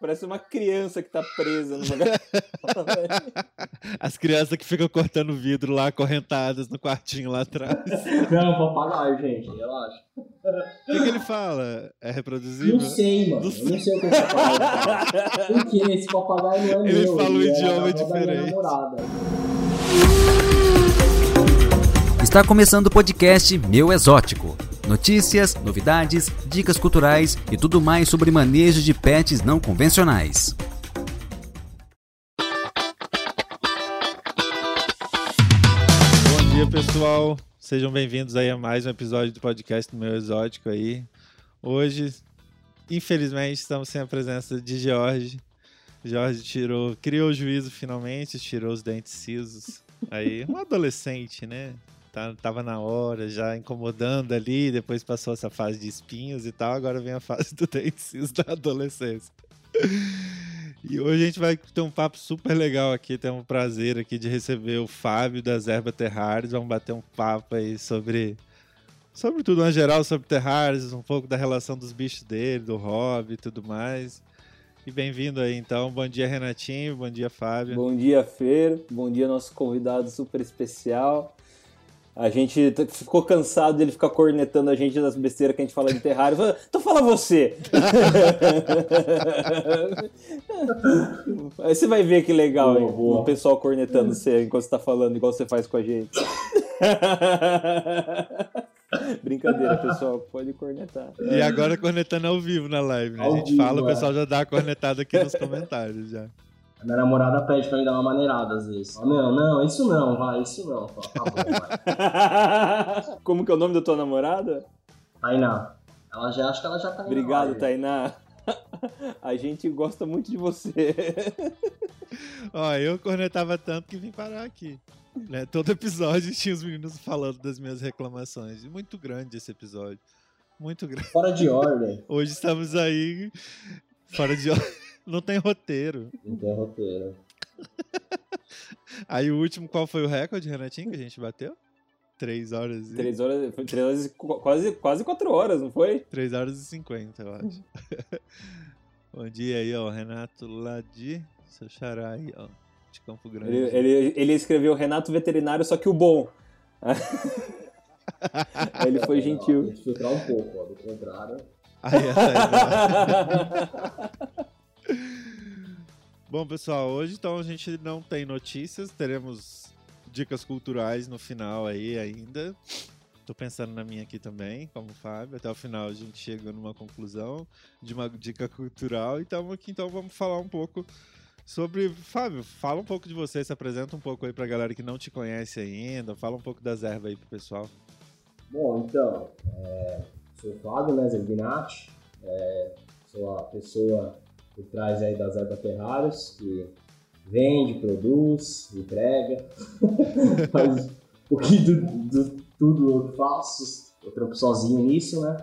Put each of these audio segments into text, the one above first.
Parece uma criança que tá presa no lugar. As crianças que ficam cortando vidro lá, acorrentadas no quartinho lá atrás. Não, papagaio, gente, relaxa. O que, que ele fala? É reproduzível? Não sei, mano. Eu não sei o que esse papagaio fala. Por que esse papagaio não é Ele meu? fala um ele é idioma minha diferente. Está começando o podcast Meu Exótico. Notícias, novidades, dicas culturais e tudo mais sobre manejo de pets não convencionais. Bom dia, pessoal. Sejam bem-vindos aí a mais um episódio do podcast do Meu Exótico aí. Hoje, infelizmente, estamos sem a presença de Jorge. Jorge tirou, criou o juízo finalmente, tirou os dentes cisos. Aí, um adolescente, né? Tá- Tava na hora, já incomodando ali, depois passou essa fase de espinhos e tal, agora vem a fase do dente ciso da adolescência. E hoje a gente vai ter um papo super legal aqui. Temos o prazer aqui de receber o Fábio das Erva Terrários. Vamos bater um papo aí sobre, sobre tudo no geral, sobre terrários, um pouco da relação dos bichos dele, do hobby e tudo mais. E bem-vindo aí então. Bom dia, Renatinho. Bom dia, Fábio. Bom dia, Fer. Bom dia, nosso convidado super especial. A gente ficou cansado dele ficar cornetando a gente das besteiras que a gente fala de terrário. Fala, Então fala você. Aí você vai ver que legal, Boa, boa. O pessoal cornetando você enquanto você tá falando, igual você faz com a gente. Brincadeira, pessoal. Pode cornetar. E agora cornetando ao vivo na live, né? A gente vivo, fala, o é. pessoal já dá a cornetada aqui nos comentários já. A minha namorada pede pra me dar uma maneirada às vezes. Fala, Não, não, isso não, vai, isso não. Fala, tá bom, vai. Como que é o nome da tua namorada? Tainá. Ela já acho que ela já tá indo Obrigado. Tainá. A gente gosta muito de você. Ó, eu cornetava tanto que vim parar aqui. Né? Todo episódio tinha os meninos falando das minhas reclamações. Muito grande esse episódio. Muito grande. Fora de ordem. Hoje estamos aí fora de ordem. Não tem roteiro. Não tem roteiro. Aí o último, qual foi o recorde, Renatinho, que a gente bateu? Três horas e... Três horas, foi três horas e qu- quase, quase quatro horas, não foi? Três horas e cinquenta, eu acho. Bom dia aí, ó. Renato lá de... Seu xará aí, ó. De Campo Grande. Ele, ele, ele escreveu Renato Veterinário, só que o bom. Aí ele foi gentil. Tem que filtrar um pouco, ó. Do contrário. Aí, essa aí, ó. Bom, pessoal, hoje então a gente não tem notícias, teremos dicas culturais no final aí ainda. Tô pensando na minha aqui também, como o Fábio. Até o final a gente chega numa conclusão de uma dica cultural. Então aqui então vamos falar um pouco sobre. Fábio, fala um pouco de você, se apresenta um pouco aí pra galera que não te conhece ainda. Fala um pouco das ervas aí pro pessoal. Bom, então, é, sou o Fábio, né, Zerbinati, é, sou a pessoa por trás aí das Erva Terrários, que vende, produz, entrega, faz um pouquinho do, do- tudo eu faço, eu trampo sozinho nisso, né,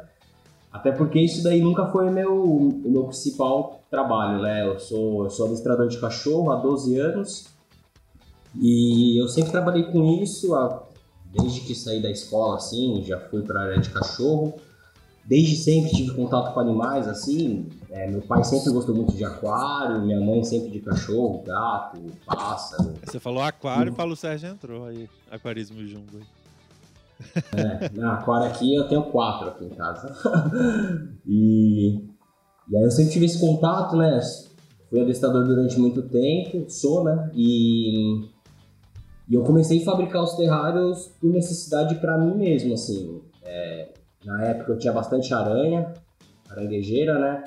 até porque isso daí nunca foi meu, o meu principal trabalho, né, eu sou, eu sou adestrador de cachorro há 12 anos, e eu sempre trabalhei com isso, há desde que saí da escola, assim, já fui para a área de cachorro. Desde sempre tive contato com animais, assim. É, meu pai sempre gostou muito de aquário, minha mãe sempre de cachorro, gato, pássaro. Você falou aquário, Paulo Sérgio entrou aí. Aquarismo aí. É, na aquário aqui eu tenho quatro aqui em casa. e, e aí eu sempre tive esse contato, né? Fui adestrador durante muito tempo, sou, né? E, e eu comecei a fabricar os terrários por necessidade para mim mesmo, assim. É, na época eu tinha bastante aranha, aranguejeira, né?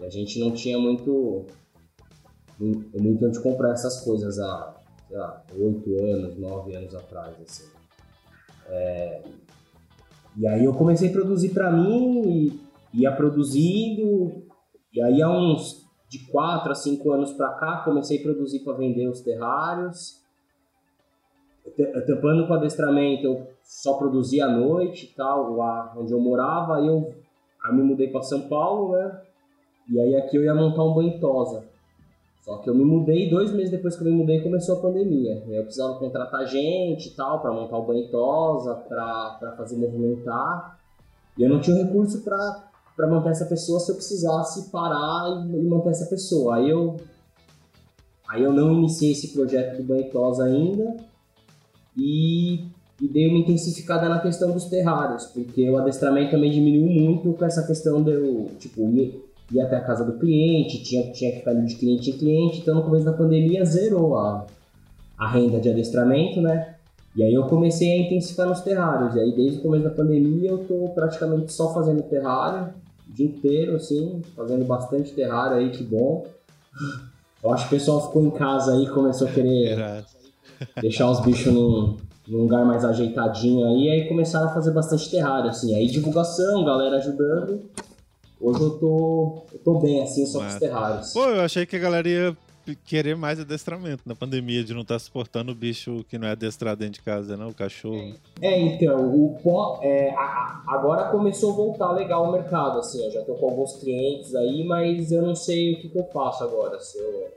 E a gente não tinha muito, muito onde comprar essas coisas há, sei lá, 8 anos, 9 anos atrás, assim. E aí eu comecei a produzir para mim e ia produzindo. E aí há uns de 4 a 5 anos para cá comecei a produzir para vender os terrários. Te- Tampando com adestramento, eu só produzia à noite e tal, lá onde eu morava. Aí eu aí me mudei para São Paulo, né? E aí aqui eu ia montar um banho tosa. Só que eu me mudei, dois meses depois que eu me mudei começou a pandemia. Eu precisava contratar gente e tal, para montar o banho tosa, para fazer movimentar. E eu não tinha recurso para para manter essa pessoa se eu precisasse parar e, e, manter essa pessoa. Aí eu aí eu não iniciei esse projeto do Banitosa ainda e, e dei uma intensificada na questão dos terrários, porque o adestramento também diminuiu muito com essa questão de eu, tipo, ir, ir até a casa do cliente, tinha, tinha que ficar de cliente em cliente, então no começo da pandemia zerou a, a renda de adestramento, né? E aí eu comecei a intensificar nos terrários. E aí desde o começo da pandemia eu tô praticamente só fazendo terrário, o dia inteiro, assim, fazendo bastante terrário aí, que bom. Eu acho que o pessoal ficou em casa aí começou a querer deixar os bichos num, num lugar mais ajeitadinho aí, aí começaram a fazer bastante terrário, assim. Aí divulgação, galera ajudando. Hoje eu tô, eu tô bem, assim, só com os terrários. Pô, eu achei que a galera ia querer mais adestramento na pandemia, de não estar tá suportando o bicho que não é adestrado dentro de casa, não, o cachorro. É, então, o pó, é, a, agora começou a voltar legal o mercado, assim, eu já tô com alguns clientes aí, mas eu não sei o que, que eu faço agora, se eu...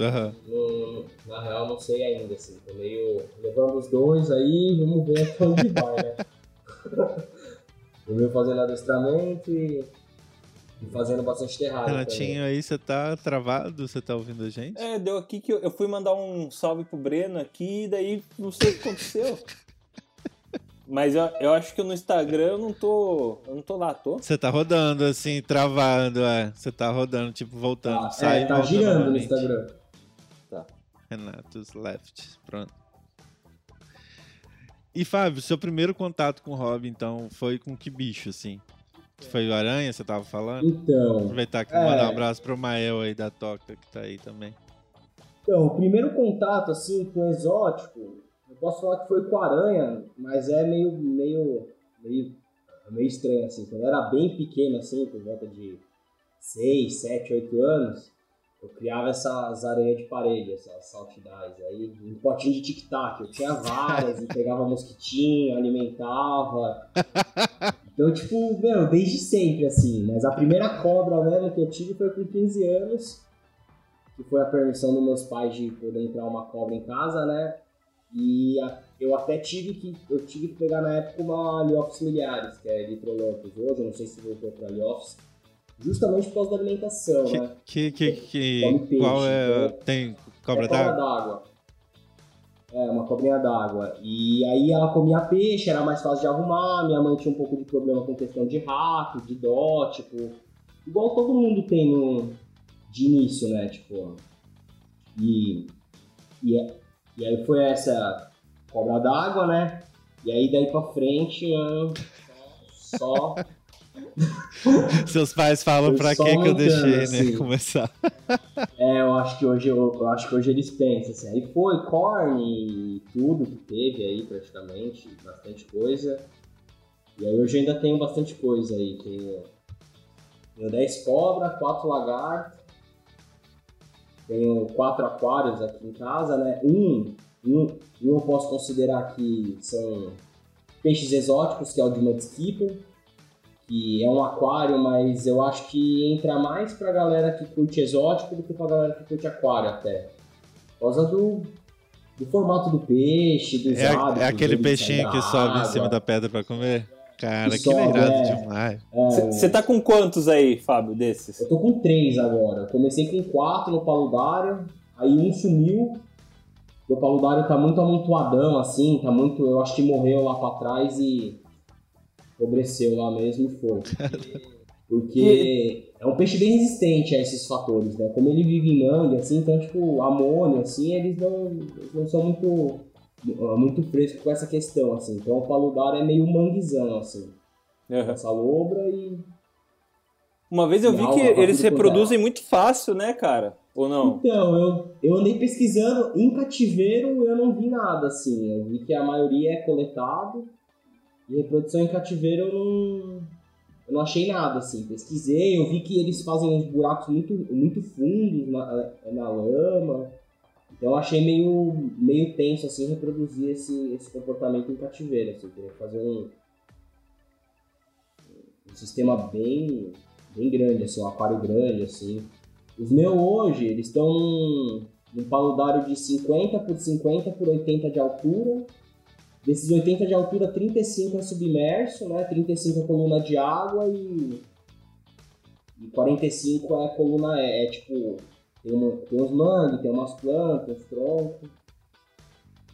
Uhum. Não, na real, não sei ainda, assim, tô meio levando os dois aí, vamos ver até onde vai, né? meio fazendo adestramento e e fazendo bastante terrado. Renatinho, aí você tá travado? Você tá ouvindo a gente? É, deu aqui que eu, eu fui mandar um salve pro Breno aqui, e daí não sei o que aconteceu. Mas eu, eu acho que no Instagram eu não tô. Eu não tô lá, tô? Você tá rodando, assim, travando, é. Você tá rodando, tipo, voltando. Ah, sai é, tá girando no Instagram. Renatos Left. Pronto. E Fábio, seu primeiro contato com o hobby, então, foi com que bicho, assim? Foi o Aranha, você tava falando? Então. Aproveitar que é... mandar um abraço pro Mael aí da Toca, que tá aí também. Então, o primeiro contato, assim, com exótico, eu posso falar que foi com Aranha, mas é meio, meio, meio, meio estranho, assim. Quando eu era bem pequeno, assim, por volta de 6, 7, 8 anos, eu criava essas aranhas de parede, essas saltidais aí, um potinho de tic-tac. Eu tinha várias e pegava mosquitinho, alimentava. Então, tipo, meu, desde sempre, assim. Mas a primeira cobra mesmo que eu tive foi com 15 anos, que foi a permissão dos meus pais de poder entrar uma cobra em casa, né? E a, eu até tive que eu tive que pegar na época uma Liofis miliares, que é Litrolampus hoje, eu não sei se voltou para Liofis, justamente por causa da alimentação, que, né? Que, que, que, peixe, qual é, então, tem cobra é d'água? É, uma cobrinha d'água. E aí ela comia peixe, era mais fácil de arrumar. Minha mãe tinha um pouco de problema com questão de rato, de dó, tipo. Igual todo mundo tem no, de início, né? Tipo. E, e, e aí foi essa cobra d'água, né? E aí daí pra frente, só Seus pais falam pra que que eu deixei, né, assim. né? Começar. É, eu acho que hoje eu, eu, acho que hoje eles pensam assim. Aí foi corn e tudo que teve aí praticamente, bastante coisa. E aí hoje ainda tenho bastante coisa aí. Tenho, tenho 10 cobras, 4 lagartos, tenho 4 aquários aqui em casa, né? Um, um, um eu posso considerar que são peixes exóticos, que é o de Mudskipper que é um aquário, mas eu acho que entra mais pra galera que curte exótico do que pra galera que curte aquário até. Por causa do, do formato do peixe, dos é, hábitos. É aquele peixinho que sobe em cima da pedra pra comer? Cara, que, que sobe, irado é, demais. Você é, tá com quantos aí, Fábio, desses? Eu tô com três agora. Eu comecei com quatro no paludário, aí um sumiu. Meu paludário tá muito amontoadão, assim, tá muito. Eu acho que morreu lá pra trás e obreceu lá mesmo e foi. Porque é um peixe bem resistente a esses fatores, né? Como ele vive em mangue, assim, então, tipo, amônia, assim, eles não, eles não são muito, muito frescos com essa questão, assim. Então, o paludar é meio manguezão, assim. Uhum. Essa lobra e... Uma vez eu vi que eles reproduzem muito fácil, né, cara? Ou não? Então, eu, eu andei pesquisando, em cativeiro eu não vi nada, assim. Eu vi que a maioria é coletado, e reprodução em cativeiro eu não, eu não achei nada, assim. Pesquisei, eu vi que eles fazem uns buracos muito, muito fundos na, na lama. Então eu achei meio, meio tenso, assim, reproduzir esse, esse comportamento em cativeiro, assim. Queria fazer um, um sistema bem, bem grande, assim, um aquário grande, assim. Os meus hoje, eles estão num, num paludário de 50 por 50 por 80 de altura Desses 80 de altura, 35 é submerso, né? 35 é coluna de água e E 45 é coluna é, é tipo, tem, uma, tem uns mangue, tem umas plantas, uns troncos.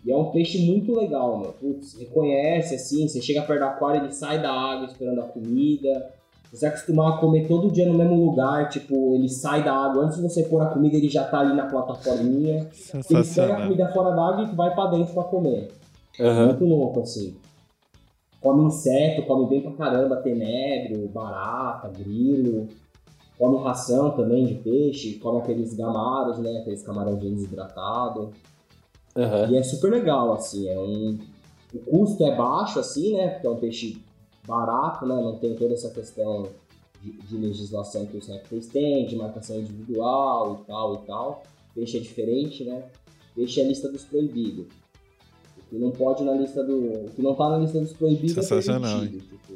E é um peixe muito legal, mano. Putz, reconhece assim, você chega perto do aquário, ele sai da água esperando a comida. Você é acostumar a comer todo dia no mesmo lugar, tipo, ele sai da água, antes de você pôr a comida, ele já tá ali na plataforminha. Ele pega a comida fora da água e vai pra dentro pra comer. Uhum. Muito louco, assim. Come inseto, come bem pra caramba, tenebro, barata, grilo. Come ração também de peixe, come aqueles gamaros, né? Aqueles camarãozinhos desidratados. Uhum. E é super legal, assim. É um... O custo é baixo, assim, né? Porque é um peixe barato, né? Não tem toda essa questão de, de legislação que os répteis têm, de marcação individual e tal e tal. Peixe é diferente, né? Peixe é a lista dos proibidos. Que não pode na lista do. Que não tá na lista dos proibidos é Sensacional, é permitido. Tipo,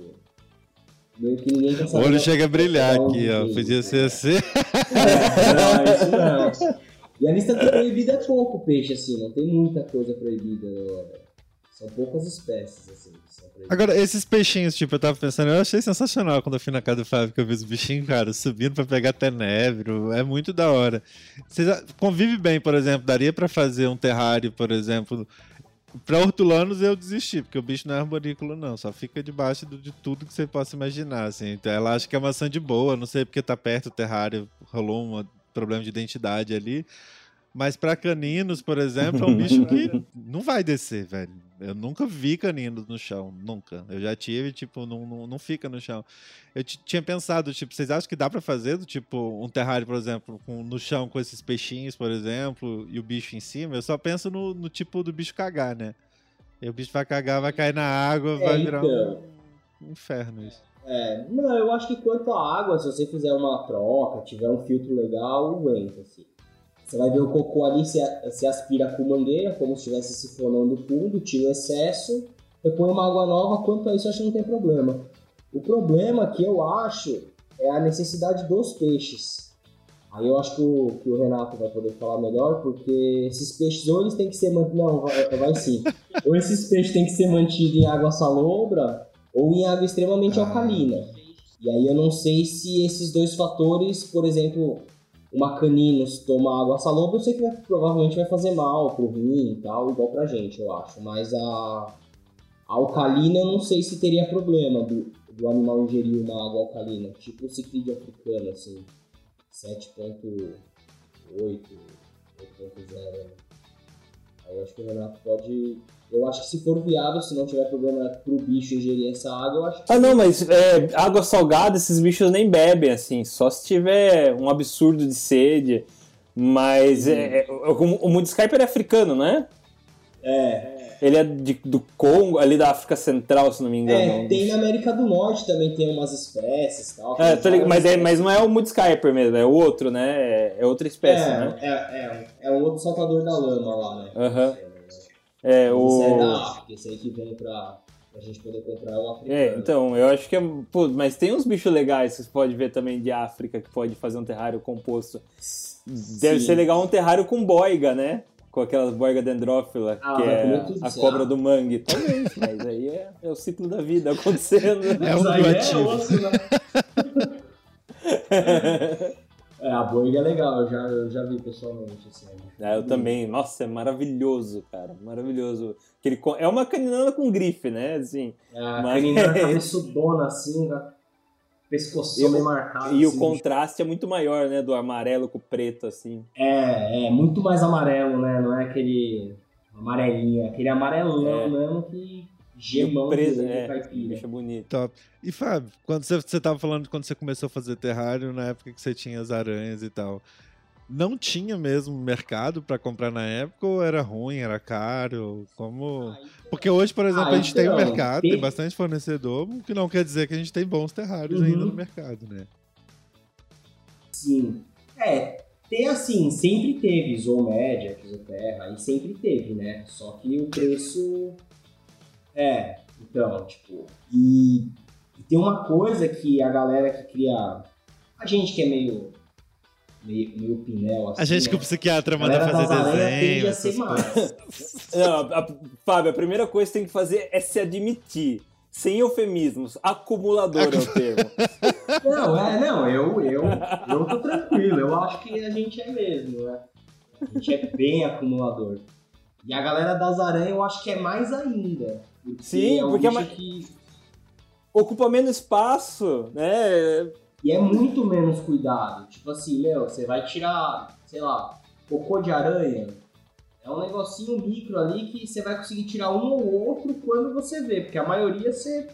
meio que ninguém. O olho chega a brilhar aqui, ó. Podia ser assim. É, não, isso não. E a lista do proibido é pouco peixe, assim, não tem muita coisa proibida. São poucas espécies, assim. Agora, esses peixinhos, tipo, eu tava pensando, eu achei sensacional quando eu fui na casa do Fábio que eu vi os bichinhos, cara, subindo pra pegar tenebro. É muito da hora. Você convive bem, por exemplo, daria para fazer um terrário, por exemplo. Pra hortulanos eu desisti, porque o bicho não é arborícola, não. Só fica debaixo de tudo que você possa imaginar, assim. Então, ela acha que é maçã de boa, não sei porque tá perto do terrário, rolou um problema de identidade ali. Mas para caninos, por exemplo, é um bicho que não vai descer, velho. Eu nunca vi caninos no chão, nunca. Eu já tive, tipo, não, não, não fica no chão. Eu tinha pensado, tipo, vocês acham que dá para fazer, do, tipo, um terrário, por exemplo, com, no chão com esses peixinhos, por exemplo, e o bicho em cima? Eu só penso no, no tipo do bicho cagar, né? E o bicho vai cagar, vai cair na água, é, vai virar então... um inferno isso. É, não, eu acho que quanto à água, se você fizer uma troca, tiver um filtro legal, aguenta, assim. Você vai ver o cocô ali, se, se aspira com mangueira, como se estivesse sifonando o fundo, tira o excesso, repõe uma água nova, quanto a isso acho que não tem problema. O problema que eu acho é a necessidade dos peixes. Aí eu acho que o, que o Renato vai poder falar melhor, porque esses peixes ou eles têm que ser mantidos. Não, vai, vai sim. ou esses peixes têm que ser mantidos em água salobra ou em água extremamente ah. alcalina. E aí eu não sei se esses dois fatores, por exemplo, uma caninos tomar água salobra, eu sei que vai, provavelmente vai fazer mal pro rim e tal, igual pra gente, eu acho. Mas a, a alcalina eu não sei se teria problema do, do animal ingerir uma água alcalina, tipo o ciclídeo africano, assim, 7.8, 8.0. Aí eu acho que o Renato pode eu acho que se for viável, se não tiver problema pro bicho ingerir essa água, eu acho que. Ah, não, mas é, água salgada, esses bichos nem bebem, assim. Só se tiver um absurdo de sede. Mas é, é, o, o Skyper é africano, não é? É. Ele é de, do Congo, ali da África Central, se não me engano. É, tem na América do Norte também, tem umas espécies e tal. É, mas, é, mas não é o Mood Skyper mesmo, é o outro, né? É, é outra espécie, é, né? É, é, é o outro saltador da lama lá, né? Aham. Uhum. É, o... Esse é da África, esse aí que vem pra, pra gente poder comprar o africano. É, então, eu acho que é. Pô, mas tem uns bichos legais que você pode ver também de África que pode fazer um terrário composto. Deve Sim. ser legal um terrário com boiga, né? Com aquelas boiga dendrófila, ah, que é a cobra do mangue. Talvez, mas aí é, é, o ciclo da vida acontecendo. É um é osso, né? É, a Boeing é legal, eu já, eu já vi pessoalmente. Assim, é, eu também. Nossa, é maravilhoso, cara. Maravilhoso. Ele, é uma caninana com grife, né? Assim, é, a mas... caninana cabeçudona, assim, né? Pescoção bem marcado. E assim, o contraste é muito maior, né? Do amarelo com o preto, assim. É, é muito mais amarelo, né? Não é aquele amarelinho, é aquele amarelão é. mesmo que gemão preso, é, bonito. Top. E Fábio, quando você, você tava falando quando você começou a fazer terrário, na época que você tinha as aranhas e tal, não tinha mesmo mercado para comprar na época ou era ruim, era caro? Como. Porque hoje, por exemplo, ah, a gente então, tem um então, mercado, tem... tem bastante fornecedor, o que não quer dizer que a gente tem bons terrários uhum. ainda no mercado, né? Sim. É, tem assim, sempre teve zoomédia, terra, e sempre teve, né? Só que o preço é, então, tipo, e, e, tem uma coisa que a galera que cria. A gente que é meio. Meio, meio pinel assim. A gente né? que o psiquiatra manda fazer desenho. A ser mais. Não, a, a, Fábio, a primeira coisa que tem que fazer é se admitir. sem eufemismos, acumulador é o termo. Não, é, não, eu, eu, eu tô tranquilo, eu acho que a gente é mesmo, né? A gente é bem acumulador. E a galera das aranhas eu acho que é mais ainda. Porque Sim, é um porque é que. Ocupa menos espaço, né? E é muito menos cuidado. Tipo assim, meu, você vai tirar, sei lá, cocô de aranha. É um negocinho micro ali que você vai conseguir tirar um ou outro quando você vê. Porque a maioria você.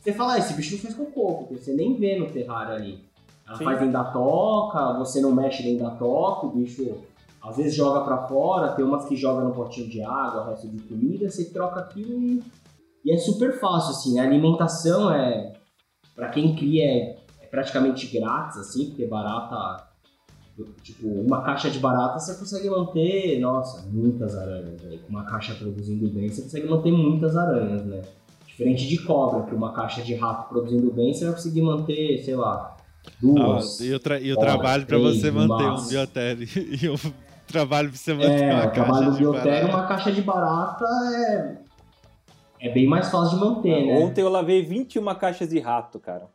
Você fala, ah, esse bicho não fez cocô, porque você nem vê no terrário ali. Ela Sim. faz dentro da toca, você não mexe dentro da toca, o bicho às vezes joga pra fora, tem umas que joga no potinho de água, resto de comida, você troca aquilo e, e é super fácil, assim. A alimentação é. Pra quem cria é praticamente grátis, assim, porque barata. Tipo, uma caixa de barata você consegue manter, nossa, muitas aranhas. Né? Com uma caixa produzindo bem, você consegue manter muitas aranhas, né? Diferente de cobra, que uma caixa de rato produzindo bem, você vai conseguir manter, sei lá, Ah, duas. e o, tra- e o Olha, trabalho pra três você manter um máximo. biotério e o trabalho pra você manter é, uma o trabalho caixa do de biotério, barata. uma caixa de barata é. É bem mais fácil de manter, né? Ontem eu lavei 21 caixas de rato, cara.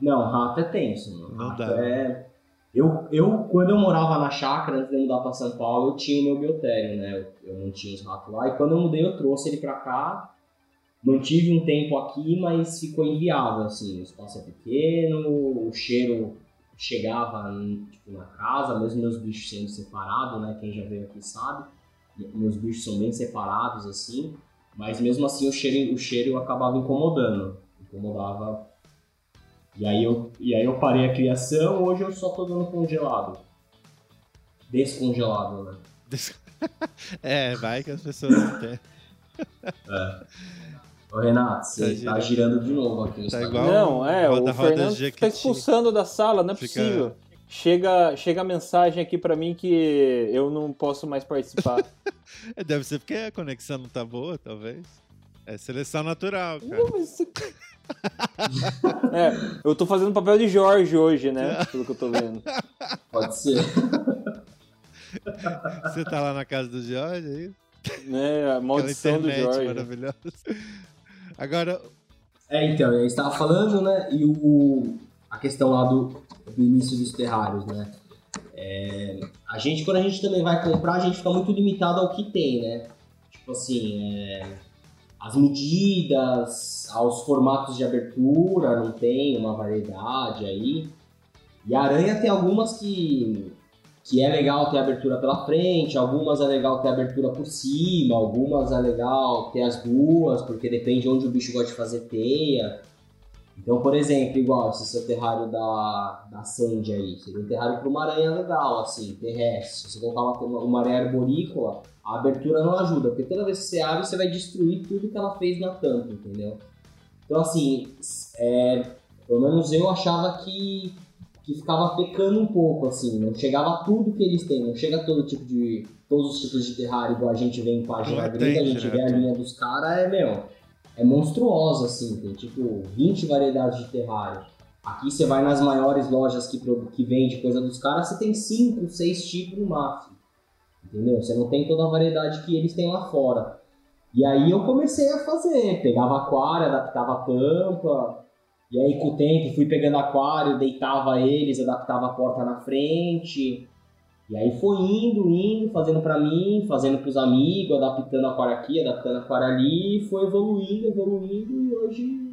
Não, rato é tenso, mano. Não rato dá. é. Eu, eu, quando eu morava na chácara, antes de eu mudar pra São Paulo, eu tinha o meu biotério, né? Eu, eu não tinha os ratos lá. E quando eu mudei, eu trouxe ele pra cá. Mantive um tempo aqui, mas ficou inviável, assim. O espaço é pequeno, o cheiro chegava tipo, na casa, mesmo meus bichos sendo separados, né? Quem já veio aqui sabe. Meus bichos são bem separados, assim. Mas mesmo assim, o cheiro, o cheiro acabava incomodando. Incomodava e aí eu, e aí eu parei a criação, hoje eu só tô dando congelado. Descongelado, né? É, vai que as pessoas não têm. Ô Renato, você Tá tá, girando. girando de novo aqui Tá igual- Não, é, roda, o Fernando Jequiti. tá expulsando da sala, não é Fica- possível. Chega, chega a mensagem aqui pra mim que eu não posso mais participar. É, Deve ser porque a conexão não tá boa, talvez. É seleção natural, cara. Não, mas você- é, eu tô fazendo papel de Jorge hoje, né? Pelo que eu tô vendo. Pode ser. Você tá lá na casa do Jorge aí? Né? A maldição do internet Jorge. maravilhosa. Agora, É, então, a gente tava falando, né? E o, a questão lá do, do início dos terrários, né? É, a gente, quando a gente também vai comprar, a gente fica muito limitado ao que tem, né? Tipo assim, é, as medidas, aos formatos de abertura, não tem uma variedade aí. E a aranha tem algumas que, que é legal ter abertura pela frente, algumas é legal ter abertura por cima, algumas é legal ter as duas, porque depende de onde o bicho gosta de fazer teia. Então, por exemplo, igual esse seu terrário da, da Sandy aí, seria um terrário para uma aranha legal, assim, terrestre. Se você colocar uma, uma aranha arborícola, a abertura não ajuda, porque toda vez que você abre, você vai destruir tudo que ela fez na tampa, entendeu? Então, assim, é, pelo menos eu achava que, que ficava pecando um pouco, assim, não chegava a tudo que eles têm, não chega a todo tipo de. todos os tipos de terrário, igual a gente vê em página Não gringa, a gente né? vê a linha dos caras, é, meu, é monstruosa, assim, tem tipo 20 variedades de terrário. Aqui você vai nas maiores lojas que, que vende coisa dos caras, você tem 5, 6 tipos no máximo. Entendeu? Você não tem toda a variedade que eles têm lá fora. E aí eu comecei a fazer, pegava aquário, adaptava a tampa, e aí com o tempo fui pegando aquário, deitava eles, adaptava a porta na frente. E aí foi indo, indo, fazendo pra mim, fazendo pros amigos, adaptando aquário aqui, adaptando aquário ali, e foi evoluindo, evoluindo, e hoje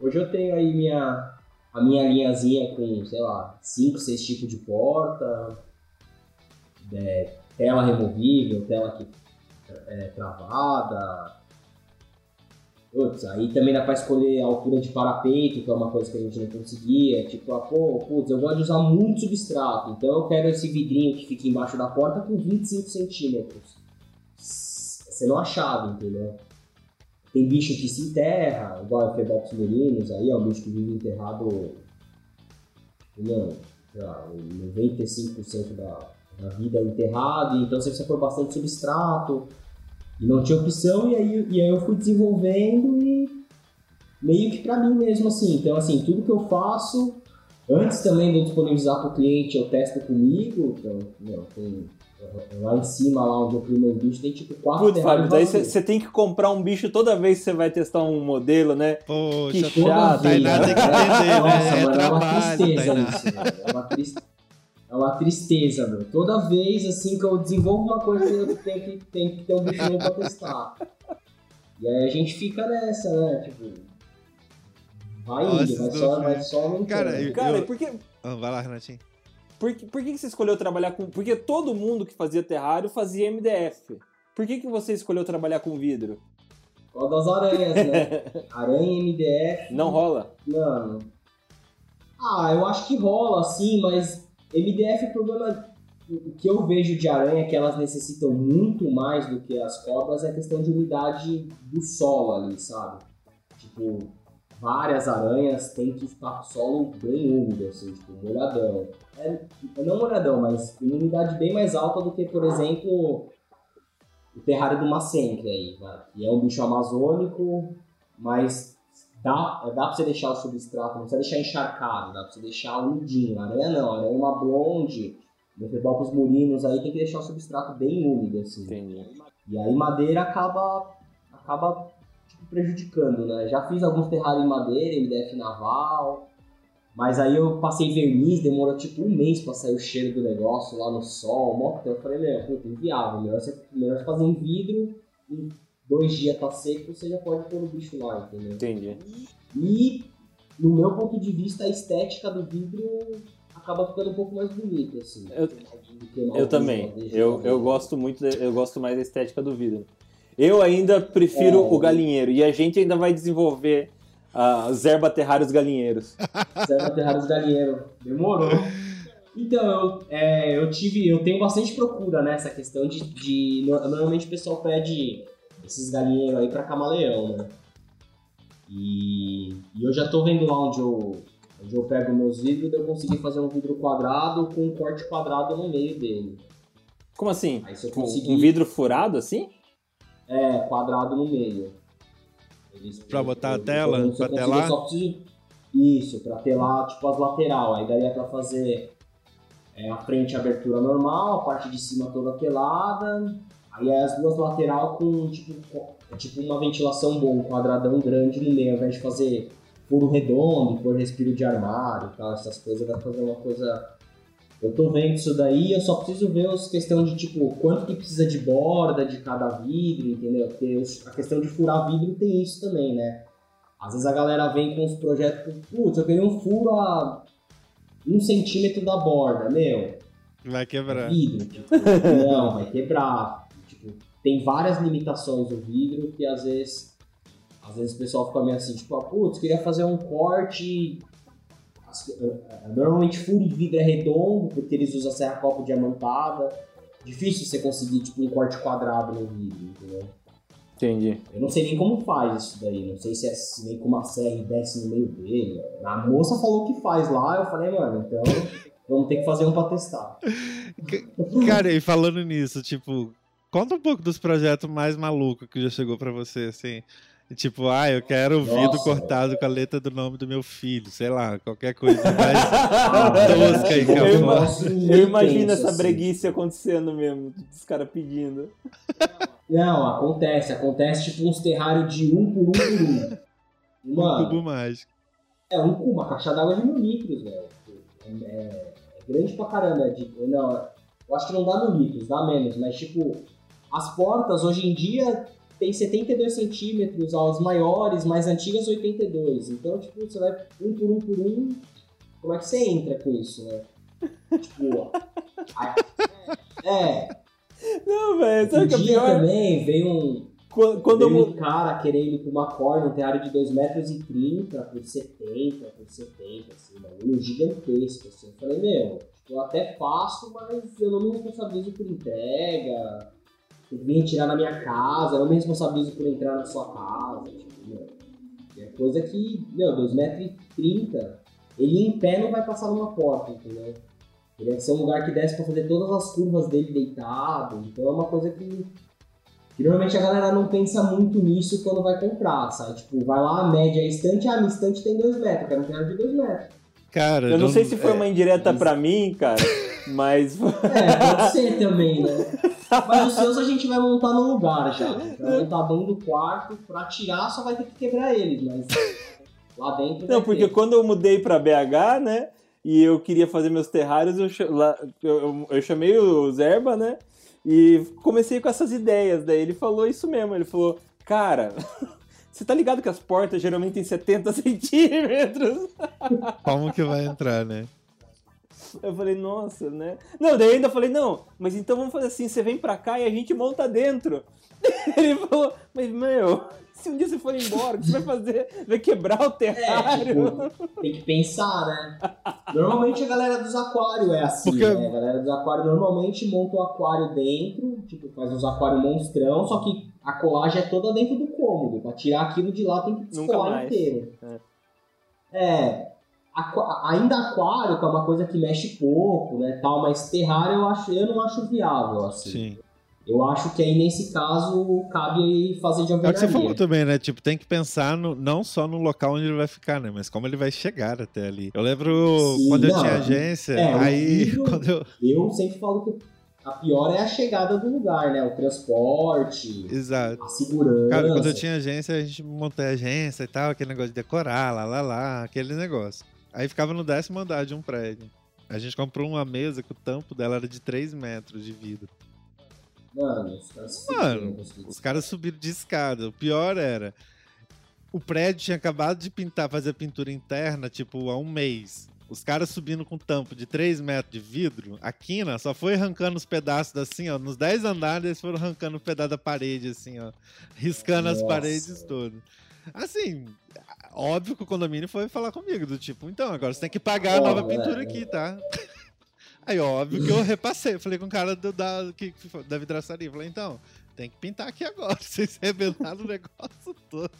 hoje eu tenho aí minha a minha linhazinha com, sei lá, 5, 6 tipos de porta, é, tela removível, tela que é, travada. Putz, aí também dá pra escolher a altura de parapeito, que é uma coisa que a gente não conseguia. Tipo, ah, pô, putz, eu gosto de usar muito substrato, então eu quero esse vidrinho que fica embaixo da porta com 25 centímetros. Você não achava, entendeu? Tem bicho que se enterra, igual o Febops murinos, aí é um bicho que vive enterrado, não, lá, 95% da, da vida é enterrado, então você precisa pôr bastante substrato, e não tinha opção, e aí, e aí eu fui desenvolvendo e meio que pra mim mesmo, assim. Então, assim, tudo que eu faço, antes também de eu disponibilizar pro cliente, eu testo comigo, então, meu, tem Lá em cima, lá onde eu crio meu bicho, tem tipo quatro Putz, Fábio, daí você tem que comprar um bicho toda vez que você vai testar um modelo, né? Poxa, Que pô, chato, Tainá né? tem que entender, Nossa, né? É mano, é uma trabalho, tristeza Tainá. isso, velho. É uma, tris- é uma tristeza, meu. Toda vez, assim, que eu desenvolvo uma coisa, eu tenho que, tenho que ter um bicho novo pra testar. E aí a gente fica nessa, né? Tipo, vai Nossa, indo, vai só, não vai só aumentando. Cara, eu- Cara, e por que, Ah, vai lá, Renatinho. por, que, por que que você escolheu trabalhar com. Porque todo mundo que fazia terrário fazia MDF. Por que, que você escolheu trabalhar com vidro? Qual das aranhas, né? Aranha MDF. Não rola? Mano. Ah, eu acho que rola, assim, mas MDF o problema. Que eu vejo de aranha é que elas necessitam muito mais do que as cobras é a questão de umidade do solo ali, sabe? Tipo, várias aranhas têm que estar com o solo bem úmido, assim, tipo, molhadão. É, não molhadão, mas com umidade bem mais alta do que, por exemplo, o terrário do Macente aí, vai. Que é um bicho amazônico, mas dá, dá pra você deixar o substrato, não precisa deixar encharcado, dá pra você deixar umidinho. Aranha não, aranha é uma blonde, Mephebopus murinos aí tem que deixar o substrato bem úmido, assim. Entendi. E aí madeira acaba, acaba tipo, prejudicando, né? Já fiz alguns terrários em madeira, MDF naval, mas aí eu passei verniz, demorou tipo um mês pra sair o cheiro do negócio lá no sol, mó tempo. Eu falei, meu, puta, inviável, melhor você, melhor você fazer em vidro, em dois dias tá seco, você já pode pôr o bicho lá, entendeu? Entendi. E, no meu ponto de vista, a estética do vidro acaba ficando um pouco mais bonita, assim. Eu- Eu também. Eu, eu gosto muito, de- eu gosto mais da estética do vidro. Eu ainda prefiro É. o galinheiro. E a gente ainda vai desenvolver ah, os erba terrários galinheiros. Serva Terrários Galinheiro. Demorou. Então, eu, é, eu tive. Eu tenho bastante procura nessa questão de, de. no- Normalmente o pessoal pede esses galinheiros aí pra camaleão, né? E, e eu já tô vendo lá onde eu, onde eu pego meus vidros, eu consegui fazer um vidro quadrado com um corte quadrado no meio dele. Como assim? Aí conseguir. um vidro furado assim? É, quadrado no meio. Eles- Pra botar a eu- tela? eu- Pra telar? só preciso- Isso, pra telar tipo as lateral. Aí daria pra fazer é, a frente abertura normal, a parte de cima toda telada. Aí as duas lateral com tipo, co- é tipo uma ventilação boa, um quadradão grande no meio, ao invés de fazer furo redondo, pôr respiro de armário e tal, essas coisas, dá pra fazer uma coisa. Eu tô vendo isso daí, eu só preciso ver as questão de tipo, quanto que precisa de borda de cada vidro, entendeu? Porque a questão de furar vidro tem isso também, né? Às vezes a galera vem com os projetos, putz, eu queria um furo a um centímetro da borda, meu, Vai quebrar. vidro, tipo, não, vai quebrar. Tipo, tem várias limitações do vidro que às vezes, às vezes o pessoal fica meio assim, tipo, ah, putz, queria fazer um corte. eh, eh, Normalmente furo de vidro é redondo, porque eles usam serra copo diamantada. Difícil você conseguir, tipo, um corte quadrado no vidro, entendeu? Entendi. Eu não sei nem como faz isso daí. Não sei se é se vem com uma serra e desce no meio dele. A moça falou que faz lá, eu falei, mano, então vamos ter que fazer um pra testar. Cara, e falando nisso, tipo, conta um pouco dos projetos mais malucos que já chegou pra você, assim. Tipo, ah, eu quero o vidro cortado com a letra do nome do meu filho, sei lá, qualquer coisa mais tosca aí que Eu eu imagino essa assim. breguice acontecendo mesmo, dos caras pedindo. Não, acontece. Acontece tipo uns terrários de um por um por um. Um cubo mágico. é um cubo, uma caixa d'água de mil litros, velho. É, é grande pra caramba. é De, não, eu acho que não dá mil litros, dá menos. Mas, tipo, as portas hoje em dia tem 72 centímetros, as maiores, mais antigas 82. Então, tipo, você vai um por um por um. Como é que você entra com isso, né? Tipo, a- é, Não, velho, sabe o que é pior? também veio um, Quando, quando eu um cara querendo ir pra uma corda, um terrário de 2,30 metros e 30 por 70, por 70, assim, um bagulho gigantesco, assim. Eu falei, meu, eu até faço, mas eu não me responsabilizo por entrega, que vir retirar na minha casa, eu não me responsabilizo por entrar na sua casa, tipo, meu. É coisa que, meu, 2,30 metros e 30, ele em pé não vai passar numa porta, entendeu? Teria que ser um lugar que desse pra fazer todas as curvas dele deitado, então é uma coisa que que normalmente a galera não pensa muito nisso quando vai comprar, sabe? Tipo, vai lá, a média é estante, ah, minha estante tem 2 metros, eu quero um terreno de 2 metros. Cara, eu não, sei se foi uma indireta é, pra mim, cara, mas. É, pode ser também, né? Mas os seus a gente vai montar no lugar já. Vai montar dentro do quarto, pra tirar só vai ter que quebrar eles, mas lá dentro. Não, porque ter. quando eu mudei pra BH, né? E eu queria fazer meus terrários, eu, lá, eu, eu chamei o Zerba, né? E comecei com essas ideias. Daí ele falou isso mesmo. Ele falou, cara, você tá ligado que as portas geralmente têm 70 centímetros? Como que vai entrar, né? Eu falei, nossa, né? Não, daí ainda falei, não, mas então vamos fazer assim, você vem pra cá e a gente monta dentro. Ele falou, mas meu, se um dia você for embora, o que você vai fazer? Vai quebrar o terrário? É, tipo, tem que pensar, né? Normalmente a galera dos aquários é assim, Porque... né? A galera dos aquários normalmente monta o aquário dentro, tipo, faz uns aquários monstrão, só que a colagem é toda dentro do cômodo. Pra tirar aquilo de lá tem que descolar inteiro. É. é ainda aquário, que é uma coisa que mexe pouco, né, tal, mas terrário eu, acho, eu não acho viável, assim. Sim. Eu acho que aí, nesse caso, cabe fazer de alvenaria. É o que você falou também, né? Tipo, tem que pensar no, não só no local onde ele vai ficar, né? Mas como ele vai chegar até ali. Eu lembro Sim, quando não, eu tinha agência, é, aí... quando eu... eu sempre falo que a pior é a chegada do lugar, né? O transporte, Exato. a segurança. Cara, quando eu tinha agência, a gente montou a agência e tal, aquele negócio de decorar, lá, lá, lá, aquele negócio. Aí ficava no décimo andar de um prédio. A gente comprou uma mesa que o tampo dela era de 3 metros de vidro. Mano, os caras Mano, os caras subiram de escada. O pior era. O prédio tinha acabado de pintar, fazer a pintura interna, tipo, há um mês. Os caras subindo com tampo de 3 metros de vidro, a quina só foi arrancando os pedaços assim, ó. Nos 10 andares eles foram arrancando o um pedaço da parede, assim, ó. Riscando Nossa. as paredes todas. Assim, óbvio que o condomínio foi falar comigo, do tipo, então, agora você tem que pagar a nova pintura é, aqui, tá? Aí, óbvio que eu repassei. Falei com o cara do, da, que, da vidraçaria. Falei, então, tem que pintar aqui agora. Vocês revelaram o negócio todo.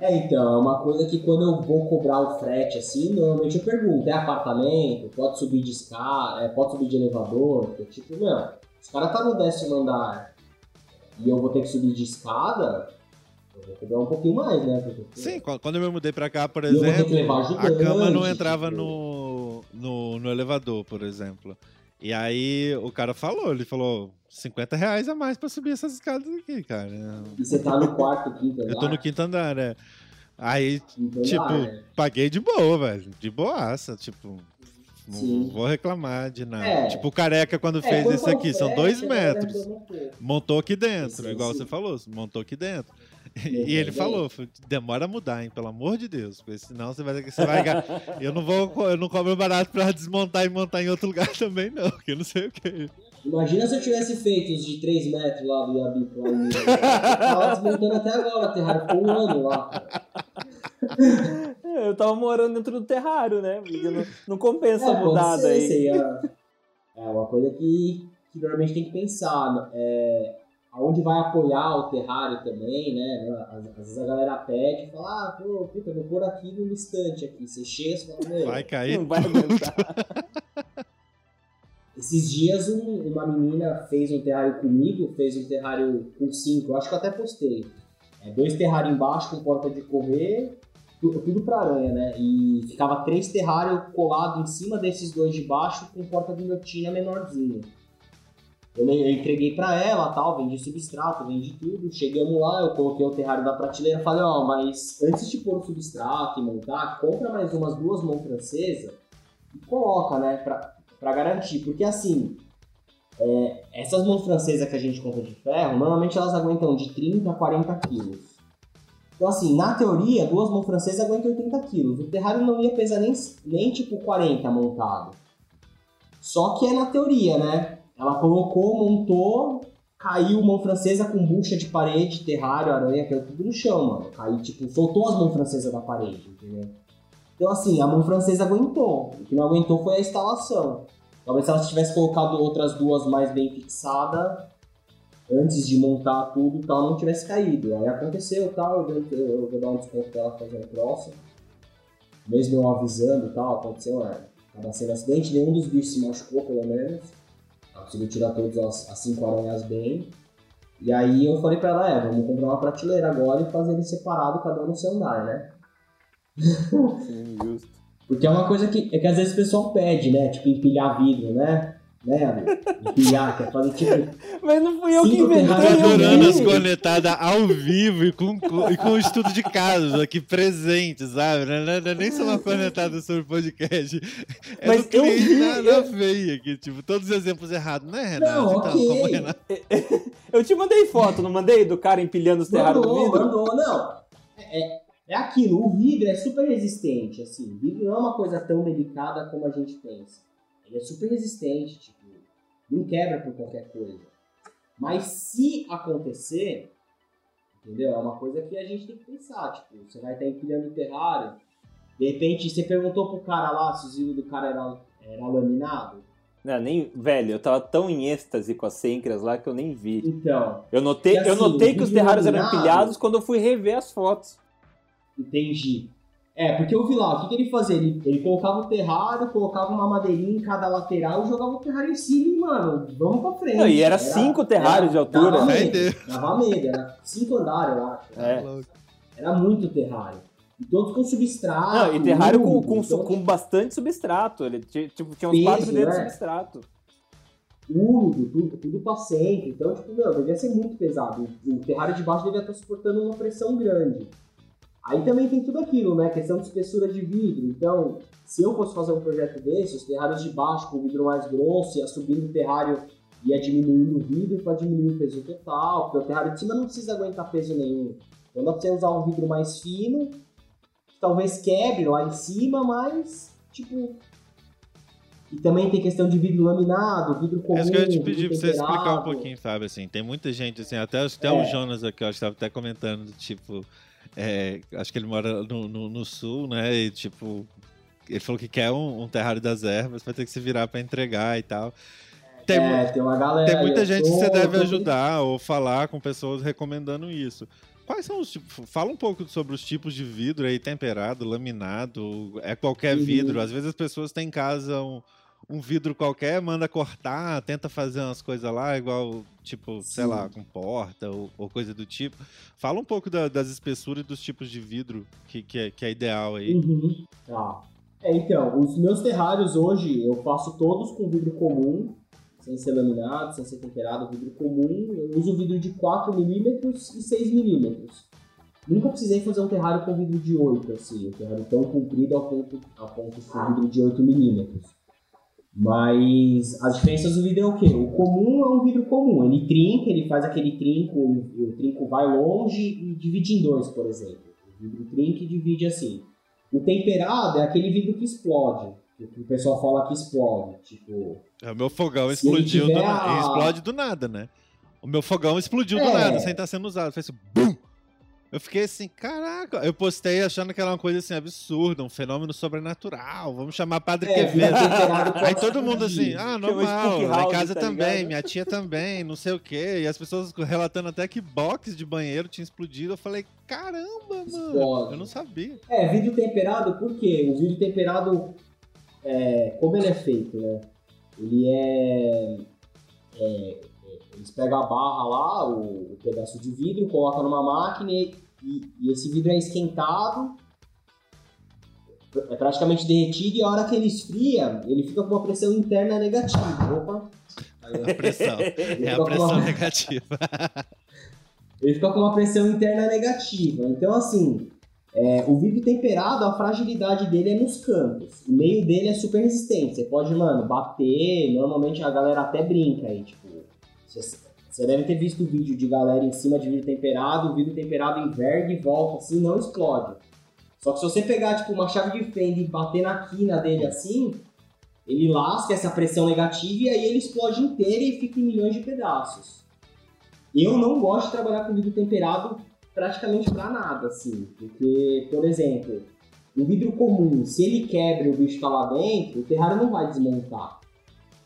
É, então, é uma coisa que quando eu vou cobrar o frete, assim, normalmente eu pergunto, é apartamento? Pode subir de escada? É, pode subir de elevador? Porque, tipo, meu, os caras tá no décimo andar e eu vou ter que subir de escada, cobrar um pouquinho mais, né? Porque, Sim, quando eu me mudei pra cá, por exemplo, a cama não entrava tipo... no, no, no elevador, por exemplo. E aí o cara falou, ele falou 50 reais a mais pra subir essas escadas aqui, cara. E você tá no quarto, quinto andar? Eu tô no quinto andar, né? Aí, quinto tipo, andar, é. paguei de boa, velho. De boaça, tipo. Não vou reclamar de nada. É. Tipo, o careca, quando é, fez isso aqui, são dois metros. Montou aqui dentro, igual sim. você falou, montou aqui dentro. E ele falou, demora a mudar, hein, pelo amor de Deus, porque senão você vai, você vai eu não vou, eu não cobro barato pra desmontar e montar em outro lugar também não, porque eu não sei o que. Imagina se eu tivesse feito os de 3 metros lá do Yabi lá no... tava desmontando até agora, terrário ficou um ano lá. Eu tava morando dentro do terrário, né? Não, não compensa é, a mudada aí. É, é uma coisa que, que normalmente tem que pensar. É, aonde vai apoiar o terrário também, né? Às, às vezes a galera pede e fala, ah, pô, puta, vou pôr aqui no instante aqui. Você chega e fala, meu, vai cair. Não vai aguentar. Esses dias um, uma menina fez um terrário comigo, fez um terrário com cinco, eu acho que eu até postei. É, dois terrários embaixo com porta de correr, tudo, tudo pra aranha, né? E ficava três terrários colados em cima desses dois de baixo com porta de guilhotina menorzinha. Eu, eu entreguei para ela, tal, vendi substrato, vendi tudo. Chegamos lá, eu coloquei o terrário na prateleira, falei, ó, oh, mas antes de pôr o substrato e montar, compra mais umas duas mãos francesas e coloca, né, pra, pra garantir. Porque assim, é, essas mãos francesas que a gente compra de ferro, normalmente elas aguentam de 30 a 40 quilos. Então, assim, na teoria, duas mãos francesas aguentam 80 quilos. O terrário não ia pesar nem, nem tipo 40 montado. Só que é na teoria, né? Ela colocou, montou, caiu mão francesa com bucha de parede, terrário, aranha, caiu tudo no chão, mano. Caiu, tipo, soltou as mãos francesas da parede, entendeu? Então, assim, a mão francesa aguentou. O que não aguentou foi a instalação. Talvez se ela tivesse colocado outras duas mais bem fixadas, antes de montar tudo, tal, não tivesse caído. Aí aconteceu tal, eu, eu vou dar um desconto pra ela fazer o próximo. Mesmo eu avisando tal, aconteceu, é, acaba sendo acidente, nenhum dos bichos se machucou, pelo menos. Ela conseguiu tirar todas as, as cinco aranhas bem. E aí eu falei pra ela, é, vamos comprar uma prateleira agora e fazer ele separado, cada um no seu andar, né? Sim, justo. Porque é uma coisa que, é que às vezes o pessoal pede, né? Tipo, empilhar vidro, né? Né, amigo? Empilhar, quer fazer tipo. Mas não fui eu que inventei. Adorando as cornetadas ao vivo e com, com- e com o estudo de casos aqui presente, sabe? Não, não, não, nem só uma cornetada sobre podcast. É Mas eu vi, na, na eu- veia aqui, tipo, todos os exemplos errados, né, Renato? Não, Então, ok. como Renato- Eu te mandei foto, não mandei? Do cara empilhando os terrários do vidro? mandou, não. É, é- é aquilo, o vidro é super resistente, assim. O vidro não é uma coisa tão delicada como a gente pensa. Ele é super resistente, tipo, não quebra por qualquer coisa. Mas se acontecer, entendeu? É uma coisa que a gente tem que pensar. Tipo, você vai estar empilhando o terrário, de repente você perguntou pro cara lá se o vidro do cara era, era laminado. Não, nem, velho, eu tava tão em êxtase com as sêncreas lá que eu nem vi. Então, Eu notei, assim, eu notei que os terrários eram laminado- empilhados quando eu fui rever as fotos. Entendi. É, porque eu vi lá, o que, que ele fazia? Ele, ele colocava o terrário, colocava uma madeirinha em cada lateral e jogava o terrário em cima e, mano, vamos pra frente. Não, e era cinco terrários de altura. Dava Meu medo, dava medo, era cinco andares, eu acho. É. Era muito terrário. E todos com substrato. Não, e terrário com, com, então, com bastante substrato. Ele ti- tipo, tinha uns Peso, 4 dedos de né? substrato. úmido, tudo, tudo pra sempre. Então, tipo, meu, devia ser muito pesado. O, o terrário de baixo devia estar suportando uma pressão grande. Aí também tem tudo aquilo, né? Questão de espessura de vidro. Então, se eu fosse fazer um projeto desse, os terrários de baixo com vidro mais grosso, ia subindo o terrário, ia diminuindo o vidro para diminuir o peso total, porque o terrário de cima não precisa aguentar peso nenhum. Então dá pra você usar um vidro mais fino, que talvez quebre lá em cima, mas, tipo... E também tem questão de vidro laminado, vidro comum, É isso que eu ia te pedir pra você explicar um pouquinho, Fábio, assim, tem muita gente, assim, até, até É. o Jonas aqui, eu estava até comentando, tipo, é, acho que ele mora no, no, no sul, né, e tipo, ele falou que quer um, um terrário das ervas, vai ter que se virar pra entregar e tal. Tem, mu- É, tem uma galera. tem muita gente que tô- você eu deve tô- ajudar ou falar com pessoas recomendando isso. Quais são os tipos? Fala um pouco sobre os tipos de vidro aí, temperado, laminado, é qualquer Uhum. vidro. Às vezes as pessoas têm em casa um, um vidro qualquer, manda cortar, tenta fazer umas coisas lá, igual, tipo, sei Sim. lá, com porta ou, ou coisa do tipo. Fala um pouco da- das espessuras e dos tipos de vidro que, que, é, que é ideal aí. Uhum. Tá. É, então, os meus terrários hoje eu faço todos com vidro comum, sem ser laminado, sem ser temperado, vidro comum. Eu uso vidro de 4mm e 6mm. Nunca precisei fazer um terrário com vidro de 8, assim, um terrário tão comprido ao ponto, a ponto de ter vidro de 8mm. Mas as diferenças do vidro é o quê? O comum é um vidro comum, ele trinca, ele faz aquele trinco, o trinco vai longe e divide em dois, por exemplo. O vidro trinca e divide assim. O temperado é aquele vidro que explode, que o pessoal fala que explode, tipo... É, O meu fogão explodiu do a- Explode do nada, né? O meu fogão explodiu do É. nada, sem estar sendo usado. Fez assim, BUM! Eu fiquei assim, caraca. Eu postei achando que era uma coisa assim absurda, um fenômeno sobrenatural. Vamos chamar Padre É, Quevedo. Aí todo mundo assim, ah, normal, Spook lá em House, casa tá também, ligado? minha tia também, não sei o quê. E as pessoas relatando até que box de banheiro tinha explodido. Eu falei, caramba, mano, Explode. eu não sabia. É, vidro temperado, por quê? O vidro temperado, é, como ele é feito, né? Ele é, é, é, Eles pegam a barra lá, o, o pedaço de vidro, colocam numa máquina e, e esse vidro é esquentado, é praticamente derretido e a hora que ele esfria, ele fica com uma pressão interna negativa. Opa! Aí, A pressão. ele É a pressão uma- negativa. ele fica com uma pressão interna negativa. Então, assim, é, o vidro temperado, a fragilidade dele é nos cantos. O meio dele é super resistente. Você pode, mano, bater. Normalmente a galera até brinca aí, tipo. Você, você deve ter visto o vídeo de galera em cima de vidro temperado, o vidro temperado enverga e volta, assim, não explode. Só que se você pegar, tipo, uma chave de fenda e bater na quina dele assim, ele lasca essa pressão negativa e aí ele explode inteiro e fica em milhões de pedaços. Eu não gosto de trabalhar com vidro temperado praticamente pra nada, assim. Porque, por exemplo, o vidro comum, se ele quebra e o bicho tá lá dentro, o terrário não vai desmontar.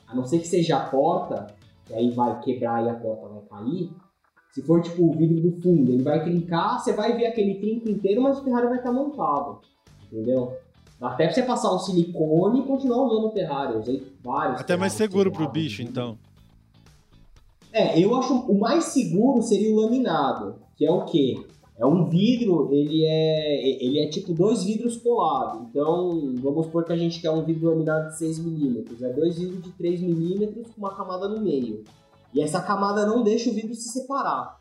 A não ser que seja a porta, que aí vai quebrar e a porta vai cair. Se for tipo o vidro do fundo, ele vai trincar, você vai ver aquele trinco inteiro, mas o terrário vai estar montado. Entendeu? Dá até pra você passar um silicone e continuar usando o terrário. Eu usei vários. Até mais seguro pro bicho, então. É, eu acho o mais seguro seria o laminado, que é o quê? É um vidro, ele é, ele é tipo dois vidros colados. Então, vamos supor que a gente quer um vidro laminado de 6mm. É dois vidros de 3mm com uma camada no meio. E essa camada não deixa o vidro se separar.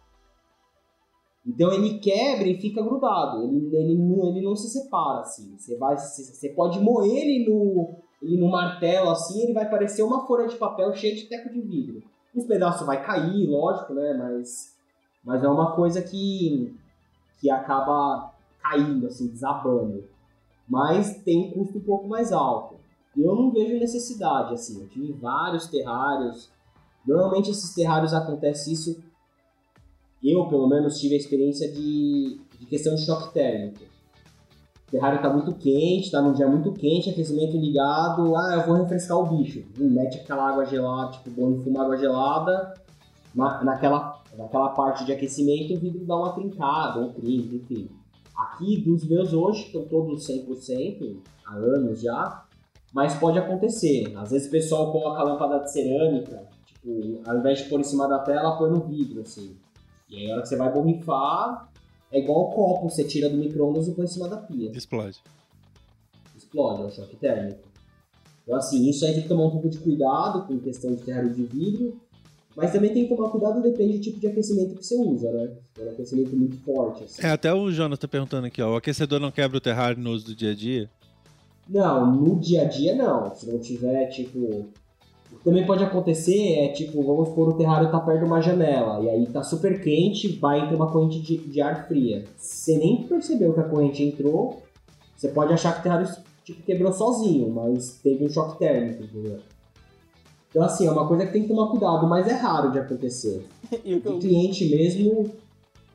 Então ele quebra e fica grudado. Ele, ele, não, ele não se separa assim. Você, vai, você pode moer ele no, ele no martelo assim, ele vai parecer uma folha de papel cheia de teco de vidro. Uns pedaços vai cair, lógico, né? Mas, mas é uma coisa que que acaba caindo, assim, desabando. Mas tem um custo um pouco mais alto. Eu não vejo necessidade, assim. Eu tive vários terrários. Normalmente esses terrários acontece isso. Eu, pelo menos, tive a experiência de, de questão de choque térmico. O terrário está muito quente, está num dia muito quente, aquecimento ligado. Ah, eu vou refrescar o bicho. Mete aquela água gelada, tipo, bom fumar água gelada na, naquela naquela parte de aquecimento o vidro dá uma trincada, um trinco, enfim. Aqui dos meus hoje estão todos 100%, há anos já, mas pode acontecer. Às vezes o pessoal coloca a lâmpada de cerâmica, tipo, ao invés de pôr em cima da tela, põe no vidro, assim. E aí a hora que você vai borrifar, é igual o copo, você tira do micro-ondas e põe em cima da pia. Explode. Explode, é um choque térmico. Então assim, isso aí tem que tomar um pouco de cuidado com questão de terra de vidro, mas também tem que tomar cuidado, depende do tipo de aquecimento que você usa, né? É um aquecimento muito forte. Assim. É, até o Jonas tá perguntando aqui, ó. O aquecedor não quebra o terrário no uso do dia a dia? Não, no dia a dia não. Se não tiver, tipo. O que também pode acontecer é, tipo, vamos supor, o terrário tá perto de uma janela, e aí tá super quente, vai entrar uma corrente de, de ar fria. Você nem percebeu que a corrente entrou, você pode achar que o terrário tipo, quebrou sozinho, mas teve um choque térmico, entendeu? Então, assim, é uma coisa que tem que tomar cuidado, mas é raro de acontecer. e o eu... cliente mesmo,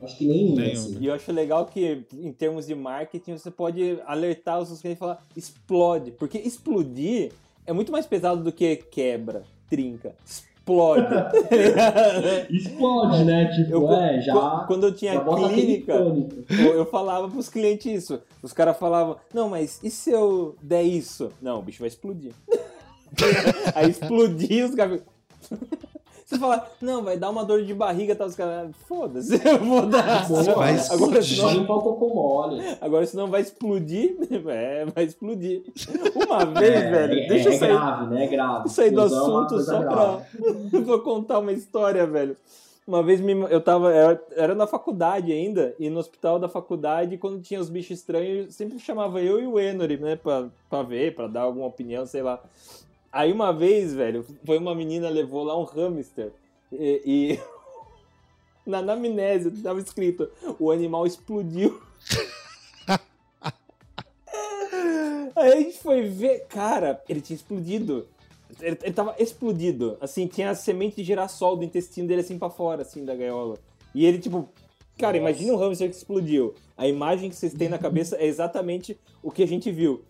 acho que nenhum. nenhum. Assim. E eu acho legal que, em termos de marketing, você pode alertar os seus clientes e falar explode. Porque explodir é muito mais pesado do que quebra, trinca. Explode. explode, né? Tipo, eu, é, já. Quando eu tinha clínica, eu, eu falava pros clientes isso. Os caras falavam, não, mas e se eu der isso? Não, o bicho vai explodir. Aí explodiu os caras. Você fala, não, vai dar uma dor de barriga, tá? Os caras, foda-se, eu vou dar. Vai agora senão um mole. Agora senão vai explodir, é, vai explodir. Uma vez, é, velho, é, deixa eu é sair. É grave, né? É grave. Sair do é assunto só grave. pra. vou contar uma história, velho. Uma vez eu tava. Era na faculdade ainda, e no hospital da faculdade, quando tinha os bichos estranhos, sempre chamava eu e o Enory, né, pra, pra ver, pra dar alguma opinião, sei lá. Aí uma vez, velho, foi uma menina levou lá um hamster e, e na anamnese tava escrito: o animal explodiu. Aí a gente foi ver, cara, ele tinha explodido. Ele, ele tava explodido. Assim, tinha a semente de girassol do intestino dele assim para fora, assim, da gaiola. E ele, tipo, cara, Nossa. imagina um hamster que explodiu. A imagem que vocês têm na cabeça é exatamente o que a gente viu.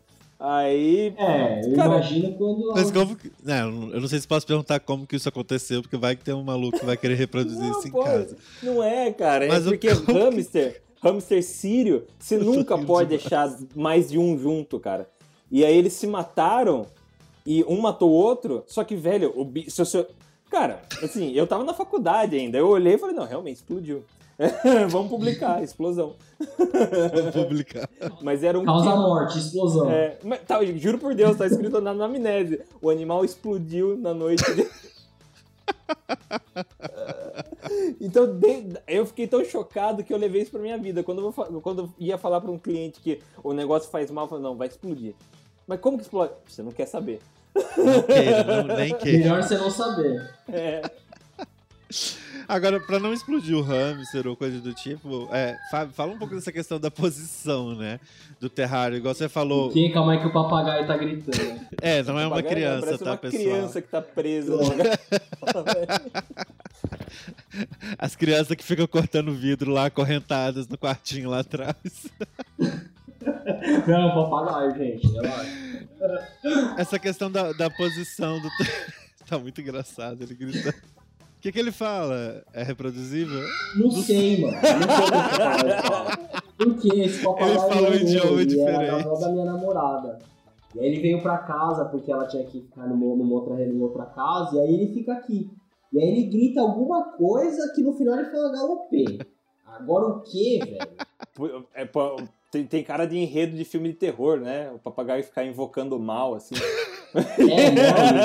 Aí. É, eu cara, imagino quando. Mas como que. Não, eu não sei se posso perguntar como que isso aconteceu, porque vai que tem um maluco que vai querer reproduzir não, isso em pô, casa. Não é, cara. Mas é porque hamster, que... hamster sírio, você nunca pode deixar mais de um junto, cara. E aí eles se mataram e um matou o outro, só que, velho, o bicho. Cara, assim, eu tava na faculdade ainda. Eu olhei e falei, não, realmente explodiu. Vamos publicar, explosão. Vamos publicar. Mas era um. Causa morte, explosão. É, mas, tá, juro por Deus, tá escrito na anamnese. O animal explodiu na noite. De... então eu fiquei tão chocado que eu levei isso pra minha vida. Quando eu, quando eu ia falar pra um cliente que o negócio faz mal, eu falei, não, vai explodir. Mas como que explode? Você não quer saber. Não queira, não, nem queira. Melhor você não saber. É. Agora, pra não explodir o hamster ou coisa do tipo, é, fala um pouco dessa questão da posição, né? Do terrário, igual você falou. Que? Calma aí que o papagaio tá gritando. É, não é uma criança, tá, uma pessoal? criança que tá presa. As crianças que ficam cortando vidro lá, acorrentadas no quartinho lá atrás. Não, papagaio, gente. Essa questão da, da posição do. tá muito engraçado ele gritando. O que, que ele fala? É reproduzível? Não sei, mano. Não sei o que ele fala. Por que esse papagaio Ele fala um idioma diferente. Era da da minha namorada. E aí ele veio pra casa porque ela tinha que ficar numa, numa, outra, numa outra casa, e aí ele fica aqui. E aí ele grita alguma coisa que no final ele fala galopê. Agora o que, velho? É, tem, tem cara de enredo de filme de terror, né? O papagaio ficar invocando o mal, assim. É,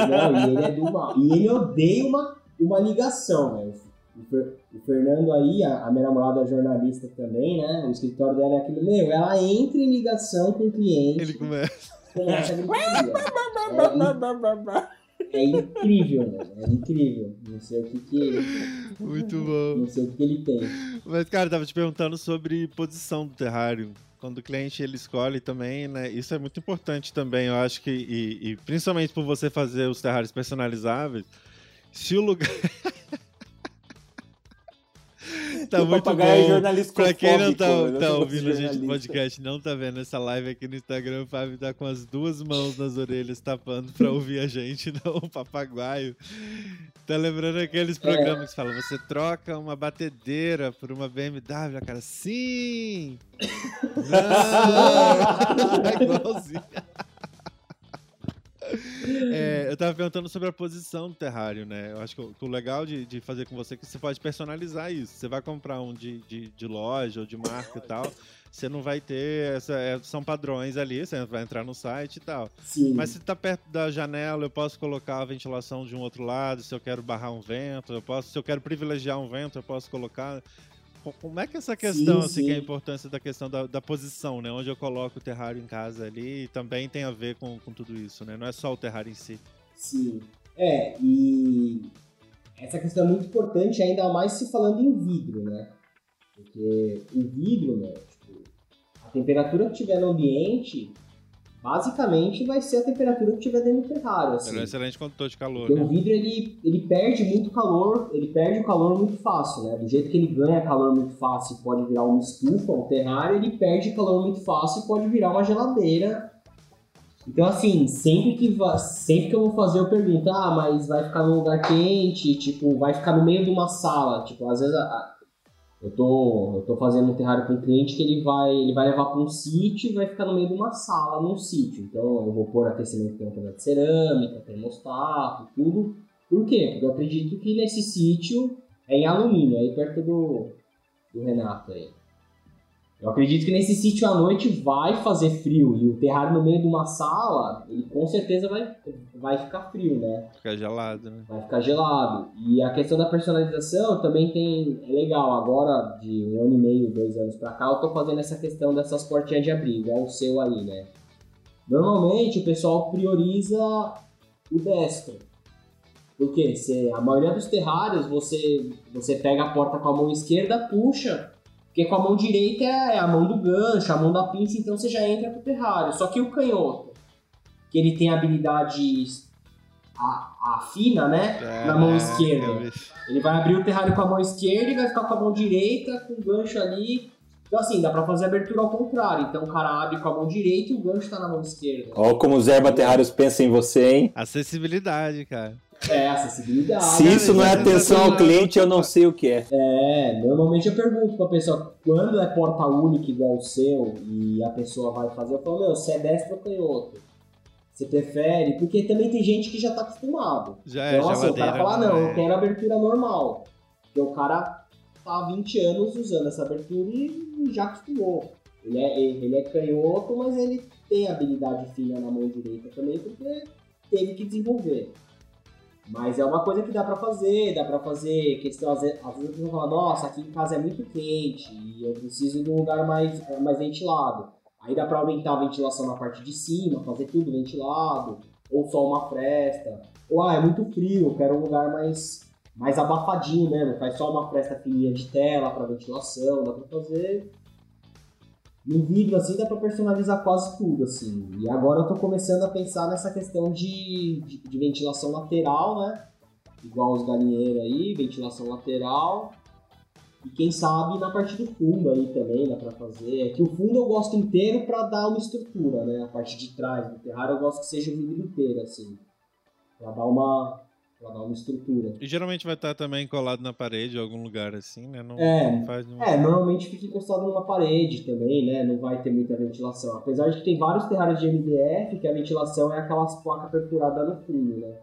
não, não, e ele é do mal. E ele odeia uma, uma ligação, velho. O, Fernando aí, a, a, minha namorada é jornalista também, né? O escritório dela é aquele, meu, ela entra em ligação com o cliente. Ele começa. Começa a é, é incrível, mano. É incrível. Não sei o que que ele... Muito bom. Não sei o que ele tem. Mas, cara, eu tava te perguntando sobre posição do terrário quando o cliente ele escolhe também, né? Isso é muito importante também, eu acho que e, e principalmente por você fazer os terrários personalizáveis, se o lugar tá muito bom. jornalista pra quem não tá, tá ouvindo a gente no podcast, não tá vendo essa live aqui no Instagram, o Fábio tá com as duas mãos nas orelhas tapando pra ouvir a gente, não o papagaio. Tá lembrando aqueles programas é. que falam, você troca uma batedeira por uma BMW, cara, sim! Não! é igualzinho. É, eu tava perguntando sobre a posição do terrário, né? Eu acho que o, o legal de, de, fazer com você é que você pode personalizar isso. Você vai comprar um de, de, de loja ou de marca e tal, você não vai ter. Essa, é, são padrões ali, você vai entrar no site e tal. Sim. Mas se tá perto da janela, eu posso colocar a ventilação de um outro lado, se eu quero barrar um vento, eu posso, se eu quero privilegiar um vento, eu posso colocar. Como é que essa questão, sim, assim, sim. que é a importância da questão da, da, posição, né? Onde eu coloco o terrário em casa ali, também tem a ver com, com tudo isso, né? Não é só o terrário em si. Sim. É, e essa questão é muito importante, ainda mais se falando em vidro, né? Porque o vidro, né? Tipo, a temperatura que tiver no ambiente basicamente vai ser a temperatura que tiver dentro do terrário. Assim. Ele é um excelente condutor de calor. Porque né? o vidro ele, ele perde muito calor, ele perde o calor muito fácil, né? Do jeito que ele ganha calor muito fácil e pode virar uma estufa, um terrário, ele perde calor muito fácil e pode virar uma geladeira. Então assim, sempre que, sempre que eu vou fazer eu pergunto, ah, mas vai ficar num lugar quente, tipo, vai ficar no meio de uma sala, tipo, às vezes a, eu tô, eu tô fazendo um terrário com um cliente que ele vai, ele vai levar para um sítio e vai ficar no meio de uma sala num sítio. Então eu vou pôr aquecimento com de cerâmica, termostato, tudo. Por quê? Porque eu acredito que nesse sítio é em alumínio, aí perto do, do Renato aí. Eu acredito que nesse sítio à noite vai fazer frio e o terrário no meio de uma sala, ele com certeza vai, vai ficar frio, né? Ficar gelado, né? Vai ficar gelado. E a questão da personalização também tem. É legal. Agora, de um ano e meio, dois anos pra cá, eu tô fazendo essa questão dessas portinhas de abrigo, igual o seu aí, né? Normalmente o pessoal prioriza o destro. Porque se a maioria dos terrários você, você pega a porta com a mão esquerda, puxa porque com a mão direita é a mão do gancho, a mão da pinça, então você já entra pro terrário. Só que o canhoto, que ele tem habilidades a, a fina, né? É, na mão esquerda. Ele vai abrir o terrário com a mão esquerda e vai ficar com a mão direita, com o gancho ali. Então, assim, dá pra fazer a abertura ao contrário. Então, o cara abre com a mão direita e o gancho tá na mão esquerda. Ó, como os erva terrários pensam em você, hein? Acessibilidade, cara. É, acessibilidade. Se isso não é atenção ao cliente, eu não sei o que é. É, normalmente eu pergunto pra pessoa, quando é porta única igual o seu e a pessoa vai fazer, eu falo, meu, você é destro ou canhoto? Você prefere? Porque também tem gente que já tá acostumado. Já é, então, assim, o cara fala, não, é. eu quero abertura normal. Porque o cara tá há 20 anos usando essa abertura e já acostumou. Ele é, ele é canhoto, mas ele tem habilidade fina na mão direita também, porque teve que desenvolver. Mas é uma coisa que dá para fazer, dá para fazer questão, às vezes, às vezes a pessoa fala, nossa, aqui em casa é muito quente e eu preciso de um lugar mais, mais ventilado. Aí dá para aumentar a ventilação na parte de cima, fazer tudo ventilado, ou só uma fresta. Ou, ah, é muito frio, eu quero um lugar mais, mais abafadinho mesmo, faz só uma fresta fininha de tela para ventilação, dá para fazer no vidro, assim, dá pra personalizar quase tudo, assim. E agora eu tô começando a pensar nessa questão de, de, de ventilação lateral, né? Igual os galinheiros aí, ventilação lateral. E quem sabe na parte do fundo aí também dá pra fazer. É que o fundo eu gosto inteiro pra dar uma estrutura, né? A parte de trás do terrário eu gosto que seja o vidro inteiro, assim. Pra dar uma, Pra dar uma estrutura. E geralmente vai estar também colado na parede, em algum lugar assim, né? Não, é, não faz nenhum... é, normalmente fica encostado numa parede também, né? Não vai ter muita ventilação. Apesar de que tem vários terrários de MDF que a ventilação é aquelas placas perfuradas no fundo, né?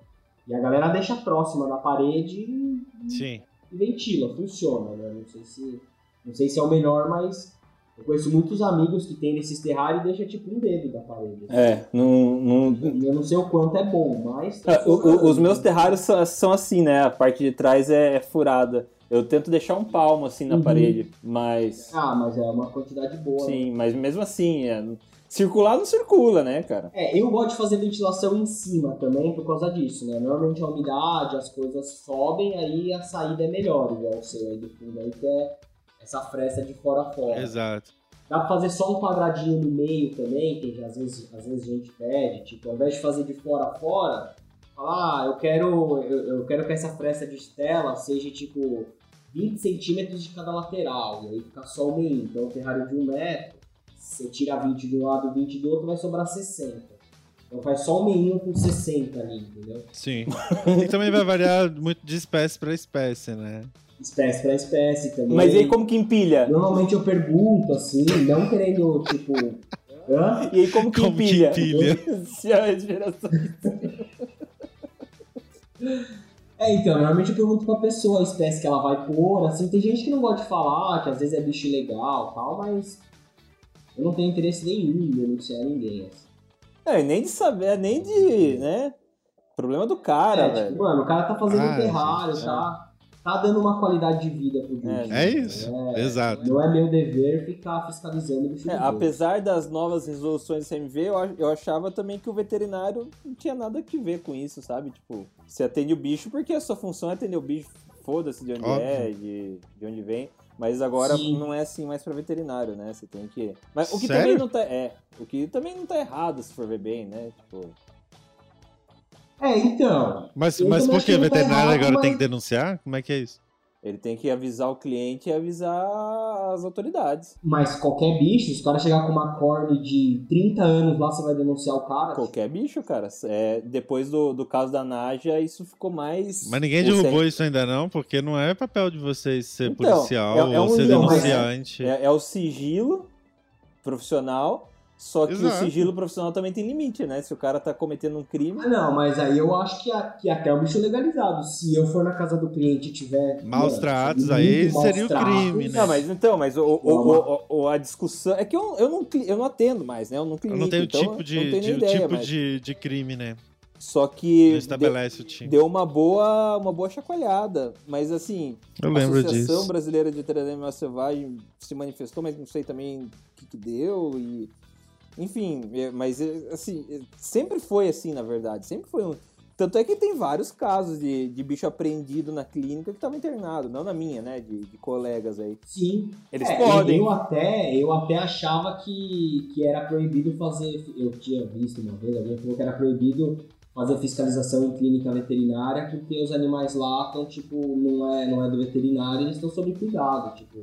E a galera deixa próxima da parede e, Sim. e ventila, funciona, né? Não sei se Não sei se é o melhor, mas eu conheço muitos amigos que tem nesses terrários e deixa tipo um dedo da parede. É, não, não, eu não sei o quanto é bom, mas. Ah, o- o- os meus terrários são, são assim, né? A parte de trás é, é furada. Eu tento deixar um palmo assim na Uhum. parede, mas. Ah, mas é uma quantidade boa. né? Sim, mas mesmo assim, é, circular não circula, né, cara? É, eu gosto de fazer ventilação em cima também por causa disso, né? Normalmente a umidade, as coisas sobem, aí a saída é melhor, igual o seu aí do fundo aí, que é essa fresta de fora a fora. Exato. Dá pra fazer só um quadradinho no meio também, que às vezes, às vezes a gente pede, tipo, ao invés de fazer de fora a fora, falar, ah, eu quero, eu, eu quero que essa fresta de tela seja tipo 20 centímetros de cada lateral, e aí fica só o meio. Então, o terrário de um metro, você tira 20 de um lado e 20 do outro, vai sobrar 60. Então faz só o meio com 60 ali, entendeu? Sim. e também vai variar muito de espécie para espécie, né? Espécie pra espécie também. Mas e aí como que empilha? Normalmente eu pergunto, assim, não querendo, tipo... Hã? E aí como que Como que empilha? empilha? Se a respiração. É, então, normalmente eu pergunto pra pessoa a espécie que ela vai pôr, assim, tem gente que não gosta de falar, que às vezes é bicho legal e tal, mas eu não tenho interesse nenhum em denunciar ninguém, assim. É, nem de saber, nem de, né? Problema do cara, é, velho. tipo, mano, o cara tá fazendo Ah, um terrário, gente, tá, tá dando uma qualidade de vida pro bicho. É, É isso. É, Exato. Não é meu dever ficar fiscalizando o bicho É, apesar das novas resoluções do CMV, eu, eu achava também que o veterinário não tinha nada a ver com isso, sabe? Tipo, você atende o bicho porque a sua função é atender o bicho, foda-se de onde Óbvio. é, de, de onde vem. Mas agora Sim. não é assim mais pra veterinário, né? Você tem que. Mas o que Sério? também não tá. É, o que também não tá errado, se for ver bem, né? Tipo. É, então, Mas, mas por que? que O tá veterinário errado, agora tem mas- que denunciar? Como é que é isso? Ele tem que avisar o cliente e avisar as autoridades. mas qualquer bicho, se o cara chegar com uma corne de 30 anos lá, você vai denunciar o cara? Qualquer bicho, cara. É, depois do, do caso da Naja, isso ficou mais. Mas ninguém derrubou isso ainda não, porque não é papel de vocês ser Então, policial é- é ou um ser denunciante. É, é o sigilo profissional, só que Exato. o sigilo profissional também tem limite, né? Se o cara tá cometendo um crime. Ah, não, mas aí eu acho que, a- que até é um bicho legalizado. Se eu for na casa do cliente e tiver. Maus mano, tratos, aí maus seria o crime, né? Não, mas então, mas o, o- o- o- a discussão. É que eu, eu, não, eu não atendo mais, né? Eu não Eu clínico, não tenho então tipo eu de, não tenho de- o ideia, tipo mas- de, de crime, né? Só que estabelece o time. deu, deu uma boa uma boa chacoalhada. Mas assim, Eu a Associação disso. Brasileira de Treinamento Selvagem se manifestou, mas não sei também o que, que deu e enfim, é, mas é, assim, é, sempre foi assim, na verdade, sempre foi um tanto é que tem vários casos de, de bicho apreendido na clínica que estava internado, não na minha, né, de, de colegas aí. Sim. Eles É, podem. Eu até, eu até achava que, que era proibido fazer. Eu tinha visto uma vez, alguém falou que era proibido fazer fiscalização em clínica veterinária porque os animais lá estão, tipo, não é, não é do veterinário, eles estão sob cuidado. Tipo,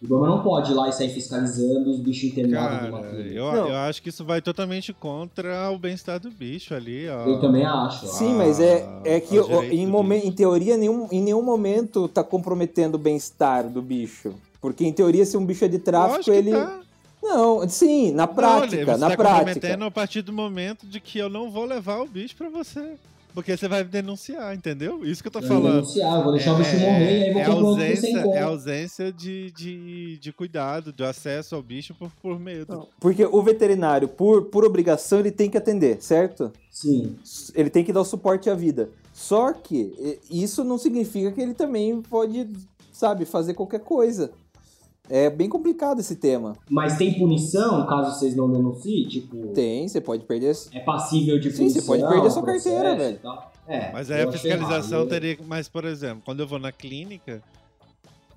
o Ibama não pode ir lá e sair fiscalizando os bichos internados Cara, eu, eu acho que isso vai totalmente contra o bem-estar do bicho ali, ó. Eu também acho. ó. Sim, mas é, é que ao ó, em, em teoria nenhum, em nenhum momento tá comprometendo o bem-estar do bicho. Porque em teoria, se um bicho é de tráfico, que ele. tá. Não, sim, na prática, Não, você na tá prática. comprometendo a partir do momento de que eu não vou levar o bicho pra você. Porque você vai denunciar, entendeu? Isso que eu tô Eu vou falando. denunciar, vou deixar o bicho morrer e aí vou é outro sem ausência, conta. é ausência de, de, de cuidado, de acesso ao bicho por, por medo. Não, Porque o veterinário, por, por obrigação, ele tem que atender, certo? Sim. Ele tem que dar o suporte à vida. Só que isso não significa que ele também pode, sabe, fazer qualquer coisa. É bem complicado esse tema. Mas tem punição caso vocês não denunciem? Tipo, Tem, você pode perder. é passível de Sim, punição? você pode perder sua processo carteira, e velho. É, Mas aí a fiscalização errado. teria. Mas, por exemplo, quando eu vou na clínica,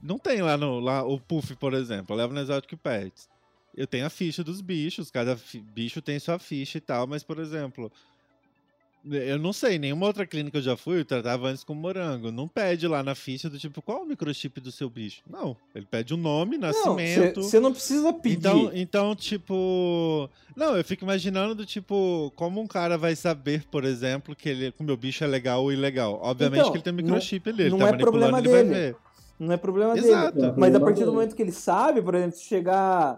não tem lá no. Lá, o Puff, por exemplo. Eu levo no Exotic Pets. Eu tenho a ficha dos bichos, cada bicho tem sua ficha e tal, mas, por exemplo. Eu não sei, nenhuma outra clínica que eu já fui, eu tratava antes com morango. Não pede lá na ficha do tipo, qual é o microchip do seu bicho? Não. Ele pede o nome, nascimento. Você não precisa pedir. Então, então, tipo. Não, eu fico imaginando do tipo, como um cara vai saber, por exemplo, que, ele, que o meu bicho é legal ou ilegal. Obviamente Então, que ele tem um não- microchip ali, ele não tá é manipulando, problema ele vai dele. ver. Não é problema Exato. dele. Não Mas a partir do momento que ele sabe, por exemplo, se chegar.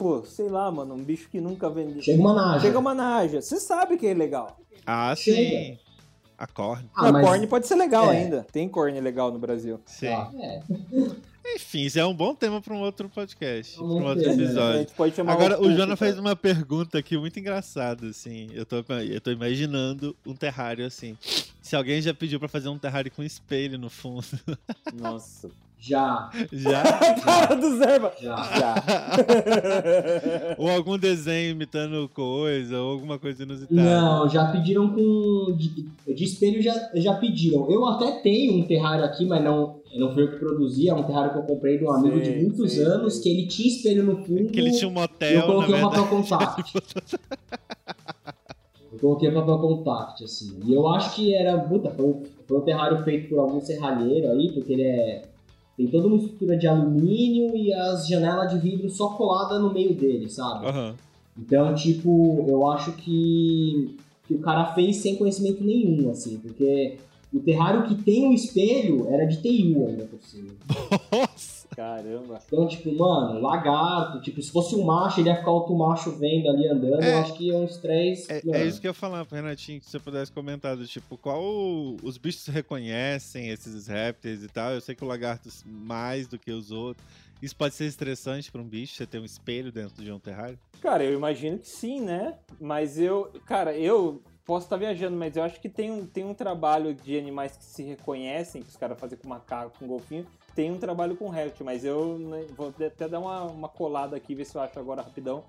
Pô, sei lá, mano, um bicho que nunca vendeu. Chega uma naja. Chega uma naja. Você sabe que é legal. Ah, Chega. sim. A corne. Ah, mas- corne pode ser legal é. ainda. Tem corne legal no Brasil. Sim. Ah, é. Enfim, isso é um bom tema para um outro podcast, para um outro né? A episódio. gente pode chamar Agora, o Puff, Jona fez cara. uma pergunta aqui muito engraçada, assim. Eu tô, eu tô imaginando um terrário assim. Se alguém já pediu pra fazer um terrário com espelho no fundo. Nossa. Já, Já? Cara do Zerba. já. Já. ou algum desenho imitando coisa, ou alguma coisa inusitada. Não, já pediram com. De, de espelho já, já pediram. Eu até tenho um terrário aqui, mas não, não foi eu que produzi, é um terrário que eu comprei de um amigo Sei, de muitos sei, anos, sei. que ele tinha espelho no fundo. Que ele tinha um motel, eu coloquei um papel contact. Eu coloquei papel contact, assim. E eu acho que era. Puta, foi, um- foi um terrário feito por algum serralheiro aí, porque ele é. Tem toda uma estrutura de alumínio e as janelas de vidro só colada no meio dele, sabe? Aham. Então, tipo, eu acho que, que o cara fez sem conhecimento nenhum, assim, porque o terrário que tem o espelho era de TU ainda por cima. Caramba. Então, tipo, mano, lagarto, tipo, se fosse um macho, ele ia ficar outro macho vendo ali andando, É. eu acho que uns três. É, é isso que eu ia falar pro Renatinho, que você pudesse comentar, do tipo, qual os bichos reconhecem esses répteis e tal. Eu sei que o lagarto mais do que os outros. Isso pode ser estressante pra um bicho, você ter um espelho dentro de um terrário? Cara, eu imagino que sim, né? Mas eu, cara, eu posso estar viajando, mas eu acho que tem um, tem um trabalho de animais que se reconhecem, que os caras fazem com macaco, com golfinho. Tem um trabalho com réptil, mas eu né, vou até dar uma, uma colada aqui, ver se eu acho agora rapidão.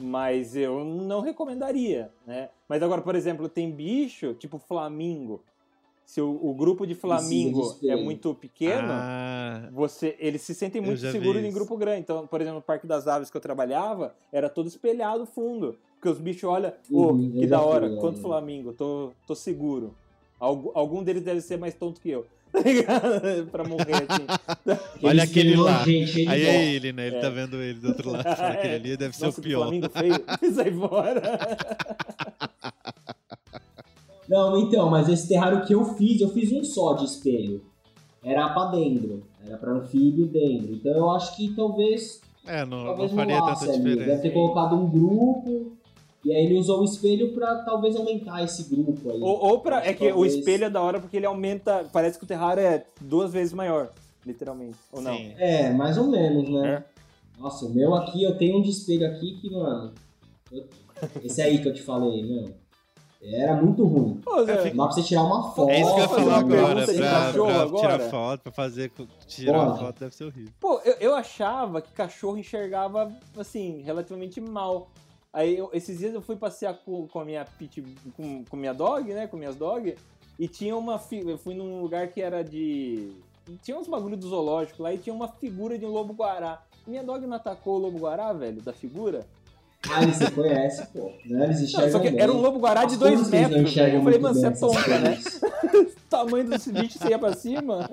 Mas eu não recomendaria, né? Mas agora, por exemplo, tem bicho, tipo flamingo. Se o, o grupo de flamingo é muito pequeno, Ah, você, eles se sentem muito seguros em grupo grande. Então, por exemplo, no Parque das Aves que eu trabalhava, era todo espelhado fundo. Porque os bichos olham, ô, Uhum, que da hora, quanto né? Flamingo, tô, tô seguro. Algum, algum deles deve ser mais tonto que eu. Tá ligado? pra morrer assim. Olha aquele lá. Gente, ele aí é ele, né? Ele É. tá vendo ele do outro lado. Aquele ali deve ser Nossa, o que pior. Feio. Sai fora. Não, então, mas esse terrário que eu fiz, eu fiz um só de espelho. Era pra dendro. Era pra anfíbio dendro. Então eu acho que talvez É, não, não talvez faria rolasse tanta ali. Deve diferença. ter colocado um grupo. E aí ele usou o espelho pra talvez aumentar esse grupo aí. ou, ou pra, é que o Talvez- espelho é da hora porque ele aumenta. Parece que o terrário é duas vezes maior, literalmente. Ou não? Sim. É, mais ou menos, né? É. Nossa, o meu aqui, eu tenho um de espelho aqui que, mano. eu- Esse aí que eu te falei, meu. Era muito ruim. Pô, Zé, fica- Dá pra você tirar uma foto. É isso que eu ia falar uma agora. pergunta de Pra, cachorro pra agora? tirar foto, pra fazer. Tirar Pode. foto deve ser horrível. Pô, eu, eu achava que cachorro enxergava, assim, relativamente mal. Aí, eu- esses dias eu fui passear com, com a minha pit, com, com minha dog, né, com minhas dog, e tinha uma, eu fui num lugar que era de, tinha uns bagulho do zoológico lá, e tinha uma figura de um lobo-guará. Minha dog não atacou o lobo-guará, velho, da figura? Ah, eles você conhece, pô. Né? Eles Não, enxergam só que bem. era um lobo-guará de As dois não metros, Eu falei, mano, você é tonta, né? O tamanho desse bicho, você ia pra cima.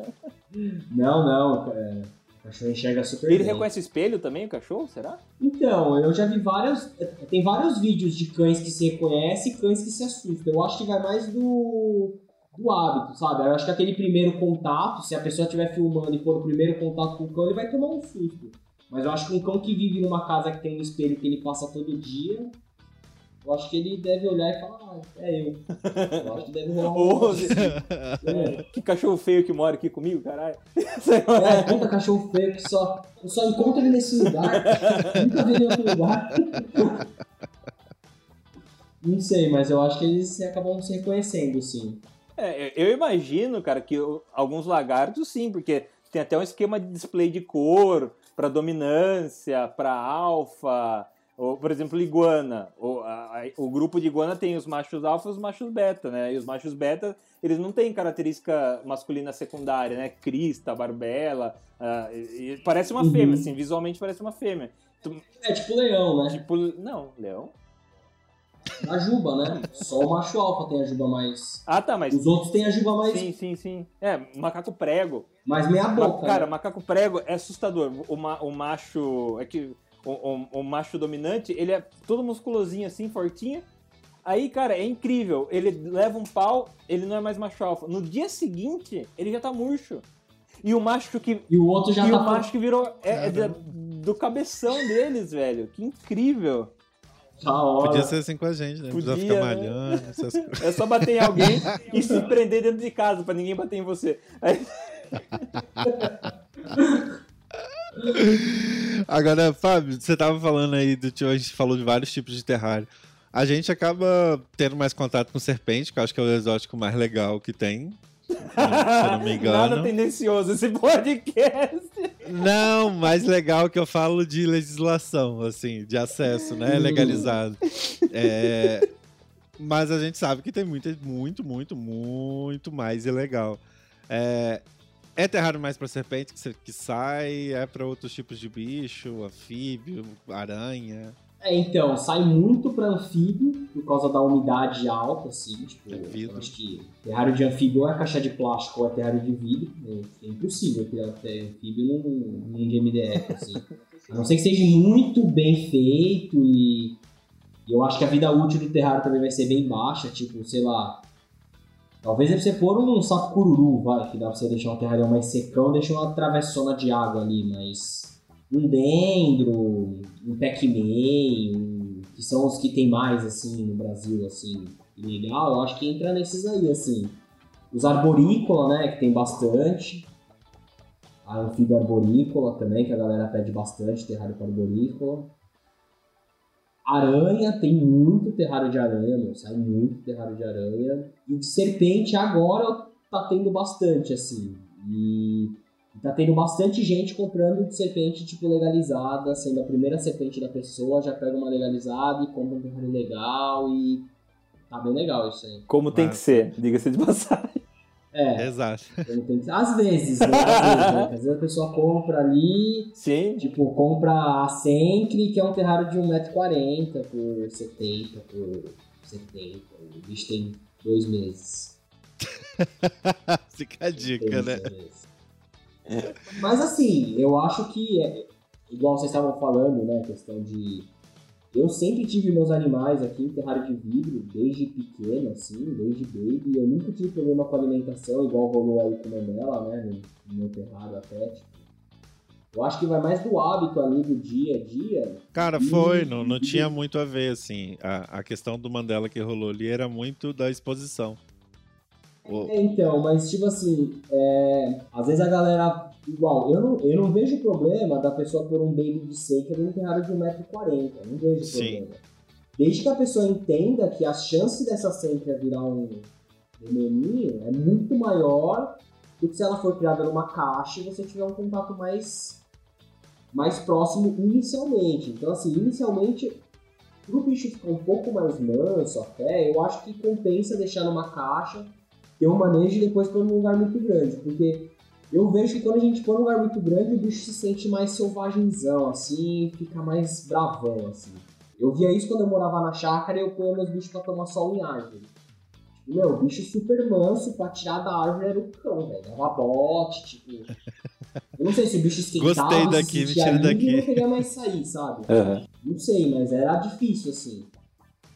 Não, não. é, o cachorro enxerga super Ele bem. reconhece o espelho também, o cachorro, será? Então, eu já vi vários. Tem vários vídeos de cães que se reconhecem e cães que se assustam. Eu acho que vai mais do, do hábito, sabe? Eu acho que aquele primeiro contato, se a pessoa estiver filmando e for o primeiro contato com o cão, ele vai tomar um susto. Mas eu acho que um cão que vive numa casa que tem um espelho que ele passa todo dia, eu acho que ele deve olhar e falar, ah, é eu. Eu acho que deve rolar um. É, que cachorro feio que mora aqui comigo, caralho. é, puta cachorro feio que só. Eu só encontro ele nesse lugar. Nunca vi ele em outro lugar. Não sei, mas eu acho que eles acabam se reconhecendo, sim. É, eu imagino, cara, que o- alguns lagartos sim, porque tem até um esquema de display de cor para dominância, para alfa, ou, por exemplo, iguana. O, a- a- o grupo de iguana tem os machos alfa e os machos beta, né? E os machos beta, eles não têm característica masculina secundária, né? Crista, barbela, ah, e- e parece uma Uhum. fêmea, assim, visualmente parece uma fêmea. Tu- É tipo leão, né? Tipo, não, leão. A juba, né? Só o macho alfa tem a juba mais. Ah, tá, mas Os outros têm a juba mais, sim, sim, sim. É, macaco prego. mais meia boca. cara, né? macaco prego é assustador. O, ma- o macho. É que. O, o- o macho dominante, ele é todo musculosinho assim, fortinho. Aí, cara, é incrível. Ele leva um pau, ele não é mais macho alfa. No dia seguinte, ele já tá murcho. E o macho que. E o outro já e tá. o macho que virou. É, é da- do cabeção deles, velho. Que incrível. Podia ser assim com a gente, né? Precisa Podia, ficar né? malhando, essas coisas. É só bater em alguém e se prender dentro de casa pra ninguém bater em você. Aí- Agora, Fábio, você tava falando aí do a gente falou de vários tipos de terrário. A gente acaba tendo mais contato com serpente, que eu acho que é o exótico mais legal que tem. Se não me engano. Nada tendencioso esse podcast. Não, mais legal que eu falo de legislação, assim, de acesso, né? Legalizado. É, mas a gente sabe que tem muito, muito, muito, muito mais ilegal. É, é terrário mais para serpente que, que sai? É para outros tipos de bicho, anfíbio, aranha? É, então, sai muito para anfíbio por causa da umidade alta, assim. Tipo, é eu acho que terrário de anfíbio ou é caixa de plástico ou é terrário de vidro. É, impossível criar anfíbio num, num de MDF, assim. A não ser que seja muito bem feito e, e eu acho que a vida útil do terrário também vai ser bem baixa, tipo, sei lá, Talvez é você pôr um saco cururu, vai, que dá pra você deixar um terrarião mais secão, deixa uma travessona de água ali, mas um dendro, um pac-man, um... que são os que tem mais, assim, no Brasil, assim, legal, eu acho que entra nesses aí, assim. Os arborícola, né, que tem bastante. A anfíbio arborícola também, que a galera pede bastante, terrário arborícola. Aranha, tem muito terrário de aranha, meu, sai muito terrário de aranha. E de serpente agora tá tendo bastante, assim. E tá tendo bastante gente comprando de serpente, tipo, legalizada, sendo a primeira serpente da pessoa, já pega uma legalizada e compra um terrário legal e tá bem legal isso aí. Como tem que ser, diga-se de passagem. É. Exato. Às vezes, né? Às vezes, né? Às vezes a pessoa compra ali. Sim. Tipo, compra a Sencre, que é um terrário de 1,40m por 70 por 70. O bicho tem dois meses. Fica a dica, né? Mas assim, eu acho que é, igual vocês estavam falando, né? Questão de eu sempre tive meus animais aqui em terrário de vidro, desde pequeno, assim, desde baby. Eu nunca tive problema com alimentação, igual rolou aí com a Manela, né? No, no meu terrário até, tipo. Eu acho que vai mais do hábito ali do dia a dia. Cara, foi, não, não tinha muito a ver, assim. A, a questão do Mandela que rolou ali era muito da exposição. É, então, mas tipo assim, é, às vezes a galera. Igual, eu não, eu não vejo problema da pessoa pôr um baby de seca num terrário de 1,40m. Não vejo Sim. problema. Desde que a pessoa entenda que a chance dessa seca virar um demoninho é muito maior do que se ela for criada numa caixa e você tiver um contato mais, mais próximo inicialmente. Então, assim, inicialmente, pro bicho ficar um pouco mais manso até, eu acho que compensa deixar numa caixa ter um manejo e depois pôr num lugar muito grande. Porque eu vejo que quando a gente põe num lugar muito grande, o bicho se sente mais selvagenzão, assim, fica mais bravão, assim. Eu via isso quando eu morava na chácara e eu punha meus bichos pra tomar sol em árvore. Tipo, meu, o bicho super manso pra tirar da árvore era o cão, velho. Dava bote, tipo. Eu não sei se o bicho esquentava, Gostei daqui, se me tira daqui. não queria mais sair, sabe? Uhum. Não sei, mas era difícil, assim.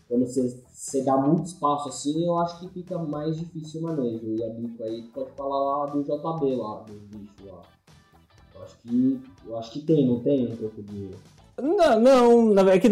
Quando você você dá muito espaço assim, eu acho que fica mais difícil o manejo. E a bico aí pode falar lá do JB lá, do bicho lá. Eu acho que. Eu acho que tem, não tem um pouco de. Não, não, é que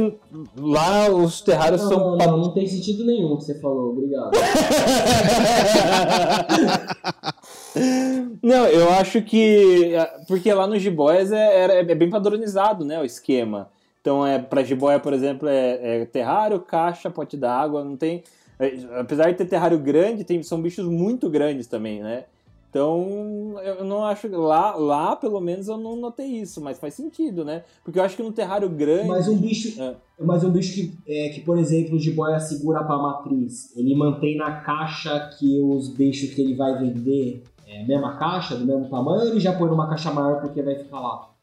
lá os terrários não, são. Não, não tem sentido nenhum o que você falou, obrigado. não, eu acho que. Porque lá no Jiboias é, é, bem padronizado, né, o esquema. Então, é, para jiboia, por exemplo, é, é terrário, caixa, pote d'água, não tem... É, apesar de ter terrário grande, tem, são bichos muito grandes também, né? Então, eu não acho. Lá, lá, pelo menos, eu não notei isso, mas faz sentido, né? Porque eu acho que no terrário grande. Mas um bicho. É. Mas um bicho que, é, que, por exemplo, o jiboia segura pra matriz, ele mantém na caixa que os bichos que ele vai vender é a mesma caixa, do mesmo tamanho, ou ele já põe numa caixa maior porque vai ficar lá?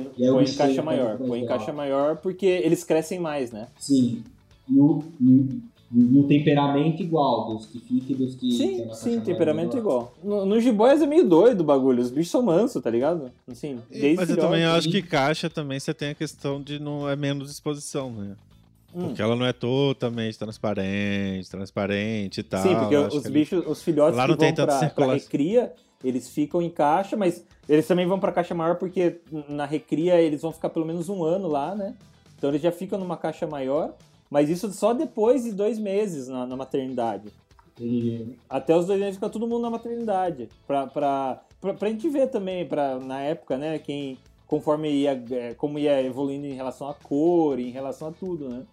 Põe, põe em caixa maior. Põe em caixa maior porque eles crescem mais, né? Sim. E o, e, e o temperamento igual, dos que fica e dos que. Sim, sim, temperamento igual. No, no Jiboias é meio doido o bagulho. Os bichos são mansos, tá ligado? Assim, desde Mas eu também acho que caixa também você tem a questão de não é menos exposição, né? Hum. Porque ela não é totalmente transparente, transparente e tal. Sim, porque os bichos, os filhotes Lá que vão pra, pra recria, eles ficam em caixa, mas eles também vão para caixa maior porque na recria eles vão ficar pelo menos um ano lá, né? Então eles já ficam numa caixa maior, mas isso só depois de dois meses na, na maternidade. E até os dois meses fica todo mundo na maternidade. Pra, pra, pra, pra gente ver também, pra, na época, né, quem conforme ia, é, como ia evoluindo em relação à cor, em relação a tudo, né?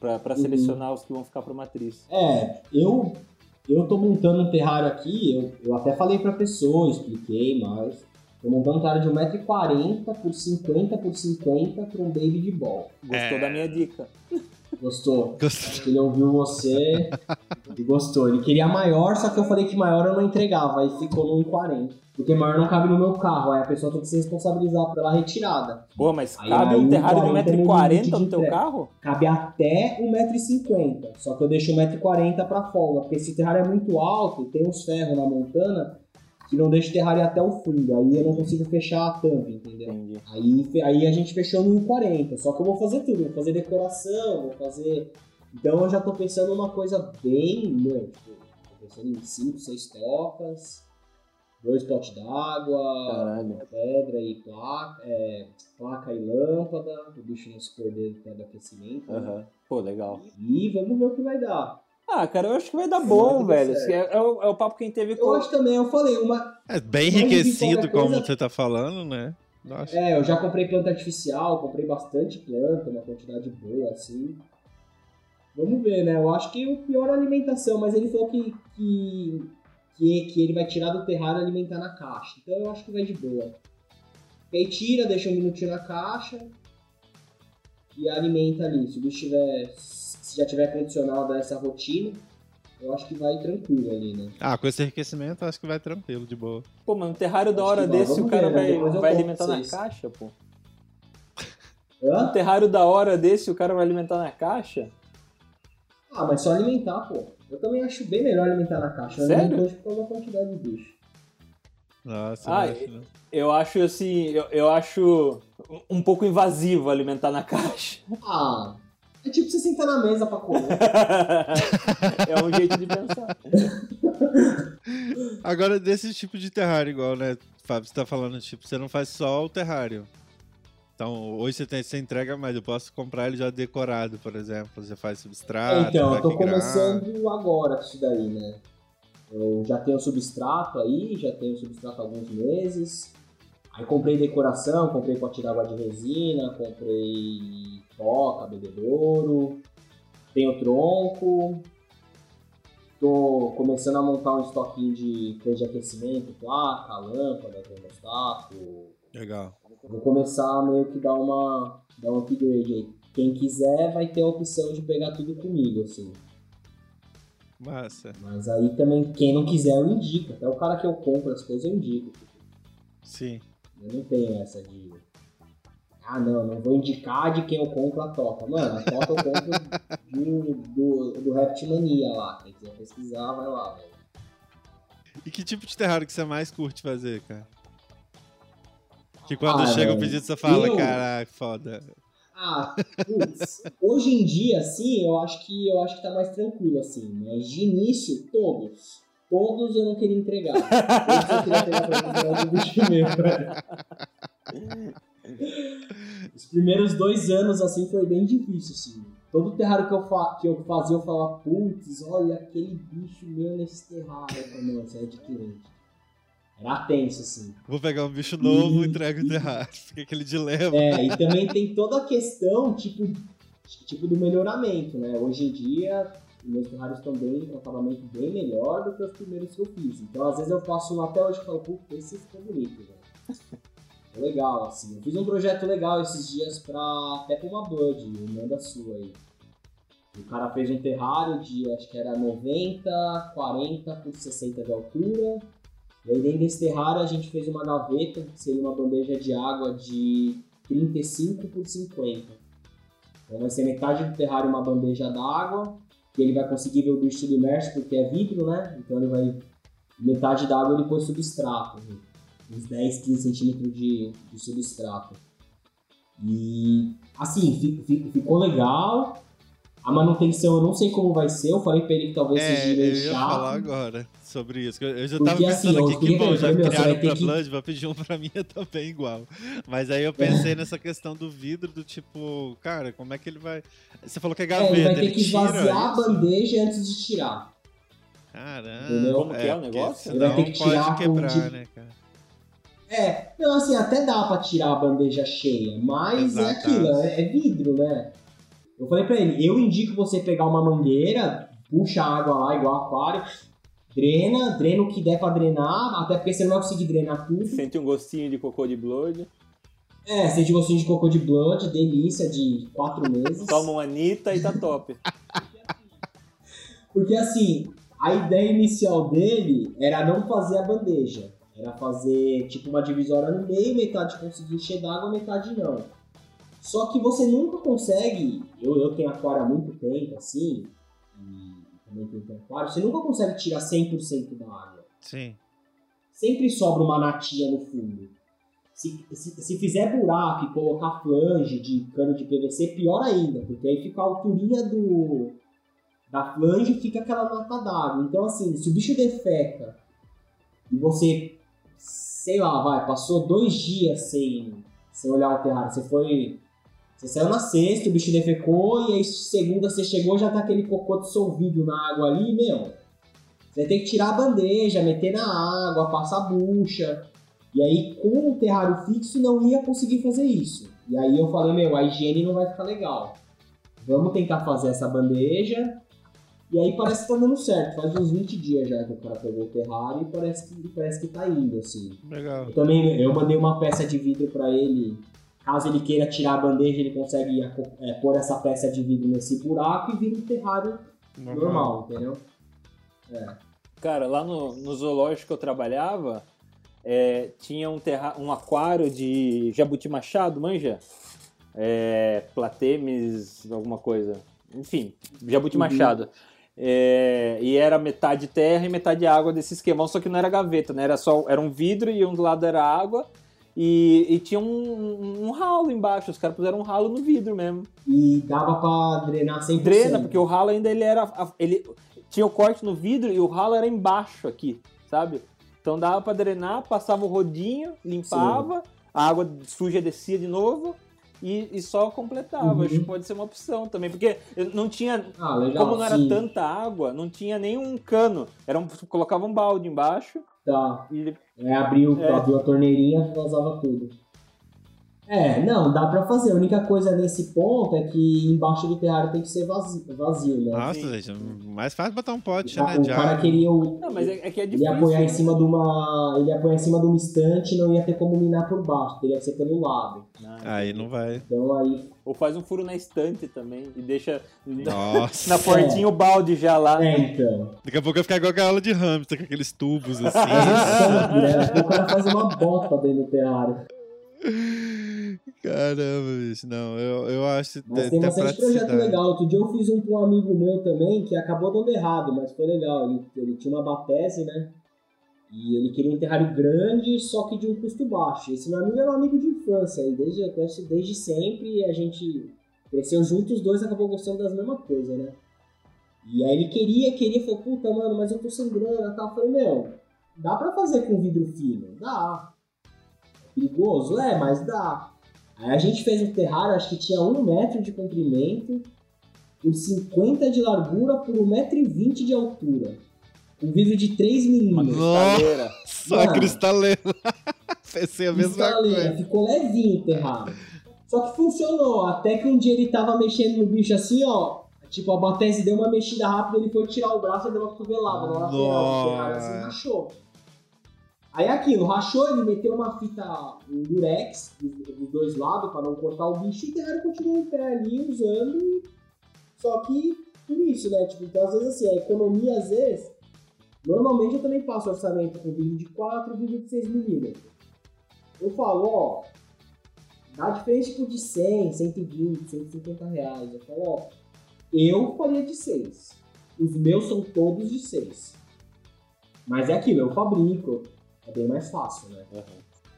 Pra, pra Uhum. selecionar os que vão ficar pra matriz. É, eu eu tô montando um terrário aqui, eu, eu até falei pra pessoa, expliquei, mas tô montando um terrário de 1,40m por 50 por 50 pra um baby de ball. Gostou É. da minha dica? Gostou? Gostei. Ele ouviu você e gostou. Ele queria maior, só que eu falei que maior eu não entregava, aí ficou no 1,40. Porque maior não cabe no meu carro, aí a pessoa tem que se responsabilizar pela retirada. Pô, mas Aí, cabe aí, um terrário de 40 1,40m no teu carro? Cabe até 1,50m, só que eu deixo 1,40m pra folga, porque esse terrário é muito alto, tem uns ferros na montana que não deixa o terrário até o fundo, aí eu não consigo fechar a tampa, entendeu? Entendi. Aí, aí a gente fechou no 1,40, só que eu vou fazer tudo, vou fazer decoração, vou fazer... Então eu já tô pensando numa coisa bem, tipo, tô pensando em 5, 6 tocas, dois potes d'água, pedra e placa, é, placa e lâmpada, o bicho não se perder do pé do aquecimento. né? Aham. Pô, legal. E vamos ver o que vai dar. Ah, cara, eu acho que vai dar Vai bom, dar velho. É, é o, é o papo que a gente teve Eu com. acho também, eu falei, uma. É bem enriquecido como coisa- você tá falando, né? Nossa. É, eu já comprei planta artificial, comprei bastante planta, uma quantidade boa, assim. Vamos ver, né? Eu acho que o pior é a alimentação, mas ele falou que, que, que, que ele vai tirar do terrário e alimentar na caixa. Então eu acho que vai de boa. E aí tira, deixa um minutinho na caixa e alimenta ali. Se o bicho tiver. Se já tiver condicionado a essa rotina, eu acho que vai tranquilo ali, né? Ah, com esse enriquecimento, acho que vai tranquilo, de boa. Pô, um terrário da hora desse, o cara ver, né? vai, eu vai alimentar na caixa, pô. Hã? Um terrário da hora desse, o cara vai alimentar na caixa? Ah, mas só alimentar, pô. Eu também acho bem melhor alimentar na caixa. Eu Sério? alimento hoje por causa da quantidade de bicho. Nossa, Ah, eu acho, né? Eu acho assim, eu, eu acho um pouco invasivo alimentar na caixa. Ah, é tipo você sentar na mesa pra comer. é um jeito de pensar. Agora, desse tipo de terrário, igual, né, Fábio, você tá falando, tipo, você não faz só o terrário. Então, hoje você, tem, você entrega mais, eu posso comprar ele já decorado, por exemplo. Você faz substrato, então, eu tô começando agora com isso daí, né? Eu já tenho substrato aí, já tenho substrato há alguns meses. Aí comprei decoração, comprei pote d'água de resina, comprei toca, bebedouro, tenho tronco. Tô começando a montar um estoquinho de coisa de aquecimento, placa, lâmpada, termostato, Legal. Vou começar a meio que dar uma, dar um upgrade aí. Quem quiser vai ter a opção de pegar tudo comigo, assim. Massa. Mas aí também, quem não quiser, eu indico. Até o cara que eu compro as coisas, eu indico. Sim. Eu não tenho essa de. Ah, não, não vou indicar de quem eu compro a toca. Mano, a toca eu compro de- do, do Reptimania lá. Quem quiser pesquisar, vai lá, velho. E que tipo de terrário que você mais curte fazer, cara? Que quando Ah, chega o pedido, você fala, eu- caraca, foda. Ah, putz. Hoje em dia, assim, eu acho que eu acho que tá mais tranquilo, assim. Mas de início, todos. Todos eu não queria entregar. Todos eu queria pegar pra do bicho velho. Os primeiros dois anos, assim, foi bem difícil, assim. Todo terrário que eu, fa que eu fazia, eu falava, putz, olha aquele bicho meu nesse terrário. Eu falei, não, isso aí é de cliente. Era tenso, assim. Vou pegar um bicho novo e entrego o terrário. Fica aquele dilema. É, e também tem toda a questão, tipo, tipo do melhoramento, né? Hoje em dia, os meus terrários estão bem, com acabamento bem melhor do que os primeiros que eu fiz. Então, às vezes eu faço um até hoje e falo, putz, esse ficou bonito, velho. É legal, assim. Eu fiz um projeto legal esses dias pra, até pra uma Bud, irmã da sua aí. O cara fez um terrário de, acho que era 90, 40 por 60 de altura. Aí dentro desse terrário a gente fez uma gaveta, que seria uma bandeja de água de 35 por 50. Então vai ser metade do terrário uma bandeja d'água, que ele vai conseguir ver o bicho submerso porque é vidro, né? Então ele vai. Metade da água ele pôs substrato, né? uns 10, 15 centímetros de, de substrato. E assim, fi- fi- ficou legal. A manutenção eu não sei como vai ser, eu falei pra ele que talvez É, seja eu meio ia chato. falar agora sobre isso. Eu já Porque, tava assim, pensando eu aqui que, bom, ver, já meu, você criaram vai ter pra que- Blood, vou pedir um pra mim também igual. Mas aí eu pensei nessa questão do vidro, do tipo, cara, como é que ele vai... Você falou que é É, gaveta, ele vai ter que tira esvaziar a bandeja antes de tirar. Caramba. Entendeu? Como que é o porque negócio? Ele vai ter que pode tirar com quebrar, tipo- né, cara? É, não, assim, até dá pra tirar a bandeja cheia, mas é Exato. aquilo, é, é vidro, né? Eu falei pra ele, eu indico você pegar uma mangueira, puxa a água lá, igual aquário, drena, drena o que der pra drenar, até porque você não vai conseguir drenar tudo. Sente um gostinho de cocô de blood. É, sente gostinho de cocô de blood, delícia, de quatro meses. Toma uma Anitta e tá top. Porque assim, a ideia inicial dele era não fazer a bandeja. Era fazer tipo uma divisória no meio, metade conseguir encher d'água, metade não. Só que você nunca consegue. Eu, eu tenho aquário há muito tempo, assim, e também tenho aquário, você nunca consegue tirar 100% da água. Sim. Sempre sobra uma natinha no fundo. Se, se, se fizer buraco e colocar flange de cano de PVC, pior ainda, porque aí fica a alturinha do, da flange e fica aquela nota d'água. Então, assim, se o bicho defeca e você, sei lá, vai, passou dois dias sem, sem olhar o terrário, você foi. Você saiu na sexta, o bicho defecou, e aí segunda você chegou, já tá aquele cocô dissolvido na água ali, meu. Você ter que tirar a bandeja, meter na água, passar a bucha. E aí, com o terrário fixo, não ia conseguir fazer isso. E aí eu falei, meu, a higiene não vai ficar legal. Vamos tentar fazer essa bandeja. E aí parece que tá dando certo. Faz uns 20 dias já que o cara pegou o terrário e parece que, parece que tá indo, assim. Legal. Eu também eu mandei uma peça de vidro pra ele. Caso ele queira tirar a bandeja, ele consegue é, pôr essa peça de vidro nesse buraco e vira um terrário normal, entendeu? Cara, lá no, no zoológico que eu trabalhava, é, tinha um, terra, um aquário de jabuti machado, manja? É, platemes, alguma coisa. Enfim, jabuti Uhum. machado. É, e era metade terra e metade água desse esquemão, só que não era gaveta, né? Era só era um vidro e um do lado era água. E, e tinha um, um ralo embaixo, os caras puseram um ralo no vidro mesmo. E dava pra drenar 100%. Drena, porque o ralo ainda ele era. Ele tinha o corte no vidro e o ralo era embaixo aqui, sabe? Então dava pra drenar, passava o rodinho, limpava, a água suja descia de novo e, e só completava. Uhum. Acho que pode ser uma opção também, porque não tinha. Ah, legal. Como não era sim. tanta água, não tinha nenhum cano. Era um, colocava um balde embaixo Tá. e É, abriu, É. abriu a torneirinha, vazava tudo. É, não, dá pra fazer. A única coisa nesse ponto é que embaixo do terrário tem que ser vazio, vazio né? Nossa, Sim. gente, mais fácil botar um pote, o né? De cara queria o, Não, mas é, é que é Ele difícil. ia apoiar em né? cima de uma. Ele ia apoiar em cima de uma estante e não ia ter como minar por baixo, teria que ser pelo lado. Ah, Aí não vai. Então aí. Ou faz um furo na estante também e deixa Nossa. na portinha o balde já lá. É, então. Daqui a pouco vai ficar igual a gaiola de hamster, com aqueles tubos assim. Estante, né? O cara faz uma bota dentro do terrário. Caramba, bicho. Não, eu, eu acho Mas tem, bastante projeto legal. Outro dia eu fiz um com um amigo meu também que acabou dando errado, mas foi legal. Ele, ele tinha uma batese, né? E ele queria um terrário grande, só que de um custo baixo. Esse meu amigo era um amigo de infância, e desde, eu conheço desde sempre, a gente cresceu juntos, os dois acabou gostando das mesmas coisas, né? E aí ele queria, queria, falou, puta, mano, mas eu tô sem grana e tal. Eu falei, meu, dá pra fazer com vidro fino? Dá. Perigoso? É, mas dá. Aí a gente fez um terrário, acho que tinha um metro de comprimento, por 50 de largura, por 1,20m de altura. Um vidro de 3 Uma milímetros. cristaleira. Só Mano. cristaleira. Pensei a mesma Cristaleira, coisa. ficou levinho o terrário. Só que funcionou, até que um dia ele tava mexendo no bicho assim, ó. Tipo, a Batese deu uma mexida rápida, ele foi tirar o braço e deu uma cotovelada na lateral do terrário, assim, rachou. Aí aquilo, rachou, ele meteu uma fita, um durex dos, dois lados pra não cortar o bicho e o terrário continuou em pé ali, usando. Só que, por isso, né? Tipo, então às vezes assim, a economia às vezes. Normalmente eu também passo orçamento com vídeo de 4 e vídeo de 6 milímetros. Eu falo, ó, dá diferença tipo de 100, 120, 150 reais. Eu falo, ó, eu faria de 6. Os meus são todos de 6. Mas é aquilo, eu fabrico. É bem mais fácil, né?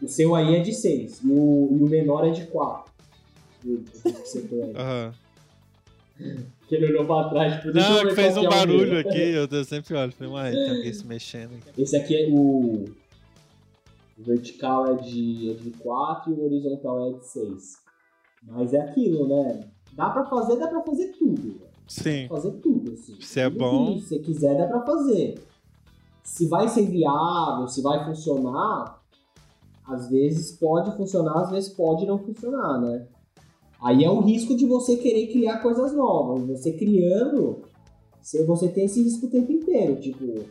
O seu aí é de 6 e o, e o menor é de 4. O, o que ele olhou pra trás, tipo, Não, que fez um é barulho aqui, eu, sempre olho. Falei, uai, tem alguém se mexendo aqui. Esse aqui é o. O vertical é de, é de 4 e o horizontal é de 6. Mas é aquilo, né? Dá pra fazer, dá pra fazer tudo. Dá Sim. pra fazer tudo, assim. Se é Tudo bom. que você quiser, dá pra fazer. Se vai ser viável, se vai funcionar, às vezes pode funcionar, às vezes pode não funcionar, né? Aí é o risco de você querer criar coisas novas. Você criando, você tem esse risco o tempo inteiro. Tipo,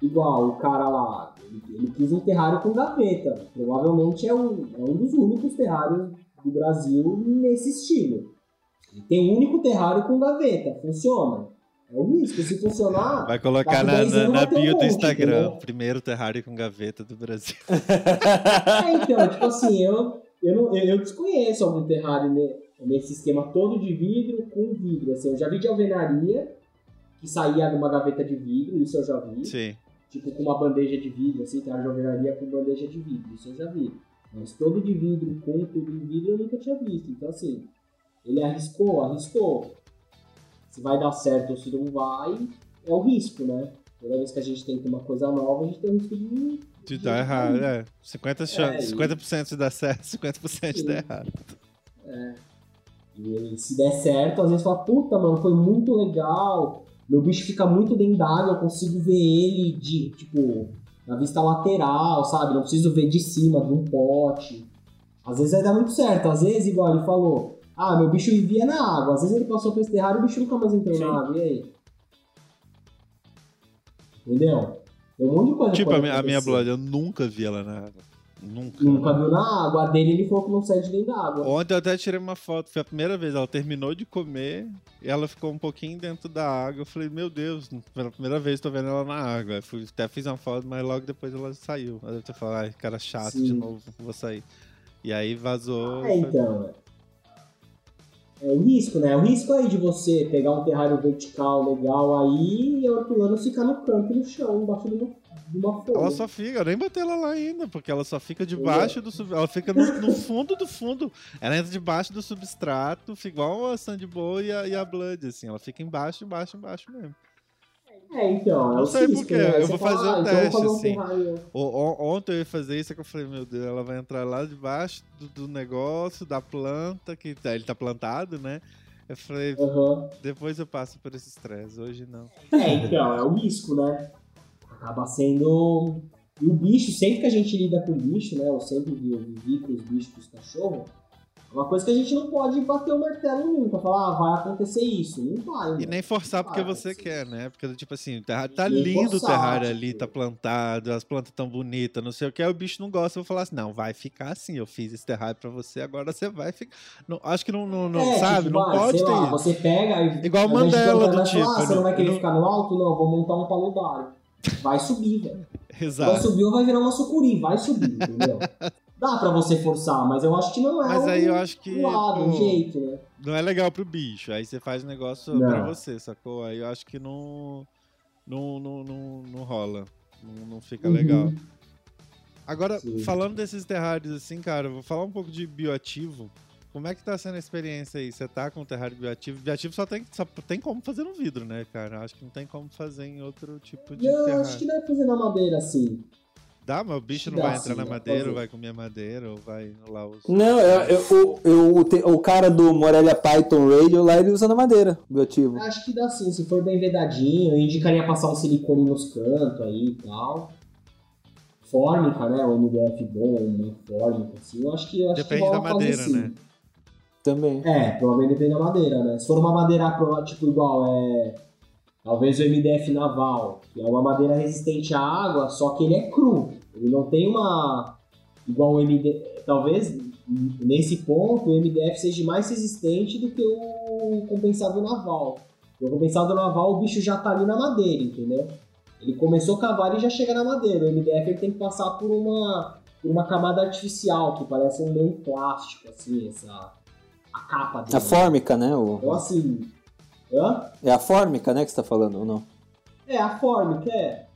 igual o cara lá, ele, ele quis um terrário com gaveta. Provavelmente é um, é um dos únicos terrários do Brasil nesse estilo. Tem um único terrário com gaveta, funciona. É o risco, se funcionar. Vai colocar na, na, na bio um do Instagram. Entendeu? Primeiro terrário com gaveta do Brasil. é, então, tipo assim, eu, eu, não, eu desconheço algum terrário nesse esquema todo de vidro com vidro. Assim, eu já vi de alvenaria que saía numa gaveta de vidro, isso eu já vi. Sim. Tipo, com uma bandeja de vidro, assim, terrário de alvenaria com bandeja de vidro, isso eu já vi. Mas todo de vidro com tudo de vidro eu nunca tinha visto. Então, assim, ele arriscou, arriscou se vai dar certo ou se não vai, é o risco, né? Toda vez que a gente tenta uma coisa nova, a gente tem o risco de. Dar errado, é. 50%, é, 50 se dá certo, 50% de dar errado. É. E se der certo, às vezes fala, puta, mano, foi muito legal. Meu bicho fica muito dentro d'água, eu consigo ver ele de, tipo, na vista lateral, sabe? Não preciso ver de cima, de um pote. Às vezes vai dar muito certo, às vezes, igual ele falou, ah, meu bicho vivia na água. Às vezes ele passou por esse terrário e o bicho nunca mais entrou Sim. na água. E aí? Entendeu? Tem um monte de coisa Tipo, a minha, a minha Blood, eu nunca vi ela na água. Nunca. Nunca viu na água. A dele ele falou que não sai de dentro da água. Ontem eu até tirei uma foto, foi a primeira vez. Ela terminou de comer e ela ficou um pouquinho dentro da água. Eu falei, meu Deus, pela primeira vez tô vendo ela na água. fui, até fiz uma foto, mas logo depois ela saiu. Ela deve ter falado, ai, cara chato Sim. de novo, vou sair. E aí vazou. É, então. Foi é o risco, né? O risco aí de você pegar um terrário vertical legal aí e a hortulana ficar no canto, no chão, embaixo de uma, de uma folha. Ela só fica, eu nem botei ela lá ainda, porque ela só fica debaixo do sub... Ela fica no, no, fundo do fundo. Ela entra debaixo do substrato, fica igual a Sandbow e a, e a Blood, assim. Ela fica embaixo, embaixo, embaixo mesmo. É, então. É não sei porquê, né? eu vou fazer fala, um ah, teste, então assim. Um ontem eu ia fazer isso, é que eu falei, meu Deus, ela vai entrar lá debaixo do, do negócio, da planta, que tá, ele tá plantado, né? Eu falei, uhum. depois eu passo por esse estresse, hoje não. É, então, é o risco, né? Acaba sendo. E o bicho, sempre que a gente lida com o bicho, né? Eu sempre vivi com os bichos, com os cachorros uma coisa que a gente não pode bater o martelo nunca, falar, ah, vai acontecer isso. Não vai. E nem forçar porque você quer, né? Porque, tipo assim, tá, tá lindo forçar, o terrário ali, tipo... tá plantado, as plantas tão bonitas, não sei o que, aí o bicho não gosta, eu vou falar assim, não, vai ficar assim, eu fiz esse terrário pra você, agora você vai ficar. Não, acho que não, não, não é, sabe, tipo, não vai, pode ter lá, Você pega e. Igual Mandela do tipo. Ah, você não vai querer ficar no alto? Não, vou montar um paludário. Vai subir, velho. Exato. Vai subir ou vai virar uma sucuri, vai subir, entendeu? Dá pra você forçar, mas eu acho que não é mas aí eu acho que, um lado, um jeito, né? Não é legal pro bicho. Aí você faz o negócio pra você, sacou? Aí eu acho que não. Não, não, não, não rola. Não, não fica uhum. legal. Agora, Sim. falando desses terrários assim, cara, vou falar um pouco de bioativo. Como é que tá sendo a experiência aí? Você tá com o terrário bioativo? Bioativo só tem, só tem como fazer no vidro, né, cara? Acho que não tem como fazer em outro tipo de não, terrário. acho que dá pra fazer na madeira, assim. Dá, mas o bicho não Dá, vai entrar sim, na madeira, ou vai comer a madeira, ou vai lá os. Não, eu, eu, eu, eu, o cara do Morelia Python Radio lá, ele usa na madeira, o biotivo. Acho que dá sim, se for bem vedadinho, eu indicaria passar um silicone nos cantos aí e tal. Fórmica, né? O MDF bom, uma fórmica, assim, eu acho que eu acho Depende que da madeira, né? Também. É, provavelmente depende da madeira, né? Se for uma madeira, tipo, igual, é. Talvez o MDF naval, que é uma madeira resistente à água, só que ele é cru. Ele não tem uma. Igual o MDF. Talvez nesse ponto o MDF seja mais resistente do que o compensado naval. O compensado naval, o bicho já tá ali na madeira, entendeu? Ele começou a cavar e já chega na madeira. O MDF ele tem que passar por uma, por uma camada artificial, que parece um meio plástico, assim, essa. A capa dele. A fórmica, né? O... Então, assim. Hã? É a fórmica, né, que você tá falando, ou não? É, a fórmica, é.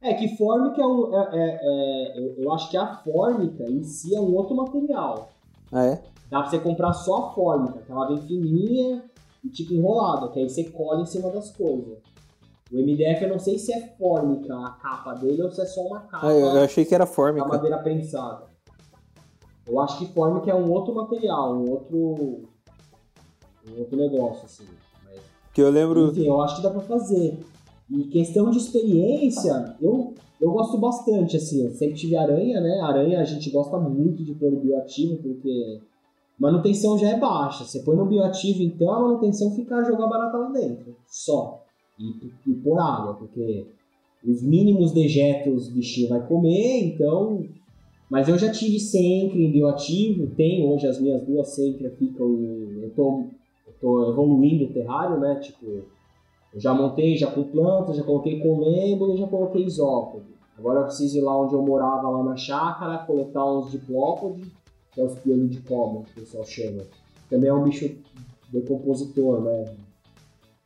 É que fórmica é um. É, é, é, eu acho que a fórmica em si é um outro material. Ah, é? Dá pra você comprar só a fórmica, que ela vem fininha e tipo enrolada, que aí você colhe em cima das coisas. O MDF eu não sei se é fórmica a capa dele ou se é só uma capa. Ah, eu achei que era fórmica. A madeira prensada. Eu acho que fórmica é um outro material, um outro. um outro negócio, assim. Mas, que eu lembro. Enfim, eu acho que dá pra fazer. E questão de experiência, eu, eu gosto bastante, assim. Eu sempre tive aranha, né? Aranha a gente gosta muito de pôr no bioativo, porque manutenção já é baixa. Você põe no bioativo, então a manutenção fica jogar barata lá dentro. Só. E, e por água, porque os mínimos dejetos o bichinho vai comer, então. Mas eu já tive sempre em bioativo, tenho hoje as minhas duas sempre ficam. Eu tô, eu tô evoluindo o terrário, né? Tipo, eu já montei já com plantas, já coloquei colêmbolo, já coloquei isópodo. Agora eu preciso ir lá onde eu morava, lá na chácara, coletar uns diplópodes, que é os piolhos de cobra, que o pessoal chama. Também é um bicho decompositor, né?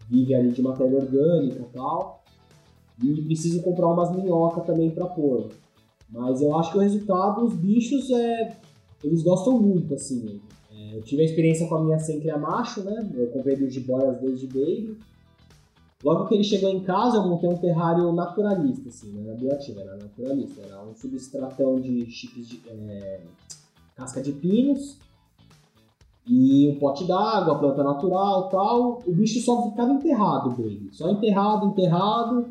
Vive ali de matéria orgânica e tal. E preciso comprar umas minhocas também para pôr. Mas eu acho que o resultado, os bichos, é, eles gostam muito, assim. É, eu tive a experiência com a minha sempre macho, né? Eu comprei de jiboias desde baby. Logo que ele chegou em casa, eu montei um terrário naturalista, assim, não era bioativo, era naturalista. Era um substratão de chips de é, casca de pinos e um pote d'água, planta natural tal. O bicho só ficava enterrado, baby. Só enterrado, enterrado.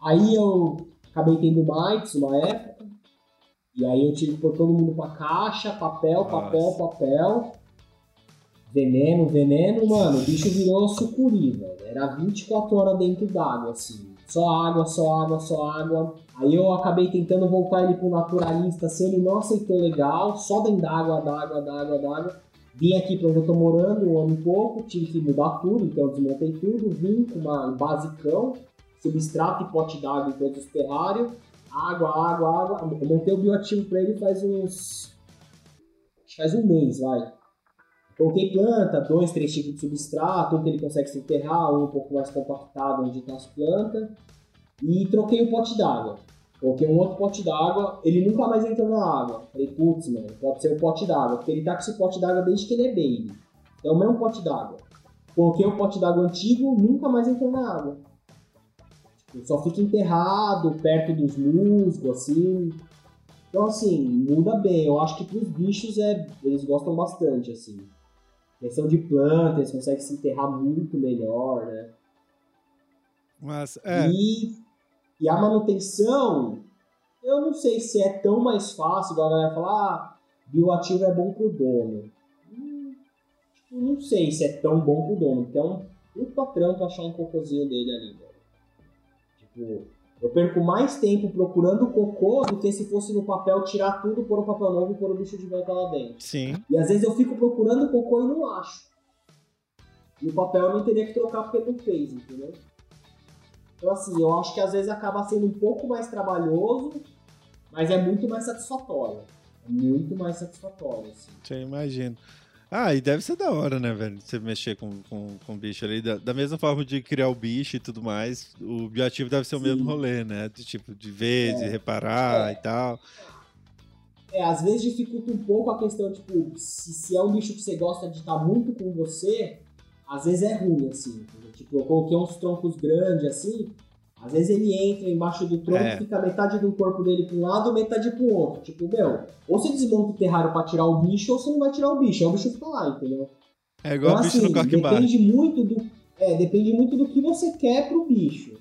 Aí eu acabei tendo mites uma época. E aí eu tive que pôr todo mundo pra caixa, papel, papel, Nossa. papel. Veneno, veneno, mano, o bicho virou sucuri, velho. Era 24 horas dentro d'água, assim. Só água, só água, só água. Aí eu acabei tentando voltar ele pro naturalista, assim, ele não aceitou legal, só dentro d'água, d'água, d'água, d'água. Vim aqui pra onde eu tô morando um ano e pouco, tive que mudar tudo, então desmontei tudo, vim com uma, um basicão, substrato e pote d'água em todos os terrários, água, água, água. Eu montei o bioativo pra ele faz uns. Faz um mês, vai. Coloquei planta, dois, três tipos de substrato, um que ele consegue se enterrar, um um pouco mais compactado onde está as plantas. E troquei o pote d'água. Coloquei um outro pote d'água, ele nunca mais entrou na água. Falei, putz, mano, pode ser o pote d'água, porque ele tá com esse pote d'água desde que ele é baby. É o mesmo pote d'água. Coloquei o pote d'água antigo, nunca mais entrou na água. Tipo, só fica enterrado, perto dos musgos, assim. Então, assim, muda bem. Eu acho que pros bichos é, eles gostam bastante, assim. Questão de planta, eles conseguem se enterrar muito melhor, né? Mas, é. E, e a manutenção, eu não sei se é tão mais fácil, igual a galera fala, ah, bioativo é bom pro dono. Hum, não sei se é tão bom pro dono, porque é um puta trampo achar um cocôzinho dele ali, velho. Tipo, eu perco mais tempo procurando cocô do que se fosse no papel tirar tudo, pôr o papel novo e pôr o bicho de volta lá dentro. Sim. E às vezes eu fico procurando cocô e não acho. E o papel eu não teria que trocar porque não fez, entendeu? Então assim, eu acho que às vezes acaba sendo um pouco mais trabalhoso, mas é muito mais satisfatório. É muito mais satisfatório, assim. Eu imagino. Ah, e deve ser da hora, né, velho? Você mexer com, com, com o bicho ali. Da, da, mesma forma de criar o bicho e tudo mais, o bioativo deve ser o Sim. mesmo rolê, né? De tipo, de ver, é. de reparar é. e tal. É, às vezes dificulta um pouco a questão, tipo, se, se é um bicho que você gosta de estar muito com você, às vezes é ruim, assim. Tipo, eu coloquei uns troncos grandes, assim, às vezes ele entra embaixo do tronco, é. fica metade do corpo dele para um lado, metade para o outro. Tipo, meu, ou você desmonta o terrário para tirar o bicho, ou você não vai tirar o bicho. Aí o bicho fica lá, entendeu? É igual então, o bicho assim, no Depende muito do. É, depende muito do que você quer pro bicho.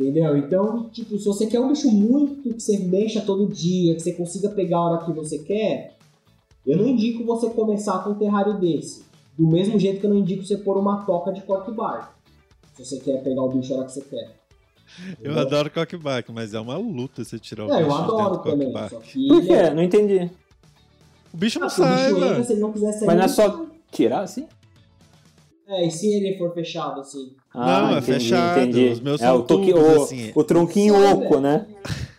Entendeu? Então, tipo, se você quer um bicho muito que você mexa todo dia, que você consiga pegar a hora que você quer, eu não indico você começar com um terrário desse. Do mesmo jeito que eu não indico você pôr uma toca de cork bar se você quer pegar o bicho a hora que você quer. Eu adoro cockback, mas é uma luta você tirar o é, bicho eu adoro também. Só que Por quê? Não entendi. O bicho não ah, sai, o bicho entra, se ele não quiser sair. Mas não é só tirar assim? É, e se ele for fechado assim? Ah, não, é fechado. Entendi. Os meus é, o, toque, o, assim. o tronquinho oco, né?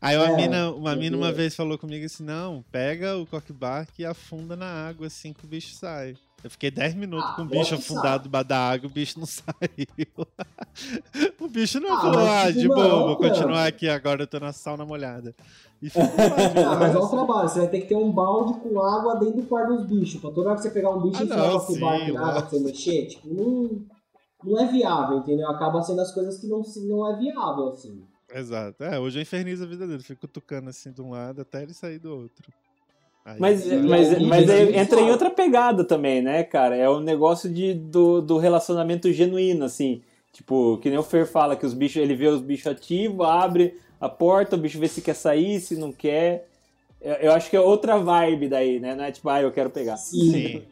Aí uma, é, mina, uma mina uma vez falou comigo assim: não, pega o cockback e afunda na água assim que o bicho sai. Eu fiquei 10 minutos ah, com o bicho afundado debaixo da água, o bicho não saiu. o bicho não ah, falou, ah, de boa, vou continuar aqui agora, eu tô na sauna molhada. E ficou ah, mas olha o trabalho, você vai ter que ter um balde com água dentro do quarto dos bichos. Pra toda hora que você pegar um bicho ah, e que vai na água pra você mexer, tipo, não, não é viável, entendeu? Acaba sendo as coisas que não, não é viável, assim. Exato. É, hoje eu infernizo a vida dele, fico tocando assim de um lado até ele sair do outro. Aí, mas mas, mas é, entra em outra pegada também, né, cara? É o um negócio de, do, do relacionamento genuíno, assim. Tipo, que nem o Fer fala, que os bichos, ele vê os bichos ativos, abre a porta, o bicho vê se quer sair, se não quer. Eu, eu acho que é outra vibe daí, né? Não é tipo, ah, eu quero pegar. Sim. Sim.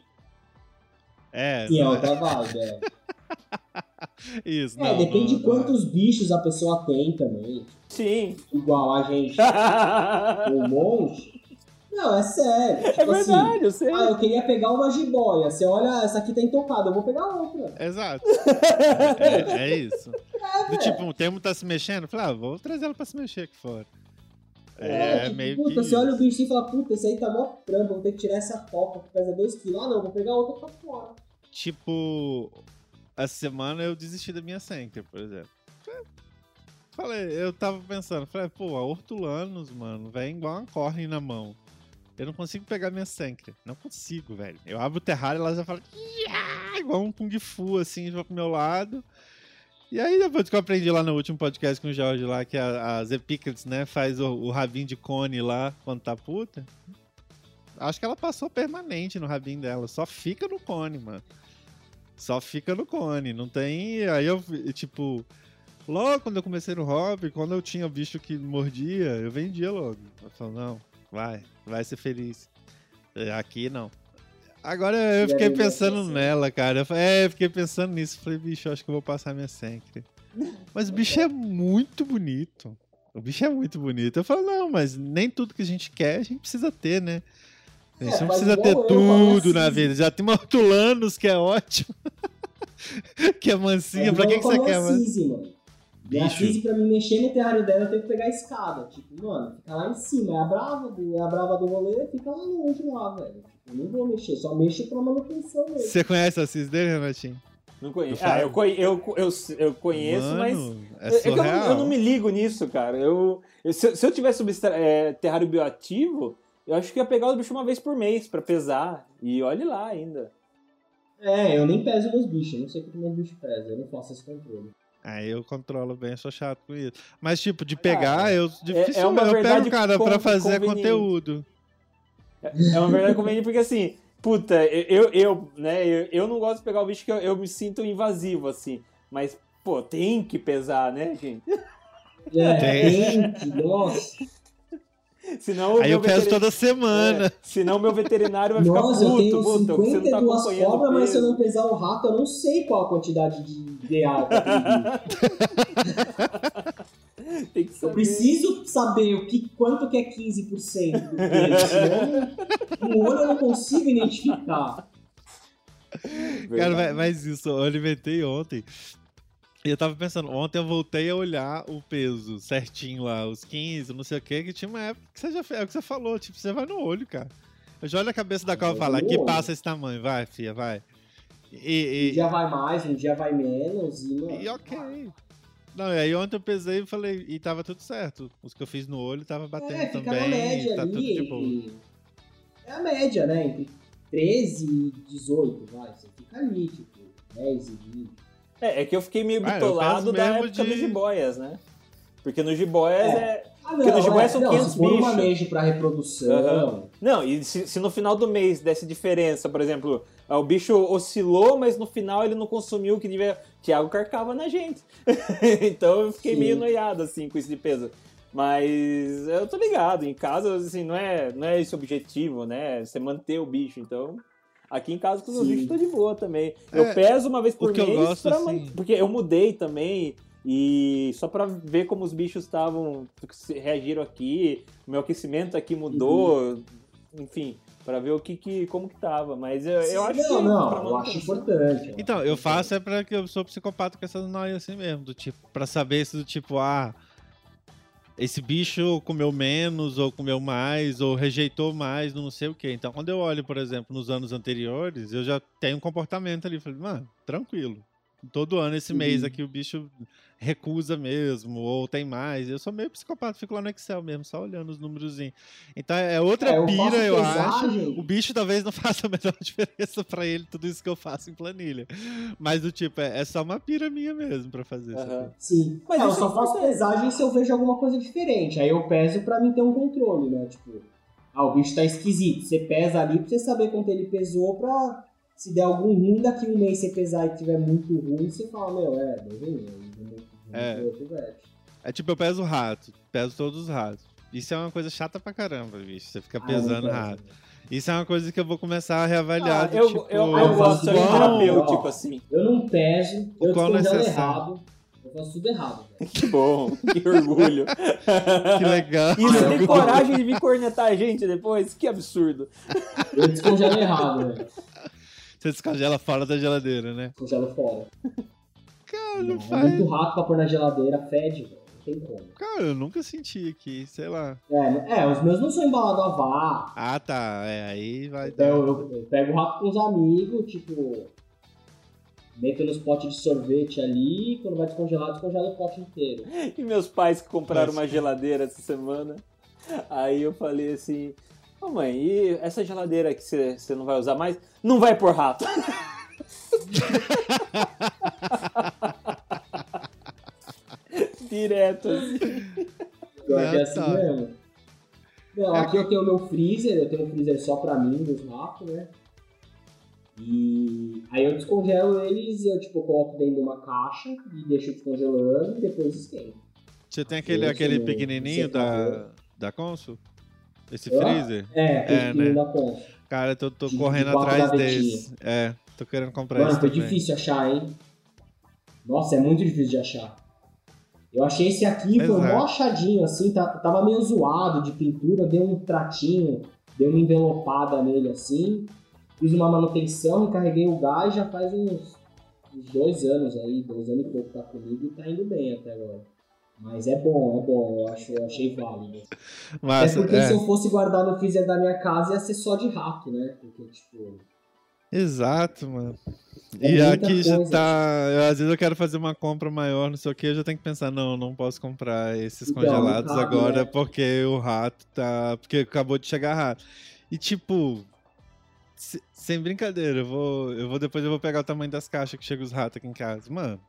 É. Sim, é não- outra vibe, é. Isso, É, não, depende não- de quantos bichos a pessoa tem também. Sim. Igual a gente, é um monte. Não, é sério. Tipo assim, verdade, eu sei. ah, eu queria pegar uma jiboia. Você olha, essa aqui tá intocada, eu vou pegar outra. Exato. é, é isso. Do velho. tipo, um termo tá se mexendo, eu falei, ah, vou trazer ela pra se mexer aqui fora. É, tipo, meio puta, que. você olha o bicho e fala, puta, esse aí tá mó trampo, vou ter que tirar essa toca que pesa 2kg. Ah, não, vou pegar outra pra fora. Tipo, essa semana eu desisti da minha Senker, por exemplo. Falei, eu tava pensando, falei, pô, a Hortulanos, mano, vem igual uma corne na mão. Eu não consigo pegar minha Senker. Não consigo, velho. Eu abro o terrário e ela já fala, "Ia!" igual um Kung Fu, assim, pro meu lado. E aí, depois que eu aprendi lá no último podcast com o Jorge lá, que a- Epiclets, né, faz o, o rabinho de cone lá quando tá puta. Acho que ela passou permanente no rabinho dela. Só fica no cone, mano. Só fica no cone. Não tem. Aí eu, tipo. Logo quando eu comecei no hobby, quando eu tinha bicho que mordia, eu vendia logo. Eu falei, não, vai, vai ser feliz. É, Aqui não. Agora eu E fiquei aí, pensando nela, cara. Eu falei, é, eu fiquei pensando nisso. Falei, bicho, eu acho que eu vou passar minha Sencre. Mas o bicho é muito bonito. O bicho é muito bonito. Eu falo, não, mas nem tudo que a gente quer a gente precisa ter, né? A gente É, não precisa ter eu tudo na Cis. vida. Já tem uma Hortulanos, que é ótimo. que é mansinha. pra que, que você quer, mano? Cise, mano. Minha Bicho. Cise, pra mim mexer no terrário dela, eu tenho que pegar a escada. Tipo, mano, fica lá em cima. É a brava do, é a brava do rolê, fica lá longe lá, velho. Tipo, eu não vou mexer, só mexo pra manutenção mesmo. Você conhece a Cis dele, Renatinho? Não conheço. Eu Ah, eu, eu, eu, eu conheço, mas. Mano, é É que eu não, eu não me ligo nisso, cara. Eu, eu- se, eu- se eu tivesse é, terrário bioativo, eu acho que ia pegar os bichos uma vez por mês pra pesar. E olhe lá ainda. É, eu nem peso meus bichos, eu não sei quanto meus bichos pesam, eu não faço esse controle. Aí eu controlo bem, eu sou chato com isso. Mas, tipo, de pegar, eu é dificilmente uma eu verdade pego, cara, pra fazer conteúdo. É uma verdade conveniente porque assim, puta, eu, eu né, eu, eu não gosto de pegar o bicho que eu, eu me sinto invasivo, assim. Mas, pô, tem que pesar, né, gente? É, Tem. tem que, nossa. Senão o Aí eu peso veterin- toda semana. É, senão meu veterinário vai ficar Nossa, eu puto, tenho você não tá 52 acompanhando o cobras, mas se eu não pesar o rato, eu não sei qual a quantidade de eu tenho. Tem que Eu saber. preciso saber o que, quanto que é 15% do peso, senão no olho eu não consigo identificar. Cara, mas, mas isso, eu alimentei ontem. E eu tava pensando, ontem eu voltei a olhar o peso certinho lá, os 15, não sei o que, que tinha uma época que você já fez, é o que você falou, tipo, você vai no olho, cara. Eu já olho a cabeça da cobra e falo, aqui passa esse tamanho, vai, filha, vai. Um E, dia vai mais, um dia vai menos e, e, mano, e ok. Não, e aí ontem eu pesei e falei, e tava tudo certo. Os que eu fiz no olho tava batendo É, fica também, na média tá ali. tudo de boa. É a média, né? Entre 13 e 18, vai. Você fica ali, tipo, 10 e 20. É, é que eu fiquei meio Ah, bitolado peso da época de- dos jiboias, né? Porque nos jiboias É. é. Ah, Porque no Jiboia é, são não, 500 se for um bichos. manejo pra reprodução, Aham. Não, e se, se no final do mês desse diferença, por exemplo, ah, o bicho oscilou, mas no final ele não consumiu o que devia. Thiago carcava na gente. então eu fiquei Sim. meio noiado assim com isso de peso. Mas eu tô ligado, em casa, assim, não é, não é esse o objetivo, né? Você manter o bicho, então. Aqui em casa com os meus bichos tô de boa também. Eu É, peso uma vez por eu mês gosto, pra assim- porque eu mudei também e só pra ver como os bichos estavam se reagiram aqui, o meu aquecimento aqui mudou, Uhum. enfim, pra ver o que, que como que tava, mas eu, eu acho não, que não, pra eu acho importante. Então, eu faço é pra que eu sou psicopata com essas noias assim mesmo, do tipo, pra saber se do tipo, ah, esse bicho comeu menos, ou comeu mais, ou rejeitou mais, não sei o quê. Então, quando eu olho, por exemplo, nos anos anteriores, eu já tenho um comportamento ali, falei, mano, tranquilo. Todo ano, esse mês Uhum. aqui, o bicho recusa mesmo, ou tem mais. Eu sou meio psicopata, fico lá no Excel mesmo, só olhando os númerozinhos. Então, é outra É, eu pira, eu acho. pesagem. O bicho talvez não faça a menor diferença pra ele, tudo isso que eu faço em planilha. Mas do tipo, é, é só uma pira minha mesmo pra fazer isso. Sim. Mas Mas eu só é faço pesagem se eu vejo alguma coisa diferente. Aí eu peso pra mim ter um controle, né? Tipo, ah, o bicho tá esquisito. Você pesa ali pra você saber quanto ele pesou pra Se der algum ruim, daqui um mês você pesar e tiver muito ruim, você fala, meu, é, deu ruim, eu vou É. velho. É tipo, eu peso rato, peso todos os ratos. Isso é uma coisa chata pra caramba, bicho. Você fica Ah, pesando não rato. pesa. Isso é uma coisa que eu vou começar a reavaliar. Ah, do eu, tipo, eu, eu eu gosto faço de terapêutico, ó. assim. Eu não peso, eu qual descongelo necessário? errado. Eu faço tudo errado, velho. Que bom, que orgulho. Que legal. E você tem coragem de vir cornetar a gente depois? Que absurdo. Eu descongelo errado, velho. Você descongela fora da geladeira, né? Descongelo fora. Cara, Não, não é faz. muito rato pra pôr na geladeira, fede, velho. Não tem como. Cara, eu nunca senti aqui, sei lá. É, é, os meus não são embalados a vácuo. Ah, tá. É, aí vai dar. Então eu, eu pego o rato com os amigos, tipo. Meto nos potes de sorvete ali, quando vai descongelar, descongela o pote inteiro. E meus pais que compraram Mas- uma geladeira essa semana. Aí eu falei assim: Ô mãe, e essa geladeira que você não vai usar mais? Não vai por rato. Direto assim. Pior é Ah, assim tá. mesmo. Não, aqui eu tenho o meu freezer, eu tenho um freezer só pra mim, dos ratos, né? E aí eu descongelo eles, eu tipo, coloco dentro de uma caixa e deixo descongelando e depois esquento. Você tem aquele, aquele no pequenininho da, da Consul? Esse freezer? É, É, né? Cara, eu tô, tô De- de correndo quatro atrás desse. É, tô querendo comprar Mano, esse foi também. difícil achar, hein? Nossa, é muito difícil de achar. Eu achei esse aqui, foi Exato. mó achadinho, assim, tá- tava meio zoado de pintura, dei um tratinho, dei uma envelopada nele assim, fiz uma manutenção, encarreguei o gás já faz uns, uns dois anos aí, dois anos e pouco tá comigo e tá indo bem até agora. Mas é bom, é bom, eu, acho, eu achei válido. Massa, é porque é. se eu fosse guardar no freezer da minha casa ia ser só de rato, né? Porque, tipo, Exato, mano. É e aqui já coisa. tá. eu, às vezes eu quero fazer uma compra maior, não sei o que, eu já tenho que pensar, não, não posso comprar esses Então, congelados agora né? porque o rato tá. Porque acabou de chegar rato. E tipo. se- Sem brincadeira, eu vou, eu vou depois eu vou pegar o tamanho das caixas que chegam os ratos aqui em casa. Mano,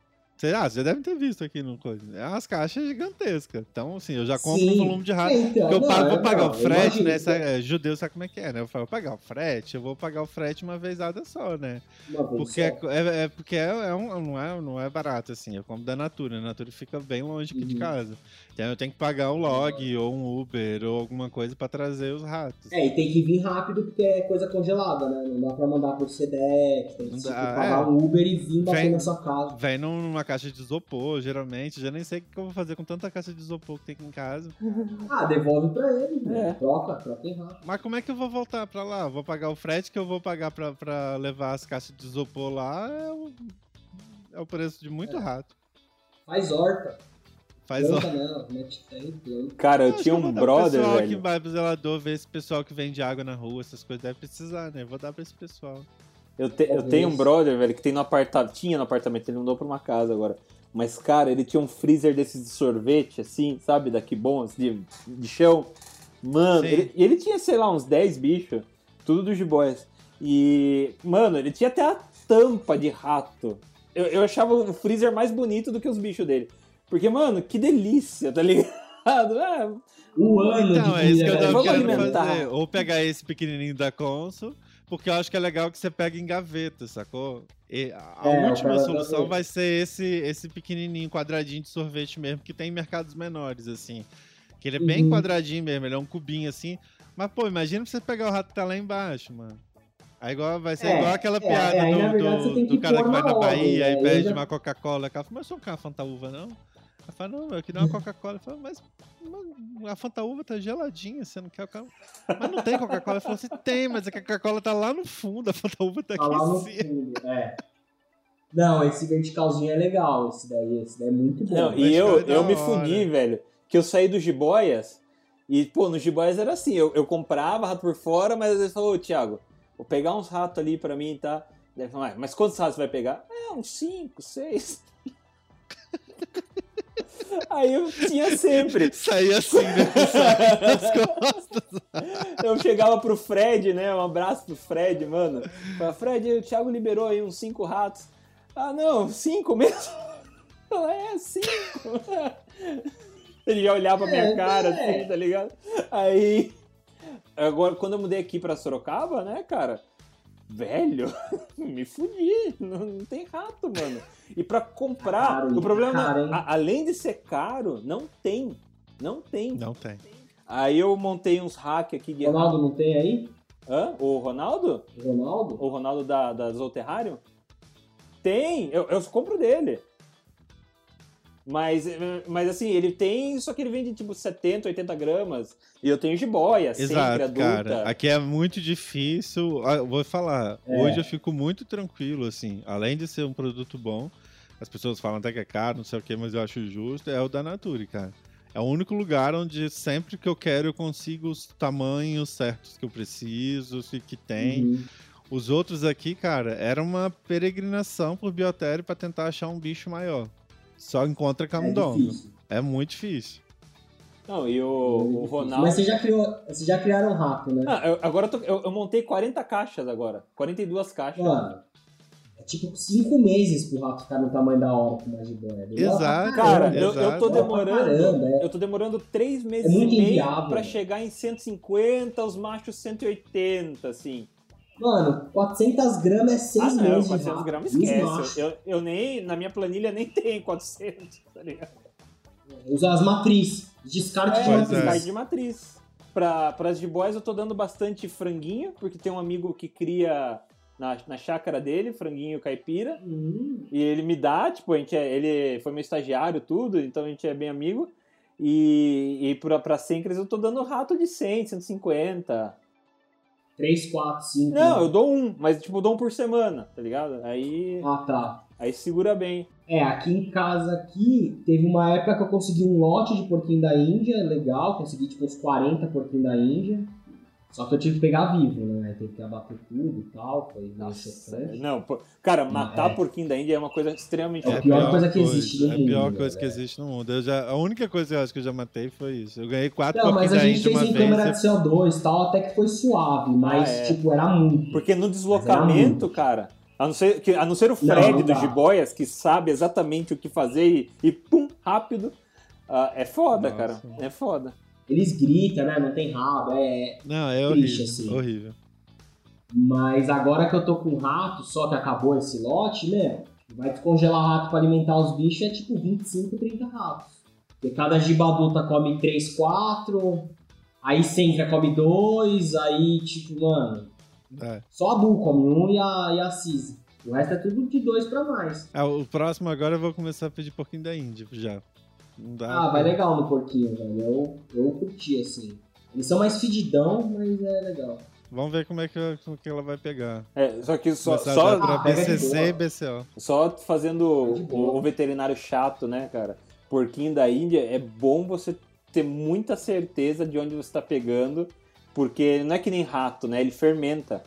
lá, vocês já devem ter visto aqui no coisa. É umas caixas gigantescas. Então, assim, eu já compro um Sim. volume de rato. É, então, eu não, pago, é, vou pagar não, o frete, né? Sabe, é, judeu sabe como é que é, né? Eu falo, pagar o frete, eu vou pagar o frete uma vezada só, né? uma Porque, é, só. é- é porque é, é um, não, é, não é barato, assim. Eu compro da Natura. A Natura fica bem longe aqui de Uhum. casa. Então eu tenho que pagar um log, ou um Uber, ou alguma coisa pra trazer os ratos. É, e tem que vir rápido porque é coisa congelada, né? Não dá pra mandar por Sedex, tem que tipo, dá, pagar é. um Uber e vir bater Vem- na sua casa. Vem numa caixa de isopor, geralmente. Já nem sei o que eu vou fazer com tanta caixa de isopor que tem aqui em casa. Ah, devolve pra ele, né? É. troca, troca em rápido. Mas como é que eu vou voltar pra lá? Vou pagar o frete que eu vou pagar pra, pra levar as caixas de isopor lá. É o, é o preço de muito É. rato. Faz horta, Faz ó. planta planta. Cara, eu Acho tinha que vou um brother, pessoal que velho. vai pro zelador ver esse pessoal que vende água na rua, essas coisas, deve precisar, né? Vou dar pra esse pessoal. Eu, te- eu tenho um brother, velho, que tem no apartamento. Tinha no apartamento, ele mudou pra uma casa agora. Mas, cara, ele tinha um freezer desses de sorvete, assim, sabe? Daqui bons, de, de chão. Mano, ele, ele tinha, sei lá, uns 10 bichos. Tudo dos jiboias. E, mano, ele tinha até a tampa de rato. Eu, eu achava o freezer mais bonito do que os bichos dele. Porque, mano, que delícia, tá ligado? É, Um ano Então, de é isso que eu tava Vamos querendo alimentar. fazer. Ou pegar esse pequenininho da Consul, porque eu acho que é legal que você pega em gaveta, sacou? E a É, última cara- solução vai ser esse, esse pequenininho quadradinho de sorvete mesmo, que tem em mercados menores, assim. Que ele é bem Uhum. quadradinho mesmo, ele é um cubinho assim. Mas, pô, imagina você pegar o rato que tá lá embaixo, mano. Aí igual, vai ser É, igual aquela é, piada é, do, verdade, do- do que cara que vai na Bahia e pede já- uma Coca-Cola. Cara fala, mas eu não quero uma Fanta Uva, não? Ela fala, não, eu queria uma Coca-Cola. Eu falo, mas, mas a Fanta Uva tá geladinha, você não quer o cara. Mas não tem Coca-Cola. Ele falou assim, tem, mas a Coca-Cola tá lá no fundo, a Fanta Uva tá Tá aqui lá no fundo, é. Não, esse verticalzinho é legal, esse daí, esse daí é muito bom. Não, e eu, eu me fudi, velho. Que eu saí dos jiboias e, pô, nos jiboias era assim, eu, eu comprava rato por fora, mas às vezes falou, ô Thiago, vou pegar uns ratos ali pra mim, tá? Daí ele falou, "Ah, mas quantos ratos você vai pegar? É, uns 5, 6. Aí eu tinha sempre. Saí assim, né? Costas. Eu chegava pro Fred, né? Um abraço pro Fred, mano. Falei, Fred, o Thiago liberou aí uns 5 ratos. Ah, não, 5 mesmo? Eu falei, é, 5. Ele já olhava pra minha É, cara, é. assim, tá ligado? Aí. Agora, quando eu mudei aqui pra Sorocaba, né, cara? Velho, me fudi. Não, não tem rato, mano. E pra comprar, Caro, o problema, caro, hein? a- além de ser caro, não tem. Não tem. Não tem. Aí eu montei uns hack aqui de. Ronaldo não tem aí? Hã? O Ronaldo? Ronaldo? O Ronaldo da, da Zooterrário? Tem, eu, eu compro dele. Mas, eh, mas assim, ele tem, só que ele vende tipo 70, 80 gramas. E eu tenho jiboia, sempre Exato, adulta. cara. Aqui é muito difícil. Ah, Vou falar, É. hoje eu fico muito tranquilo, assim. Além de ser um produto bom, as pessoas falam até que é caro, não sei o que, mas eu acho justo, é o da Nature, cara. É o único lugar onde sempre que eu quero eu consigo os tamanhos certos que eu preciso, que tem. Uhum. Os outros aqui, cara, era uma peregrinação por biotério pra tentar achar um bicho maior. Só encontra É camundongo. difícil. É, muito difícil. Não, e o, É o. Ronaldo. Mas você já criou, você já criaram um rato, né? Ah, eu- agora eu, tô- eu- eu montei 40 caixas agora. 42 caixas. Mano, é tipo cinco meses pro rato ficar no tamanho da hora com mais de boia. Demora pra Exato, Cara, eu, eu exato. tô Demora pra demorando. caramba, é. Eu tô demorando 3 meses É e meio inviável. pra chegar em 150, os machos 180, assim. Mano, 400 gramas é seis ah, não, meses de 400 rato. gramas esquece. Eu, eu nem, na minha planilha nem tem 400, tá ligado? Usa as matrizes. Descarte de Pois matriz. é. Cai de matriz. Pra, pras jiboias eu tô dando bastante franguinho, porque tem um amigo que cria na, na chácara dele, franguinho caipira. Hum, E ele me dá, tipo, a gente é, ele foi meu estagiário, tudo, então a gente é bem amigo. E, e pra, pra Sencres eu tô dando rato de 100, 150. 3, 4, 5. Não, eu dou um, mas tipo, eu dou um por semana, tá ligado? Aí, Ah, tá. aí segura bem. É, aqui em casa aqui, teve uma época que eu consegui um lote de porquinho da Índia, legal, consegui tipo uns 40 porquinhos da Índia. Só que eu tive que pegar vivo, né? Teve que abater tudo e tal, foi Nossa, chocante. não, pô, cara, matar é. porquinho da Índia é uma coisa extremamente É a pior coisa que existe no É a pior coisa que existe no mundo. Eu já, a única coisa que eu acho que eu já matei foi isso. Eu ganhei quatro Não, mas a gente fez em câmera de CO2 e tal, até que foi suave, mas Ah, é. tipo, era muito. Porque no deslocamento, cara, a não ser, que, a não ser o Não, Fred não do dá. Jiboias, que sabe exatamente o que fazer e, e pum, rápido, ah, é foda, Nossa. cara. É foda. Eles gritam, né? Não tem rabo, é. Não, é Triste, horrível. assim. Horrível. Mas agora que eu tô com rato, só que acabou esse lote, meu, vai descongelar rato pra alimentar os bichos, é tipo 25, 30 ratos. Porque cada giba adulta come 3, 4, aí Sentra come 2, aí tipo, mano, É. só a Bu come um e a, e a Cis. O resto é tudo de 2 pra mais. Ah, o próximo agora eu vou começar a pedir porquinho da Índia já. Não dá. Ah, vai legal no porquinho, velho. Eu, eu curti, assim. Eles são mais fedidão, mas é legal. Vamos ver como é que, como que ela vai pegar. É, só que só, Começar só, pra Ah, BCC e. BCO. só fazendo o, o veterinário chato, né, cara? Porquinho da Índia, é bom você ter muita certeza de onde você está pegando, porque não é que nem rato, né? Ele fermenta.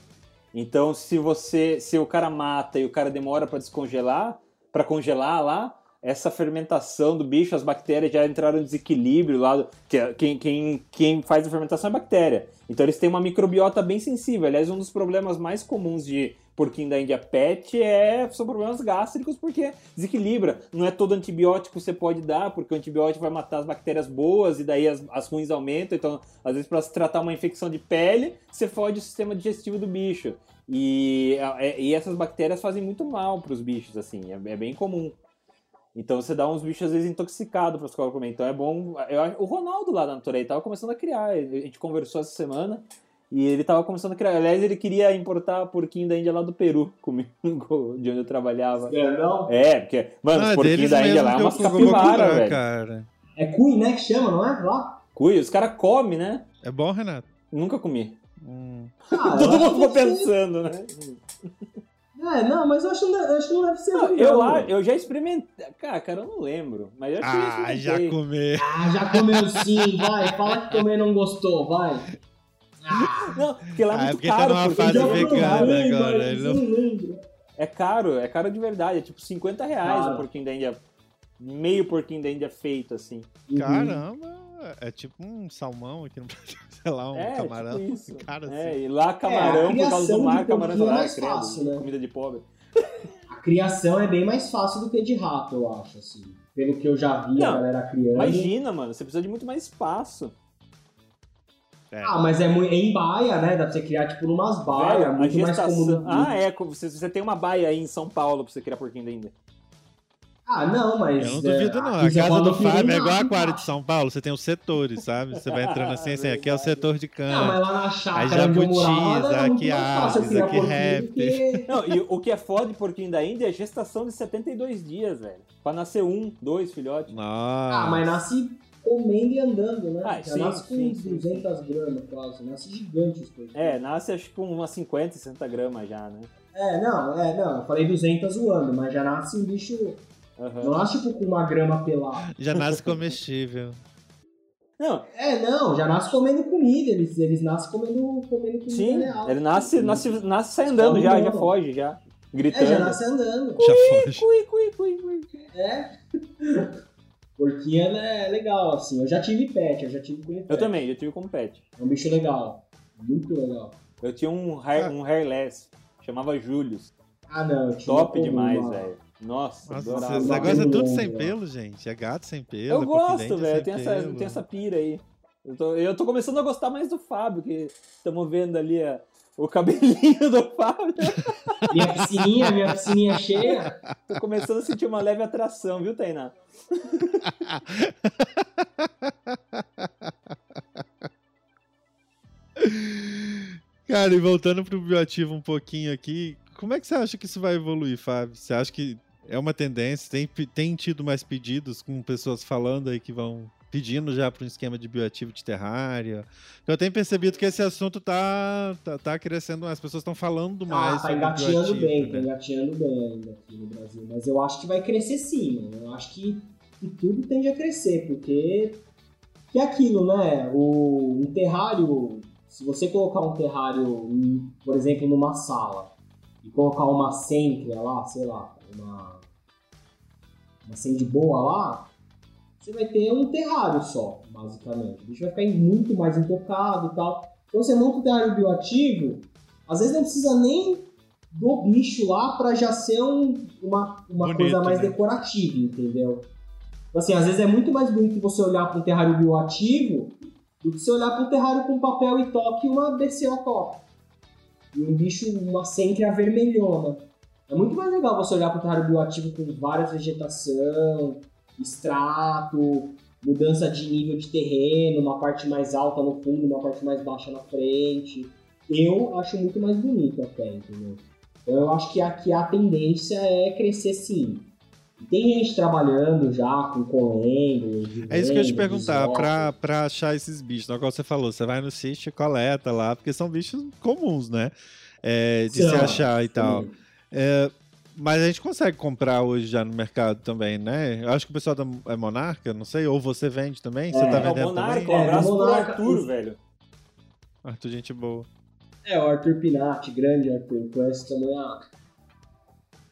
Então, se você, se o cara mata e o cara demora para descongelar, para congelar lá, essa fermentação do bicho, as bactérias já entraram em desequilíbrio lá. é- quem, quem, quem faz a fermentação é a bactéria. Então eles têm uma microbiota bem sensível. Aliás, um dos problemas mais comuns de porquinho da Índia pet é, são problemas gástricos, porque desequilibra. Não é todo antibiótico que você pode dar, porque o antibiótico vai matar as bactérias boas e daí as, as ruins aumentam. Então, às vezes, para se tratar uma infecção de pele, você fode o sistema digestivo do bicho. E, é- e essas bactérias fazem muito mal para os bichos, assim, é, é bem comum. Então você dá uns bichos às vezes intoxicados para os cobras comer. Então é bom. Eu, o Ronaldo lá da Naturei tava começando a criar. A gente conversou essa semana e ele tava começando a criar. Aliás, ele queria importar porquinho da Índia lá do Peru comigo, de onde eu trabalhava. Grandão. É, porque, mano, os Ah, porquinhos deles da Índia lá é umas vou- vou capivara, cuidar, velho. cara. É cui, né, que chama, não é? Lá? Cui, os caras comem, né? É bom, Renato? Nunca comi. Hum. Ah, Todo mundo ficou pensando, né? É, não, mas eu acho, que acho que não deve ser Não, ruim, eu, não, eu já experimentei. Cara, cara, eu não lembro. Mas eu acho que eu Ah, já experimentei. comer. Ah, já comeu sim, vai. Fala que comer não gostou, vai. Não, porque lá é Ah, é muito porque tá caro. numa porque fase já- vegana lembra, agora, ele eu não- lembro. É caro, é caro de verdade. É tipo 50 reais Cara. o porquinho da Índia. Meio porquinho da Índia feito, assim. Uhum. Caramba, é tipo um salmão aqui no Brasil, sei lá, um é, camarão. tipo isso. Cara, é, assim. e lá camarão, É, a por causa do criação mar, de camarão porquinho é ah, mais credo, fácil, né? comida de pobre. A criação é bem mais fácil do que de rato, eu acho, assim. Pelo que eu já vi a Não, galera criando. Imagina, mano, você precisa de muito mais espaço. É. Ah, mas é, é em baia, né? Dá pra você criar tipo numas baias, a muito mais gestação. comum. Ah, é. Você, você tem uma baia aí em São Paulo pra você criar porquinho ainda. Ah, não, mas. Eu não duvido, é, não. A casa do Fábio é igual a aquário de. São Paulo. Você tem os setores, sabe? Você vai entrando assim, assim, aqui é o setor de Não, cana. mas lá na Aí chácara eu jabutis, aqui aves, aqui répteis. Não, e o que é foda de porquinho da Índia é gestação de 72 dias, velho. Pra nascer um, dois filhotes. Nossa. Ah, mas nasce comendo e andando, né? Ah, Já sim, nasce com sim, sim, 200 gramas quase. Nasce gigante os porquinhos. É, nasce acho que com umas 50, 60 gramas já, né? É, não, é, não. Eu falei 200 zoando, mas já nasce um bicho. Aham. Não nasce tipo com uma grama pelada. Já nasce comestível. Não, É, não, já nasce comendo comida. Eles, eles nascem comendo, comendo comida sim, real. ele nasce, nasce, nasce sai andando já, já foge já. Gritando. É, já nasce andando. Já foge. Cui, cui, cui, cui. É. Porquinho é legal, assim. Eu já tive pet, eu já tive com Eu pet. também, eu tive como pet. É um bicho legal. Muito legal. Eu tinha um, hair, Ah. um hairless, chamava Julius. Ah, não. Eu tinha Top demais, velho. Nossa, Nossa, adorava. esse negócio é tudo sem pelo, gente. É gato sem pelo. Eu é gosto, velho. tenho essa, tenho essa pira aí. Eu tô, eu tô começando a gostar mais do Fábio, que estamos vendo ali a- o cabelinho do Fábio. Minha piscininha, minha piscininha cheia. Tô começando a sentir uma leve atração, viu, Tainá? Cara, e voltando pro bioativo um pouquinho aqui, como é que você acha que isso vai evoluir, Fábio? Você acha que é uma tendência? Tem, tem tido mais pedidos com pessoas falando aí que vão pedindo já para um esquema de bioativo de terrária? Eu tenho percebido que esse assunto tá, tá, tá crescendo, as pessoas estão falando mais Ah, tá engateando bem, tá né? engateando bem ainda aqui no Brasil. Mas eu acho que vai crescer sim, mano. Eu acho que, que tudo tende a crescer, porque que é aquilo, né? O, um terrário, se você colocar um terrário, por exemplo, numa sala, e colocar uma cêntria lá, sei lá, uma, uma boa lá, você vai ter um terrário só, basicamente. O bicho vai ficar muito mais intocado e tal. Então você monta um terrário bioativo, às vezes não precisa nem do bicho lá pra já ser um- uma, uma Bonito, coisa mais né? decorativa, entendeu? Então, Assim, às vezes é muito mais bonito você olhar para um terrário bioativo do que você olhar para um terrário com papel e toque e uma BCO top. Um bicho, uma sempre avermelhona. É muito mais legal você olhar para um terrário bioativo com várias vegetação, extrato, mudança de nível de terreno, uma parte mais alta no fundo, uma parte mais baixa na frente. Eu acho muito mais bonito até, entendeu? Então eu acho que aqui a tendência é crescer sim. Tem gente trabalhando já com colengo. É isso que eu ia te perguntar, pra, pra achar esses bichos, não, igual você falou, você vai no sítio e coleta lá, porque são bichos comuns, né? É, de se São, achar e tal. Sim. É, mas a gente consegue comprar hoje já no mercado também, né? Eu acho que o pessoal da é Monarca, não sei, ou você vende também? Você É, tá É, vendendo Monarca, também? um É, abraço do pro Monarca, Arthur, os- velho. Arthur, gente boa. É, o Arthur Pinati, grande Arthur, conhece também há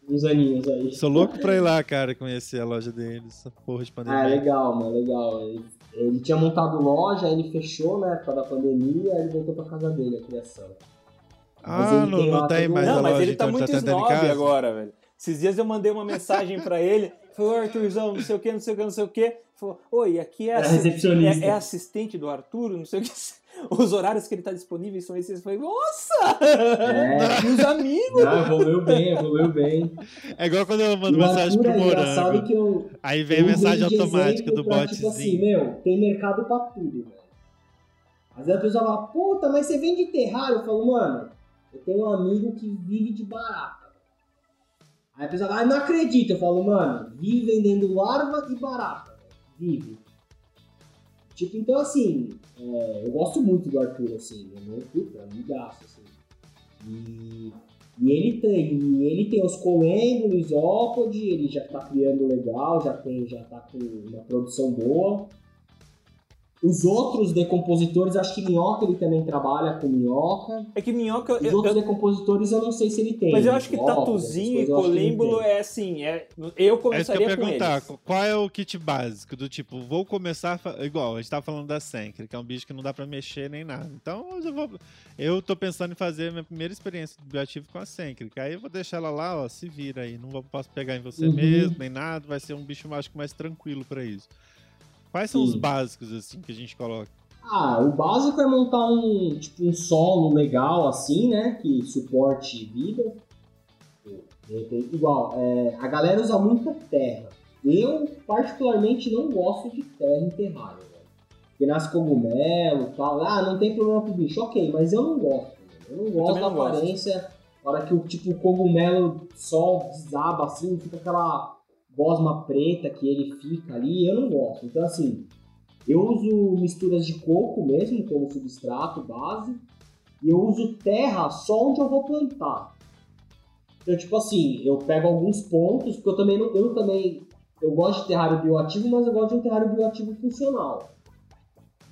uns aninhos aí. Sou louco pra ir lá, cara, conhecer a loja deles, essa porra de Ah, é pandemia. legal, mano, legal. Ele, ele tinha montado loja, aí ele fechou, né, por causa da pandemia, aí ele voltou pra casa dele, a criação. Ah, não, tem não tem todo- mais Não, a mas ele tá então muito tá tentando em snob casa. agora, velho. Esses dias eu mandei uma mensagem pra ele. Falei, ô Arthurzão, não sei o que, não sei o que, não sei o que. Falou, oi, aqui é, Era assi- recepcionista. é, é assistente do Arthur, não sei o que. Os horários que ele tá disponível são esses. Eu falei, nossa! É. E os amigos? Não, evoluiu bem, evoluiu bem. É igual quando eu mando E mensagem pro Morango. que eu, Aí vem eu a mensagem automática do pra, Tipo assim, botzinho. meu, tem mercado pra tudo, velho. Às vezes a pessoa fala, puta, mas você vende terrário? Eu falo, mano, eu tenho um amigo que vive de barata. Aí a pessoa fala, ah, não acredito. Eu falo, mano, vive vendendo larva e barata. velho. Vive. Tipo, então assim, é, eu gosto muito do Arthur, assim, é meu puta, amigaço, assim. E, e ele tem, e ele tem os colengos, isópode, ele já tá criando legal, já tem, já tá com uma produção boa. Os outros decompositores, acho que minhoca ele também trabalha com minhoca. É que minhoca. Os eu- outros eu- decompositores eu não sei se ele tem. mas eu acho que Isópodes, tatuzinho e colímbulo é assim. É, eu É isso que eu começaria ia com perguntar. eles. Qual é o kit básico? Do tipo, vou começar. Igual, a gente tava falando da Sencre, que é um bicho que não dá pra mexer nem nada. Então eu já vou. Eu tô pensando em fazer minha primeira experiência de bioativo com a Sencre. Que aí eu vou deixar ela lá, ó, se vira aí. Não vou, posso pegar em você Uhum. mesmo, nem nada. Vai ser um bicho acho que mais tranquilo pra isso. Quais são os Sim. básicos, assim, que a gente coloca? Ah, o básico é montar um, tipo, um solo legal assim, né? Que suporte vida. Igual, é, a galera usa muita terra. Eu, particularmente, não gosto de terra em terrário, velho. Porque nasce cogumelo e tal. Ah, não tem problema pro bicho. Ok, mas eu não gosto. Eu não gosto da não aparência. Gosto. Na hora que o tipo, cogumelo só desaba assim, fica aquela gosma preta que ele fica ali. Eu não gosto. Então, assim, eu uso misturas de coco mesmo como substrato base. E eu uso terra só onde eu vou plantar. Então, tipo assim, eu pego alguns pontos, porque eu também não, eu também eu gosto de terrário bioativo, mas eu gosto de um terrário bioativo funcional.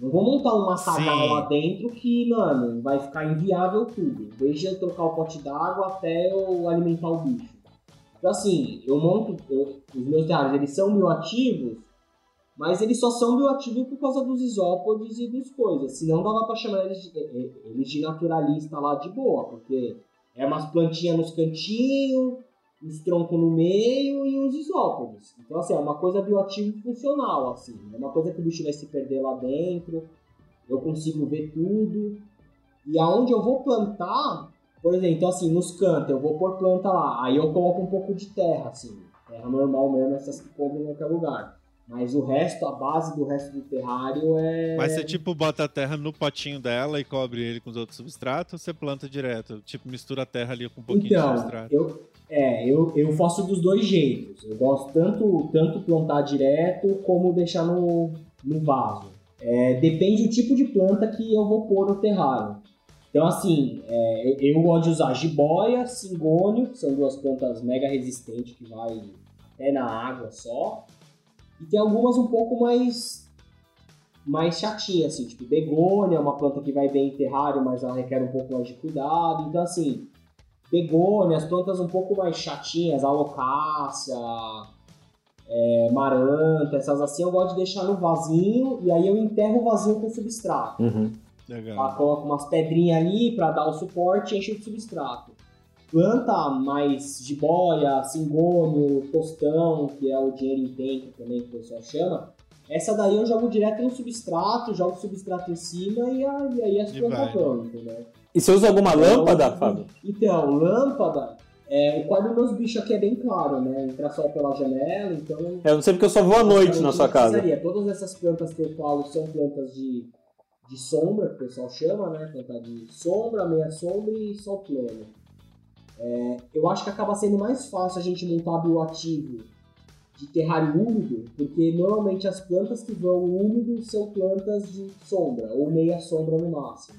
Não vou montar uma sagal lá dentro que, mano, vai ficar inviável tudo. Desde eu trocar o pote d'água até eu alimentar o bicho. Então assim, eu monto. Eu, os meus terrários eles são bioativos, mas eles só são bioativos por causa dos isópodes e das coisas. Senão dava pra chamar eles de, eles de naturalista lá de boa, porque é umas plantinhas nos cantinhos, os troncos no meio e os isópodes. Então, assim, é uma coisa bioativa funcional, assim. É uma coisa que o bicho vai se perder lá dentro, eu consigo ver tudo. E aonde eu vou plantar, por exemplo, então, assim, nos cantos, eu vou pôr planta lá, aí eu coloco um pouco de terra, assim. Terra normal mesmo, essas que compram em qualquer lugar. Mas o resto, a base do resto do terrário é. Mas você tipo bota a terra no potinho dela e cobre ele com os outros substratos ou você planta direto? Tipo, mistura a terra ali com um pouquinho então, de substrato? Eu, é, eu, eu faço dos dois jeitos. Eu gosto tanto, tanto plantar direto como deixar no, no vaso. É, depende do tipo de planta que eu vou pôr no terrário. Então, assim, é, eu gosto de usar jiboia, cingônio, que são duas plantas mega resistentes que vai até na água só. E tem algumas um pouco mais mais chatinhas, assim, tipo begônia, uma planta que vai bem em terrário, mas ela requer um pouco mais de cuidado. Então, assim, begônia, as plantas um pouco mais chatinhas, alocácia, é, maranta, essas assim, eu gosto de deixar no vasinho e aí eu enterro o vasinho com substrato. Uhum. Legal. coloco umas pedrinhas ali para dar o suporte e enche de substrato planta mais de boia, cingônio, tostão, que é o dinheiro em tempo também que o pessoal chama, essa daí eu jogo direto no substrato, jogo o substrato em cima e, aí as plantas vão, entendeu? E você usa alguma então, lâmpada, Fábio? Então, lâmpada, é, o quarto dos meus bichos aqui é bem claro, né? Entra sol pela janela, então. Eu não sei porque eu só vou à noite na sua casa. Todas essas plantas que eu falo são plantas de, de sombra, que o pessoal chama, né? Planta de sombra, meia sombra e sol pleno. É, eu acho que acaba sendo mais fácil a gente montar bioativo de terrário úmido, porque normalmente as plantas que vão úmido são plantas de sombra, ou meia sombra no máximo.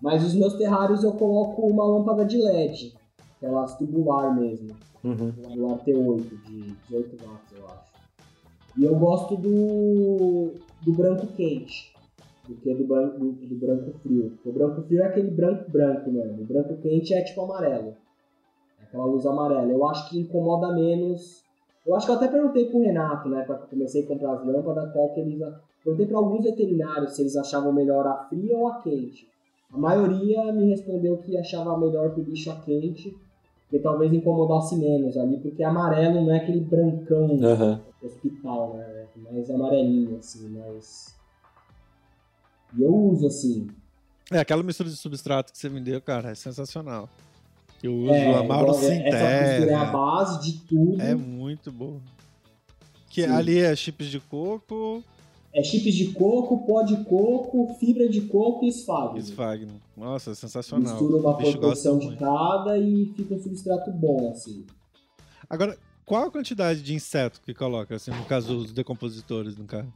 Mas os meus terrários eu coloco uma lâmpada de LED, aquelas tubular mesmo, uhum. tubular T8 de 18 watts, eu acho. E eu gosto do, do branco quente do que do branco, do, do branco frio. O branco frio é aquele branco branco mesmo. O branco quente é tipo amarelo aquela luz amarela. Eu acho que incomoda menos. Eu acho que eu até perguntei pro Renato, né, quando comecei a comprar as lâmpadas, qual que eles. Perguntei para alguns veterinários se eles achavam melhor a fria ou a quente. A maioria me respondeu que achava melhor pro bicho a quente, porque talvez incomodasse menos ali, porque amarelo não é aquele brancão uhum. hospital, né? É mais amarelinho, assim, mais. E eu uso assim. É, aquela mistura de substrato que você me deu, cara, é sensacional. Eu uso é, a Mauro. Essa é a base de tudo. É muito boa. Que Sim. ali é chips de coco. É chips de coco, pó de coco, fibra de coco e esfagno. Esfagno. Nossa, sensacional. Mistura uma proporção de cada e fica um substrato bom, assim. Agora, qual a quantidade de inseto que coloca, assim, no caso dos decompositores no carro?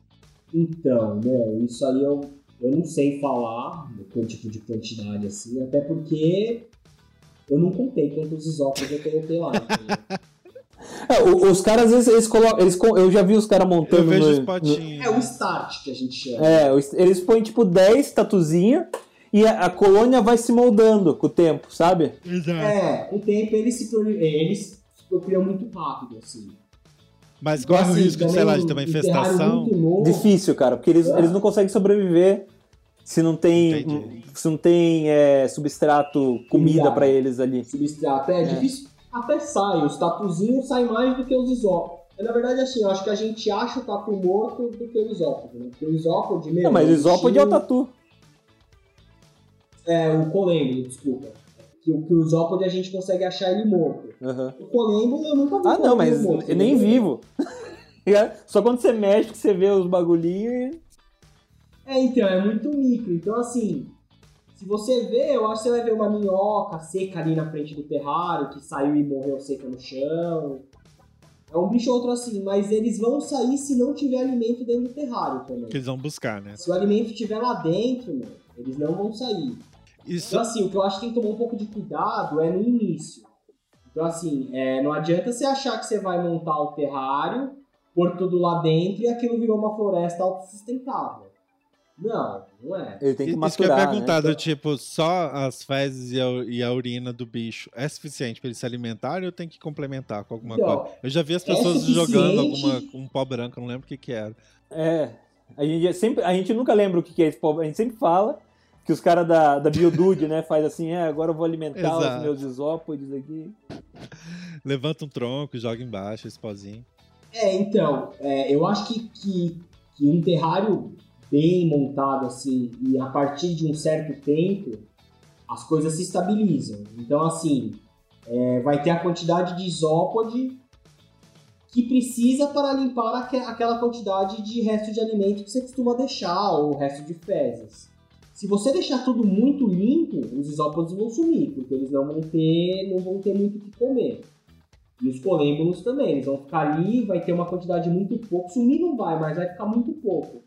Então, né, isso aí eu, eu não sei falar, qual tipo de quantidade, assim, até porque eu não contei quantos isópodos eu coloquei lá. É, os caras, eles, eles colocam. Eles, eu já vi os caras montando. Eu vejo no, os potinhos. No... É o start que a gente chama. É, eles põem tipo 10 tatuzinhas e a, a, colônia vai se moldando com o tempo, sabe? Exato. É, com o tempo eles se, eles se procriam muito rápido, assim. Mas corre assim, o risco, de, sei lá, de ter uma infestação. Difícil, cara, porque eles, é. eles não conseguem sobreviver se não tem, se não tem é, substrato, comida para eles ali. Substrato, é, é, difícil. Até sai, os tatuzinhos saem mais do que os isópodos. É, na verdade, assim, eu acho que a gente acha o tatu morto do que o isópode, né? Porque o isópode, meu... Não, mas o isópode é o tatu. É, o colêmbolo, desculpa. Que, o- que o isópode a gente consegue achar ele morto. Aham. O colêmbolo eu nunca vi Ah, não, mas morto, eu nem né? vivo. Só quando você mexe que você vê os bagulhinhos e... É, então, é muito micro. Então, assim, se você vê, eu acho que você vai ver uma minhoca seca ali na frente do terrário, que saiu e morreu seca no chão. É um bicho ou outro assim, mas eles vão sair se não tiver alimento dentro do terrário também. Que eles vão buscar, né? Se o alimento estiver lá dentro, meu, eles não vão sair. Isso, Então, assim, o que eu acho que tem que tomar um pouco de cuidado é no início. Então, assim, é, não adianta você achar que você vai montar o terrário, pôr tudo lá dentro e aquilo virou uma floresta autossustentável. Não, não é. Ele tem que isso que eu ia maturar, né? perguntar, do tipo, só as fezes e a, e a urina do bicho é suficiente pra ele se alimentar ou tem que complementar com alguma Então, coisa? Eu já vi as é pessoas suficiente- jogando alguma, um pó branco, eu não lembro o que que era. É. A gente, sempre, a gente nunca lembra o que que é esse povo. A gente sempre fala que os caras da, da Biodude, né, faz assim, é, agora eu vou alimentar Exato. os meus isópodes aqui. Levanta um tronco, joga embaixo esse pozinho. É, então, é, eu acho que, que, que um terrário bem montado, assim, e a partir de um certo tempo, as coisas se estabilizam. Então, assim, é, vai ter a quantidade de isópode que precisa para limpar aque- aquela quantidade de resto de alimento que você costuma deixar, ou resto de fezes. Se você deixar tudo muito limpo, os isópodes vão sumir, porque eles não vão ter, não vão ter muito o que comer. E os colêmbulos também, eles vão ficar ali, vai ter uma quantidade muito pouco. Sumir não vai, mas vai ficar muito pouco.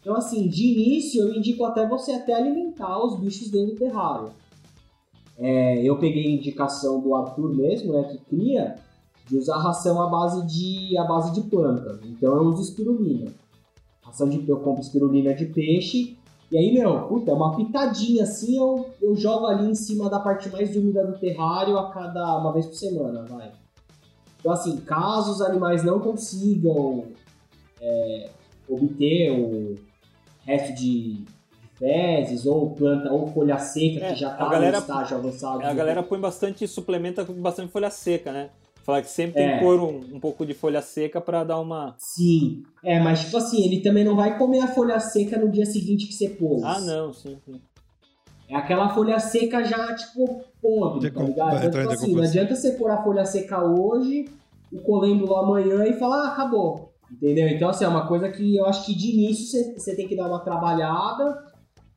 Então, assim, de início eu indico até você até alimentar os bichos dentro do terrário. É, eu peguei a indicação do Arthur mesmo, né, que cria, de usar ração à base de, à base de planta. Então eu uso espirulina. Ração de, eu compro espirulina de peixe. E aí, meu, puta, uma pitadinha assim, eu, eu jogo ali em cima da parte mais úmida do terrário a cada uma vez por semana, vai. Então, assim, caso os animais não consigam é, obter o resto de, fezes, ou planta, ou folha seca, É, que já a está galera- no estágio avançado. A galera põe bastante, suplementa com bastante folha seca, né? Fala que sempre tem É. que pôr um, um pouco de folha seca pra dar uma. Sim, é, mas tipo assim, ele também não vai comer a folha seca no dia seguinte que você pôs. Ah, não, sim, sim. É aquela folha seca já, tipo, podre, tá ligado? Então, tipo assim, não adianta você pôr a folha seca hoje, o colêmbulo amanhã e falar, ah, acabou. Entendeu? Então, assim, é uma coisa que eu acho que de início você, tem que dar uma trabalhada,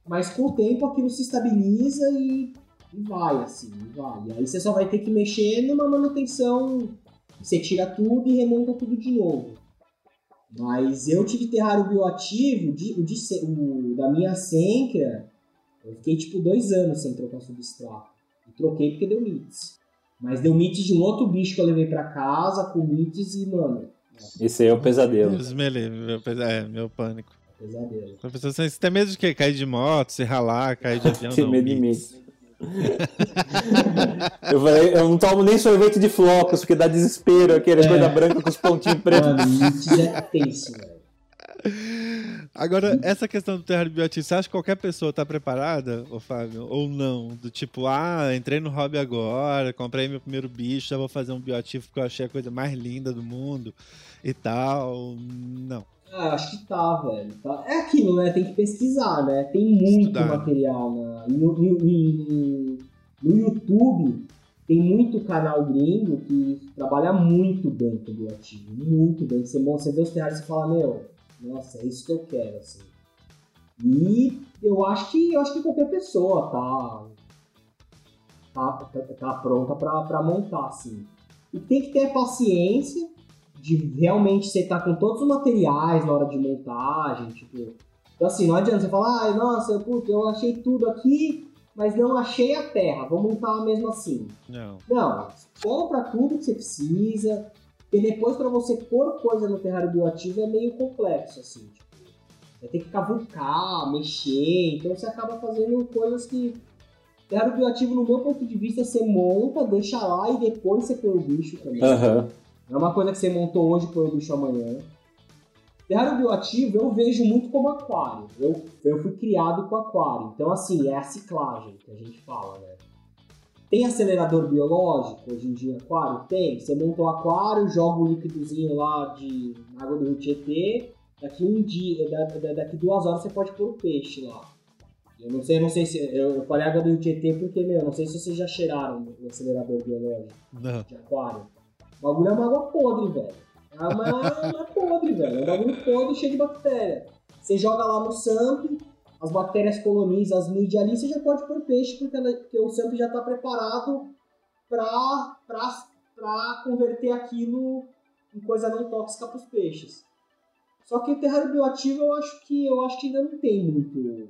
mas com o tempo aquilo se estabiliza e, e vai, assim, e vai. E aí você só vai ter que mexer numa manutenção, você tira tudo e remonta tudo de novo. Mas eu tive terrário bioativo, de- o, de o da minha Sencra, eu fiquei tipo dois anos sem trocar substrato. E troquei porque deu mites. Mas deu mites de um outro bicho que eu levei pra casa, com mites e, mano, Esse aí é o pesadelo. Deus me livre, meu, é, meu pânico. pesadelo. A pessoa, Você tem medo de quê? Cair de moto, se ralar, cair de avião? Tem medo de eu, falei, eu não tomo nem sorvete de flocos, porque dá desespero aquele É. coisa branca com os pontinhos pretos. Mano, mites é tenso, velho. Agora, essa questão do terrário bioativo, você acha que qualquer pessoa tá preparada, ô Fábio? Ou não? Do tipo, ah, entrei no hobby agora, comprei meu primeiro bicho, já vou fazer um bioativo porque eu achei a coisa mais linda do mundo e tal. Não. Ah, acho que tá, velho. Tá. É aquilo, né? Tem que pesquisar, né? Tem muito Estudar. material na... e no, no- no- no YouTube. Tem muito canal gringo que trabalha muito bem com o bioativo. Muito bem. Você, você vê os terrários e fala, meu, nossa, é isso que eu quero, assim. E eu acho que eu acho que qualquer pessoa tá tá, tá, tá pronta pra, pra montar, assim. E tem que ter paciência de realmente você estar com todos os materiais na hora de montagem, tipo. Então assim, não adianta você falar, ai, nossa, puta, eu achei tudo aqui, mas não achei a terra, vou montar mesmo assim. Não. Não, compra tudo que você precisa, e depois para você pôr coisa no terrário bioativo é meio complexo, assim, tipo, vai ter que cavucar, mexer, então você acaba fazendo coisas que. Terrário bioativo, no meu ponto de vista, você monta, deixa lá e depois você põe o bicho também. Não é uma coisa que você montou hoje e põe o bicho amanhã. Terrário bioativo eu vejo muito como aquário. Eu, eu fui criado com aquário. Então, assim, é a ciclagem que a gente fala, né? Tem acelerador biológico hoje em dia, aquário? Tem. Você monta o aquário, joga o líquidozinho lá de água do Rio Tietê, daqui um dia, daqui duas horas você pode pôr o peixe lá. Eu não sei, eu não sei se. Eu falei água do Rio Tietê porque, meu, não sei se vocês já cheiraram o acelerador biológico Não. de aquário. O bagulho é uma água podre, velho. É uma, uma podre, velho. É um bagulho podre cheio de bactéria. Você joga lá no SAMP, as bactérias colonizam as mídias ali, você já pode pôr peixe, porque, ela- porque o SAMP já está preparado para converter aquilo em coisa não tóxica para os peixes. Só que o terrário bioativo eu acho que eu acho que ainda não tem muito.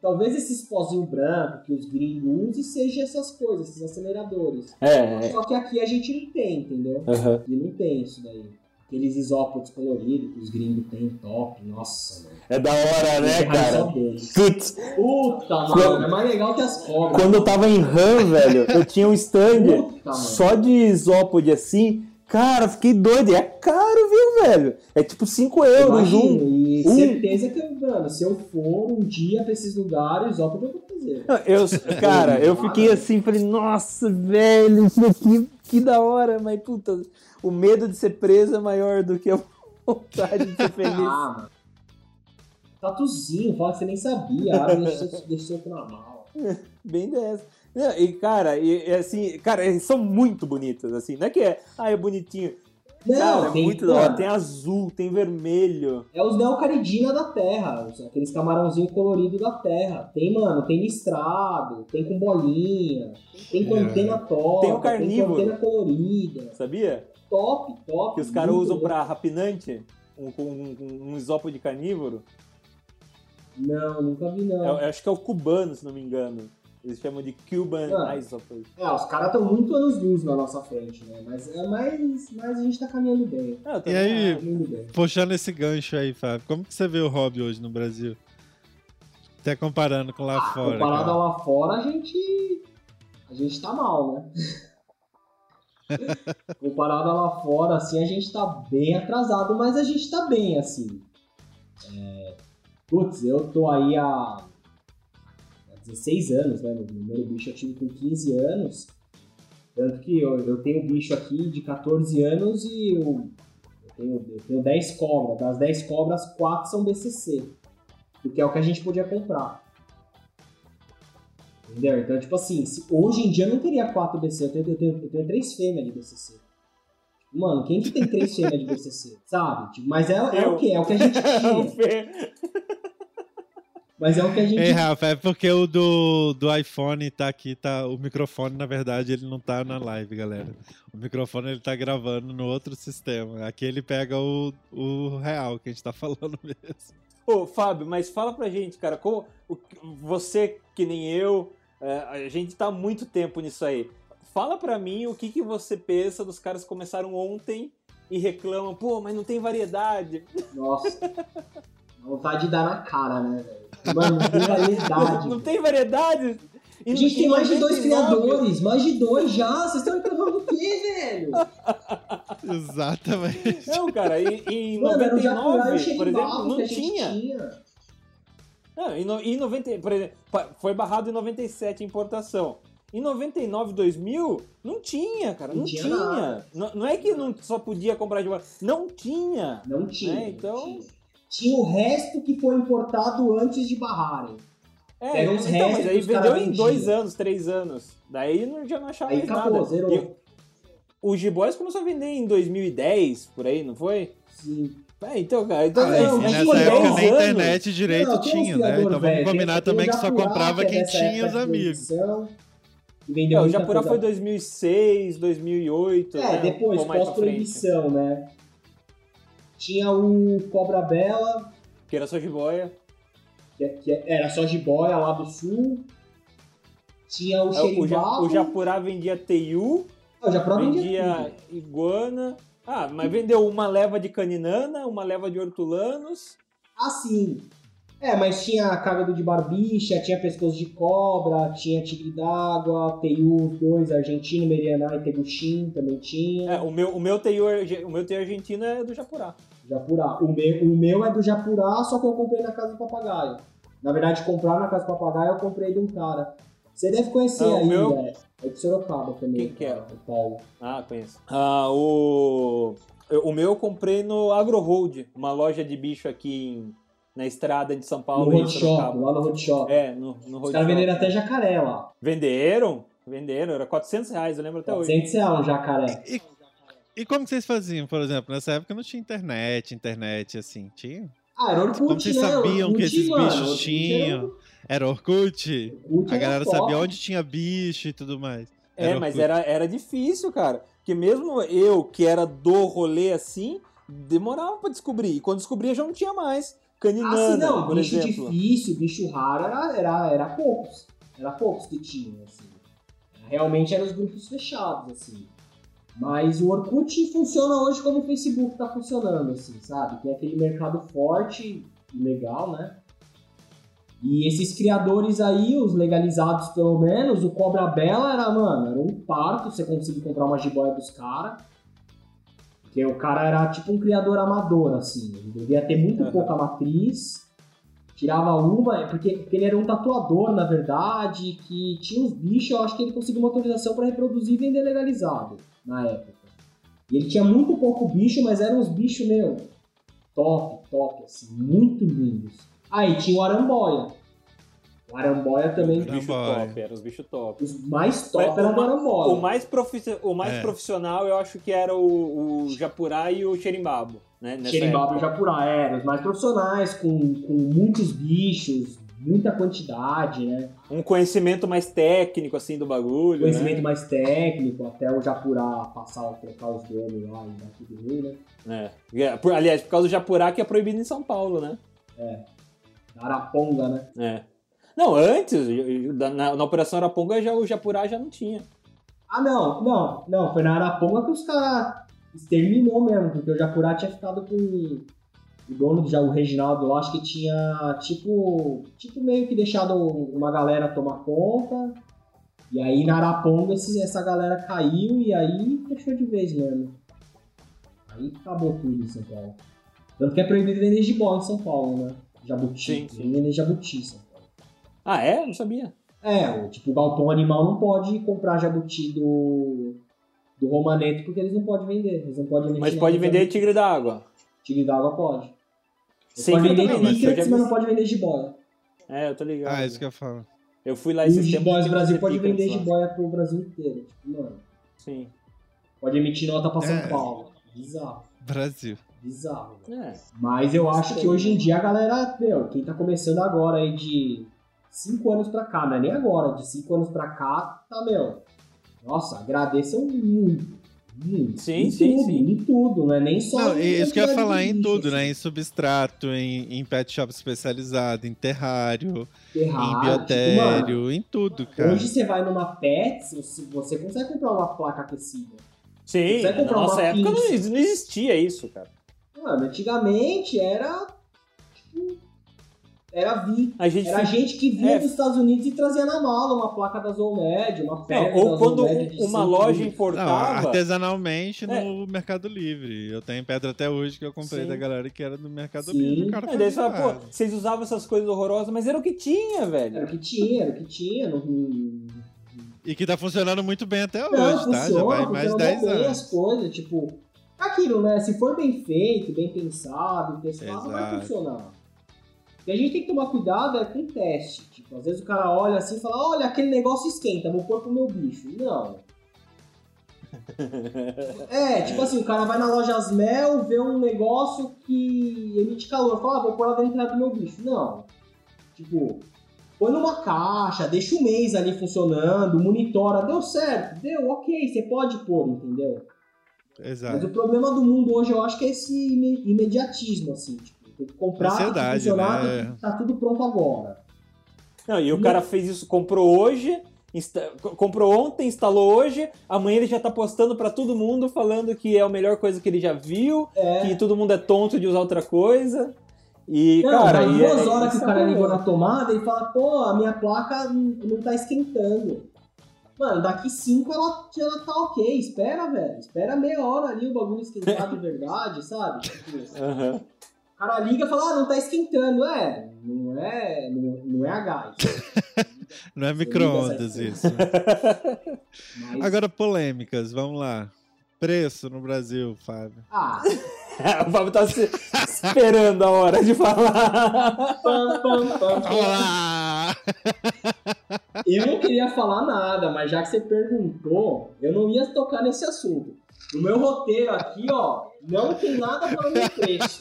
Talvez esses pozinhos brancos que os gringos usem seja essas coisas, esses aceleradores. É, é. Só que aqui a gente não tem, entendeu? Aham. Aqui não tem isso daí. Aqueles isópodos coloridos que os gringos têm top, nossa, mano. É da hora, né, cara? Putz, Puta, mano, é mais legal que as cobras. quando eu tava em RAM, velho, eu tinha um stand Puta, só de isópode assim. Cara, fiquei doido. E é caro, viu, velho? É tipo 5 euros Imagino, um. e um. certeza que, mano, se eu for um dia pra esses lugares, isópodo eu vou fazer. Eu, cara, eu fiquei assim, falei, nossa, velho, isso aqui, que da hora, mas puta, o medo de ser preso é maior do que a vontade de ser feliz. Ah, mano. Tatuzinho, fala que você nem sabia. Ah, deixa eu na mala. Bem dessa. Não, E, cara, e assim, cara, eles são muito bonitos, assim, não é que é, ah, é bonitinho. Não, cara, é tem- muito da hora. Tem azul, tem vermelho. É os neocaridina da terra, aqueles camarãozinhos coloridos da terra. Tem, mano, tem listrado, tem com bolinha, tem com É. antena top, Tem o carnívoro. com antena colorida. Sabia? Top, top. Que os caras usam pra rapinante, um, um, um, um isópode carnívoro. Não, nunca vi não. Eu acho que é o cubano, se não me engano. Eles chamam de Cuban Ah. É, os caras estão muito anos luz na nossa frente, né? Mas, é mais, mas a gente tá caminhando bem. Ah, E aí, bem. puxando esse gancho aí, Fábio, como que você vê o hobby hoje no Brasil? Até comparando com lá Ah, fora. comparado cara. a lá fora, a gente. A gente tá mal, né? comparado a lá fora, assim, a gente tá bem atrasado, mas a gente tá bem, assim. É, Putz, eu tô aí há 16 anos, né? Meu primeiro bicho eu tive com 15 anos. Tanto que eu, eu tenho bicho aqui de 14 anos e eu, eu, tenho, eu tenho 10 cobras. Das 10 cobras, 4 são BCC. Porque é o que a gente podia comprar. Entendeu? Então, tipo assim, se- hoje em dia eu não teria 4 BCC, eu tenho, eu tenho, eu tenho 3 fêmeas de BCC. Mano, quem que tem 3 fêmeas de BCC? Sabe? Tipo, mas é, é o que? É o que a gente O tinha. Mas é o que a gente Ei, Rafa, é porque o do, do iPhone tá aqui, tá. O microfone, na verdade, ele não tá na live, galera. O microfone ele tá gravando no outro sistema. Aqui ele pega o, o real que a gente tá falando mesmo. Ô, Fábio, mas fala pra gente, cara, como o você que nem eu, é, a gente tá há muito tempo nisso aí. Fala pra mim o que, que você pensa dos caras que começaram ontem e reclamam, pô, mas não tem variedade. Nossa. Vontade de dar na cara, né, velho? Mano, não tem variedade. não tem variedade? E A gente em tem mais de dois 99 criadores, mais de dois já. Vocês estão reclamando do quê, velho? Exatamente. Não, cara, em, em Mano, era o Japurá e o 99, por exemplo, não tinha. tinha. Não, em, no, em 90, por exemplo, foi barrado em 97 a importação. Em 99, 2000, não tinha, cara, não, Não tinha tinha. Não, não é que não só podia comprar de volta, não tinha. Não tinha. É, então- não tinha. Tinha o resto que foi importado antes de barrarem. É, Era uns então, restos mas aí os vendeu em vendiam. dois anos, três anos. Daí não, já não achava Aí mais acabou, nada. zerou. E o G-Boys começou a vender em 2010, por aí, não foi? Sim. É, então, cara, então, Ah, é, não, é Nessa tinha época 10 nem anos. internet direito Não, tinha, né? Então velho, vamos combinar também que só Japurá, comprava que é quem tinha os de amigos. vendeu É, o Japurá coisa- foi 2006, 2008. É, né, depois, pós-proibição, né? Tinha o Cobra Bela, Que era só jiboia. que, que era só jiboia lá do sul. Tinha o É, O, o Japurá vendia TU, Ah, o Japurá vendia iguana. Ah, mas vendeu uma leva de caninana, uma leva de hortulanos. Ah, sim. É, mas tinha cágado de barbicha, tinha pescoço de cobra, tinha tigre d'água, TU 2, argentino, merianá e teguxim também tinha. É, o meu, o meu arge- o meu TU argentino é do Japurá. Japurá. O meu, o meu é do Japurá, só que eu comprei na Casa do Papagaio. Na verdade, comprar na Casa do Papagaio eu comprei de um cara. Você deve conhecer Ah, aí, meu- é, é de Sorocaba também. Quem que é? O Paulo. Ah, conheço. Ah, o... o meu eu comprei no Agro Road, uma loja de bicho aqui em- na estrada de São No Paulo. em Road Shop, Sorocaba. lá no Road Shop. É, no, no Os Road caras venderam até jacaré lá. Venderam? Venderam, era 400 reais, eu lembro até hoje. 400 reais um jacaré. E, e como que vocês faziam, por exemplo? Nessa época não tinha internet, internet assim, tinha? Ah, era Orkut, Como vocês né? sabiam Orkut, que esses mano, bichos Orkut tinham? Era Orkut? Era, Orkut A era galera sabia onde tinha bicho e tudo mais. É, mas Orkut. era, era difícil, cara. Porque mesmo eu, que era do rolê assim, demorava pra descobrir. E quando descobria já não tinha mais. Ah, Caninana, sim, não, por bicho exemplo. difícil, bicho raro, era, era, era poucos. Era poucos que tinham, assim. Realmente eram os grupos fechados, assim. Mas o Orkut funciona hoje como o Facebook tá funcionando, assim, sabe? Tem aquele mercado forte e legal, né? E esses criadores aí, os legalizados pelo menos, o Cobra Bela era, mano, era um parto você conseguir comprar uma jiboia dos caras. Porque o cara era tipo um criador amador, assim. Ele devia ter muito Aham. pouca matriz. Tirava uma, porque, porque ele era um tatuador, na verdade, que tinha uns bichos, eu acho que ele conseguiu uma autorização para reproduzir e vender legalizado na época. E ele tinha muito pouco bicho, mas eram uns bichos, meu, top, top, assim, muito lindos. Aí tinha o Aramboia. O Aramboia também, Os bichos top, eram os bichos top. os mais top Mas era o Aramboia. O mais, profi- o mais É. profissional eu acho que era o, o Japurá e o Xerimbabo, né? Nessa Xerimbaba e. Japurá, é, os mais profissionais, com, com muitos bichos, muita quantidade, né? Um conhecimento mais técnico, assim, do bagulho, Conhecimento né? mais técnico, até o Japurá passar, trocar os donos lá e dar tudo ruim, né? É. É, por- aliás, por causa do Japurá que é proibido em São Paulo, né? Da Araponga, né? É. Não, antes, na, na Operação Araponga, já, o Japurá já não tinha. Ah, não, não, não, foi na Araponga que os caras exterminou mesmo, porque o Japurá tinha ficado com o dono, já o Reginaldo lá, acho que tinha, tipo, tipo meio que deixado uma galera tomar conta, e aí na Araponga esse- essa galera caiu e aí fechou de vez mesmo. Aí acabou tudo em São Paulo. Tanto que é proibido vender gibó em São Paulo, né? Jabuti. Sim, sim. Vender jabuti em São Paulo. Ah, é? Não sabia. É, o, tipo, o galpão animal não pode comprar jabuti do, do Romaneto porque eles não podem vender. Eles não podem emitir Mas pode de vender jabuti. tigre d'água. Tigre d'água pode. Sim, pode vender também, mas não pode vender jiboia. É, eu tô ligado. Ah, isso que eu falo. Eu fui lá E esses os tempos. tive Brasil pode vender jiboia pro Brasil inteiro. Tipo, mano, Sim. pode emitir nota pra São É. Paulo. Bizarro, Brasil. bizarro. É. Mas eu acho que hoje em dia a galera, meu, quem tá começando agora aí de 5 anos pra cá, não é nem agora, de 5 anos pra cá, tá, meu. Nossa, agradeçam muito. Sim, em sim, tudo, sim. Em tudo, não é nem só. Não, em isso que eu ia falar em tudo, né? Em substrato, em, em pet shop especializado, em terrário, em Terrário, biotério, tipo, mano, em tudo, cara. Hoje você vai numa Pets, você, você consegue comprar uma placa aquecida. Sim, na nossa época não, não existia isso, cara. Mano, antigamente era. Tipo. Era vi. A gente Era gente que vinha É. dos Estados Unidos e trazia na mala uma placa da Zolmed, uma Não, pedra ou da quando uma loja litros. Não, importava. artesanalmente É. no Mercado Livre. Eu tenho pedra até hoje que eu comprei Sim. da galera que era do Mercado Sim. Livre. O cara Aí daí você fala, pô, vocês usavam essas coisas horrorosas, mas era o que tinha, Era o velho. que tinha, era o que tinha. Não, E que tá funcionando muito bem até não hoje, tá? Já funciona, vai mais de funciona 10 bem anos. as coisas, tipo. Aquilo, né? Se for bem feito, bem pensado, testado, vai Exato. funcionar. E a gente tem que tomar cuidado é com o teste. Tipo, às vezes o cara olha assim e fala, olha, aquele negócio esquenta, vou pôr pro meu bicho. Não. É, tipo assim, o cara vai na loja Asmel, vê um negócio que emite calor, fala, ah, vou pôr lá dentro do meu bicho. Não. Tipo, põe numa caixa, deixa um mês ali funcionando, monitora, deu certo, deu, ok, você pode pôr, entendeu? Mas Exato. o problema do mundo hoje, eu acho que é esse ime- imediatismo, assim, tipo, tem que comprar, que Ansiedade, funcionar, né? que- tá tudo pronto agora. Não, e o cara fez isso, comprou hoje, insta- co- comprou ontem, instalou hoje, amanhã ele já tá postando pra todo mundo falando que é a melhor coisa que ele já viu, É. que todo mundo é tonto de usar outra coisa. E, Não, cara, e duas é- horas que isso o cara é ligou na tomada e fala, pô, a minha placa não tá esquentando. Mano, daqui cinco ela, ela tá ok, espera, velho. Espera meia hora ali o bagulho esquentar de verdade, sabe? Aham. o cara liga e fala, ah, não tá esquentando. É, não é, não, não é a gás. Não é micro-ondas isso. Mas... Agora, polêmicas, vamos lá. Preço no Brasil, Fábio. Ah. o Fábio tá se esperando a hora de falar. Pam, pam, pam, Olá! Eu não queria falar nada, mas já que você perguntou, eu não ia tocar nesse assunto. No meu roteiro aqui, ó, não tem nada falando de preço.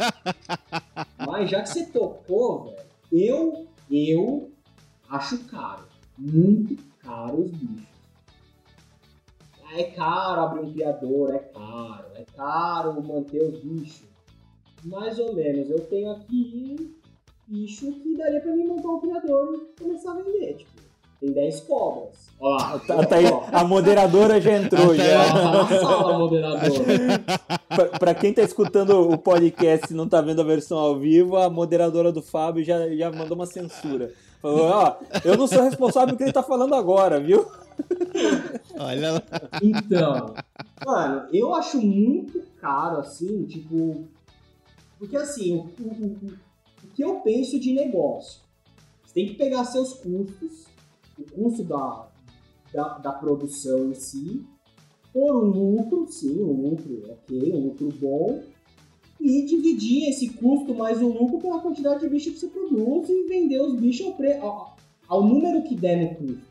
Mas já que você tocou, velho, eu, eu acho caro. Muito caro os bichos. É caro abrir um criador, é caro. É caro manter os bichos. Mais ou menos. Eu tenho aqui bicho que daria pra mim montar um criador e começar a vender. Tipo, tem 10 cobras. Ó, tá, tá aí, a moderadora já entrou. já. Sala, a moderadora. pra, pra, quem tá escutando o podcast e não tá vendo a versão ao vivo, a moderadora do Fábio já, já mandou uma censura. Falou, ó, eu não sou responsável pelo que ele tá falando agora, viu? Olha lá. Então, mano, eu acho muito caro, assim, tipo. Porque assim, o, o, o, o que eu penso de negócio? Você tem que pegar seus custos, o custo da, da, da produção em si, por um lucro, sim, um lucro ok, um lucro bom, e dividir esse custo mais o lucro pela quantidade de bicho que você produz e vender os bichos ao, pre... ao, ao número que der no custo.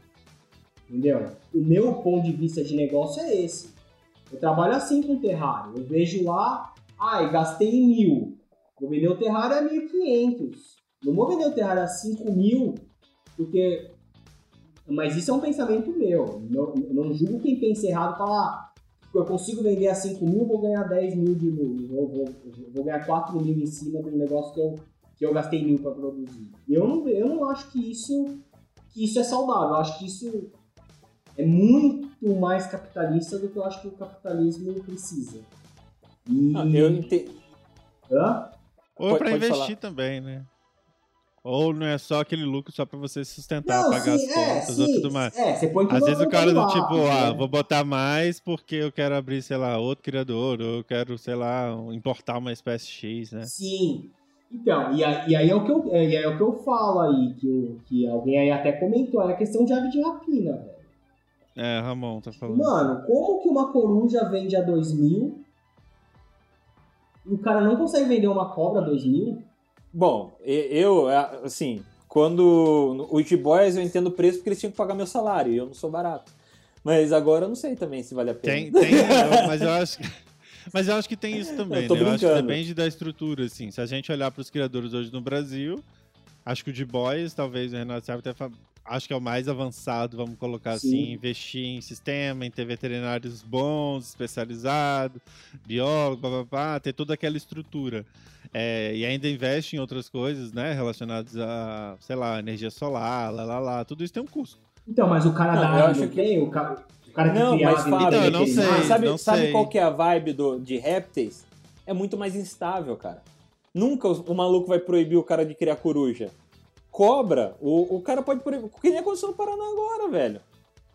Entendeu? O meu ponto de vista de negócio é esse. Eu trabalho assim com o terrário. Eu vejo lá, ai, gastei mil. Vou vender o terrário a 1.500. Não vou vender o terrário a 5 mil, porque mas isso é um pensamento meu. Não, não julgo quem pensa errado e fala, ah, eu consigo vender a 5 mil, vou ganhar 10 mil de lucro. Vou, vou, vou ganhar 4 mil em cima de um negócio que eu, que eu gastei mil para produzir. Eu não, eu não acho que isso, que isso é saudável. Eu acho que isso é muito mais capitalista do que eu acho que o capitalismo precisa. E... Ah, eu entendo. Hã? Ou para investir falar. também, né? Ou não é só aquele lucro só pra você sustentar, não, pagar sim, as é, contas é, ou tudo mais. É, você põe tudo Às vezes o cara do tipo, ah, né? vou botar mais porque eu quero abrir, sei lá, outro criador, ou eu quero, sei lá, importar uma espécie X, né? Sim. Então, e, aí, e aí é o que eu, é, é o que eu falo aí, que, que alguém aí até comentou, é a questão de ave de rapina, velho. É, Ramon tá falando. Mano, como que uma coruja vende a 2 mil e o cara não consegue vender uma cobra a 2 mil? Bom, eu, assim, quando o G-Boys eu entendo o preço porque eles tinham que pagar meu salário e eu não sou barato. Mas agora eu não sei também se vale a pena. Tem, tem mas eu acho que... Mas eu acho que tem isso também, eu, né? eu acho que depende da estrutura, assim. Se a gente olhar para os criadores hoje no Brasil, acho que o D-Boys, talvez o Renato até acho que é o mais avançado, vamos colocar Sim. assim, investir em sistema, em ter veterinários bons, especializados, biólogos, papapá, ter toda aquela estrutura. É, e ainda investe em outras coisas, né, relacionadas a, sei lá, energia solar, lá, lá, lá, tudo isso tem um custo. Então, mas o cara não, da área acho que... tem, o cara, o cara que não, mas Fábio, então, eu não sei, ah, sabe, não sabe sei. qual que é a vibe do, de répteis? É muito mais instável, cara. Nunca o, o maluco vai proibir o cara de criar coruja. Cobra, o, o cara pode proibir. Que nem aconteceu no Paraná agora, velho.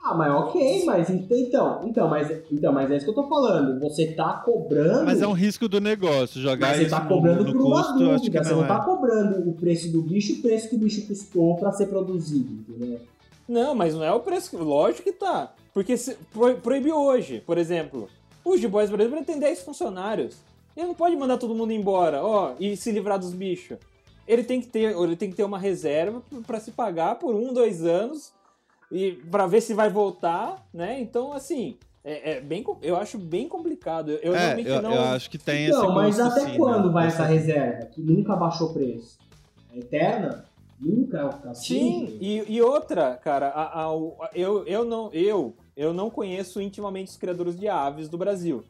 Ah, mas ok, mas então, então, mas, então, mas é isso que eu tô falando. Você tá cobrando. Mas é um risco do negócio, jogar mas você tá cobrando no, por uma custo, dúvida. Você não, é. tá cobrando o preço do bicho, o preço que o bicho custou pra ser produzido, entendeu? Não, mas não é o preço. Lógico que tá. Porque se, pro, proibiu hoje, por exemplo. O G-Boys, por exemplo, tem 10 funcionários. Ele não pode mandar todo mundo embora, ó, e se livrar dos bichos ele tem que ter, ele tem que ter uma reserva para se pagar por um, dois anos e para ver se vai voltar, né? Então, assim, é, é, bem, eu acho bem complicado. Eu é, realmente eu, não. Eu acho que tem então, esse mas até sim, quando né? vai essa reserva que nunca baixou preço? É eterna? Nunca é o Sim, e, e outra, cara, a, a, a, eu, eu, não, eu, eu não conheço intimamente os criadores de aves do Brasil,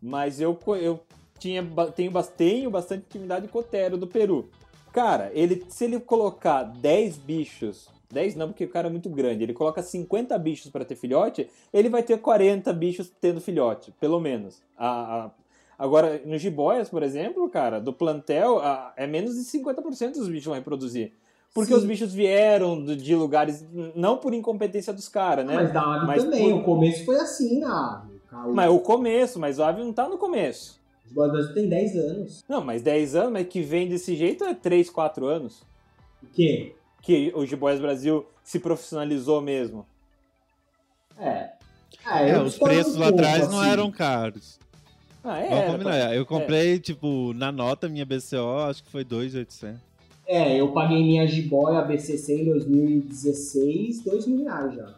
mas eu, eu tinha, tenho, tenho bastante intimidade com o Cotero do Peru. Cara, ele, se ele colocar 10 bichos 10 não, porque o cara é muito grande. Ele coloca 50 bichos para ter filhote, ele vai ter 40 bichos tendo filhote, pelo menos. A, a, agora, no Jiboias, por exemplo, cara, do plantel, a, é menos de 50% dos bichos vão reproduzir. Porque Sim. os bichos vieram de lugares, não por incompetência dos caras, né? Mas da ave mas também, por... o começo foi assim na ave. Mas o começo, mas o ave não tá no começo. Os Brasil tem 10 anos. Não, mas 10 anos, mas que vem desse jeito é 3, 4 anos. O quê? Que o Jiboias Brasil se profissionalizou mesmo. É. É, eu os preços lá atrás não assim. eram caros. Ah, Vamos é. combinar. Eu comprei, tipo, na nota minha BCO, acho que foi 2,800. É, eu paguei minha jiboia BCC em 2016, 2 mil reais já.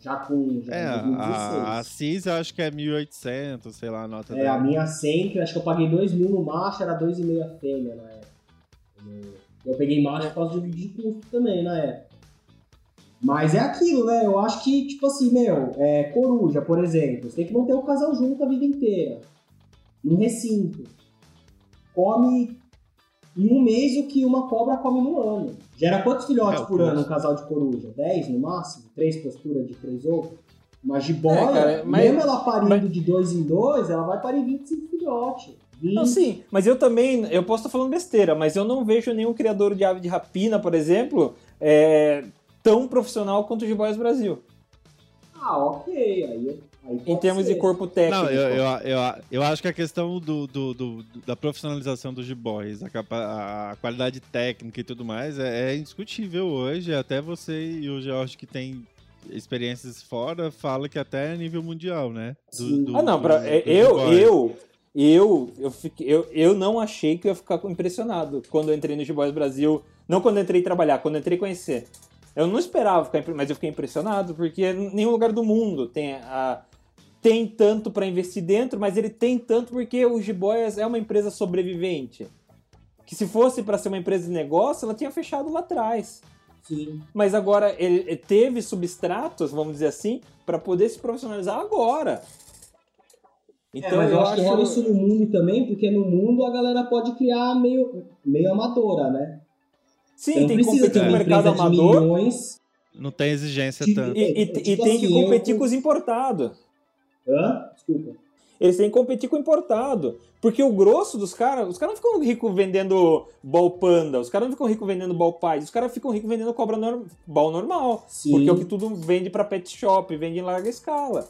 Já com. Já É, em 2016. a, a CIS eu acho que é 1.800, sei lá, a nota É, dela. a minha sempre, acho que eu paguei 2 mil no macho, era 2,5 a fêmea na época. Eu- peguei macho por causa de, de custo também na época. Mas é aquilo, né? Eu acho que, tipo assim, meu, é, coruja, por exemplo, você tem que manter o casal junto a vida inteira. Num recinto. Come em um mês o que uma cobra come no ano. Gera quantos filhotes É, por ano um casal de coruja? 10 no máximo? Três posturas de três ovos? Uma jiboia, É, cara, mas- mesmo ela parindo mas- de dois em dois, ela vai parir 25 filhotes. 20. Não, sim, mas eu também, eu posso estar falando besteira, mas eu não vejo nenhum criador de ave de rapina, por exemplo, é, tão profissional quanto o Jiboias Brasil. Ah, ok. Aí, aí Em termos ser. de corpo técnico. Não, eu, eu, eu, eu acho que a questão do, do- do- da profissionalização dos G-Boys, a, capa- a qualidade técnica e tudo mais, é, é indiscutível hoje. Até você e o George, que tem experiências fora, fala que até é nível mundial, né? Sim. Ah, não, pra, do- é, do eu, eu, eu, eu, fiquei, eu, eu não achei que eu ia ficar impressionado quando eu entrei no Jiboias Brasil. Não quando eu entrei trabalhar, quando eu entrei conhecer. Eu não esperava ficar, mas eu fiquei impressionado, porque nenhum lugar do mundo tem a. Tem tanto para investir dentro, mas ele tem tanto porque o Jiboias é uma empresa sobrevivente. Que se fosse para ser uma empresa de negócio, ela tinha fechado lá atrás. Sim. Mas agora ele teve substratos, vamos dizer assim, para poder se profissionalizar agora. É, Então mas eu, eu acho que rola isso no mundo também, porque no mundo a galera pode criar meio, meio amadora, né? Sim, não tem que precisa competir ter com o mercado amador milhões. Não tem exigência tanto. e, e- É, e tipo tem que assim, eu- competir com os importados. Hã? Desculpa. Eles têm que competir com o importado. Porque o grosso dos caras, os caras não ficam ricos vendendo ball panda, os caras não ficam ricos vendendo ball pies, os caras ficam ricos vendendo cobra norm, ball normal. Sim. Porque é o que tudo vende pra pet shop, vende em larga escala.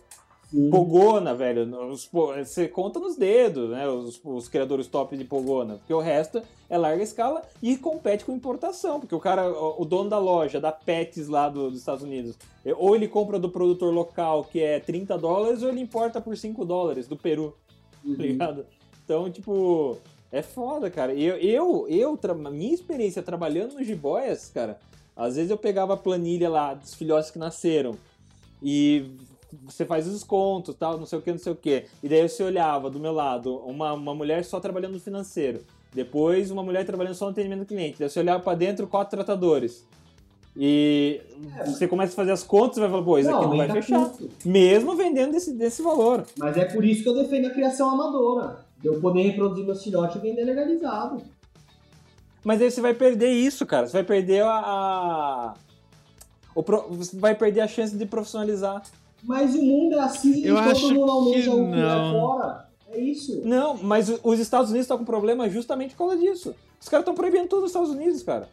Sim. Pogona, velho, os você conta nos dedos, né? Os, os criadores top de Pogona. Porque o resto é larga escala e compete com importação. Porque o cara, o o dono da loja, da Pets lá do- dos Estados Unidos, é, ou ele compra do produtor local, que é 30 dólares, ou ele importa por 5 dólares do Peru, Uhum. tá ligado? Então, tipo, é foda, cara. Eu, eu, eu minha experiência trabalhando no Jiboias, cara, às vezes eu pegava a planilha lá dos filhotes que nasceram e você faz os descontos, tal, não sei o que, não sei o que. E daí você olhava do meu lado uma, uma mulher só trabalhando no financeiro, depois uma mulher trabalhando só no atendimento do cliente. Daí você olhava pra dentro, quatro tratadores. E você começa a fazer as contas e vai falar, pô, isso aqui não vai fechar. custo. Mesmo vendendo desse, desse valor. Mas é por isso que eu defendo a criação amadora. De eu poder reproduzir meus filhotes e vender legalizado. Mas aí você vai perder isso, cara. Você vai perder a. a- o pro- Você vai perder a chance de profissionalizar. Mas o mundo é assim e Eu todo acho mundo almeja que o que é não. fora. É isso. Não, mas os Estados Unidos estão com problema justamente por causa disso. Os caras estão proibindo tudo nos Estados Unidos, cara.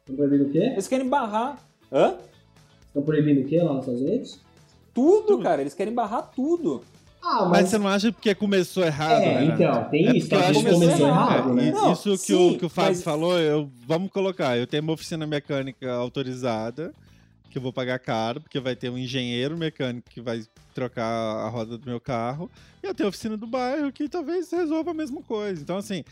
Estão proibindo o quê? Eles querem barrar. Hã? Estão proibindo o quê lá nos Estados Unidos? Tudo, cara. Eles querem barrar tudo. Ah, Mas mas. você não acha porque começou errado, É, né? então, tem É isso. porque que começou errado. errado, né? É, Não, isso que, sim, o, que o Fábio mas- falou, eu, vamos colocar. Eu tenho uma oficina mecânica autorizada, que eu vou pagar caro, porque vai ter um engenheiro mecânico que vai trocar a roda do meu carro. E eu tenho a oficina do bairro, que talvez resolva a mesma coisa. Então, assim,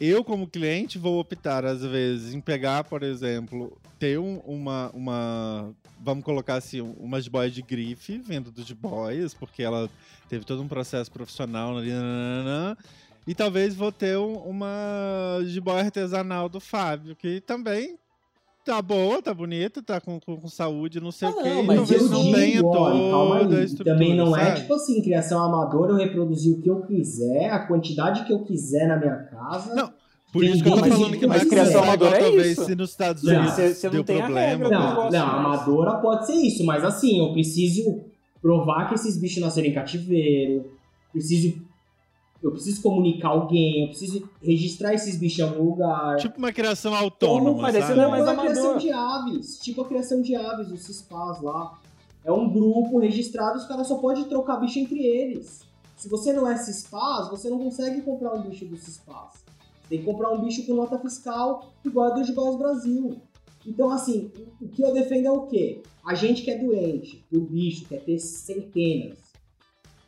eu como cliente vou optar, às vezes, em pegar, por exemplo, ter um- uma, uma. Vamos colocar assim, uma jiboia de grife, vendo dos jiboias, porque ela teve todo um processo profissional ali. nananana, e talvez vou ter um- uma jiboia artesanal do Fábio, que também tá boa, tá bonita, tá com, com, com saúde, não sei Ah, o quê. não, mas talvez eu não digo, tenha olha, calma toda. Também não é sabe? tipo assim, criação amadora, eu reproduzir o que eu quiser, a quantidade que eu quiser na minha casa. Não, Por isso que eu tô Mas- falando que não é criação amadora é talvez isso. se nos Estados Não, Unidos você- você não deu problema. regra, Não, não, amadora pode ser isso, mas assim, eu preciso provar que esses bichos nasceram em cativeiro, preciso. Eu preciso comunicar alguém, eu preciso registrar esses bichos em algum lugar. Tipo uma criação Como autônoma, mas esse sabe? não é Como mais a criação de aves, tipo a criação de aves, os CISPAs lá. É um grupo registrado, os caras só podem trocar bicho entre eles. Se você não é CISPAS, você não consegue comprar um bicho do CISPAS. Você tem que comprar um bicho com nota fiscal igual a do Gibás Brasil. Então, assim, o que eu defendo é o quê? A gente que é doente, o bicho quer ter centenas.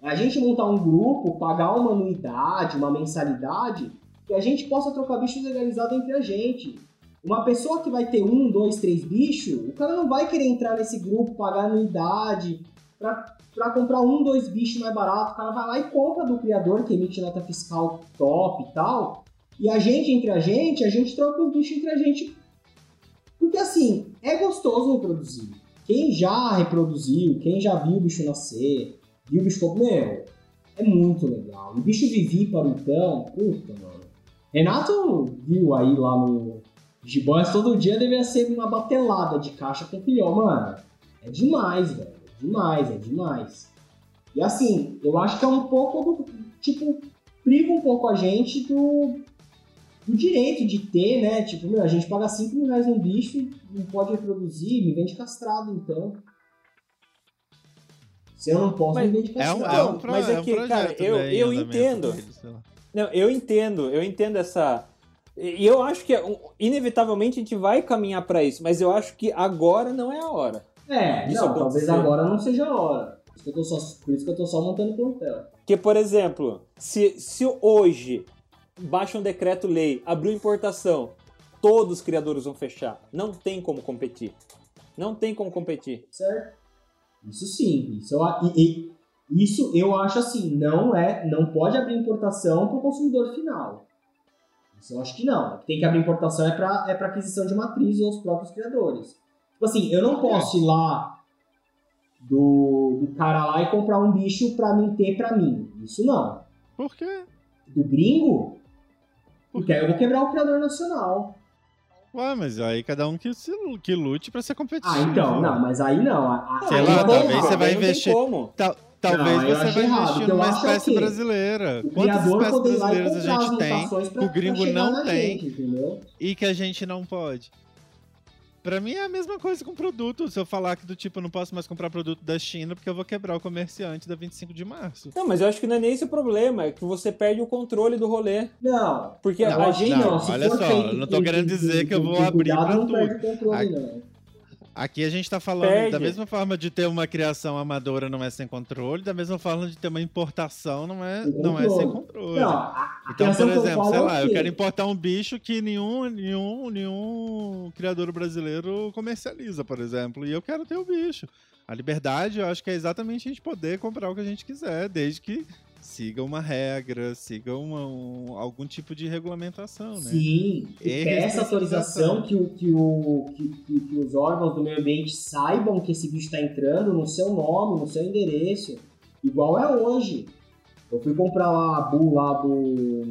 A gente montar um grupo, pagar uma anuidade, uma mensalidade, que a gente possa trocar bicho legalizado entre a gente. Uma pessoa que vai ter um, dois, três bichos, o cara não vai querer entrar nesse grupo, pagar anuidade pra, pra comprar um, dois bichos mais barato. O cara vai lá e compra do criador que emite nota fiscal top e tal. E a gente, entre a gente, a gente troca os bichos entre a gente. Porque assim, é gostoso reproduzir. Quem já reproduziu, quem já viu o bicho nascer, viu o bicho meu, é muito legal. O bicho vivíparo, então, puta, mano. Renato viu aí lá no, Gibões todo dia devia ser uma batelada de caixa com filhão, mano. É demais, velho. É demais, é demais. E assim, eu acho que é um pouco do. Tipo, priva um pouco a gente do, direito de ter, né? Tipo, meu, a gente paga 5 mil reais num bicho e não pode reproduzir, me vende castrado, então. Se eu não posso, Mas me É um, castrado. é um, pro, mas é é um que, cara, eu- né, eu entendo. Não, eu entendo, eu entendo essa. E eu acho que um, inevitavelmente a gente vai caminhar pra isso, mas eu acho que agora não é a hora. É, Isso não, talvez agora não seja a hora. Por isso que eu tô só, por isso que eu tô só montando plantel. Porque, por exemplo, se, se hoje baixa um decreto-lei, abriu importação, todos os criadores vão fechar. Não tem como competir. Não tem como competir. certo? Isso sim, isso eu, e- e- isso eu acho assim, não é, não pode abrir importação para o consumidor final. Isso eu acho que não. Tem que abrir importação é para é pra aquisição de matriz ou os próprios criadores. Tipo assim, eu não posso ir lá do, do cara lá e comprar um bicho para mim ter para mim. Isso não. Por quê? Do gringo, porque aí eu vou quebrar o criador nacional. Ué, mas aí cada um que, se, que lute pra ser competitivo. Ah, então, não, mas aí não. A- Sei lá, talvez você vai investir-. Tal- talvez Não, você vai errado, investir numa espécie brasileira. Quantas espécies brasileiras a gente tem que o gringo não tem gente, e que a gente não pode? Pra mim é a mesma coisa com produto. Se eu falar que do tipo, eu não posso mais comprar produto da China porque eu vou quebrar o comerciante da 25 de março. Não, mas eu acho que não é nem esse o problema, é que você perde o controle do rolê. Não. Porque Não, a gente. não, se olha for só, eu não tô querendo dizer que eu vou abrir pra não tudo. perde o controle, não. Aqui a gente tá falando da mesma forma de ter uma criação amadora não é sem controle, da mesma forma de ter uma importação não é, Sem não é sem controle. Não, Então, por exemplo, sei é lá, eu quê? quero importar um bicho que nenhum, nenhum, nenhum criador brasileiro comercializa, por exemplo, e eu quero ter o bicho. A liberdade, eu acho que é exatamente a gente poder comprar o que a gente quiser, desde que siga uma regra, siga uma- um- algum tipo de regulamentação, né? Sim, e E peça responsabilização. autorização que, o, que, o, que, que- que os órgãos do meio ambiente saibam que esse bicho está entrando no seu nome, no seu endereço. Igual é hoje. Eu fui comprar lá a bull lá do,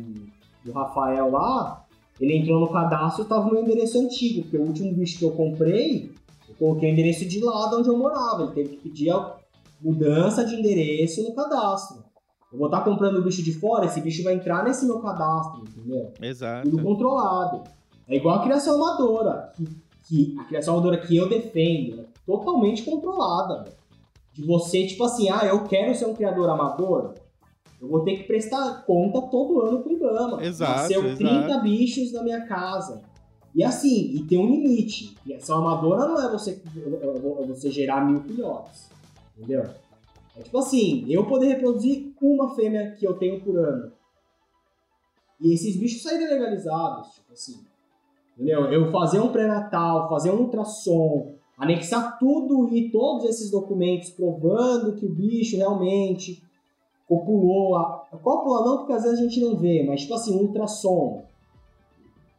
do Rafael lá, ele entrou no cadastro e estava no meu endereço antigo, porque o último bicho que eu comprei, eu coloquei o endereço de lá de onde eu morava. Ele teve que pedir a mudança de endereço no cadastro. Eu vou estar comprando o bicho de fora, esse bicho vai entrar nesse meu cadastro, entendeu? Exato. tudo controlado. É igual a criação amadora, que, que a criação amadora que eu defendo é totalmente controlada. velho. De você, tipo assim, ah, eu quero ser um criador amador, eu vou ter que prestar conta todo ano pro IBAMA. Exato, Nasceu exato. 30 bichos na minha casa. E assim, e tem um limite. Criação amadora não é você, é você gerar mil filhotes. Entendeu? É tipo assim, eu poder reproduzir uma fêmea que eu tenho por ano. E esses bichos saírem legalizados, tipo assim. Entendeu? Eu fazer um pré-natal, fazer um ultrassom, anexar tudo e todos esses documentos provando que o bicho realmente copulou. A, a cópula não, porque às vezes a gente não vê, mas tipo assim, um ultrassom.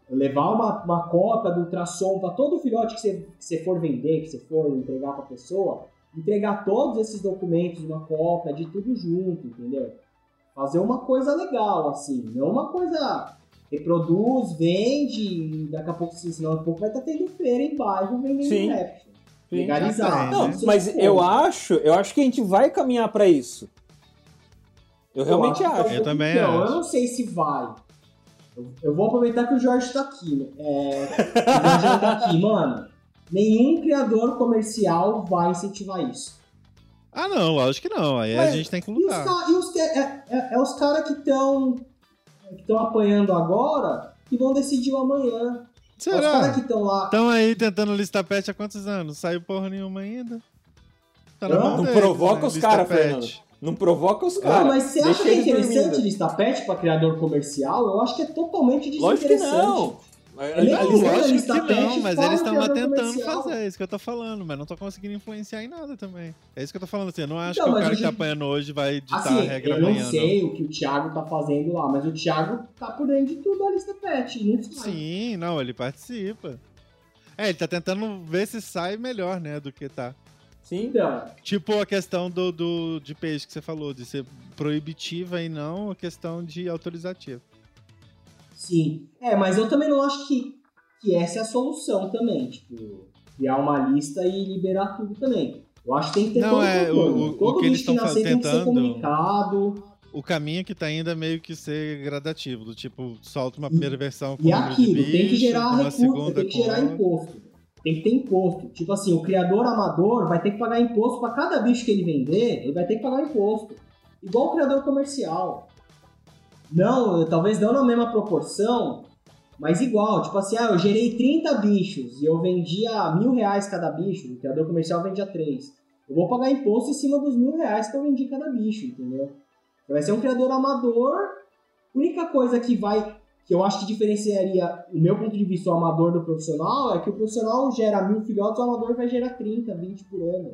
Levar uma, uma cópia do ultrassom para todo filhote que você, que você for vender, que você for entregar para pessoa, entregar todos esses documentos, uma cópia de tudo junto, entendeu? Fazer uma coisa legal, assim, não uma coisa reproduz, vende, e daqui a pouco, senão daqui a pouco vai estar tendo feira em bairro vendendo Sim. rap. Sim. Legalizado. Não, Isso mas é eu acho, eu acho que a gente vai caminhar pra isso. Eu realmente que tá um acho. Eu também então, acho. eu não sei se vai. Eu, eu vou aproveitar que o Jorge tá aqui. né? É, o Jorge tá aqui, mano. Nenhum criador comercial vai incentivar isso. Ah, não, lógico que não. Aí a Mas- gente tem que E os, lutar. e os é, é- é os caras que estão que estão apanhando agora que vão decidir o amanhã. Os Será? caras que estão lá. Estão aí tentando listar pet há quantos anos? Saiu porra nenhuma ainda. Tá Não, Não deles, provoca né? os Lista caras, pet. Fernando. Não provoca os caras. mas você acha que é interessante dormindo. listar pet para criador comercial? Eu acho que é totalmente Lógico que desinteressante. não. É nem A- a- Não, Lógico eles que não, mas eles estão tentando fazer, é isso que eu tô falando, mas não tô conseguindo influenciar em nada também. É isso que eu tô falando, assim, eu não acho Então, que o cara a que tá gente- apanhando hoje vai ditar Assim, a regra eu não amanhã, sei o que o Thiago tá fazendo lá, mas o Thiago tá por dentro de tudo a lista pet. Não sai. Sim, não, ele participa. É, ele tá tentando ver se sai melhor, né, do que tá. Sim. Então, Tipo a questão do, do de peixe que você falou, de ser proibitiva e não a questão de autorizativa. Sim. É, mas eu também não acho que, que essa é a solução também. Tipo, criar uma lista e liberar tudo também. Eu acho que tem que ter Não, todo é, o- o- todo o que eles bicho estão nascer tem que ser tentando- comunicado. O caminho que tá indo é meio que ser gradativo, do tipo, solta uma primeira versão com E aquilo, tem que gerar recurso, tem que gerar com- imposto. Tem que ter imposto. Tipo assim, o criador amador vai ter que pagar imposto para cada bicho que ele vender, ele vai ter que pagar imposto. Igual o criador comercial. Não, talvez não na mesma proporção, mas igual. Tipo assim, ah, eu gerei 30 bichos e eu vendia mil reais cada bicho, o criador comercial vendia 3. Eu vou pagar imposto em cima dos mil reais que eu vendi cada bicho, entendeu? Vai ser um criador amador. A única coisa que vai que eu acho que diferenciaria o meu ponto de vista o amador do profissional é que o profissional gera mil filhotes, o amador vai gerar 30, 20 por ano.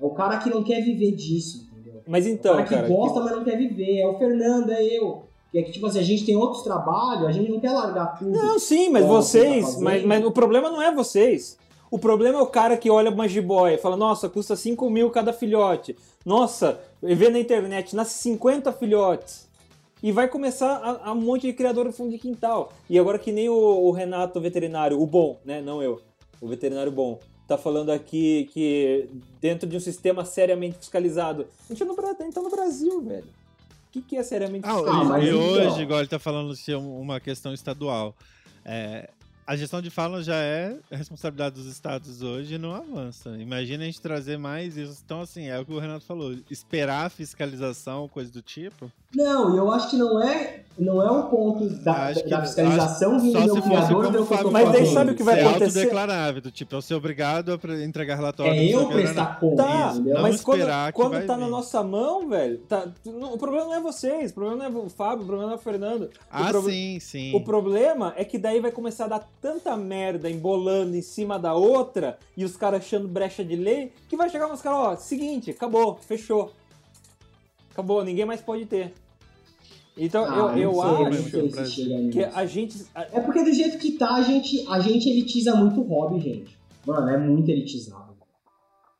É o cara que não quer viver disso? Mas o então, cara que cara. gosta, mas não quer viver. É o Fernando, é eu. Que é que, tipo assim, a gente tem outros trabalhos, a gente não quer largar tudo. Não, sim, mas tá vocês. fazendo. mas, mas o problema não é vocês. O problema é o cara que olha uma jiboia e fala, nossa, custa 5 mil cada filhote. Nossa, e vê na internet, nasce 50 filhotes. E vai começar a, a um monte de criador de fundo de quintal. E agora que nem o, o Renato, o veterinário, o bom, né? Não eu, o veterinário bom, tá falando aqui que dentro de um sistema seriamente fiscalizado. A gente tá no, Bra- a gente tá no Brasil, velho. O que, que é seriamente Ah, fiscalizado? Ah, mas e então- hoje, igual ele tá falando de ser um- uma questão estadual, é, a gestão de fauna já é responsabilidade dos estados hoje e não avança. Imagina a gente trazer mais isso. Então, assim, é o que o Renato falou, esperar a fiscalização, coisa do tipo. Não, e eu acho que não é, não é um ponto da, Acho que- da fiscalização acho- vindo só do criador como ver o que eu Mas daí sabe o que vai ser acontecer? autodeclarável, do tipo, eu ser obrigado a entregar relatório. É eu prestar conta, Tá? Não mas quando, esperar que quando tá vir. na nossa mão, velho, tá, não- o problema não é vocês, o problema não é o Fábio, o problema não é o Fernando. O Ah, proble- sim, sim. O problema é que daí vai começar a dar tanta merda embolando em cima da outra e os caras achando brecha de lei que vai chegar uns caras, ó, seguinte, acabou, fechou. Acabou, ninguém mais pode ter. Então Ah, eu, eu não sei, acho que a gente. É porque do jeito que tá, a gente, a gente elitiza muito o hobby, gente. Mano, é muito elitizado.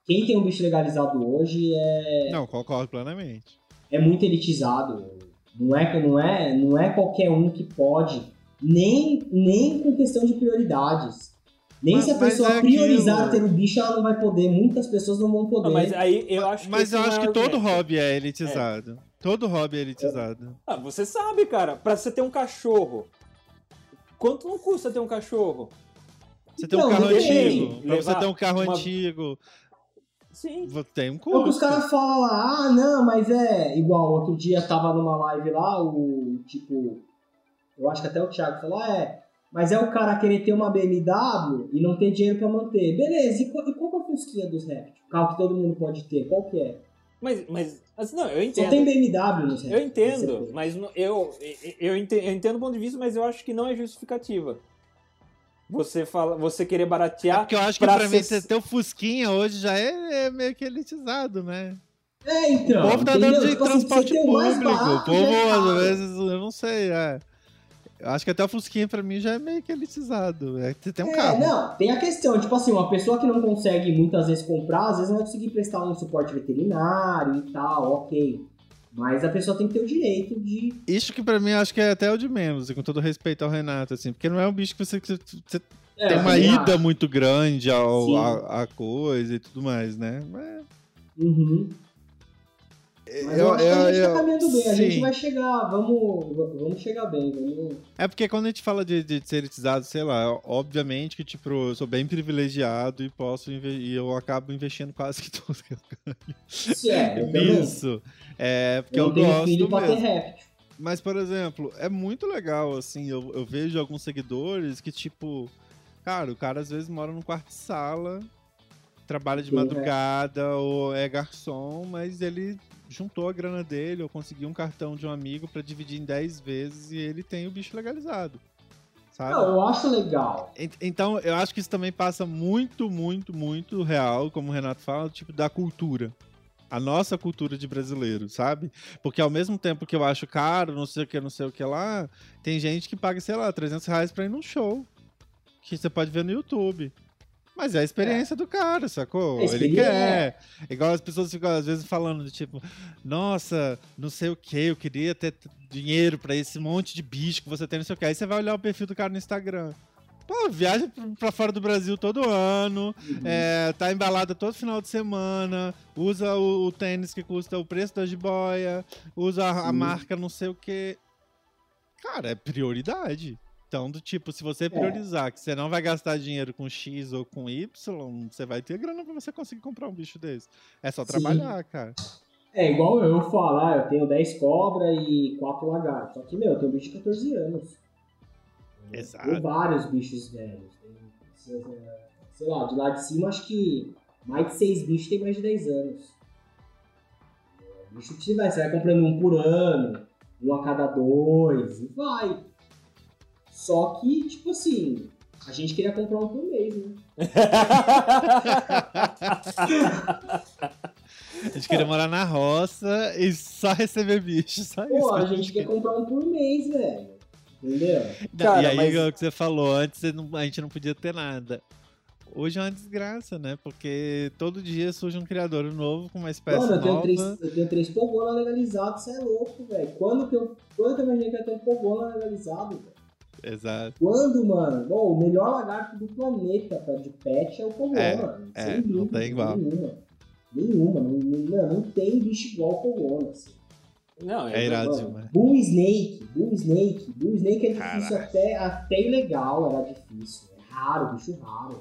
Quem tem um bicho legalizado hoje é, Não, concordo plenamente. é muito elitizado. Não é, não, é, não é qualquer um que pode, nem, nem com questão de prioridades. Nem Mas- se a mas pessoa é priorizar aquilo. ter o bicho, ela não vai poder. Muitas pessoas não vão poder. Não, mas aí eu acho que. Mas eu acho é que todo hobby é elitizado. Todo hobby é elitizado. Ah, você sabe, cara, pra você ter um cachorro. Quanto não custa ter um cachorro? Você tem um Então, carro antigo. Pra você ter um carro uma- antigo, Sim. tem um É o que os custo. caras falam lá, ah, não, mas é igual. Outro dia tava numa live lá, o tipo. Eu acho que até o Thiago falou, ah, é. Mas é o cara querer ter uma BMW e não ter dinheiro pra manter. Beleza, e qual, e qual que é a fusquinha dos répteis? O carro que todo mundo pode ter, qual que é? Mas, mas assim, não, eu Só entendo. tem BMW nos répteis. Eu entendo, Você- mas eu, eu, entendo, eu entendo o ponto de vista, mas eu acho que não é justificativa. Você fala, você querer É baratear. porque eu acho que pra pra mim, ser- ter o Fusquinha hoje já é, é meio que elitizado, né? É, então. o povo tá entendeu? andando de Tipo assim, transporte público. barato, o povo, já é às vezes, eu não sei, é. Eu acho que até o Fusquinha pra mim já é meio que elitizado. É que você tem um É, carro. não, tem a questão, tipo assim, uma pessoa que não consegue muitas vezes comprar, às vezes não vai conseguir prestar um suporte veterinário e tal, ok. Mas a pessoa tem que ter o direito de. Isso que pra mim acho que é até o de menos, e com todo respeito ao Renato, assim, porque não é um bicho que você, que você É, tem uma ida muito grande ao, a, a coisa e tudo mais, né? Mas, Uhum. Mas eu, acho que a gente tá caminhando bem, a gente sim. vai chegar, vamos, vamos chegar bem, vamos. É porque quando a gente fala de, de ser elitizado, sei lá, obviamente que, tipo, eu sou bem privilegiado e posso e eu acabo investindo quase que tudo que eu Isso é, eu. É, porque Eu eu, gosto filho pra ter mesmo. réptil. Mas, por exemplo, é muito legal, assim, eu, eu vejo alguns seguidores que, tipo, cara, o cara às vezes mora num quarto de sala, trabalha de Sim, é. madrugada ou é garçom, mas ele juntou a grana dele ou conseguiu um cartão de um amigo pra dividir em 10 vezes e ele tem o bicho legalizado. Sabe? Não, eu acho legal. Ent- Então, eu acho que isso também passa muito, muito, muito real, como o Renato fala, tipo, da cultura. A nossa cultura de brasileiro, sabe? Porque ao mesmo tempo que eu acho caro, não sei o que, não sei o que lá, tem gente que paga, sei lá, 300 reais pra ir num show. Que você pode ver no YouTube. Mas é a experiência do cara, sacou? É Ele quer. Igual as pessoas ficam às vezes falando, de tipo, nossa, não sei o que, eu queria ter dinheiro pra esse monte de bicho que você tem, não sei o que. Aí você vai olhar o perfil do cara no Instagram. Pô, viaja pra- fora do Brasil todo ano, Uhum. é, tá embalada todo final de semana, usa o, o tênis que custa o preço da jiboia, usa a, a marca não sei o que. Cara, é prioridade. Então, do tipo, se você priorizar que você não vai gastar dinheiro com X ou com Y, você vai ter grana pra você conseguir comprar um bicho desse. É só Sim. trabalhar, cara. É igual eu falar, eu tenho 10 cobras e 4 lagartos. Só que, meu, eu tenho um bicho de 14 anos. Eu Exato. Tenho vários bichos velhos. Tem, sei- sei lá, de lá de cima acho que mais de 6 bichos tem mais de 10 anos. É, Bicho que você vai, você vai comprando um por ano, um a cada dois, e vai. Só que, tipo assim, a gente queria comprar um por mês, né? A gente queria morar na roça e só receber bicho, só isso. Pô, que a gente quer comprar um por mês, velho. Entendeu? Cara, e aí, mas- é o que você falou, antes a gente não podia ter nada. Hoje é uma desgraça, né? Porque todo dia surge um criador novo com uma espécie Mano, eu tenho, nova. três, eu tenho três pogona legalizados, você é louco, velho. Quando que eu, quando que eu imaginei que eu ia ter um pogona legalizado, velho? Exato. Quando, mano? Bom, o melhor lagarto do planeta pra de pet é o pogona. É, sem é, não dúvida, tem igual. Nenhuma. Nenhuma. Não, não, não tem bicho igual ao pogona, assim. Não, É irado Mano, demais. Bull Snake, Bull Snake, Bull Snake é difícil Caraca. até, até ilegal, era difícil. É raro, bicho raro.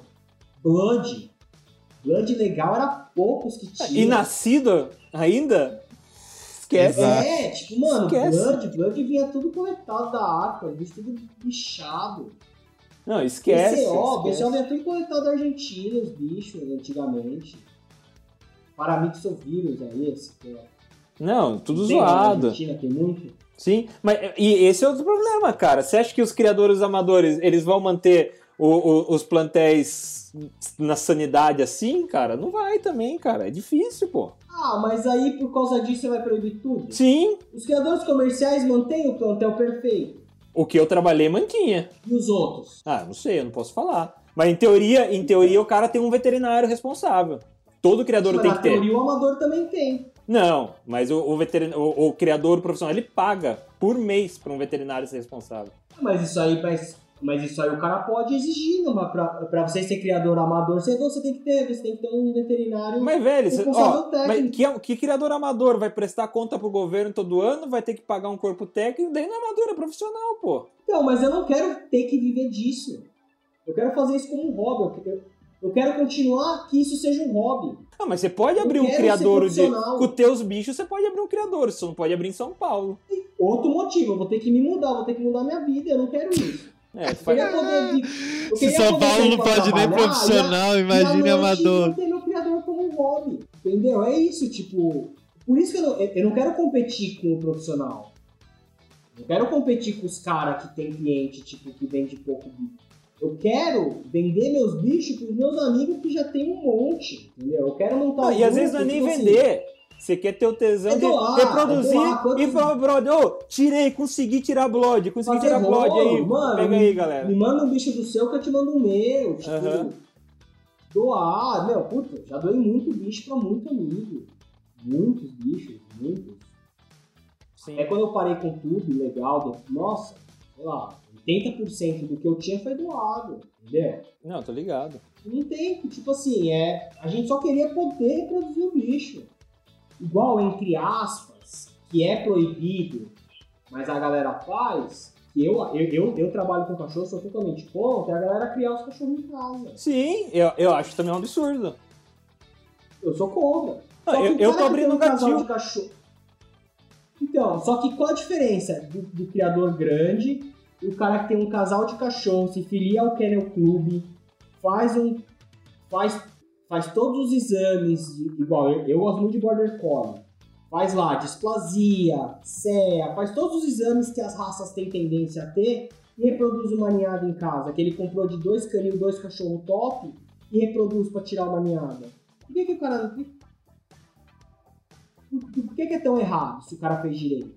Blood. Blood legal era poucos que tinha. E nascido ainda? Esquece. É, tipo, mano, Esquece. Blood, Blood vinha tudo coletado da África, bichos tudo bichado. Não, esquece. BCO, esquece. BCO vinha tudo coletado da Argentina, os bichos, antigamente. Paramyxovírus aí, esse que é. Não, tudo Tem zoado. Argentina, tem muito. Sim, mas e esse é outro problema, cara. Você acha que os criadores amadores eles vão manter o- o- os plantéis na sanidade assim, cara? Não vai também, cara. É difícil, pô. Ah, mas aí por causa disso você vai proibir tudo? Sim, Os criadores comerciais mantêm o plantel perfeito. o que eu trabalhei mantinha. E os outros? Ah, não sei, eu não posso falar. Mas em teoria, em teoria o cara tem um veterinário responsável. Todo criador Mas tem que ter. teoria o amador também tem. Não, mas o, o, veterin- o- o criador profissional ele paga por mês para um veterinário ser responsável. Mas isso aí, mas, mas isso aí o cara pode exigir, não, mas pra, pra você ser criador amador, você, você tem que ter, você tem que ter um veterinário. Mas, velho, cê- Responsável ó, mas que, que criador amador vai prestar conta pro governo todo ano, vai ter que pagar um corpo técnico, daí não é amador, é profissional, pô. Então, mas eu não quero ter que viver disso. Eu quero fazer isso como um hobby. Eu, eu, quero continuar que isso seja um hobby. Ah, mas você pode abrir Eu um criador de. Com teus bichos, você pode abrir um criador, você não pode abrir em São Paulo. Outro motivo, eu vou ter que me mudar, vou ter que mudar minha vida, eu não quero isso. É, Eu faz- poder eu Se São Paulo não pode nem profissional, e imagine amador. manter meu criador como um hobby. Entendeu? É isso, tipo. Por isso que eu não, eu não quero competir com o profissional. Não quero competir com os caras que tem cliente, tipo, que vende pouco bicho. Eu quero vender meus bichos pros meus amigos que já tem um monte. Entendeu? Eu quero montar Não, um e às vezes não é nem tipo assim, vender. Você quer ter o tesão É de doar, reproduzir é doar, e falar, brother, ô, tirei, consegui tirar blood, consegui Fazer tirar blood aí. mano, Pega aí, galera. Me manda um bicho do seu que eu te mando um meu. Tipo, doar. Meu, puta, já doei muito bicho pra muito amigo. Muitos bichos, muitos. Sim. Até quando eu parei com tudo, legal, de- nossa, sei lá, 80% do que eu tinha foi doado, entendeu? Não, tô ligado. Não tem, tipo assim, é. A gente só queria poder reproduzir o bicho. Igual, entre aspas, que é proibido, mas a galera faz, que eu, eu, eu, eu trabalho com cachorro, sou totalmente contra, a galera criar os cachorros em casa. Sim, eu, eu acho também um absurdo. Eu sou contra. Não, eu- eu tô abrindo um de cachorro. Então, só que qual a diferença do, do criador grande e o cara que tem um casal de cachorro, se filia ao Kennel Club, faz um. faz, faz todos os exames, igual eu, eu gosto muito de Border Collie. Faz lá displasia, CEA, faz todos os exames que as raças têm tendência a ter e reproduz uma ninhada em casa, que ele comprou de dois canil, dois cachorro top e reproduz pra tirar uma ninhada. Por que, que o cara. Por, por- por que, que é tão errado se o cara fez direito?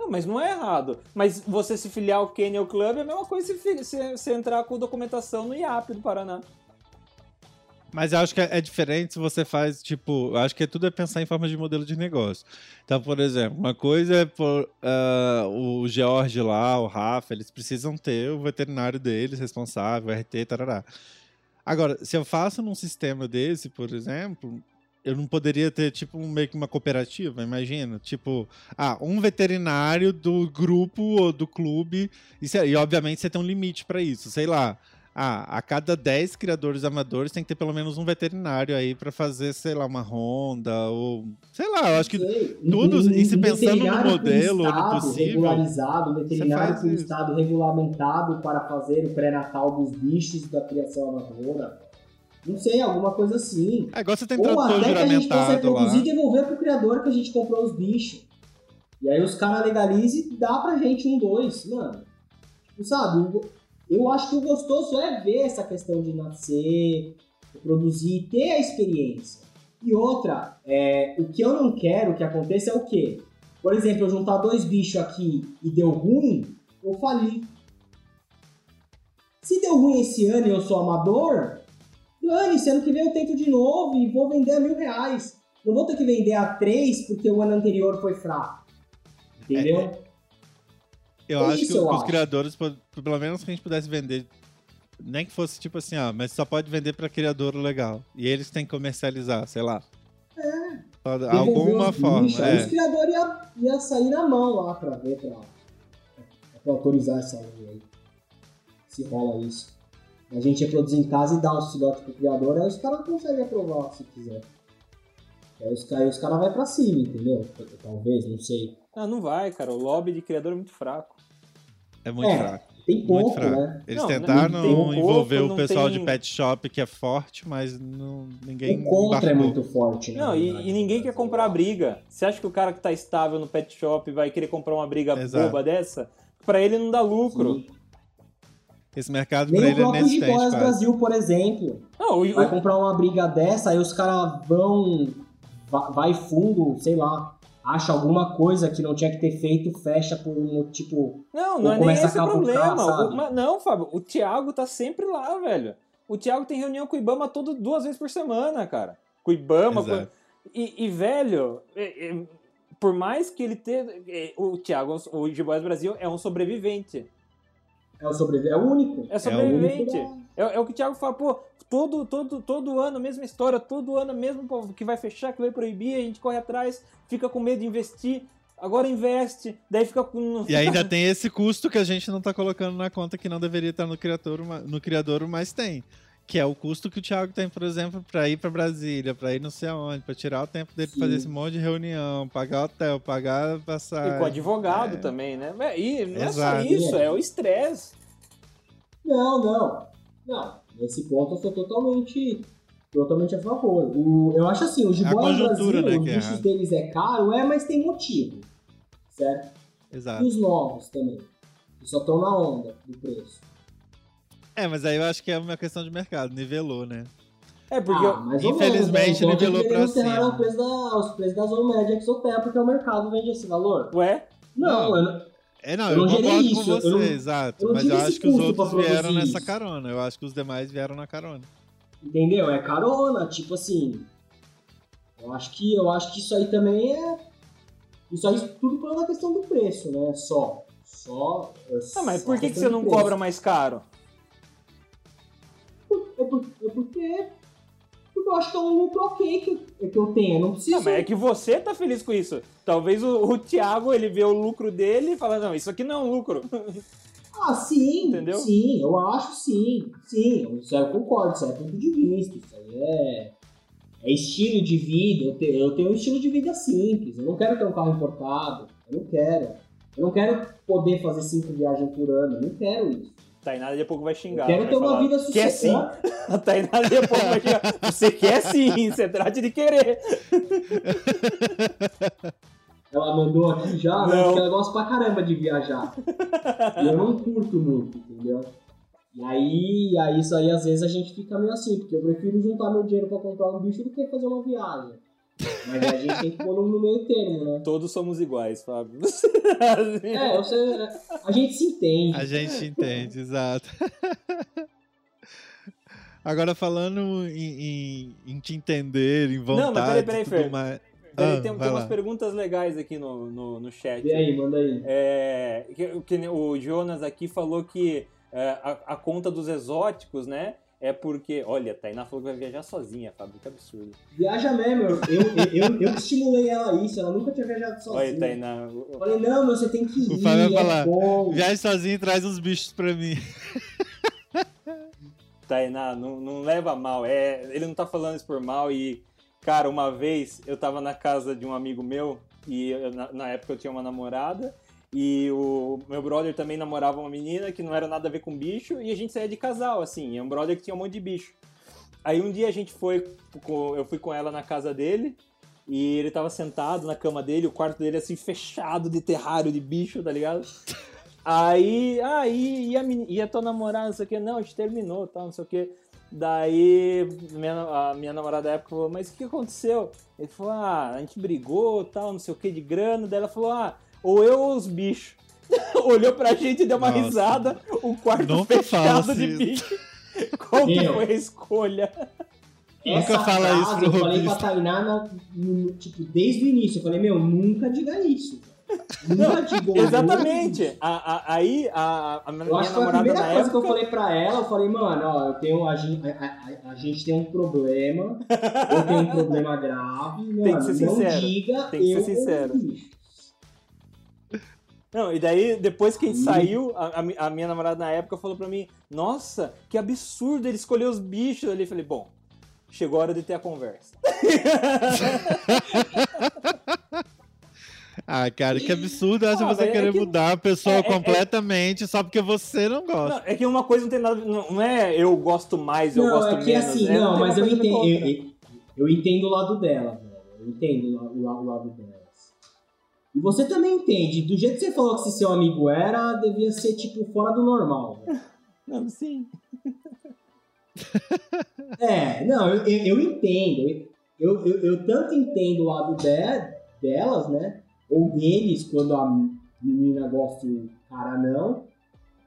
Não, mas não é errado. Mas você se filiar ao Kennel Club é a mesma coisa se se você entrar com documentação no IAP do Paraná. Mas eu acho que é é diferente se você faz, tipo, eu acho que tudo é pensar em forma de modelo de negócio. Então, por exemplo, uma coisa é por, ah, o George lá, o Rafa, eles precisam ter o veterinário deles responsável, RT, tarará. Agora, se eu faço num sistema desse, por exemplo, eu não poderia ter, tipo, meio que uma cooperativa, imagina? Tipo, ah, um veterinário do grupo ou do clube, e, se- e obviamente você tem um limite para isso, sei lá. Ah, a cada 10 criadores amadores tem que ter pelo menos um veterinário aí para fazer, sei lá, uma ronda ou sei lá, eu acho que Sei, tudo- um- e se pensando no modelo, no possível, regularizado, um veterinário com estado regulamentado para fazer o pré-natal dos bichos da criação amadora. Não sei, alguma coisa assim. é igual você tem Ou tradutor até que a gente possa juramentado lá. e devolver pro criador que a gente comprou os bichos. E aí os caras legalizam e dá pra gente um dois. Mano, tipo, sabe, eu acho que o gostoso é ver essa questão de nascer, produzir, ter a experiência. E outra, é, o que eu não quero que aconteça é o quê? Por exemplo, eu juntar dois bichos aqui e deu ruim, eu fali. Se deu ruim esse ano e eu sou amador, dane-se, ano que vem eu tento de novo e vou vender a mil reais. Não vou ter que vender a três porque o ano anterior foi fraco. Entendeu? Eu É acho isso, que eu os acho. criadores, pelo menos que a gente pudesse vender, nem que fosse tipo assim, ah, mas só pode vender para criador legal. E eles têm que comercializar, sei lá. Só Devolver Alguma forma. bichos, aí é. Os criadores iam ia sair na mão lá pra ver, pra, pra autorizar essa lei aí. Se rola isso. A gente reproduzir em casa e dar os filhotes pro criador, aí os caras conseguem aprovar se quiser. Aí os, aí os caras vão pra cima, entendeu? Talvez, não sei. Ah, não vai, cara. O lobby de criador é muito fraco. É muito É, fraco. Tem Muito pouco, fraco. né? Eles Não, tentaram não tem pouco, envolver o pessoal tem- de pet shop, que é forte, mas não, ninguém. O contra é muito forte, né? Não, e, e ninguém quer comprar briga. Você acha que o cara que tá estável no pet shop vai querer comprar uma briga Exato. boba dessa? Pra ele não dá lucro. Sim. Esse mercado pra Nem o ele é próprio inexistente. Jiboias quase. Brasil, por exemplo. Não, o, vai o- comprar uma briga dessa, aí os caras vão. va- Vai fundo, sei lá, acha alguma coisa que não tinha que ter feito, fecha por um tipo. não, não é nem começa a esse o problema. O- mas não, Fábio, o Thiago tá sempre lá, velho. O Thiago tem reunião com o Ibama todo, duas vezes por semana, cara. Com o Ibama. com-. E, e, velho, é- é- por mais que ele tenha. é, O Thiago, o Jiboias Brasil é um sobrevivente. É o sobrevivente, é o único. É o sobrevivente. único É, é o que o Thiago fala, pô, todo, todo, todo ano a mesma história, todo ano mesmo pô, que vai fechar, que vai proibir, a gente corre atrás, fica com medo de investir, agora investe, daí fica com. E ainda tem esse custo que a gente não tá colocando na conta que não deveria estar no criador, no criador mas tem. Que é o custo que o Thiago tem, por exemplo, pra ir pra Brasília, pra ir não sei aonde, pra tirar o tempo dele pra Sim. fazer esse monte de reunião, pagar hotel, pagar passagem. E com advogado É. também, né? E não é Exato. só isso, é o estresse. Não, não. Não. Nesse ponto eu sou totalmente. Totalmente a favor. O, eu acho assim, o Jiboia Brasil, conjuntura, né, os que é bichos errado. deles é caro, é, mas tem motivo. Certo? Exato. E os novos também. Que só estão na onda do preço. É, mas aí eu acho que é uma questão de mercado, nivelou, né? É, porque. Ah, eu- ou infelizmente, menos, né? Então, nivelou que pra cima. O preço da, os preços da Zona Média Exotel, porque o mercado vende esse valor. Ué? Não, Não. eu não- É, não, Eu eu, concordo com isso, eu você, não- exato. eu mas eu acho que os outros vieram nessa isso. carona. Eu acho que os demais vieram na carona. entendeu? É carona, tipo assim. Eu acho que, eu acho que isso aí também é. Isso aí tudo por causa da questão do preço, né? Só. Só. é Ah, mas por que, que você não preço. cobra mais caro? É, por, é porque. Porque eu acho que é um lucro ok que eu, que eu tenho. Eu não preciso. Não, mas é que você tá feliz com isso. Talvez o, o Thiago, ele vê o lucro dele e fala, não, isso aqui não é um lucro. Ah, sim, Entendeu? sim, eu acho sim, sim, isso eu concordo, isso aí é ponto de vista, isso aí é, é estilo de vida. Eu tenho, eu tenho um estilo de vida simples. Eu não quero ter um carro importado. Eu não quero. Eu não quero poder fazer cinco viagens por ano. Eu não quero isso. Tainara a pouco vai xingar. Quero vai ter uma falar, vida Quer sim. A Tainara daqui a pouco vai xingar. Você quer sim, você trate de querer. Ela mandou aqui já, né? Porque ela gosta pra caramba de viajar. e eu não curto muito, entendeu? E aí, aí, isso aí, às vezes, a gente fica meio assim, porque eu prefiro juntar meu dinheiro pra comprar um bicho do que fazer uma viagem. Mas a gente tem que pôr no meio termo, né? Todos somos iguais, Fábio. É, você, a gente se entende. A gente entende, exato. Agora falando em, em- em te entender, em vontade Não, mas peraí, peraí, tudo Fer. mais. Peraí, Ah, tem, tem umas perguntas legais aqui no, no, no chat. E aí, manda aí. É, que, que o Jonas aqui falou que é, a, a conta dos exóticos, né? É porque. Olha, a Tainá falou que vai viajar sozinha, Fábio, que absurdo. Viaja mesmo, eu, eu, eu, eu estimulei ela a isso, ela nunca tinha viajado sozinha. Olha, Tainá. Eu falei, não, meu, você tem que O ir, Fábio vai é falar, bom. Viaje sozinho e traz uns bichos pra mim. Tainá, não, não leva mal. É, ele não tá falando isso por mal. E, cara, uma vez eu tava na casa de um amigo meu, e eu- na, na época eu tinha uma namorada, e o meu brother também namorava uma menina que não era nada a ver com bicho, e a gente saía de casal, assim. É um brother que tinha um monte de bicho. Aí um dia a gente foi, eu fui com ela na casa dele, e ele tava sentado na cama dele, o quarto dele assim, fechado de terrário de bicho, tá ligado? Aí, aí, e a, e a tua namorada, não sei o que, não, a gente terminou, tal, não sei o que. Daí, minha, a minha namorada da época falou, mas o que aconteceu? Ele falou, ah, a gente brigou, tal, não sei o que, de grana. Daí ela falou, ah, ou eu ou os bichos. Olhou pra gente e deu uma Nossa. risada, o quarto Nunca fechado de bicho. Qual que foi a escolha? Nunca Essa fala isso pro Eu falei pra Tainá, tipo, desde o início. Eu falei, meu, nunca diga isso. Nunca diga Exatamente. isso. A, a- aí, a, a minha Eu acho que foi a namorada primeira na coisa que eu época... falei pra ela, eu falei, mano, ó, eu tenho, a, gente, a, a- a gente tem um problema, eu tenho um problema grave, mano, que ser não sincero, diga tem que ser sincero. Não, e daí, depois que a gente Hum. saiu, a, a mi- a minha namorada na época falou pra mim, nossa, que absurdo ele escolher os bichos ali. Eu falei, bom, chegou a hora de ter a conversa. Ah, cara, que absurdo essa Ah, você velho, é querer que- mudar a pessoa é- é- completamente só porque você não gosta. Não, é que uma coisa não tem nada. Não, não é eu gosto mais, eu Não, gosto é que menos. assim, é, não, tem mas eu entendo, eu, eu entendo o lado dela, velho, eu entendo o, o o lado delas. E você também entende, do jeito que você falou que esse seu amigo era, devia ser, tipo, fora do normal, velho. Não, sim. É, não, eu, eu, eu entendo. Eu, eu, eu tanto entendo o lado de, delas, né? Ou deles, quando a menina gosta e o cara não.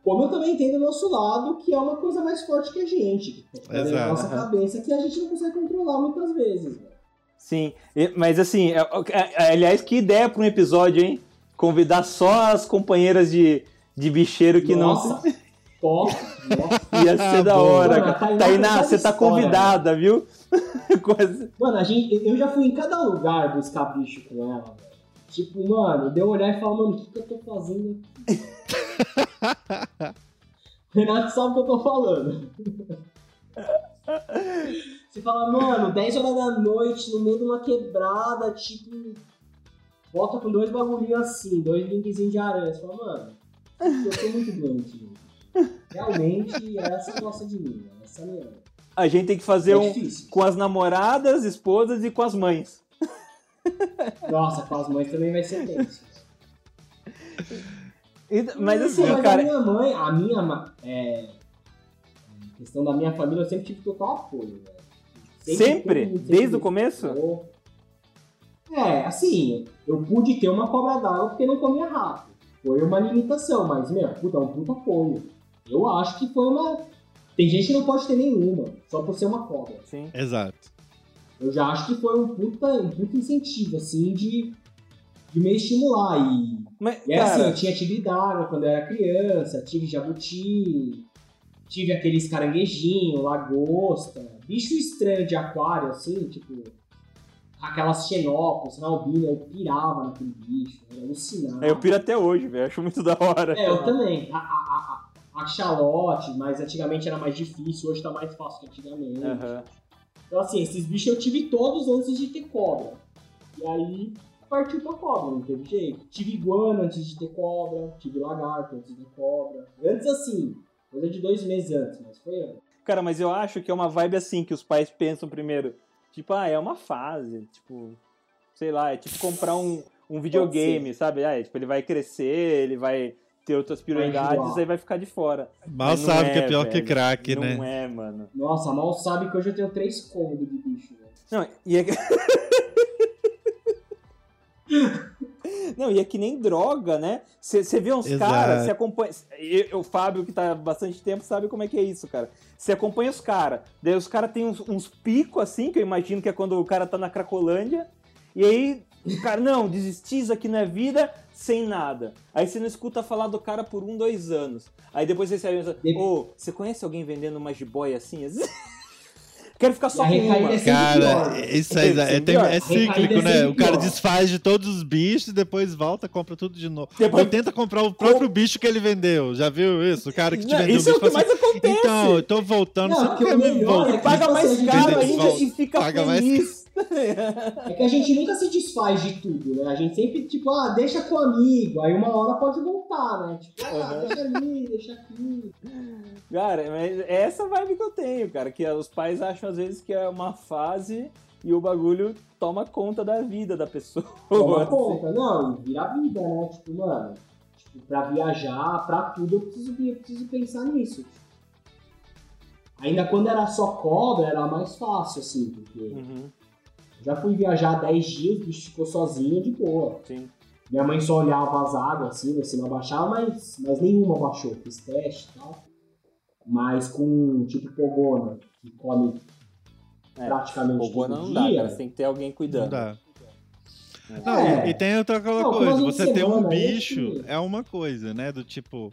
Como eu também entendo o nosso lado, que é uma coisa mais forte que a gente. Que da Exato. nossa cabeça que a gente não consegue controlar muitas vezes. velho. Sim. Mas assim, é- é- aliás, que ideia pra um episódio, hein? Convidar só as companheiras de, de bicheiro que Nossa, top! Nossa. não. Ia ser da hora, Mano, cara. a Tainá Tainá, você tá convidada, viu? Quase. Mano, a gente, eu já fui em cada lugar buscar bicho com ela, velho. Tipo, mano, deu olhar e falar, mano, o que, que eu tô fazendo aqui? O Renato sabe o que eu tô falando. Você fala, mano, 10 horas da noite, no meio de uma quebrada, tipo. Volta com dois bagulhinhos assim, dois linkzinhos de aranha. Você fala, mano, eu tô muito doente, gente. Realmente, essa gosta de mim. Essa é a. A gente tem que fazer É um difícil. com as namoradas, esposas e com as mães. Nossa, com as mães também vai ser tenso. Mas assim, Mas cara. a minha mãe, a minha. É, a questão da minha família, eu sempre tive total apoio, Sempre? Desde me o começo? apoiou. É, assim, eu pude ter uma cobra d'água porque não comia rápido. Foi uma limitação, mas, meu, puta, é um puta apoio. Eu acho que foi uma. Tem gente que não pode ter nenhuma, só por ser uma cobra. Sim. Exato. Eu já acho que foi um puta, um puta incentivo, assim, de, de me estimular. E Mas, E era assim, cara, eu tinha tigre d'água quando eu era criança, tive jabuti, tive aqueles caranguejinhos, lagosta, bicho estranho de aquário, assim, tipo, aquelas xenópolis, albina, eu pirava naquele bicho, era alucinado. eu piro até hoje, velho. Acho muito da hora. É, eu também. A, a, a, a xalote, mas antigamente era mais difícil, hoje tá mais fácil que antigamente. Aham. Então, assim, esses bichos eu tive todos antes de ter cobra. E aí partiu pra cobra, não teve jeito. Tive iguana antes de ter cobra, tive lagarto antes de ter cobra. Antes, assim, coisa de dois meses antes, mas foi antes. Cara, mas eu acho que é uma vibe assim que os pais pensam primeiro. Tipo, ah, é uma fase. Tipo, sei lá, é tipo comprar um, um videogame, sabe? Ah, é, tipo, ele vai crescer, ele vai ter outras prioridades, aí vai ficar de fora. Mal sabe que é é, pior que velho. crack, não né? Não é, mano. Nossa, mal sabe que hoje eu tenho três cômodos de bicho, né? Não, e é... Não, e é que nem droga, né? Você vê uns caras, você acompanha. e- O Fábio, que tá há bastante tempo, sabe como é que é isso, cara. Você acompanha os caras, daí os caras têm uns, uns picos assim, que eu imagino que é quando o cara tá na Cracolândia, e aí, o cara, não, desistir, isso aqui não é vida, sem nada. Aí você não escuta falar do cara por um, dois anos. Aí depois você sabe, ô, você conhece alguém vendendo uma jiboia assim? Quero ficar só com uma. é Cara, isso aí é, tem- pior. é cíclico, é né? O cara pior. desfaz de todos os bichos, depois volta, compra tudo de novo. Depois- Ou tenta comprar o próprio bicho que ele vendeu. Já viu isso? O cara que te Não, vendeu isso é o que mais acontece. Então, eu tô voltando, Não, você não porque quer me voltar. é Ele paga Tipo mais assim, caro gente, ainda e fica paga mais feliz. É que a gente nunca se desfaz de tudo, né? A gente sempre, tipo, ah, deixa com o amigo, aí uma hora pode voltar, né? Tipo, ah, Uhum. deixa ali, deixa aqui. Cara, mas é essa vibe que eu tenho, cara. Que os pais acham às vezes que é uma fase e o bagulho toma conta da vida da pessoa. Toma assim. conta. Não, e vira vida, né? Tipo, mano, tipo, pra viajar, pra tudo, eu preciso, eu preciso pensar nisso. Ainda quando era só cobra, era mais fácil, assim, porque Uhum, já fui viajar 10 dias, o bicho ficou sozinho de boa. sim. Minha mãe só olhava as águas assim, você não abaixava, mas, mas nenhuma baixou. Fiz teste e tal. Mas com tipo pogona, que come É, praticamente Pogona todo não dá, dia. cara. Você tem que ter alguém Não cuidando. dá. É. Não, É. e tem outra aquela Não, coisa, você ter um aí bicho é uma coisa, né? Do tipo,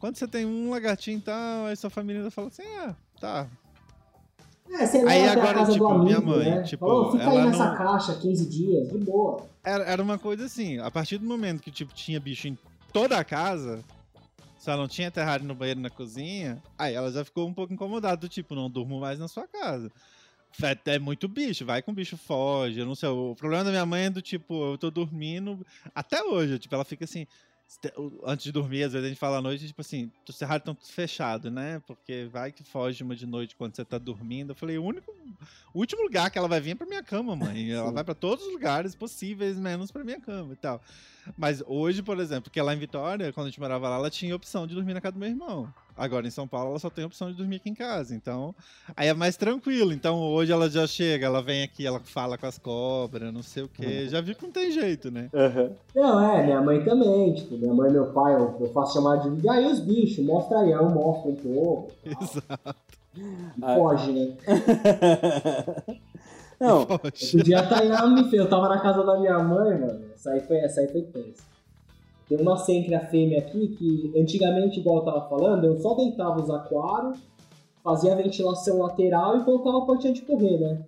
quando você tem um lagartinho e tal, aí sua família fala assim, ah, tá. É, você Aí agora, tipo, amigo, minha mãe, né? tipo, Falou, fica aí ela nessa não- caixa 15 dias, de boa. Era, era uma coisa assim, a partir do momento que tipo, tinha bicho em toda a casa, só não tinha terrário no banheiro na cozinha, aí ela já ficou um pouco incomodada, do tipo, não durmo mais na sua casa. É, é muito bicho, vai com o bicho foge, eu não sei. O problema da minha mãe é do tipo, eu tô dormindo, até hoje, tipo, ela fica assim, antes de dormir, às vezes a gente fala à noite, tipo assim, os terrários estão fechados, né? Porque vai que foge uma de noite quando você tá dormindo. Eu falei, o único, o último lugar que ela vai vir é pra minha cama, mãe. Ela vai pra todos os lugares possíveis, menos pra minha cama e tal. Mas hoje, por exemplo, porque lá em Vitória, quando a gente morava lá, ela tinha opção de dormir na casa do meu irmão. Agora em São Paulo, ela só tem a opção de dormir aqui em casa. Então, aí é mais tranquilo. Então, hoje ela já chega, ela vem aqui, ela fala com as cobras, não sei o quê. Já vi que não tem jeito, né? Aham. Não, é, minha mãe também, tipo, minha mãe e meu pai, eu, eu faço chamar de e aí os bichos, mostra aí, eu mostro um pouco. Exato. E foge, né? Não, Poxa. Outro dia a Tainá me fez, eu tava na casa da minha mãe, mano. Essa aí foi, essa aí foi tensa. Tem uma sêncria fêmea aqui que antigamente, igual eu tava falando, eu só deitava os aquários, fazia a ventilação lateral e colocava a portinha de correr, né?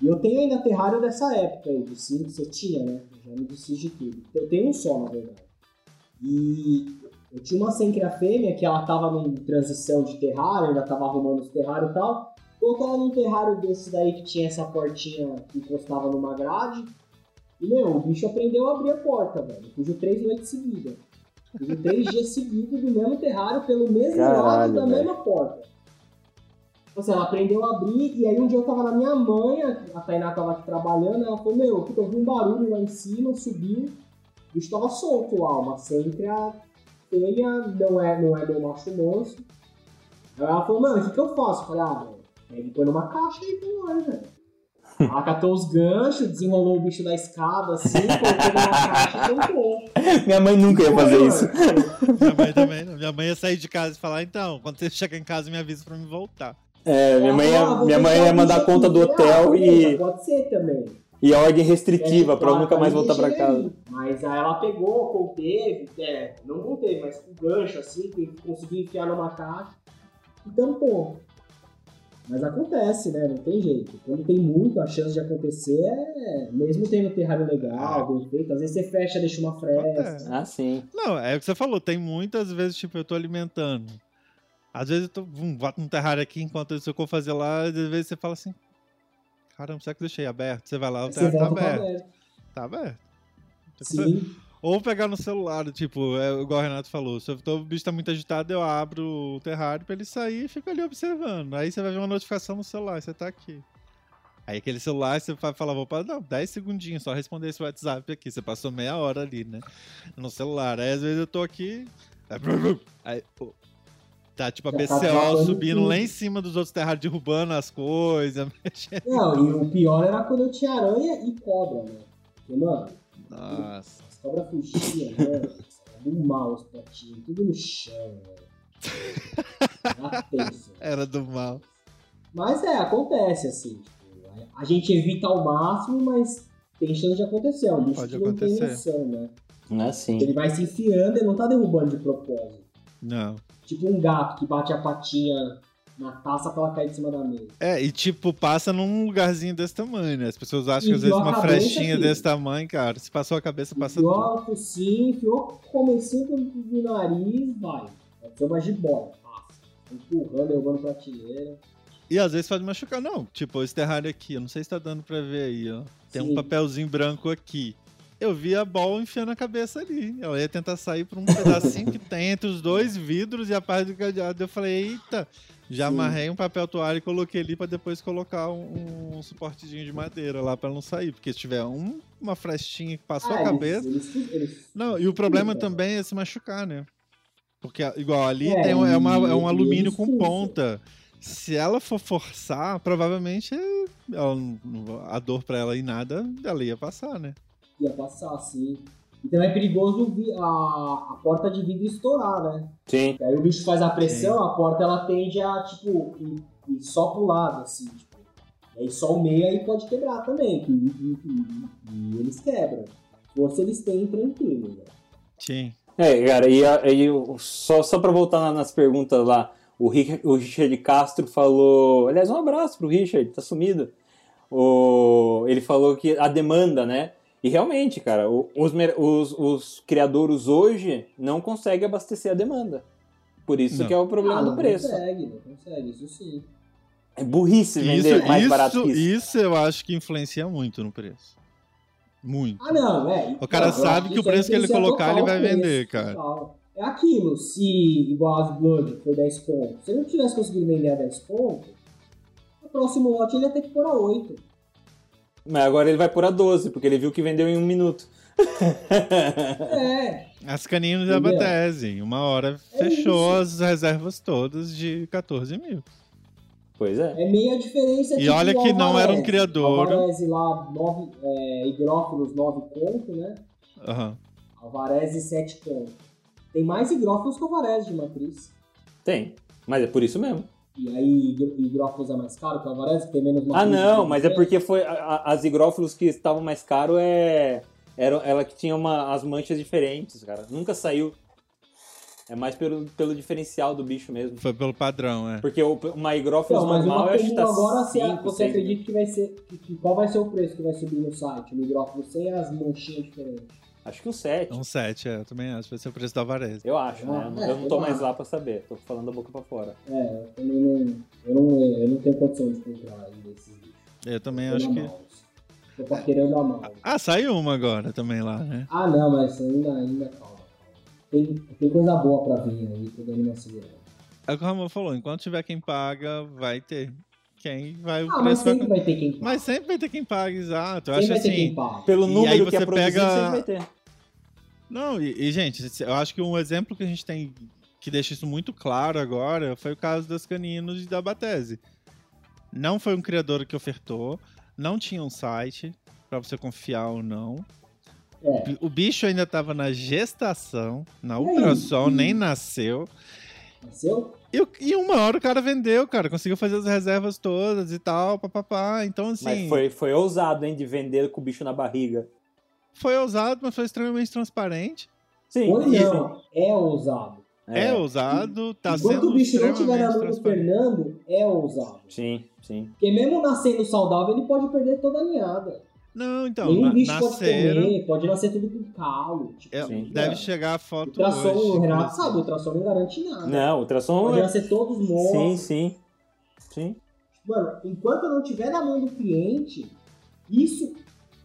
E eu tenho ainda terrário dessa época aí, de cinco você tinha, né? Eu já me desfiz de tudo. Eu tenho um só, na verdade. E eu tinha uma sêncria fêmea que ela tava em transição de terrário, ainda tava arrumando os terrários e tal. Ela num terrário desse daí que tinha essa portinha que encostava numa grade. E, meu, o bicho aprendeu a abrir a porta, velho. Fugiu três noites seguidas. Fugiu três dias seguidos do mesmo terrário, pelo mesmo lado da mesma porta. Tipo assim, ela aprendeu a abrir, e aí um dia eu tava na minha mãe, a Tainá tava aqui trabalhando, ela falou, meu, eu ouvi um barulho lá em cima, subiu, o bicho tava solto lá, uma sêncria fêmea, não é, não é meu macho monstro. Aí ela falou, mano, o que que eu faço? Eu falei, ah, velho, pega e põe numa caixa aí com nós, velho. Ela catou os ganchos, desenrolou o bicho da escada assim, colocou numa caixa e tampou. minha mãe nunca ia fazer isso. Minha mãe também não. Minha mãe ia sair de casa e falar, então, quando você chegar em casa, me avisa pra me voltar. É, minha mãe ia, ah, minha mãe ia mandar bicho conta do hotel ah, beleza, e, Pode ser também. e a ordem restritiva pra eu É, nunca mais voltar pra casa. Mas aí ela pegou, conteve, é, não conteve, mas com gancho assim, que conseguiu enfiar numa caixa e tampou. Mas acontece, né? Não tem jeito. Quando tem muito, a chance de acontecer é. Mesmo tendo terrário legal, bem feito, às vezes você fecha, deixa uma fresta. Acontece. Ah, sim. Não, é o que você falou, tem muitas vezes, tipo, eu tô alimentando. Às vezes eu tô, vum, boto um terrário aqui enquanto isso eu vou fazer lá, às vezes você fala assim, caramba, será que eu deixei aberto? Você vai lá, o Você terrário tá volta pra aberto. aberto. Tá aberto. Sim. Ou pegar no celular, tipo, é, igual o Renato falou, se o bicho tá muito agitado, eu abro o terrário pra ele sair e fico ali observando. Aí você vai ver uma notificação no celular, você tá aqui. Aí aquele celular, você vai falar, vou para não, 10 segundinhos, só responder esse WhatsApp aqui. Você passou meia hora ali, né? No celular. Aí às vezes eu tô aqui. Aí, pô, tá tipo a tá BCO travando subindo tudo. lá em cima dos outros terrários, derrubando as coisas. mexendo. Não, e o pior era quando eu tinha aranha e cobra, né? Porque, mano, Nossa. As cobras fugiam. Era do mal os potinhos, tudo no chão, velho. Era tenso. Era do mal. Mas é, acontece, assim. Tipo, a gente evita ao máximo, mas tem chance de acontecer. É um bicho Pode que não tem acontecer. noção, né? Não é assim. Ele vai se enfiando e não tá derrubando de propósito. Não. Tipo um gato que bate a patinha taça pra ela cair de cima da mesa. É, e tipo, passa num lugarzinho desse tamanho, né? As pessoas acham que às vezes uma frechinha aqui. desse tamanho, cara, se passou a cabeça, passa enfiou tudo. focinho, enfiou o comecinho do, nariz, vai. Pode ser uma jiboia, passa. Empurrando, derrubando prateleira. E às vezes pode machucar. Não, tipo, esse terrário aqui, eu não sei se tá dando pra ver aí, ó. Tem um Sim. papelzinho branco aqui. Eu vi a bola enfiando a cabeça ali. Ela ia tentar sair por um pedacinho que tem entre os dois vidros e a parte do cadeado. Eu falei, eita, já Sim. amarrei um papel toalha e coloquei ali pra depois colocar um, um suportezinho de madeira lá pra não sair. Porque se tiver um- uma frestinha que passou Ah, a cabeça. Eles, eles, eles- Não, e o problema também é se machucar, né? Porque, igual, ali É, tem, um- é, uma- é um alumínio com ponta. Se ela for forçar, provavelmente ela a dor pra ela e nada, ela ia passar, né? ia passar assim. E também é perigoso a, a porta de vidro estourar, né? Sim. E aí o bicho faz a pressão, a porta ela tende a, tipo, ir, ir só pro lado, assim, tipo. E aí só o meio aí pode quebrar também, que, e, e- e eles quebram. Força eles têm tranquilo, né? Sim. É, cara, e aí só, só pra voltar na- nas perguntas lá, o, Ri- o Richard Castro falou. Aliás, um abraço pro Richard, tá sumido. O, ele falou que a demanda, né? E realmente, cara, os, os, os criadores hoje não conseguem abastecer a demanda. Por isso Não. que é o problema ah, do não preço. consegue, não consegue, isso sim. É burrice Isso, vender mais barato isso, que isso. isso eu acho que influencia muito no preço. Muito. Ah, não, é. O cara Não, sabe que o isso preço que ele colocar, ele vai o preço, vender, cara. total. É aquilo, se igual as Blood foi 10 pontos, se ele não tivesse conseguido vender a 10 pontos, o próximo lote ele ia ter que pôr a 8. Mas agora ele vai pôr a 12, porque ele viu que vendeu em um minuto. É, As caninhas da? Batese, uma hora É fechou as reservas todas de 14 mil. pois é. é meia diferença E olha que não era um Alvarez. criador. Alvarez lá, 9, é, higrófilos 9 pontos, né? Aham. Alvarez 7 pontos. Tem mais higrófilos que Alvarez de matriz. Tem. Mas é por isso mesmo. E aí higrófilos é mais caro que Alvarez, que tem menos Ah, não, mas é porque foi a- a- as higrófilos que estavam mais caro é era ela que tinha uma, as manchas diferentes, cara. Nunca saiu. É mais pelo, pelo diferencial do bicho mesmo. Foi pelo padrão, é. Porque o, uma higrófilos mas normal uma eu acho que tá agora, cinco, você acredita que vai ser. Que, que- qual vai ser o preço que vai subir no site? O higrófilo sem as manchinhas diferentes. Acho que um 7. É um 7, é, eu também acho. Vai ser o preço da Varese. Eu acho, né? Ah, Eu é, não tô eu mais lá pra saber. Tô falando da boca pra fora. É, eu também não. Eu não, eu não tenho condição de comprar desses bichos. Eu também Tô acho que. mão. Tô paquerando a mão. Ah, saiu uma agora também lá, né? Ah, não, mas ainda, ainda calma, calma. Tem, tem coisa boa pra vir aí, tô dando uma segurada. É o que o Ramon falou, enquanto tiver quem paga, vai ter. Quem vai, Ah, mas preço vai. sempre vai ter quem paga. Mas sempre vai ter quem paga, exato. Eu Sempre acho vai ter quem assim. paga. Pelo E número que você é produzido, pega- sempre vai ter. Não, e, e, gente, eu acho que um exemplo que a gente tem que deixa isso muito claro agora foi o caso das caninos da Batese. Não foi um criador que ofertou, não tinha um site pra você confiar ou não. É. O bicho ainda tava na gestação, na E ultrassom, E- nem nasceu. Nasceu? E, e uma hora o cara vendeu, cara. Conseguiu fazer as reservas todas e tal, papapá. Então, assim, Mas foi, foi ousado, hein, de vender com o bicho na barriga. Foi ousado, mas foi extremamente transparente. Sim, Ou não, é ousado. É, ousado, tá Enquanto sendo o bicho não extremamente na mão do transparente. Fernando, é ousado. Sim, sim. Porque mesmo nascendo saudável, ele pode perder toda a ninhada. Não, então, Nenhum na, bicho nasceram. pode comer, pode nascer tudo com calo. Tipo, é, Sim. deve é. chegar a foto Ultrassom, hoje. o Renato inclusive. sabe, o ultrassom não garante nada. Não, ultrassom Pode é... nascer todos Sim, mortos. sim. Sim. Mano, enquanto eu não tiver na mão do cliente, isso,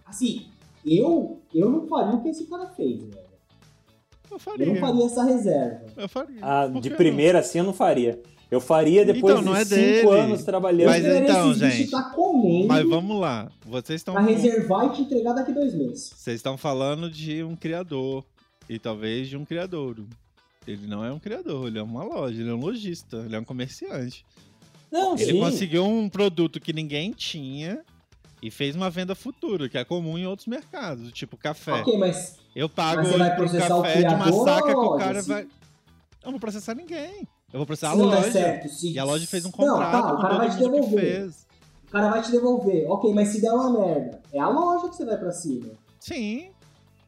assim, eu, eu não faria o que esse cara fez, velho. Eu faria. Eu não faria essa reserva. Eu faria. Ah, de primeira assim eu não faria. Eu faria depois Então, não de é cinco dele. anos trabalhando. Mas então, bichos gente, Tá comendo Mas vamos lá. Vocês estão. pra reservar e te entregar daqui dois meses. Vocês estão falando de um criador. E talvez de um criadouro. Ele não é um criador, ele é uma loja, ele é um lojista, ele é um comerciante. Não, Ele sim. conseguiu um produto que ninguém tinha e fez uma venda futura, que é comum em outros mercados, tipo café. Ok, mas Eu pago Mas você vai processar o café de uma saca que o cara assim? vai. Eu não vou processar ninguém. Eu vou processar se a não loja. certo, se... E a loja fez um Não, contrato tá, o com cara vai te devolver. O cara vai te devolver. Ok, mas se der uma merda, é a loja que você vai pra cima. Sim.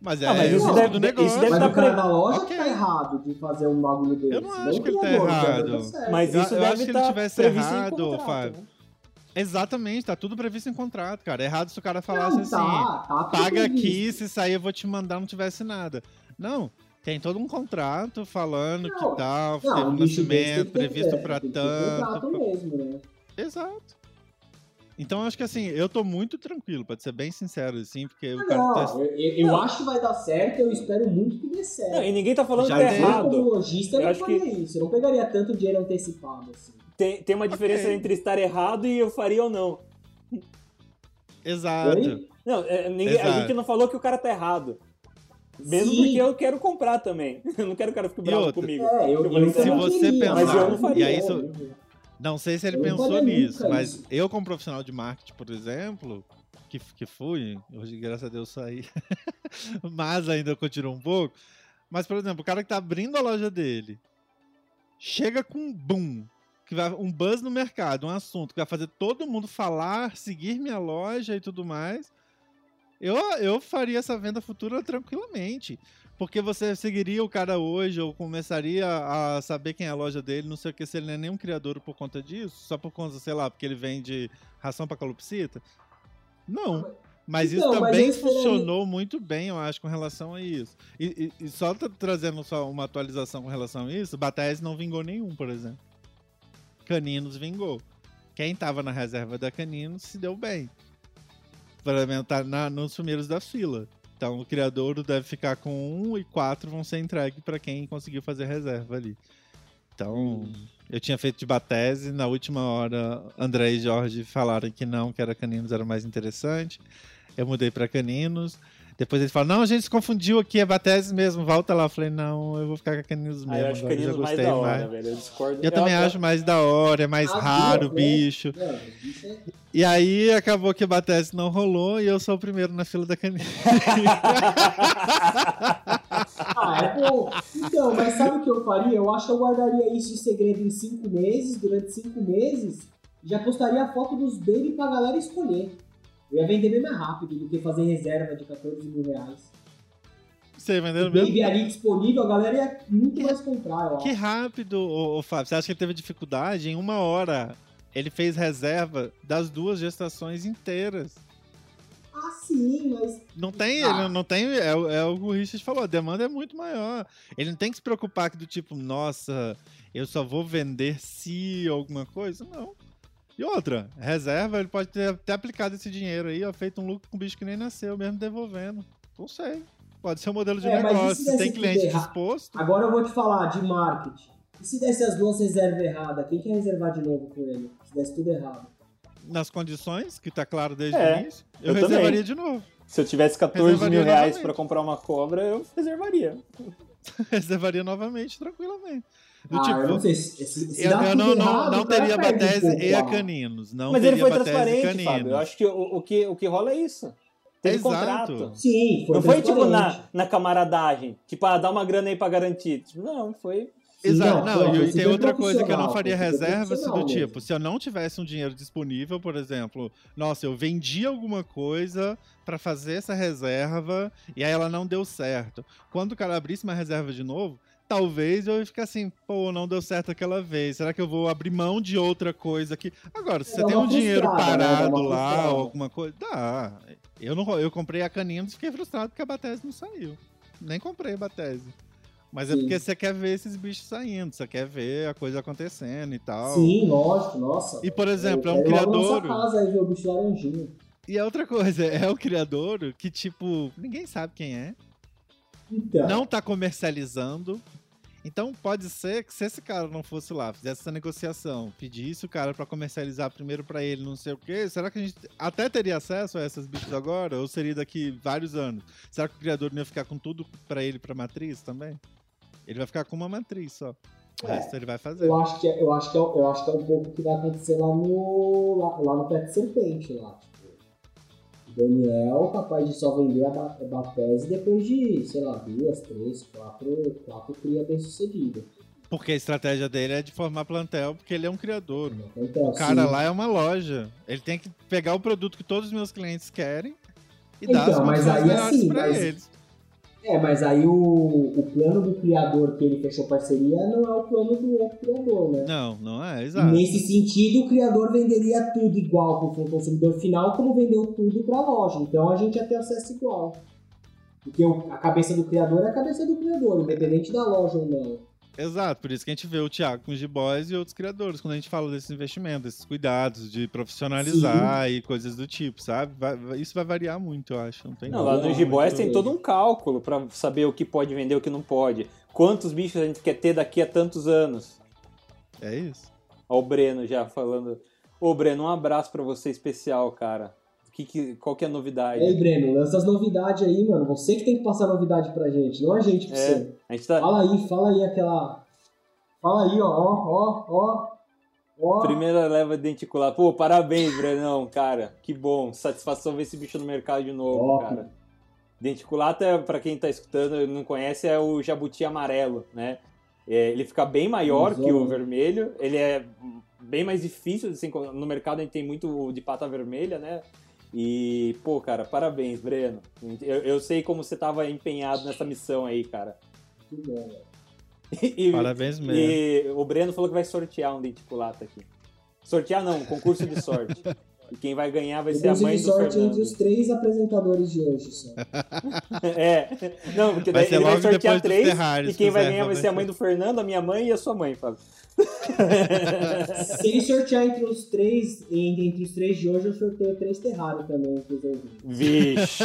Mas é Ah, mas o isso deve- do isso negócio. deve Mas tá o cara pre- da loja Ok. que tá errado de fazer um bagulho desse. Eu não acho o que ele tá o errado. tá certo. Mas Eu- isso eu deve acho que ele estar tivesse previsto em errado, contrato, Fábio. Exatamente, tá tudo previsto em contrato, cara. Errado se o cara falasse Não, assim. tá, tá tudo paga aqui, se sair eu vou te mandar, não tivesse nada. Não, tem todo um contrato falando Não, que tal, Não, teve um nascimento que previsto é, pra que contrato tanto. mesmo, né? Exato. Então acho que assim, eu tô muito tranquilo, pra ser bem sincero, assim, porque o Ah, cara não, tá. eu, eu- eu acho que vai dar certo, eu espero muito que dê certo. Não, e ninguém tá falando Já que tá eu, errado. como lojista, eu, não acho faria isso. Eu não pegaria tanto dinheiro antecipado assim. Tem, tem uma diferença Ok. entre estar errado e eu faria ou não. Exato. Oi? Não, é, ninguém- a Exato. gente não falou que o cara tá errado. Mesmo Sim. porque eu quero comprar também. Eu não quero que o cara fique bravo outra? comigo. É, eu, Eu se você queria, pensar- mas eu não e faria. aí isso-. Não sei se ele Eu pensou nisso, nunca mas isso. eu, como profissional de marketing, por exemplo, que, que fui, hoje, graças a Deus, saí, mas ainda continuo um pouco. Mas, por exemplo, o cara que tá abrindo a loja dele chega com um boom, que vai, um buzz no mercado, um assunto que vai fazer todo mundo falar, seguir minha loja e tudo mais. Eu, eu faria essa venda futura tranquilamente. Porque você seguiria o cara hoje, ou começaria a saber quem é a loja dele, não sei o que, se ele não é nenhum criador por conta disso, só por conta, sei lá, porque ele vende ração pra calopsita? Não. Mas isso mas também eu esperaria- funcionou muito bem, eu acho, com relação a isso. E, e- e só tra- trazendo só uma atualização com relação a isso, Batese não vingou nenhum, por exemplo. Caninos vingou. Quem tava na reserva da Caninos se deu bem. Menos tá na- nos primeiros da fila. Então o criador deve ficar com um e quatro vão ser entregues para quem conseguiu fazer reserva ali. Então, eu tinha feito de Batese, na última hora André e Jorge falaram que não, que era Caninos era mais interessante. Eu mudei para Caninos. Depois eles falaram, não, a gente se confundiu aqui, é Batese mesmo, volta lá. Eu falei, não, eu vou ficar com Caninos mesmo. Ah, eu acho agora, caninos mais da hora, mais. velho. Eu discordo. Eu também acho mais da hora, é mais As raro o né? bicho. Não, é- E aí acabou que a Batese não rolou e eu sou o primeiro na fila da Caninos. Ah, é bom. Então, mas sabe o que eu faria? Eu acho que eu guardaria isso em segredo em cinco meses, durante cinco meses, já postaria a foto dos baby pra galera escolher. Eu ia vender bem mais rápido do que fazer reserva de 14 mil reais. Você vendendo mesmo? baby ali disponível, a galera ia muito mais comprar, eu Que rápido, ô, ô, Fábio. Você acha que ele teve dificuldade? Em uma hora, ele fez reserva das duas gestações inteiras. Ah, sim, mas. Não tem, Ah. ele não tem, é, o- é o que o Richard falou, a demanda é muito maior. Ele não tem que se preocupar que do tipo, nossa, eu só vou vender se alguma coisa, não. E outra, reserva, ele pode ter até aplicado esse dinheiro aí, ó, feito um lucro com um bicho que nem nasceu, mesmo devolvendo. Não sei. Pode ser um modelo de É, negócio. tem cliente disposto, Agora eu vou te falar de marketing. E se desse as duas reservas erradas, quem quer reservar de novo com ele? Se desse tudo errado. nas condições, que tá claro desde É, o início, eu, eu também. reservaria de novo. Se eu tivesse 14 Reservaria mil reais pra comprar uma cobra, eu reservaria. reservaria novamente, tranquilamente. Do ah, tipo, eu não sei. Se, se, se eu, eu não, não, errado, não o cara teria um Batese e a Caninos. Não Mas teria ele foi e transparente, Caninos. Fábio. Eu acho que o, o que o que rola é isso. Teve Exato. contrato. Sim, foi não foi tipo na, na camaradagem, tipo, ah, dá uma grana aí pra garantir. Tipo, não, foi. Exato, não, foi e tem outra coisa que eu não faria super reserva se do profissional tipo, mesmo. se eu não tivesse um dinheiro disponível, por exemplo, nossa, eu vendi alguma coisa pra fazer essa reserva e aí ela não deu certo. Quando o cara abrisse uma reserva de novo, talvez eu ficar assim, pô, não deu certo aquela vez. Será que eu vou abrir mão de outra coisa aqui? Agora, se É, você tem um dinheiro né? Parado uma lá ou alguma coisa, dá. Eu não eu comprei a Caninos e fiquei frustrado porque a Batese não saiu. Nem comprei a Batese. Mas é Sim. porque você quer ver esses bichos saindo, você quer ver a coisa acontecendo e tal. Sim, lógico, nossa. E, por exemplo, é um quero ir logo na criador. casa aí o bicho laranjinha. E é outra coisa, é o criador que, tipo, ninguém sabe quem é. Então, não tá comercializando. Então pode ser que se esse cara não fosse lá, fizesse essa negociação, pedisse o cara pra comercializar primeiro pra ele, não sei o quê, será que a gente até teria acesso a essas bichos agora? Ou seria daqui vários anos? Será que o criador não ia ficar com tudo pra ele pra matriz também? Ele vai ficar com uma matriz só. O É. resto ele vai fazer. eu acho, que é, eu, acho que é, eu acho que é um pouco que vai acontecer lá no, lá, lá no Pet Serpente, lá. Tipo, o Daniel capaz de só vender a, ba- a Batese depois de, sei lá, duas, três, quatro, quatro cria bem sucedidas. Porque a estratégia dele é de formar plantel, porque ele é um criador. Então, O cara lá é uma loja. Ele tem que pegar o produto que todos os meus clientes querem e dar Então, as mas aí, assim, pra mas- eles. É, mas aí o, o plano do criador que ele fechou parceria não é o plano do outro criador, né? Não, não é, exato. Nesse sentido, o criador venderia tudo igual para o consumidor final, como vendeu tudo para a loja. Então a gente ia ter acesso igual. Porque a cabeça do criador é a cabeça do criador, independente da loja ou não. Exato, por isso que a gente vê o Thiago com os G-Boys e outros criadores, quando a gente fala desses investimentos, desses cuidados de profissionalizar e coisas do tipo, sabe? Vai- vai- isso vai variar muito, eu acho. Não tem Não, lá no Não, G-Boys tem todo um cálculo pra saber o que pode vender e o que não pode. Quantos bichos a gente quer ter daqui a tantos anos. É isso. Ó, o Breno já falando. Ô, Breno, um abraço pra você especial, cara. Que, que, qual que é a novidade? E aí, Breno, lança as novidades aí, mano. Você que tem que passar novidade pra gente, não a gente pra É. você. A gente tá. Fala aí, fala aí aquela. Fala aí, ó, ó, ó, ó. ó. Primeira leva denticular. Pô, parabéns, Brenão, cara. Que bom. Satisfação ver esse bicho no mercado de novo, Top. cara. Denticulata, pra quem tá escutando e não conhece, é o jabuti amarelo, né? É, ele fica bem maior que o vermelho. Ele é bem mais difícil encon- No mercado a gente tem muito de pata vermelha, né? E, pô, cara, parabéns, Breno. Eu, eu sei como você tava empenhado nessa missão aí, cara. Muito bom. E, Parabéns mesmo. e o Breno falou que vai sortear um denticulata aqui. Sortear não, um concurso de sorte. E quem vai ganhar vai ser a mãe de do sorte Fernando. entre os três apresentadores de hoje só. É. Não, porque Vai daí ele vai sortear três Ferraris e quem que vai ganhar vai ser a mãe do Fernando, a minha mãe e a sua mãe, Fábio. Se ele sortear entre os três, entre, entre os três de hoje, eu sorteio três terrários também ouvintes. Vixe.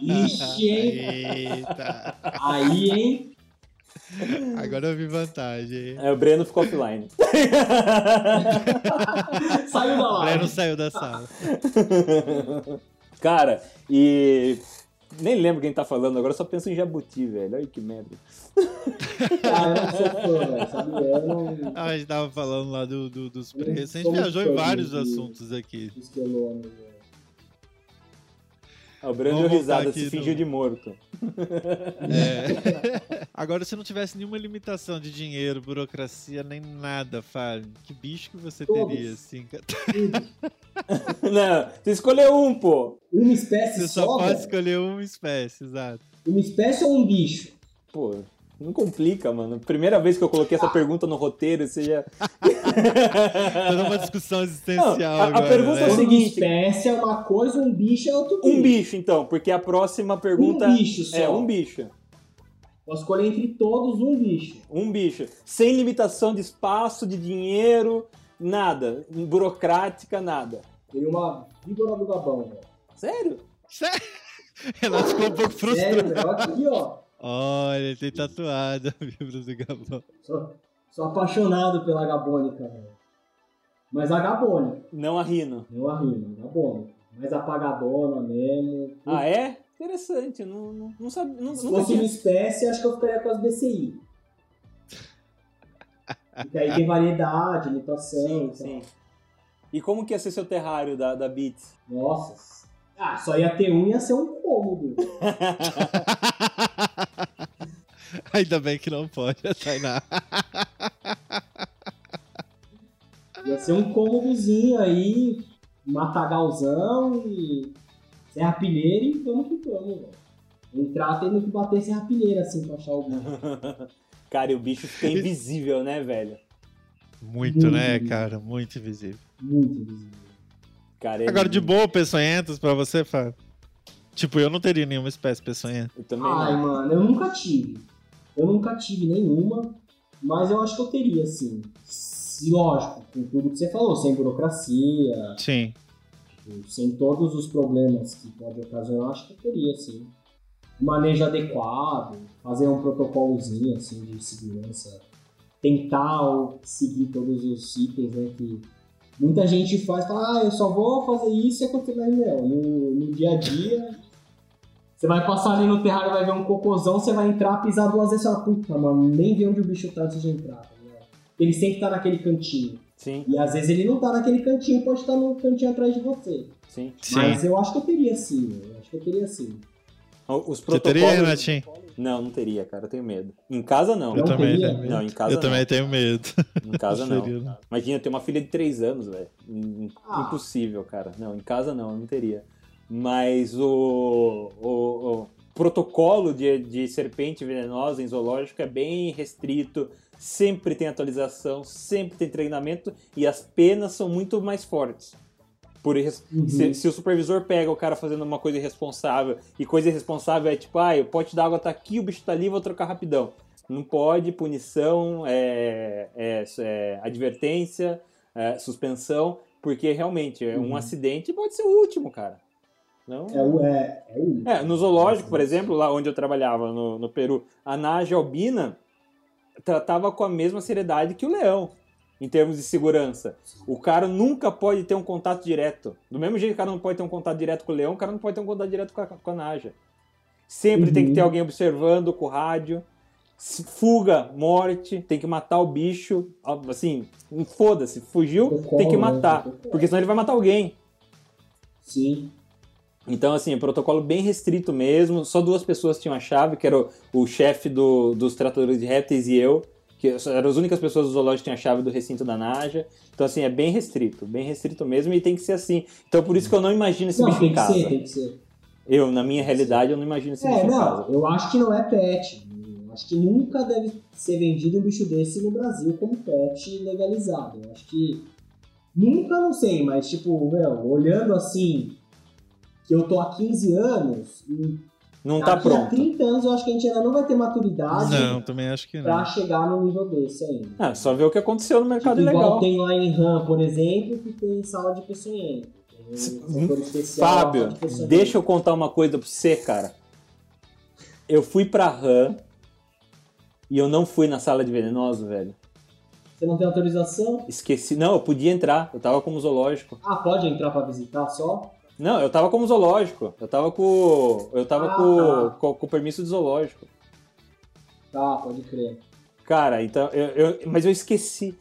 Ixi, hein? Eita. Aí, hein? Agora eu vi vantagem. hein? É, o Breno ficou offline. Saiu da O Breno live. saiu da sala. Cara, e. Nem lembro quem tá falando, agora só penso em jabuti, velho. Olha que merda. Ah, eu não sou fã, velho. Sabia? Eu não. A gente tava falando lá do, do- dos preços. A gente viajou em vários de- assuntos aqui. Esquelone, velho. Ah, O Breno deu risada, se no- fingiu de morto. É. Agora, se não tivesse nenhuma limitação de dinheiro, burocracia, nem nada, Fábio, que bicho que você Todos. teria, assim? Não, você escolheu um, pô. Uma espécie Você só, só pode velho? escolher uma espécie, exato. Uma espécie ou um bicho? Pô, não complica, mano. Primeira vez que eu coloquei essa pergunta no roteiro, você já. Toda uma discussão existencial Não, a- a agora, pergunta é né? o seguinte- Uma espécie é uma coisa, um bicho é outro bicho. Um bicho, então, porque a próxima pergunta. Um bicho só. É, um bicho. Posso escolher entre todos um bicho. Um bicho. Sem limitação de espaço, de dinheiro, nada. Burocrática, nada. Teria uma víbora do Gabão, velho. Sério? Sério? Renato ficou um pouco frustrado. Sério, velho. Olha aqui, ó. Olha, ele tem tatuado a Bíblia do Gabão. Sou, sou apaixonado pela Gabônica, velho. Mas a Gabônica, Não a rino. não a rima, a Gabônica. Mais apagadona mesmo. Ah, é? Interessante. Não, não, não sabe. Não, Se fosse uma tinha... espécie, acho que eu ficaria com as BCI. Porque aí tem variedade, limitação Sim, e tal. sim. E como que ia ser seu terrário da, da Beats? Nossa. Ah, só ia ter um, ia ser um cômodo. Ainda bem que não pode, Tainá. Ia ser um cômodozinho aí, matagalzão e serrapilheira e vamos que vamos, velho. Entrar tendo que bater serrapilheira assim pra achar o bicho. Cara, e o bicho fica invisível, né, velho? Muito, Muito né, invisível. cara? Muito invisível. Muito invisível. Cara, ele- Agora, de boa, peçonhentos pra você, Fábio? Tipo, eu não teria nenhuma espécie peçonhenta. Eu também Ai, não. mano, eu nunca tive. Eu nunca tive nenhuma, mas eu acho que eu teria, sim. E lógico, com tudo que você falou, sem burocracia, Sim. Sem todos os problemas que pode ocasionar, acho que eu teria, sim. Manejo adequado, fazer um protocolozinho, assim, de segurança. Tentar seguir todos os itens, né, que muita gente faz, fala, ah, eu só vou fazer isso e acontecer, mas no, no dia a dia, você vai passar ali no terrário, vai ver um cocôzão, você vai entrar, pisar duas vezes e fala, puta, mano, nem vi onde o bicho tá antes de entrar, tá ligado? Ele sempre tá naquele cantinho. Sim, E às vezes ele não tá naquele cantinho, pode estar no cantinho atrás de você. sim. Sim. Mas eu acho que eu teria sim, eu acho que eu teria sim. Os Você protocolos... teria, Renatinho? Não, não teria, cara. Eu tenho medo. Em casa, não. Eu Não também teria? tenho medo. Não, em casa Eu não. também tenho medo. Em casa, não. Seria, né? Imagina, ter uma filha de 3 anos, velho. Ah. Impossível, cara. Não, em casa não, não teria. Mas o, o, o protocolo de, de serpente venenosa em zoológico é bem restrito. Sempre tem atualização, sempre tem treinamento e as penas são muito mais fortes. Por irres- Uhum. se, se o supervisor pega o cara fazendo uma coisa irresponsável, e coisa irresponsável é tipo, ah, o pote d'água tá aqui, o bicho tá ali, vou trocar rapidão. Não pode, punição, é, é- é advertência, é, suspensão, porque realmente é um Uhum. acidente pode ser o último, cara. Não, É. É, é é, no zoológico, por exemplo, lá onde eu trabalhava, no, no Peru, a Naja albina tratava com a mesma seriedade que o leão, em termos de segurança. O cara nunca pode ter um contato direto. Do mesmo jeito que o cara não pode ter um contato direto com o leão, o cara não pode ter um contato direto com a, com a Naja. Sempre tem que Uhum. ter alguém observando com o rádio. Se- Fuga, morte, tem que matar o bicho. Assim, foda-se, fugiu, tem que né? matar. Protocolo. Porque senão ele vai matar alguém. Sim. Então, assim, protocolo bem restrito mesmo. Só duas pessoas tinham a chave, que era o, o chefe do- dos tratadores de répteis e eu, que eram as únicas pessoas do zoológico que tinham a chave do recinto da Naja. Então, assim, é bem restrito, bem restrito mesmo e tem que ser assim. Então, por isso que eu não imagino esse Não, bicho tem em que casa. ser, tem que ser. Eu, na minha realidade, eu não imagino esse É, bicho em não, casa. eu acho que não é pet. Eu acho que nunca deve ser vendido um bicho desse no Brasil como pet legalizado. Eu acho que. Nunca, não sei, mas tipo, meu, olhando assim, que eu tô há 15 anos, e Não tá pronto. 30 anos eu acho que a gente ainda não vai ter maturidade Não, também acho que pra não. chegar num nível desse ainda. Ah, só ver o que aconteceu no mercado Tipo, igual ilegal. tem lá em RAM, por exemplo, que tem sala de peçonhento. Um lá Fábio, de deixa eu contar uma coisa pra você, cara. Eu fui pra RAM e eu não fui na sala de venenoso, velho. Você não tem autorização? Esqueci. Não, eu podia entrar. Eu tava como zoológico. Ah, pode entrar pra visitar só? Não, eu tava como zoológico. Eu tava com. Eu tava Ah, com, tá. com, com permisso de zoológico. Tá, pode crer. Cara, então. Eu, eu- mas eu esqueci.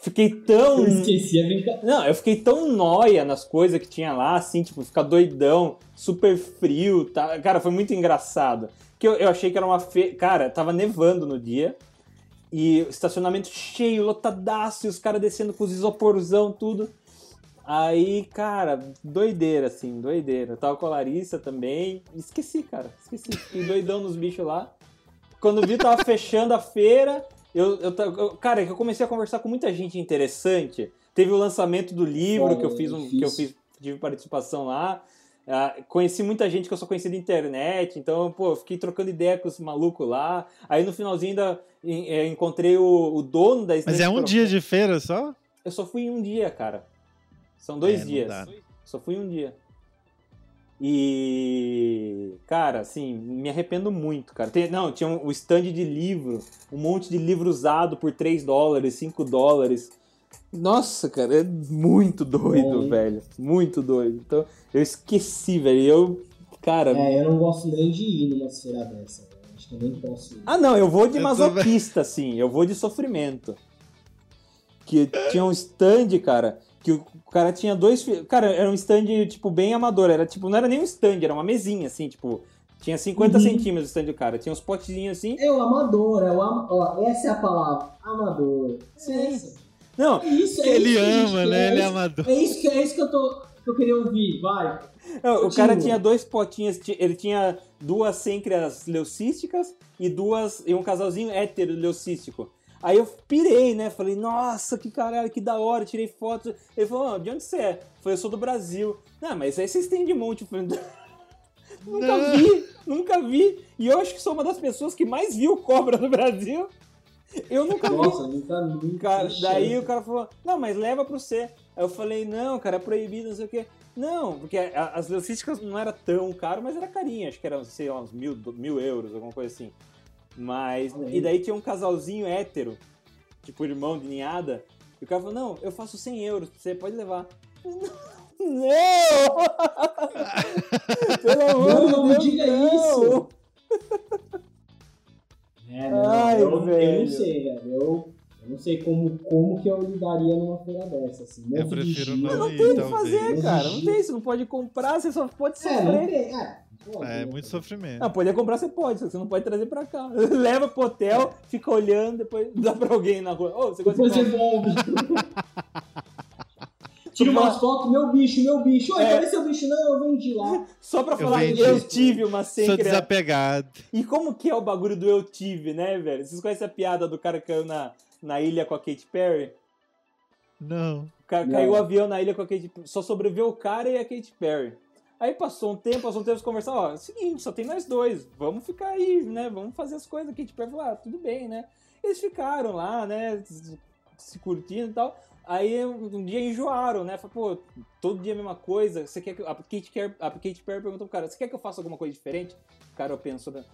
Fiquei tão. Eu esqueci a brincadeira. Não, eu fiquei tão nóia nas coisas que tinha lá, assim, tipo, ficar doidão, super frio, tá? Cara, foi muito engraçado. Que eu, eu achei que era uma fe... Cara, tava nevando no dia. E o estacionamento cheio, lotadaço, e os caras descendo com os isoporzão, tudo. Aí, cara, doideira, assim, doideira. Eu tava com a Larissa também. Esqueci, cara, esqueci. Fiquei doidão nos bichos lá. Quando vi, tava fechando a feira. Eu, eu, eu- cara, é que eu comecei a conversar com muita gente interessante. Teve o lançamento do livro Olha, que eu fiz, um, que eu fiz, tive participação lá. Ah, conheci muita gente que eu só conheci da internet, então, pô, eu fiquei trocando ideia com os malucos lá. Aí no finalzinho ainda eh, encontrei o, o dono da Mas é um Pro- dia de feira só? Eu só fui em um dia, cara. São dois É, dias. Só fui um dia. E, cara, assim, me arrependo muito, cara. Tem- não, tinha um, o stand de livro, um monte de livro usado por 3 dólares, 5 dólares. Nossa, cara, é muito doido, hein? velho. Muito doido. Então, eu esqueci, velho. Eu, cara. É, eu não gosto nem de ir numa feira dessa. velho. Acho que eu nem posso ir. Ah, não, eu vou de Eu masoquista, assim. Eu vou de sofrimento. Que tinha um stand, cara, que o cara tinha dois. Cara, era um stand, tipo, bem amador. Era tipo, não era nem um stand, era uma mesinha, assim, tipo. Tinha 50 Uhum. centímetros o stand do cara. Tinha uns potezinhos assim. É o amador, é o am... Ó, essa é a palavra. Amador. Sim. É essa. Não, É isso, é Ele isso gente ama, quer, né? Ele é isso- amador. É isso que, é isso que eu tô. Que eu queria ouvir, vai. não, o cara tinha dois potinhos. ti- Ele tinha duas sêncreas leucísticas e duas. e um casalzinho hétero leucístico. Aí eu pirei, né? Falei, nossa, que caralho, que da hora, tirei fotos. Ele falou, "Ah, de onde você é? Eu falei, eu sou do Brasil. Não, mas aí vocês têm de monte. Eu falei, Nunca vi, nunca vi. E eu acho que sou uma das pessoas que mais viu cobra no Brasil. Eu nunca vi. Nossa, nunca, nunca. Cara, vi daí o cara falou, não, mas leva pro C. Aí eu falei, não, cara, é proibido, não sei o quê. Não, porque as logísticas não era tão caro, mas era carinha, acho que era, sei lá, uns mil, mil euros, alguma coisa assim. Mas. E daí tinha um casalzinho hétero, tipo irmão de ninhada, e o cara falou, não, eu faço 100 euros, você pode levar. Não! Pelo amor Não, não Deus, diga não! isso! É, não, Ai, eu, eu velho. não sei, velho. Eu, eu não sei como, como que eu lidaria numa feira dessa, assim. Eu prefiro não Não ir, tem o que fazer, cara. Não tem, você não pode comprar, você só pode É, não sofrer. tem, é. Pode, É né? muito sofrimento. Não, poder comprar você pode, só que você não pode trazer pra cá. Leva pro hotel, fica olhando, depois dá pra alguém na rua. Ô, você gosta Depois de devolve. Tira umas fotos, meu bicho, meu bicho. Oi, É. cadê seu bicho? Não, eu vendi lá. Só pra Eu falar, vendi. eu tive uma Sou sêncrea. desapegado. E como que é o bagulho do eu tive, né, velho? Vocês conhecem a piada do cara que caiu na, na ilha com a Katy Perry? Não. O cara Não. caiu o avião na ilha com a Katy Perry. Só sobreviveu o cara e a Katy Perry. Aí passou um tempo, passou um tempo, ó, é seguinte, só tem nós dois, vamos ficar aí, né, vamos fazer as coisas. A Katy Perry falou, ah, tudo bem, né. Eles ficaram lá, né, se curtindo e tal. Aí um dia enjoaram, né, falou, pô, todo dia a mesma coisa, você quer que... A Perry, a Katy Perry perguntou pro cara, você quer que eu faça alguma coisa diferente? O cara pensou, né,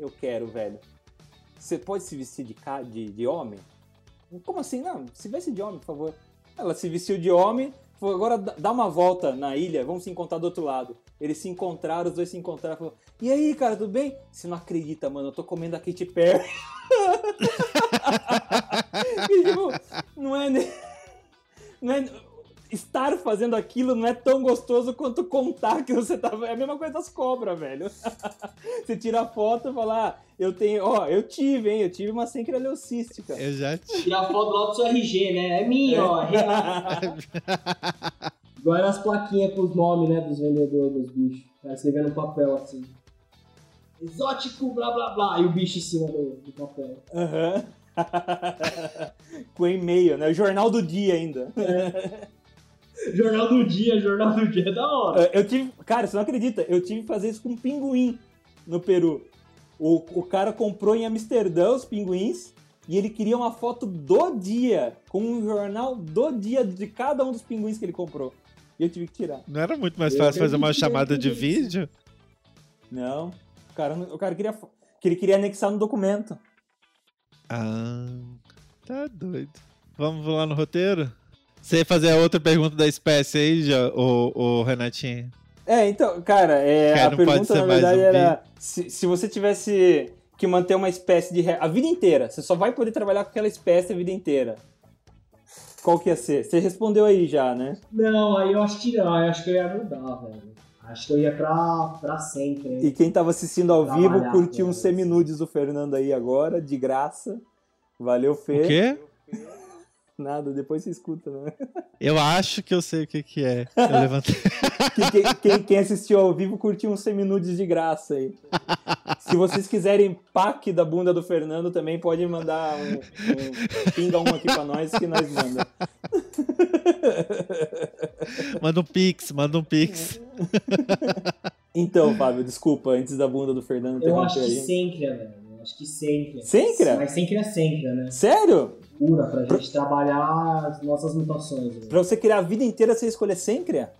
eu quero, velho. Você pode se vestir de, de, de homem? Como assim? Não, se veste de homem, por favor. Ela se vestiu de homem, falou, agora dá- uma volta na ilha, vamos se encontrar do outro lado. Eles se encontraram, os dois se encontraram, falou, e aí, cara, tudo bem? Você não acredita, mano, eu tô comendo a Katy Perry. e, tipo, não é, não é... Estar fazendo aquilo não é tão gostoso quanto contar que você tava... É a mesma coisa das cobras, velho. você tira a foto e fala, ah, eu tenho... Ó, eu tive, hein, eu tive uma leucística. Eu já tive. Tirar foto lá do seu RG, né? É minha, ó. é real. Agora as plaquinhas com os nomes, né, dos vendedores dos bichos. Cara escrevendo no papel assim. Exótico, blá blá blá. E o bicho em cima do, do papel. Aham. Com e-mail, né? O jornal do dia ainda. Jornal do dia, jornal do dia, é da hora. Eu tive. Cara, você não acredita? Eu tive que fazer isso com um pinguim no Peru. O, o cara comprou em Amsterdã os pinguins e ele queria uma foto do dia, com um jornal do dia de cada um dos pinguins que ele comprou. E eu tive que tirar. Não era muito mais Eu fácil fazer uma chamada de vídeo? Não. O cara, não- o cara queria. Que ele queria anexar no documento. Ah, tá doido. Vamos lá no roteiro? Você ia fazer a outra pergunta da espécie aí, já, o, o Renatinho? É, então, cara, é, Cara, a não pode pergunta ser na verdade era se, se você tivesse que manter uma espécie de. re- a vida inteira, você só vai poder trabalhar com aquela espécie a vida inteira. Qual que ia ser? Você respondeu aí já, né? Não, aí eu acho que não, eu acho que eu ia mudar, velho. Acho que eu ia pra, pra sempre. hein? E quem tava assistindo ao vivo, curtiu uns seminudes do Fernando aí agora, de graça. Valeu, Fê. O quê? Nada, depois você escuta, né? Eu acho que eu sei o que, que é. Eu levantei. Que- quem, quem- quem assistiu ao vivo curtiu uns seminudes de graça aí. Se vocês quiserem pack da bunda do Fernando, também pode mandar um, um pinga um aqui pra nós que nós manda. Manda um pix, manda um pix. Então, Fábio, desculpa, antes da bunda do Fernando Eu acho que. Sêncria, velho. Eu acho que Sêncria. Sêncria? Mas Sêncria é Sêncria, né? Sério? Pura, pra gente trabalhar as nossas mutações. velho. Pra você criar a vida inteira, você escolher Sêncria?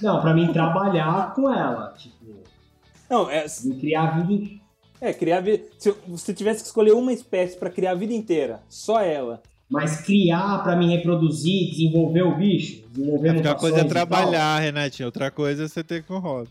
Não, pra mim trabalhar com ela. Tipo, Não, é, criar a vida inteira. é criar a vida. Se você tivesse que escolher uma espécie pra criar a vida inteira, só ela. Mas criar pra me reproduzir, desenvolver o bicho, desenvolver É uma coisa é trabalhar, Renatinho. Outra coisa é você ter com o hobby.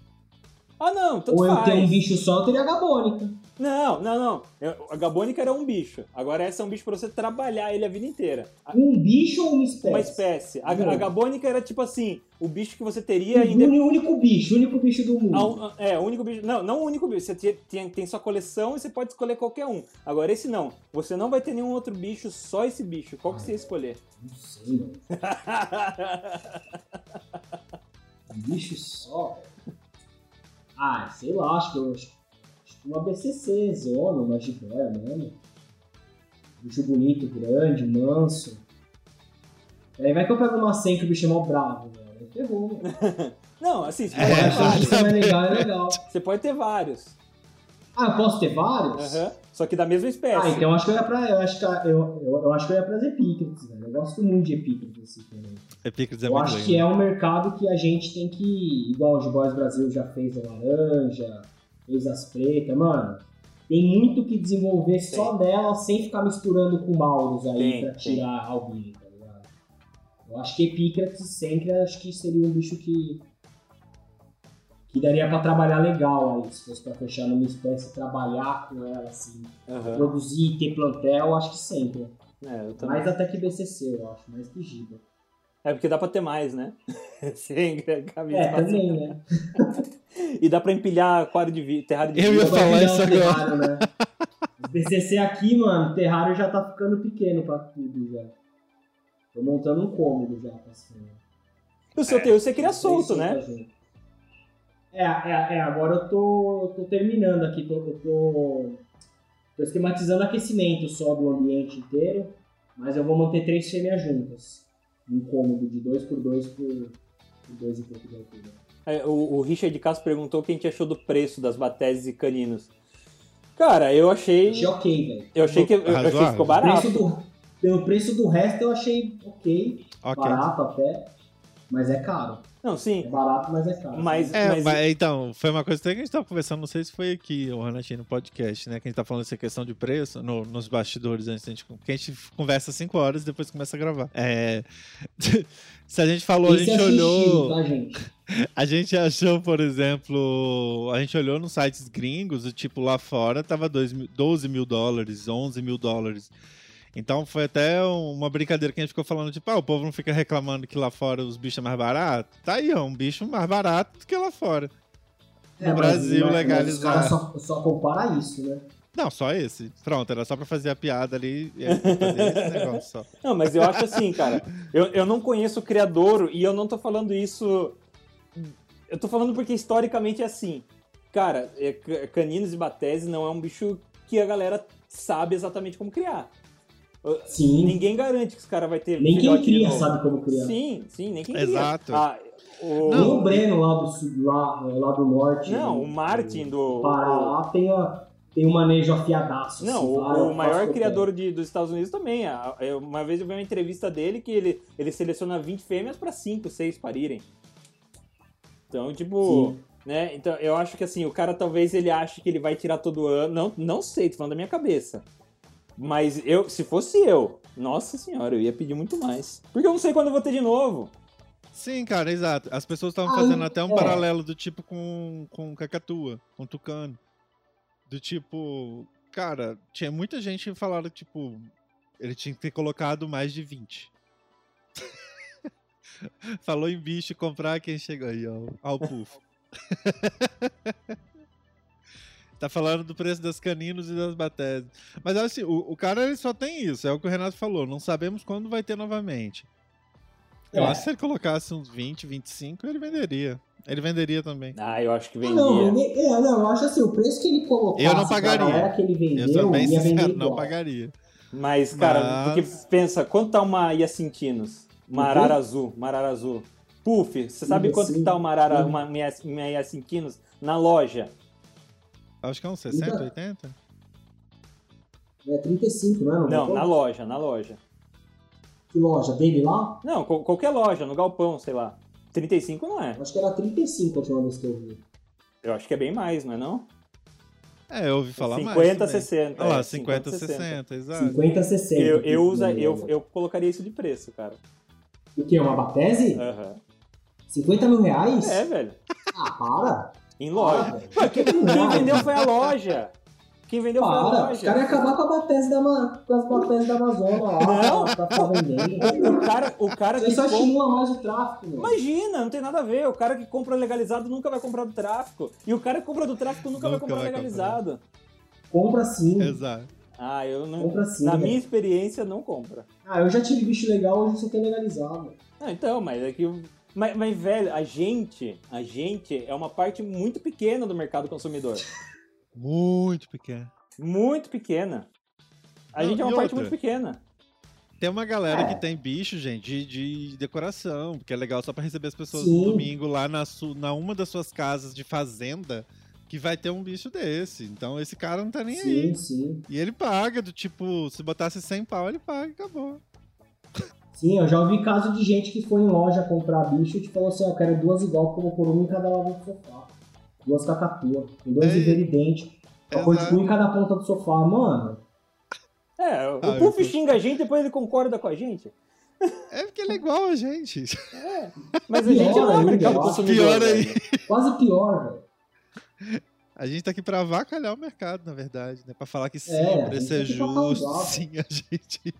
Ah, não, tanto Ou eu faz. ter um bicho só, eu teria a gabônica. Não, não, não. Eu- A Gabônica era um bicho. Agora essa é um bicho pra você trabalhar ele a vida inteira. A- Um bicho ou uma espécie? Uma espécie. A, a Gabônica era tipo assim, o bicho que você teria O ainda. único bicho, o único bicho do mundo. Ah, um- É, o único bicho. Não, não o único bicho. Você tem, tem, tem sua coleção e você pode escolher qualquer um. Agora, esse não. Você não vai ter nenhum outro bicho, só esse bicho. Qual que você ia escolher? Não sei, mano. Um bicho só. Ah, sei lá, acho que eu. Uma BCC, zona, uma jiboia mesmo. Bicho bonito, grande, manso. Aí vai que eu pego uma senha que o bicho é mó bravo, velho. Aí ferrou, velho. Não, assim, você É, pode isso é legal, é legal. Você pode ter vários. Ah, eu posso ter vários? Aham. Só que da mesma espécie. Ah, então eu acho que eu ia pra. Eu acho que, eu, eu, eu acho que eu ia pras epícrates, velho. Eu gosto muito de epícrates assim também. Epicris é eu muito acho lindo. que é um mercado que a gente tem que. Igual o G-Boys Brasil já fez a laranja, fez as pretas, mano. Tem muito que desenvolver só nela sem ficar misturando com Maurus aí Tem, pra tem. tirar albino, tá ligado? Eu acho que Epícrates sempre acho que seria um bicho que. que daria pra trabalhar legal aí, se fosse pra fechar numa espécie, trabalhar com ela assim, Aham. produzir, ter plantel, eu acho que sempre. É, eu também. Mais até que BCC, eu acho, mais que Giba. É porque dá pra ter mais, né? Sem camisa É, também, né? E dá pra empilhar aquário de vi... terrário de Eu ia vidro. Falar isso agora. terrário, né? O BCC aqui, mano, o terrário já tá ficando pequeno pra tudo já. Tô montando um cômodo já pra cima. O seu teu você queria solto, né? É, é, é, agora eu tô, tô terminando aqui, tô, eu tô, tô esquematizando aquecimento só do ambiente inteiro, mas eu vou manter três fêmeas juntas. Um cômodo de 2x2 por 2 É, O, o Richard Castro perguntou o que a gente achou do preço das bateses e caninos. Cara, eu achei. Achei ok, velho. Eu achei que, eu, eu achei que ficou barato. preço do, pelo preço do resto eu achei ok, Ok. barato até, mas é caro. Não, É sim. barato, mas é caro. Mas- É, mas, então, foi uma coisa até que a gente tava conversando, não sei se foi aqui, o Renatinho, no podcast, né? Que a gente tá falando dessa questão de preço no- nos bastidores antes da gente. Que a gente conversa cinco horas e depois começa a gravar. É. se a gente falou, a Esse gente é xixi, olhou. tá, gente? A gente achou, por exemplo, a gente olhou nos sites gringos, o tipo lá fora tava dois mil- 12 mil dólares, 11 mil dólares. Então foi até uma brincadeira que a gente ficou falando, tipo, ah, o povo não fica reclamando que lá fora os bichos é mais barato? Tá aí, ó, um bicho mais barato do que lá fora. No É, mas- Brasil, legalizar. Os caras só, só comparam isso, né? Não, só esse. Pronto, era só pra fazer a piada ali e esse negócio só. Não, mas eu acho assim, cara. Eu, eu não conheço o criador e eu não tô falando isso. Eu tô falando porque historicamente é assim. Cara, é, ca- caninos e bateses não é um bicho que a galera sabe exatamente como criar. Sim. Ninguém garante que os caras vai ter Nem quem cria novo. sabe como criar. Sim, sim, nem quem Exato. cria. Ah, o... Nem o Breno lá do, sul- lá, lá do norte. Não, do- o Martin do. Pará tem, a, tem um manejo afiadaço. Não, assim, o, lá o maior criador de, dos Estados Unidos também. Uma vez eu vi uma entrevista dele que ele, ele seleciona 20 fêmeas pra 5, 6 parirem. Então, tipo, Sim. né? Então, eu acho que assim, o cara talvez ele ache que ele vai tirar todo ano. Não, não sei, tô falando da minha cabeça. Mas eu, se fosse eu, nossa senhora, eu ia pedir muito mais. Porque eu não sei quando eu vou ter de novo. Sim, cara, exato. As pessoas estavam Ah, fazendo até um é. paralelo do tipo com, com cacatua, com tucano. Do tipo, cara, tinha muita gente que falaram, tipo, ele tinha que ter colocado mais de 20. Falou em bicho comprar quem chegou aí, ó. Ao pufo. tá falando do preço das caninos e das bateses. Mas assim, o, o cara ele só tem isso, é o que o Renato falou. Não sabemos quando vai ter novamente. Eu É. acho que se ele colocasse uns 20, 25, ele venderia. Ele venderia também. Ah, eu acho que Ah, vendia. não, vender- é, não, eu acho assim, o preço que ele colocasse Eu não pagaria. galera que ele Eu vendeu, sou bem ia vender sincero, não pagaria. Mas, cara, Mas- porque pensa, quanto tá uma Iacintinos? Uma quê? arara azul, uma arara azul. Puf, você sabe Sim, quanto que tá uma arara, sim. uma minha Iacintinos na loja? Acho que é uns 60, Então- 80? É 35, não é? Não, na loja, na loja. Que loja? Dele lá? Não, qual- qualquer loja, no galpão, sei lá. 35 não é. Acho que era 35 a última vez que eu vi. Eu acho que é bem mais, não é não? É, eu ouvi falar mais. 50, também. 60. Olha lá, é, 50, 60, exato. 50, 60. Eu, eu, usa, eu, eu colocaria isso de preço, cara. O que? Uma batese? Aham. 50 mil reais? É, velho. Ah, para. Em Para, loja. velho. Pô, quem, quem vendeu foi a loja. Quem vendeu foi a Para. Os loja. caras iam acabar com a batese da, com as bateses da Amazônia lá. Não. Pra ficar vendendo. O cara, o cara Você que só compra... estimula mais o tráfico, meu. Imagina, não tem nada a ver. O cara que compra legalizado nunca vai comprar do tráfico. E o cara que compra do tráfico nunca, vai Nunca comprar vai legalizado. Compra sim. Exato. Ah, eu não. Compra sim. Na minha experiência, não compra. Ah, eu já tive bicho legal, hoje só tem legalizado. Ah, então, mas é que. Mas, mas, velho, a gente, a gente é uma parte muito pequena do mercado consumidor. Muito pequeno. Muito pequena. A Não, gente é uma e parte outra? muito pequena. Tem uma galera é. que tem bicho, gente, de, de, decoração, porque é legal só para receber as pessoas Sim. no domingo lá na, su, na uma das suas casas de fazenda que vai ter um bicho desse. Então esse cara não tá nem sim, aí. Sim. E ele paga, do tipo, se botasse 100 pau, ele paga e acabou. Sim, eu já ouvi caso de gente que foi em loja comprar bicho e te falou assim, ó, eu quero duas igual que eu vou pôr uma em cada lado do sofá. Duas cacatua, com dois Ei. inveridentes. Pra pôr tipo um em cada ponta do sofá, mano. É, o Ah, Puff xinga a gente depois ele concorda com a gente. É porque ele é igual a gente. É. Mas a gente Pior não é consumidor. Pior aí. velho. Quase pior, velho. A gente tá aqui pra avacalhar o mercado, na verdade, né? Pra falar que sim, É, o preço é justo, sim, a gente.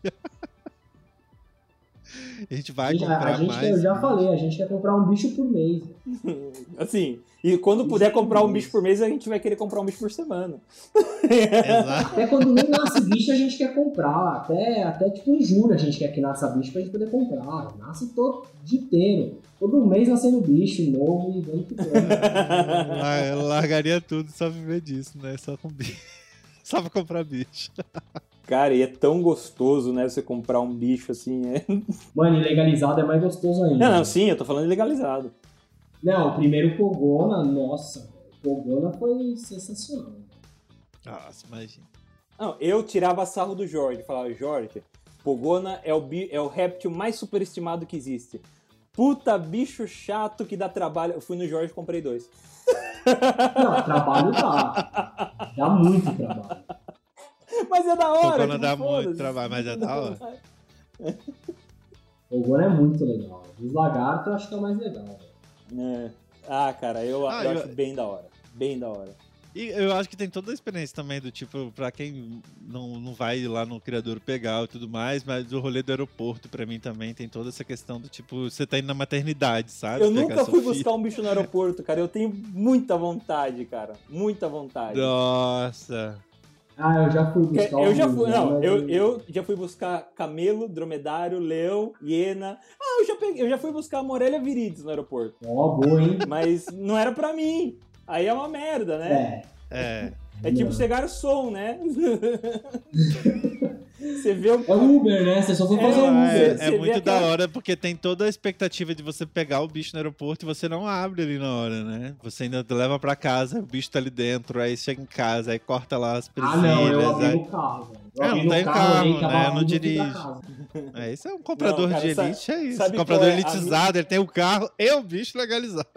a gente vai A gente- comprar a gente, mais. eu já falei, a gente quer comprar um bicho por mês. Assim, e quando puder comprar um bicho por mês, a gente vai querer comprar um bicho por semana. Exato. Até quando nem nasce bicho a gente quer comprar. Até, até tipo em julho a gente quer que nasça bicho pra gente poder comprar. Nasce todo dia inteiro. Todo mês nascendo bicho novo e vem que largaria tudo só viver disso, né? Só com bicho. Só pra comprar bicho. Cara, e é tão gostoso, né? Você comprar um bicho assim. É... Mano, ilegalizado é mais gostoso ainda. Não, não, sim, eu tô falando de legalizado. Não, o primeiro Pogona, nossa. Pogona foi sensacional. Nossa, imagina. Não, eu tirava sarro do Jorge. Falava, Jorge, Pogona é o, bi- é o réptil mais superestimado que existe. Puta bicho chato que dá trabalho. Eu fui no Jorge e comprei dois. Não, trabalho dá. Dá muito trabalho. Mas é da hora. Pogona tipo, dá muito trabalho, mas é da hora. Pogona é muito legal. Os lagartos eu acho que é o mais legal. velho. É. Ah, cara, eu, Ah, eu eu- acho bem da hora. Bem da hora. E eu acho que tem toda a experiência também do tipo, pra quem não, não vai lá no criador pegar e tudo mais, mas o rolê do aeroporto pra mim também tem toda essa questão do tipo, você tá indo na maternidade, sabe? Eu Pegar nunca fui filho. buscar um bicho no aeroporto, cara. Eu tenho muita vontade, cara. Muita vontade. Nossa. Ah, eu já fui buscar Eu já alguns, fui, né, não, mas eu, eu já fui buscar camelo, dromedário, leão, hiena. Ah, eu já, peguei, eu já fui buscar Morelia viridis no aeroporto. Ó, boa, hein? Mas não era pra mim. Aí é uma merda, né? É. É. É, tipo ser garçom, né? Você vê um. É Uber, né? Você só foi fazer É, um Ah, Uber. é, é muito aquela- da hora porque tem toda a expectativa de você pegar o bicho no aeroporto e você não abre ali na hora, né? Você ainda leva pra casa, o bicho tá ali dentro, aí chega em casa, aí corta lá as Ah, presilhas. não, eu abri aí... no carro, É, não tem carro, tava né? Não dirige. É, isso é um comprador Não, cara, de sabe- elite, é isso. sabe comprador é elitizado, ele tem o carro e o bicho legalizado.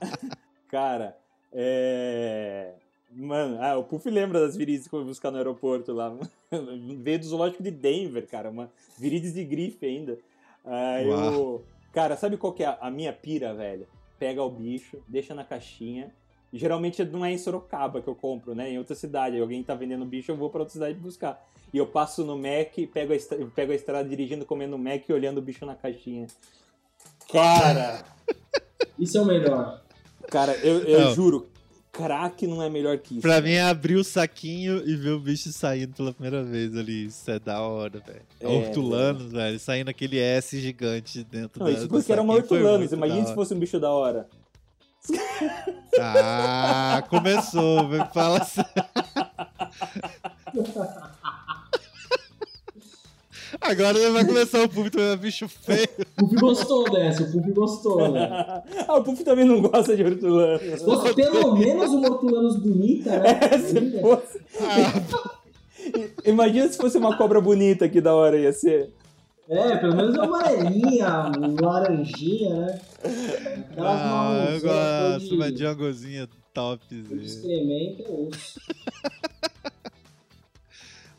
Cara, é. Mano, ah, o Puff lembra das virizes que eu fui buscar no aeroporto lá. Veio do zoológico de Denver, cara. Uma virizes de grife ainda. Uau. eu. Cara, sabe qual que é a- minha pira, velho? Pega o bicho, deixa na caixinha. E geralmente não é em Sorocaba que eu compro, né? Em outra cidade. Alguém tá vendendo bicho, eu vou pra outra cidade buscar. E eu passo no Mac, pego a, estra- pego a estrada dirigindo, comendo Mac e olhando o bicho na caixinha. Cara, Isso é o melhor. cara, eu, eu juro, crack não é melhor que isso. Pra mim é abrir o saquinho e ver o bicho saindo pela primeira vez ali. Isso é da hora, velho. É, Hortulanos, velho, saindo aquele S gigante dentro Não, da isso porque era uma muito Imagina se fosse um bicho da hora. Ah, começou, velho. Fala assim. Agora vai começar o público, é bicho feio. O Puff gostou dessa, o Puff gostou, né? ah, o Puff também não gosta de hortulanos. Se fosse pelo menos uma Hortulanos bonita, né? É, se fosse. Imagina se fosse uma cobra bonita, que da hora ia ser. É, pelo menos uma amarelinha, laranjinha, né? Aquelas Ah, eu gosto, de, uma Djangozinha topzinha. excremento é osso.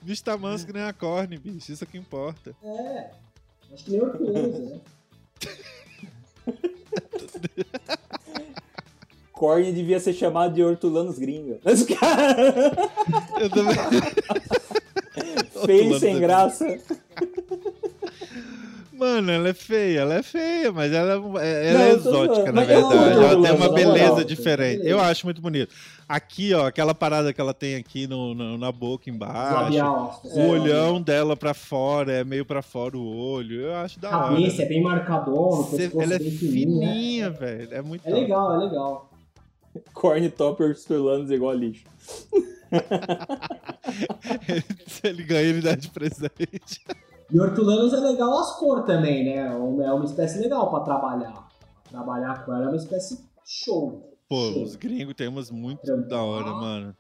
Bicho tá manso que nem a corne, bicho. Isso é que importa. É, acho que nem Hortulanos, né? Corne devia ser chamado de hortulanos gringa. Mas, cara, Eu também. feio sem é graça. Mano, ela é feia, ela é feia, mas ela, é- ela Não, é exótica, na verdade. Ela tem uma beleza moral. diferente. Beleza. Eu acho muito bonito. Aqui, ó, aquela parada que ela tem aqui no, no- na boca embaixo. Labial. O olhão dela pra fora, é meio pra fora o olho. Eu acho da hora. Cabeça é bem Cê- pescoço ela é né? fininha, velho. É muito É legal, é legal. Corne top hortulanos igual lixo. Se ele ganha, ele dá de presente. E hortulanos é legal as cores também, né? É uma espécie legal pra trabalhar. Trabalhar com ela é uma espécie show. Pô, show. os gringos tem umas muito da hora, mano.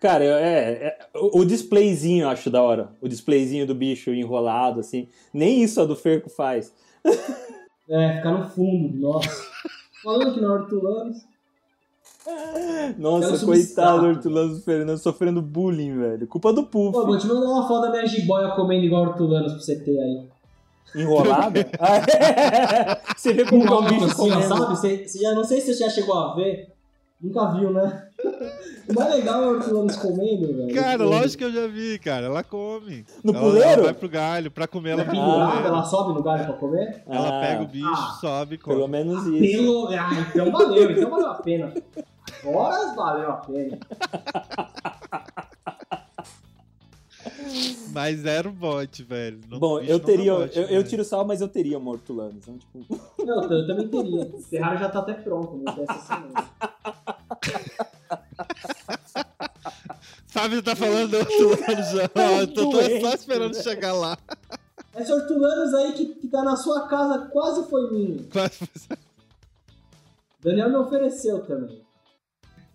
Cara, é, é- o o displayzinho eu acho da hora. O displayzinho do bicho enrolado, assim. Nem isso a do Ferco faz. É, ficar no fundo, nossa. Falando que não é hortulanos. Nossa, Quero coitado Hortulano Fernando sofrendo bullying, velho. Culpa do Pô, Puff. vou te mandar uma foto da minha jiboia comendo igual hortulanos pra você ter aí. Enrolada? Ah, é. Você vê como é um bicho assim, comendo. sabe? Você, você já, não sei se você já chegou a ver. Nunca viu, né? O mais legal é hortulanos comendo, velho. Cara, lógico que eu já vi, cara. Ela come. No ela, puleiro? Ela vai pro galho. Pra comer, ela Ela é pendurada, ela sobe no galho pra comer? Ela Ah, pega o bicho, Ah. sobe e come. Pelo menos isso. Pelo... Ah, então valeu, então valeu a pena. Horas valeu a pena. Mas zero bot, velho. Não- Bom, eu não teria. dá bot, eu, eu tiro sal, mas eu teria uma Hortulano. Então, tipo, Não, eu, também teria. O Ferrari já tá até pronto, não tem essa semana. Fábio tá falando do lado já. Ó, eu tô, Doente, só esperando né? chegar lá. Essa hortulanos aí que, que tá na sua casa quase foi minha. Daniel me ofereceu também.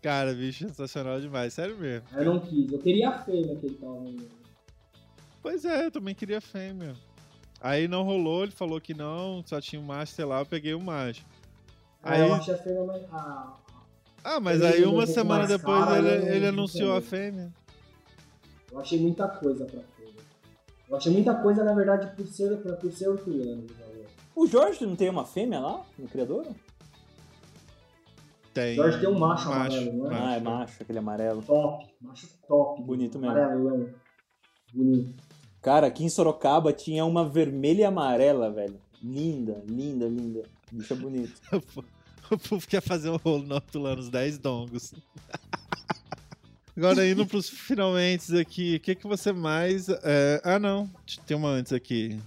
Cara, bicho, sensacional demais. Sério mesmo. Eu não quis. Eu queria a fêmea que ele tava. Pois é, eu também queria fêmea. Aí não rolou, ele falou que não, só tinha um macho, sei lá, eu peguei o macho. Aí Aí, eu achei a fêmea mais. Ah, ah, mas aí um uma pouco semana depois cara, ele, né, ele anunciou a fêmea. eu achei muita coisa pra fêmea. Eu achei muita coisa, na verdade, por ser, pra- por ser hortulano. o valor. o Jorge não tem uma fêmea lá no criador? Tem. Jorge tem um macho amarelo, não é? Ah, é macho, aquele amarelo. Top. Macho top. Bonito mesmo. Amarelão. Bonito. Cara, aqui em Sorocaba tinha uma vermelha e amarela, velho. Linda, linda, linda. Bicho é bonito. O povo quer fazer um rolo no Hortulanos 10 dongos. Agora indo pros finalmente aqui, o que, que você mais. é, Ah, não. Tem uma antes aqui.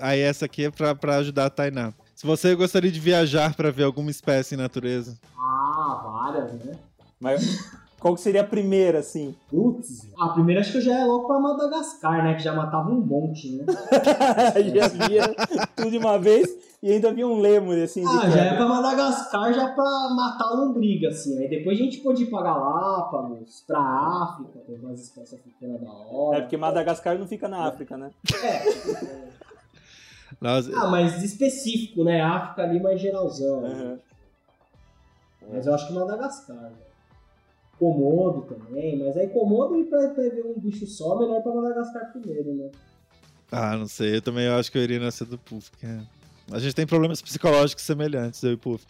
Aí essa aqui é pra, pra ajudar a Tainá. Se você gostaria de viajar pra ver alguma espécie em natureza. Ah, várias, né? Mas qual que seria a primeira, assim? Putz. Ah, primeiro acho que eu já ia logo pra Madagascar, né? Que já matava um monte, né? já via tudo de uma vez e ainda havia um lemur, assim, Ah, já ia quebra. pra Madagascar já pra matar a lombriga, assim. Aí depois a gente pôde ir pra Galápagos, pra África, tem umas espécies africanas da hora. É porque Madagascar não fica na África, né? É. Nós- Ah, mas específico, né? África ali mais geralzão. Aham. Mas eu acho que Madagascar, né? Komodo também, mas aí Komodo e pra, pra ver um bicho só, melhor pra Madagascar primeiro, né? Ah, não sei. Eu também acho que eu iria nessa do Puff. é- A gente tem problemas psicológicos semelhantes, eu e Puff.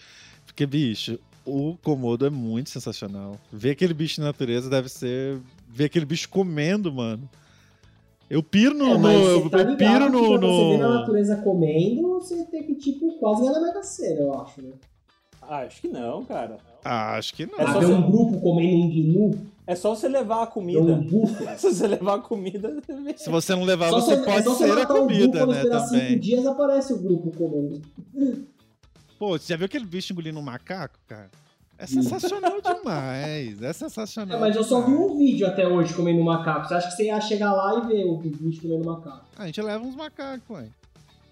Porque, bicho, o Komodo é muito sensacional. Ver aquele bicho na natureza deve ser. Ver aquele bicho comendo, mano. Eu piro no. É, no- mas eu você tá eu piro no. pra você na no... natureza comendo, você tem que, tipo, quase ganhar na Mega Sena, eu acho, né? Ah, acho que não, cara. Ah, acho que não. É Ah, só ver você- um grupo comendo um gnu, É só você levar a comida. um búfalo. Se você levar a comida, você vê. Se você não levar, Só você é pode só ser a um comida, búfalo, né? esperar cinco Também. dias aparece o grupo comendo. Pô, você já viu aquele bicho engolindo um macaco, cara? É sensacional demais. É sensacional. É, mas eu só vi um vídeo até hoje comendo macaco. Você acha que você ia chegar lá e ver o bicho comendo macaco? Ah, a gente leva uns macacos, ué.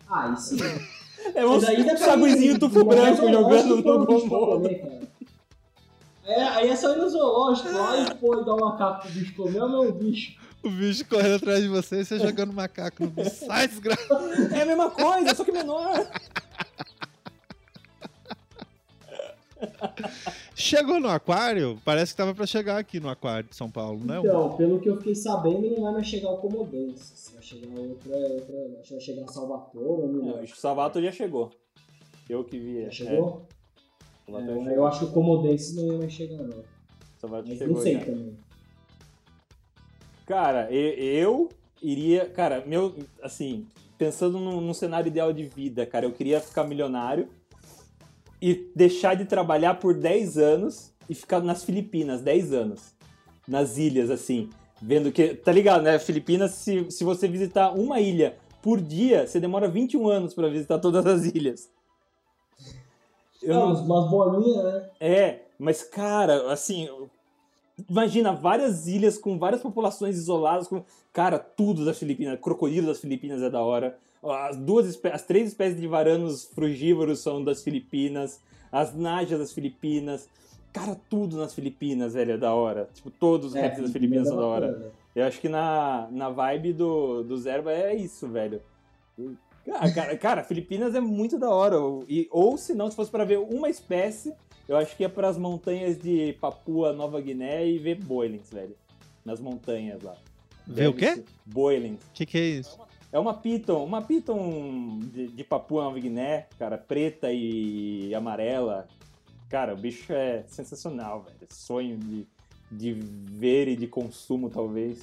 Ah, sim. É um saguizinho tufo branco jogando e no o bicho pra Komodo. comer, cara. É, aí é só ir no zoológico lá e pôr e dar um macaco pro bicho comer, é o meu bicho. O bicho correndo atrás de você e você jogando macaco no bicho. Sai, desgraça. É a mesma coisa, só que menor. Chegou no aquário? Parece que tava pra chegar aqui no aquário de São Paulo, né? Então, pelo que eu fiquei sabendo, não vai mais chegar o Comodense. Vai chegar outra, outra. Acho que vai chegar Salvatore, não Não, lembro. acho que o Savato já chegou. Eu que vi. Já é. chegou? É, É, eu chegou. acho que o Comodense não ia mais chegar, não. O Savato Mas chegou não sei já. também. Cara, eu iria. Cara, meu. Assim, pensando num cenário ideal de vida, cara, eu queria ficar milionário e deixar de trabalhar por 10 anos e ficar nas Filipinas, 10 anos. Nas ilhas, assim. Vendo que. Tá ligado, né? Filipinas, se, se você visitar uma ilha por dia, você demora 21 anos pra visitar todas as ilhas. Eu Não, não- umas- umas bolinhas, né? É, mas cara, assim, Imagina várias ilhas com várias populações isoladas, com cara, tudo das Filipinas, crocodilo das Filipinas é da hora. As duas as três espécies de varanos frugívoros são das Filipinas, as najas das Filipinas. Cara, tudo nas Filipinas, velho, é da hora. Tipo, todos os é, répteis das Filipinas são da hora. Eu acho que na, na vibe do, do Zerba é isso, velho. Cara, cara, cara, Filipinas é muito da hora. E, ou se não, se fosse para ver uma espécie, eu acho que é para as montanhas de Papua Nova Guiné e ver boilings, velho. Nas montanhas lá. Ver o quê? Boilings. O que, que é isso? É uma piton, uma piton de, de Papua Nova Guiné, cara, preta e amarela. Cara, o bicho é sensacional, velho. Sonho de, de ver e de consumo, talvez.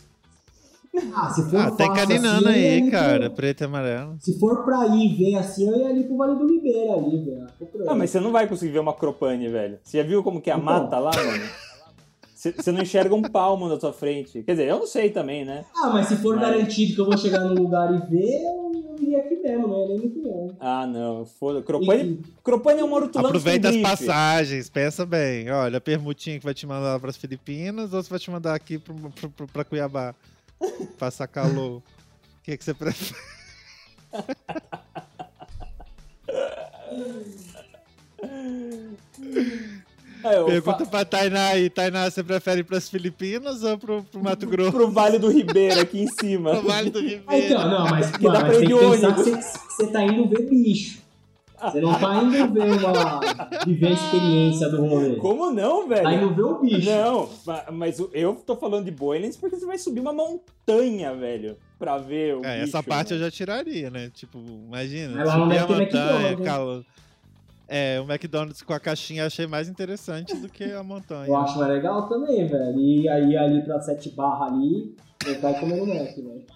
Ah, se for ah, tem caninana assim, aí, cara, preto e amarelo. Se for pra ir ver assim, eu ia ali pro Vale do Ribeira ali, velho. Ah, mas você não vai conseguir ver uma cropane, velho. Você já viu como que é a então. mata lá, mano? Você não enxerga um palmo na sua frente. Quer dizer, eu não sei também, né? Ah, mas se for mas... garantido que eu vou chegar no lugar e ver, eu iria aqui mesmo, não ia nem muito longe. Ah, não. Foda. Cropane, e... Cropane é um hortulano Aproveita as passagens, pensa bem. Olha, a permutinha que vai te mandar para as Filipinas ou você vai te mandar aqui para Cuiabá? Passar calor. O que, que você prefere? Ah, Pergunta fa... pra Tainá aí. Tainá, você prefere ir pras Filipinas ou pro, pro Mato Grosso? pro Vale do Ribeira, aqui em cima. pro Vale do Ribeira. então, não, mas, que mano, dá pra ir de ônibus. Você, você tá indo ver bicho. Você não tá indo ver uma. viver a experiência do rolê. Como não, velho? Tá indo ver o bicho. Não, mas eu tô falando de Boilens porque você vai subir uma montanha, velho. Pra ver o. É, bicho, essa parte eu já tiraria, né? Tipo, imagina. Mas lá subir a montanha, calor. É, o McDonald's com a caixinha eu achei mais interessante do que a montanha. Eu acho mais legal também, velho. E aí ali pra sete barra ali, eu vai comendo Mac, velho.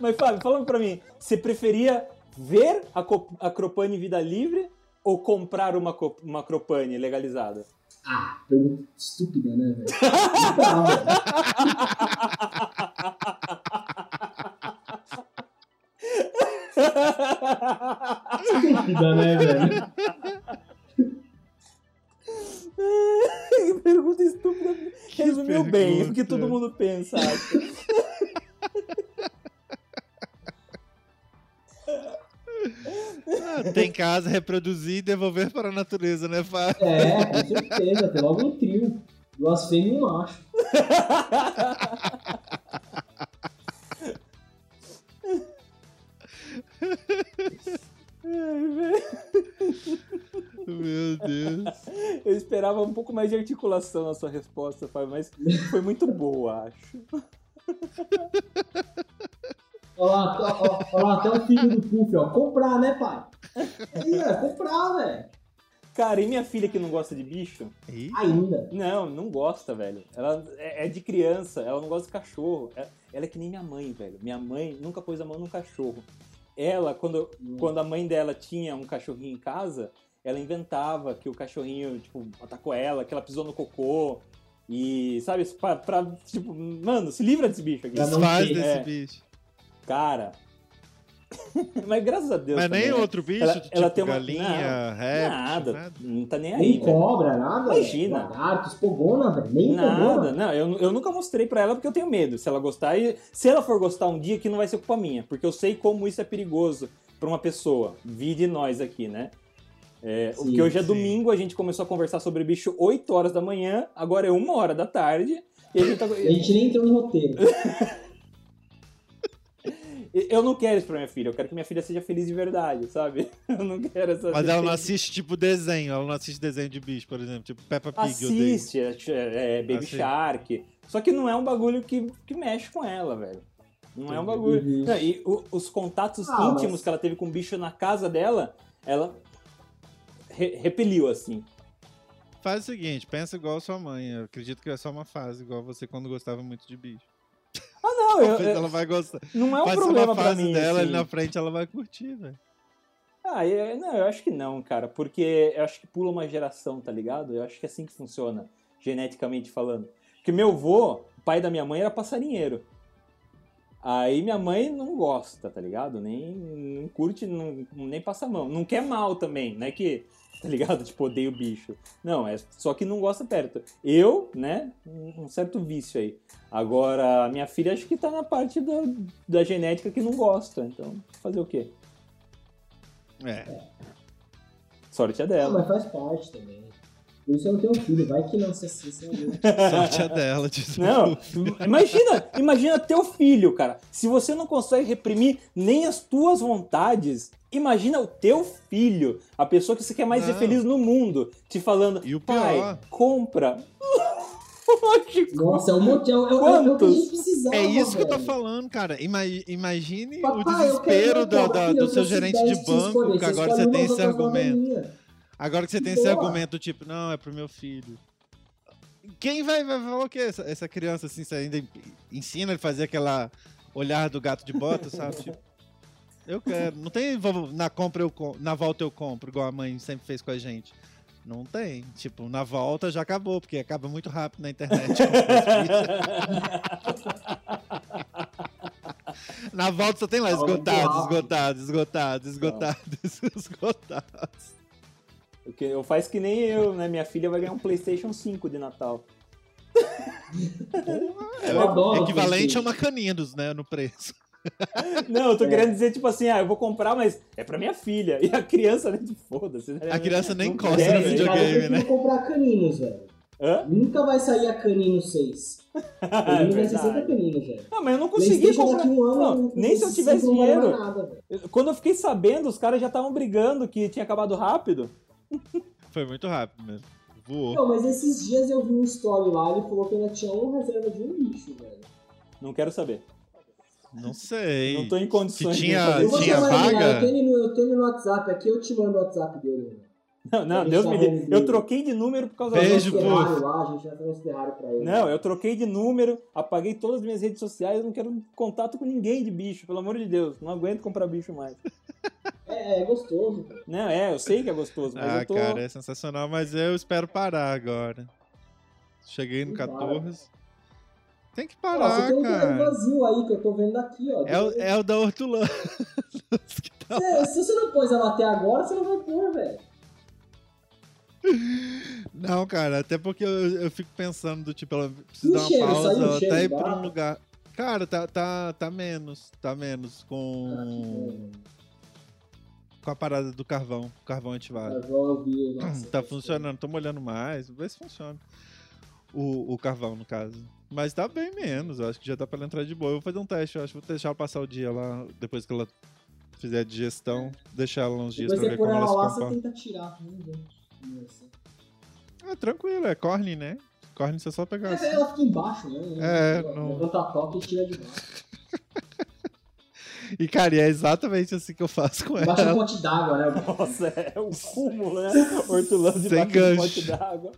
Mas, Fábio, falando pra mim, você preferia ver a, a Cropane Vida Livre ou comprar uma, uma Cropane legalizada? Ah, pergunta estúpida, né, velho? estúpida, né, velho? pergunta estúpida resumiu bem o que todo mundo pensa, acho. tem casa, reproduzir e devolver para a natureza, né, Fábio? É, com certeza. Tem logo um trio. Duas fêmeas e um macho. Meu Deus. Eu esperava um pouco mais de articulação na sua resposta, Fábio, mas foi muito boa, acho. Olha lá, olha lá, até o filho do Puff, ó. Comprar, né, pai? Aí, é, comprar, velho. Cara, e minha filha que não gosta de bicho? E? Ainda? Não, não gosta, velho. Ela é, é de criança, ela não gosta de cachorro. Ela, é, ela, é que nem minha mãe, velho. Minha mãe nunca pôs a mão num cachorro. Ela, quando, hum. quando a mãe dela tinha um cachorrinho em casa, ela inventava que o cachorrinho, tipo, atacou ela, que ela pisou no cocô. E, sabe, pra, pra tipo, mano, se livra desse bicho aqui. Desfaz desse é. bicho. Cara. Mas graças a Deus. Mas também, nem né? outro bicho, ela, tipo ela tem uma... galinha, não, réptil, nada, nada, Não tá nem aí. Nem cobra, nada. Imagina. Lagarto, espogona, velho. Nem Nada. Não, eu, eu nunca mostrei pra ela porque eu tenho medo. Se ela gostar, e se ela for gostar um dia, que não vai ser culpa minha. Porque eu sei como isso é perigoso pra uma pessoa. Vi de nós aqui, né? É, sim, porque hoje é sim. domingo, a gente começou a conversar sobre bicho 8 horas da manhã, agora é 1 hora da tarde. E a gente, tá... a gente nem entrou no roteiro. Eu não quero isso pra minha filha, eu quero que minha filha seja feliz de verdade, sabe? Eu não quero essa. Mas ela não assiste tipo desenho, ela não assiste desenho de bicho, por exemplo, tipo Peppa Pig. Assiste, é, é, Baby assiste. Shark. Só que não é um bagulho que, que mexe com ela, velho. Não é um bagulho. Uhum. Não, e o, os contatos ah, íntimos mas... que ela teve com o bicho na casa dela, ela re repeliu, assim. Faz o seguinte, pensa igual a sua mãe. Eu acredito que é só uma fase, igual você quando gostava muito de bicho. Ah, não, eu, ela vai gostar. Não é um problema pra mim. dela assim. ali na frente, ela vai curtir, velho. Ah, eu, não, eu acho que não, cara, porque eu acho que pula uma geração, tá ligado? Eu acho que é assim que funciona, geneticamente falando. Porque meu avô, pai da minha mãe, era passarinheiro. Aí minha mãe não gosta, tá ligado? Nem, não curte, não, nem passa a mão. Não quer mal também, não é que tá ligado? Tipo, odeio bicho. Não, é só que não gosta perto. Eu, né, um certo vício aí. Agora, minha filha acho que tá na parte da, da genética que não gosta. Então, fazer o quê? É. Sorte é dela. mas faz parte também. Por isso eu não tenho filho, vai que nasce assim, sem alguém. Sorte é dela. Não, imagina, imagina teu filho, cara. Se você não consegue reprimir nem as tuas vontades, imagina o teu filho, a pessoa que você quer mais Não. feliz no mundo, te falando, E o pai, pior- compra. Nossa, é um monte, é, o- é, o- é o que a gente precisava, É isso que eu tô velho. falando, cara. Ima- imagine o Papai, eu desespero do, da- do eu seu gerente 10 de banco, escolher, que agora você tem esse argumento. Agora que você tem Boa. esse argumento, tipo, não, é pro meu filho. Quem vai, vai falar o quê? Essa, essa criança, assim, você ainda ensina ele a fazer aquela olhar do gato de bota, sabe? Tipo, eu quero. Não tem na compra eu com- na volta eu compro, igual a mãe sempre fez com a gente. Não tem. Tipo, na volta já acabou, porque acaba muito rápido na internet. na volta só tem lá esgotados, esgotados, esgotados, esgotados, esgotados. Porque eu faço que nem eu, né? Minha filha vai ganhar um PlayStation 5 de Natal. Eu adoro É equivalente a uma caninha dos, né, no preço. Não, eu tô É. querendo dizer, tipo assim, ah, eu vou comprar, mas é pra minha filha. E a criança, né? Foda-se. né? A criança nem Não encosta quer, no né? videogame. Cara, eu né? comprar caninos, velho. Hã? Nunca vai sair a canino 6. É Canino vai ser sempre verdade. caninos, velho. Não, mas eu não consegui comprar. um ano, Não, nem se eu tivesse dinheiro. nada, velho. Quando eu fiquei sabendo, os caras já estavam brigando que tinha acabado rápido. Foi muito rápido mesmo. Voou. Não, mas esses dias eu vi um story lá, ele falou que ainda tinha um reserva de um bicho, velho. Não quero saber. Não sei. Não tô em condições Que de tinha- fazer Eu vou isso. tinha vaga? Eu tenho, ele no, eu tenho ele no WhatsApp aqui, eu te mando o WhatsApp dele. velho. Não, não, Deus me livre. um- Eu troquei de número por causa Beijo. Fazer pô. Ferrari lá, a gente vai fazer uns Ferrari pra ele. Não, eu troquei de número, apaguei todas as minhas redes sociais, eu não quero contato com ninguém de bicho, pelo amor de Deus. Não aguento comprar bicho mais. É, é gostoso. Não, é, eu sei que é gostoso, mas Ah, eu tô. cara, é sensacional, mas eu espero parar agora. Cheguei no Não para. 14. Tem que Ó, parar, você tem um cara. vazio aí que eu tô vendo daqui, ó. É o, é o da Hortulano. que tá- Se, se você não pôs ela até agora, você não vai pôr, velho. Não, cara, até porque eu, eu fico pensando do tipo, ela precisa dar uma cheiro? pausa, até cheiro ir pra um lugar. Cara, tá, tá, tá menos. Tá menos Ah, com, com a parada do carvão. Carvão ativado. Carvão nossa, tá funcionando, tô molhando mais, vê se funciona. O, o carvão, no caso. Mas tá bem menos, eu acho que já dá pra ela entrar de boa. Eu vou fazer um teste, eu acho que vou deixar ela passar o dia lá, depois que ela fizer a digestão, deixar ela uns dias Depois pra você ver pôr como ela ela se lá, você comporta. tenta tirar. Ver. Ah, tranquilo, é corne, né? Corne você só pegar assim. É, ela fica embaixo, né? É, Levanta não- Levanta a toca e tira de baixo. E, cara, e é exatamente assim que eu faço com Embaixo de um ela. pote d'água, né? Nossa, é um cúmulo, né? Hortulano de Sem baixo de gancho. pote d'água.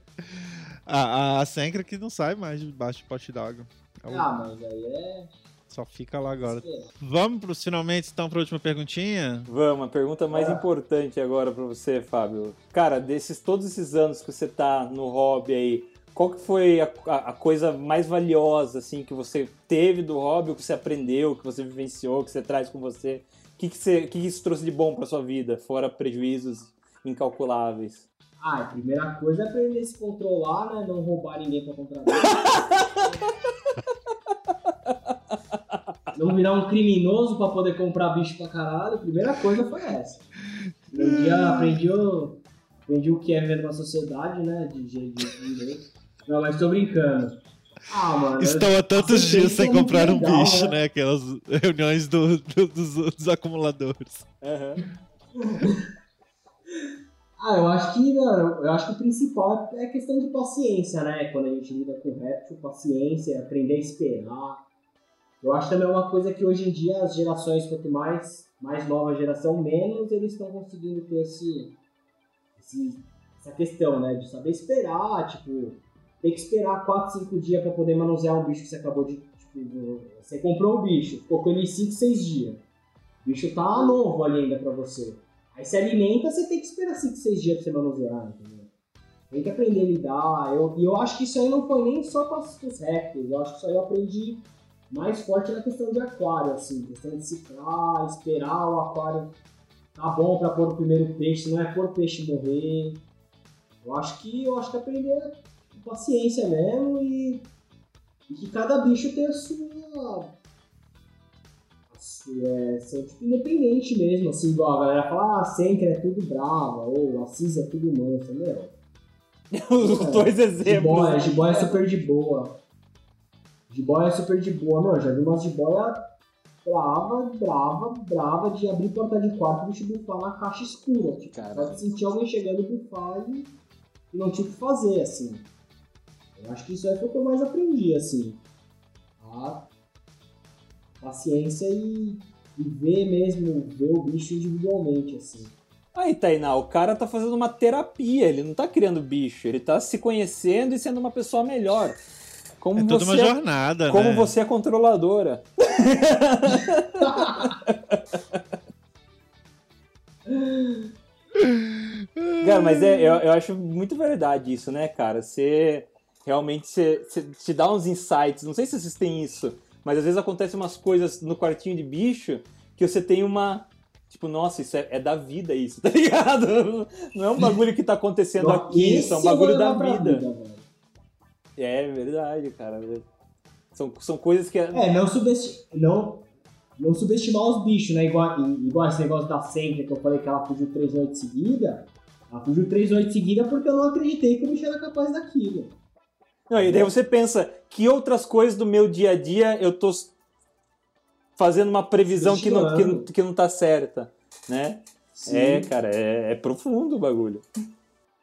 A, a, a Sencra que não sai mais debaixo de pote d'água. Ela Ah, mas aí é. Só fica lá agora. É. Vamos pros finalmente, então, pra última perguntinha? Vamos, a pergunta mais Ah. importante agora pra você, Fábio. Cara, desses todos esses anos que você tá no hobby aí, qual que foi a, a- a coisa mais valiosa, assim, que você teve do hobby, o que você aprendeu, que você vivenciou, que você traz com você? O que, que, você, o que que isso trouxe de bom pra sua vida, fora prejuízos incalculáveis? Ah, a primeira coisa é aprender a se controlar, né? Não roubar ninguém pra comprar bicho. Não virar um criminoso pra poder comprar bicho pra caralho. A primeira coisa foi essa. Um dia aprendi o, aprendi o que é viver numa sociedade, né? De de- de direito. Não, mas tô brincando. Ah, mano. Estão há tantos dias sem é muito comprar um legal, bicho, né? né? Aquelas reuniões do- do- dos, dos acumuladores. Aham. Ah, eu acho que, mano, eu acho que o principal é a questão de paciência, né? Quando a gente lida com réptil, paciência, aprender a esperar. Eu acho também uma coisa que hoje em dia as gerações, quanto mais, mais nova geração, menos eles estão conseguindo ter esse, esse- essa questão, né? De saber esperar, tipo, tem que esperar 4, 5 dias pra poder manusear um bicho que você acabou de. Tipo, você comprou o bicho, ficou com ele 5, 6 dias. O bicho tá novo ali ainda pra você. Aí se alimenta, você tem que esperar 5, 6 dias pra você manusear, entendeu? Tem que aprender a lidar. E eu acho que isso aí não foi nem só para os répteis. Eu acho que isso aí eu aprendi mais forte na questão de aquário, assim. Questão de ciclar, esperar o aquário tá bom pra pôr o primeiro peixe, não é pôr o peixe morrer. Eu acho que eu acho que aprender com paciência mesmo e, e que cada bicho tem a sua. Sua- é, ser tipo independente mesmo, assim, igual a galera fala, ah, a Senker é tudo brava, ou a Cis é tudo mansa, meu. Os É, dois exemplos. Jiboia, é super de boa. Jiboia é super de boa, meu. Já vi umas jiboia brava, brava, brava de abrir porta de quarto e o bicho bufar na caixa escura. Tipo, pode sentir alguém chegando bufar e, e não tinha o que fazer, assim. Eu acho que isso aí foi o que eu mais aprendi, assim. A paciência e, e ver mesmo, ver o bicho individualmente, assim. Aí, Tainá, o cara tá fazendo uma terapia, ele não tá criando bicho, ele tá se conhecendo e sendo uma pessoa melhor. Como É toda uma você, jornada, como né? você é controladora. Cara, mas é, eu, eu acho muito verdade isso, né, cara? Você realmente você, você te dá uns insights. Não sei se vocês têm isso, mas às vezes acontecem umas coisas no quartinho de bicho que você tem uma. Tipo, nossa, isso é, é da vida isso, tá ligado? Não é um bagulho que tá acontecendo aqui, isso é um bagulho da vida. velho. É verdade, cara. São, são coisas que. É, não, subesti não, não subestimar os bichos, né? Igual, igual esse negócio da Senker que eu falei que ela fugiu 3 noites seguida. Ela fugiu 3 noites seguida porque eu não acreditei que o bicho era capaz daquilo. Não, e daí você pensa, que outras coisas do meu dia a dia eu tô fazendo uma previsão que não, que, não- que não tá certa, né? Sim. É, cara, é, é profundo o bagulho.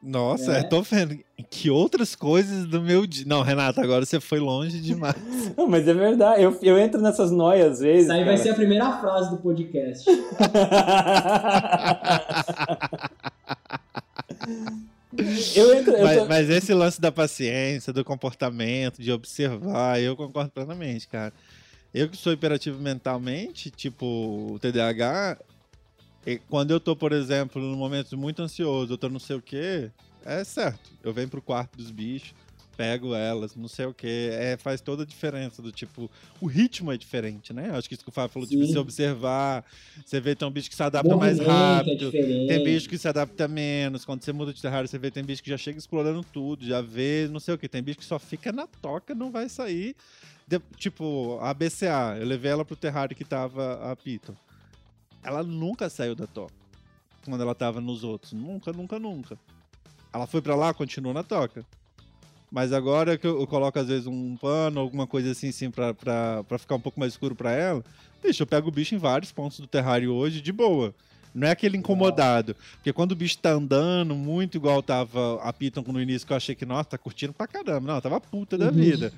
Nossa, É. eu tô vendo que outras coisas do meu dia. Não, Renata, agora você foi longe demais. Não, mas é verdade, eu, eu entro nessas noias às vezes. Isso aí vai cara. ser a primeira frase do podcast. eu entro. Eu mas, tô- mas esse lance da paciência, do comportamento, de observar, eu concordo plenamente, cara. Eu que sou hiperativo mentalmente, tipo o TDAH, e quando eu tô, por exemplo, num momento muito ansioso, eu tô não sei o quê, é certo. Eu venho pro quarto dos bichos, pego elas, não sei o quê. É, faz toda a diferença do tipo. O ritmo é diferente, né? Acho que isso que o Fábio falou, tipo, Sim. você observar, você vê tem um bicho que se adapta mais é rápido. diferente. Tem bicho que se adapta menos. Quando você muda de terrário, você vê tem bicho que já chega explorando tudo, já vê não sei o que. Tem bicho que só fica na toca, não vai sair. De- tipo, a BCA, eu levei ela pro terrário que tava a Piton. Ela nunca saiu da toca. Quando ela tava nos outros. Nunca, nunca, nunca. Ela foi pra lá, continuou na toca. Mas agora que eu, eu coloco, às vezes, um pano, alguma coisa assim, assim pra, pra, pra ficar um pouco mais escuro pra ela, bicho, eu pego o bicho em vários pontos do terrário hoje, de boa. Não é aquele incomodado. Porque quando o bicho tá andando muito igual tava a Piton no início, que eu achei que, nossa, tá curtindo pra caramba. Não, tava puta da Uhum. vida.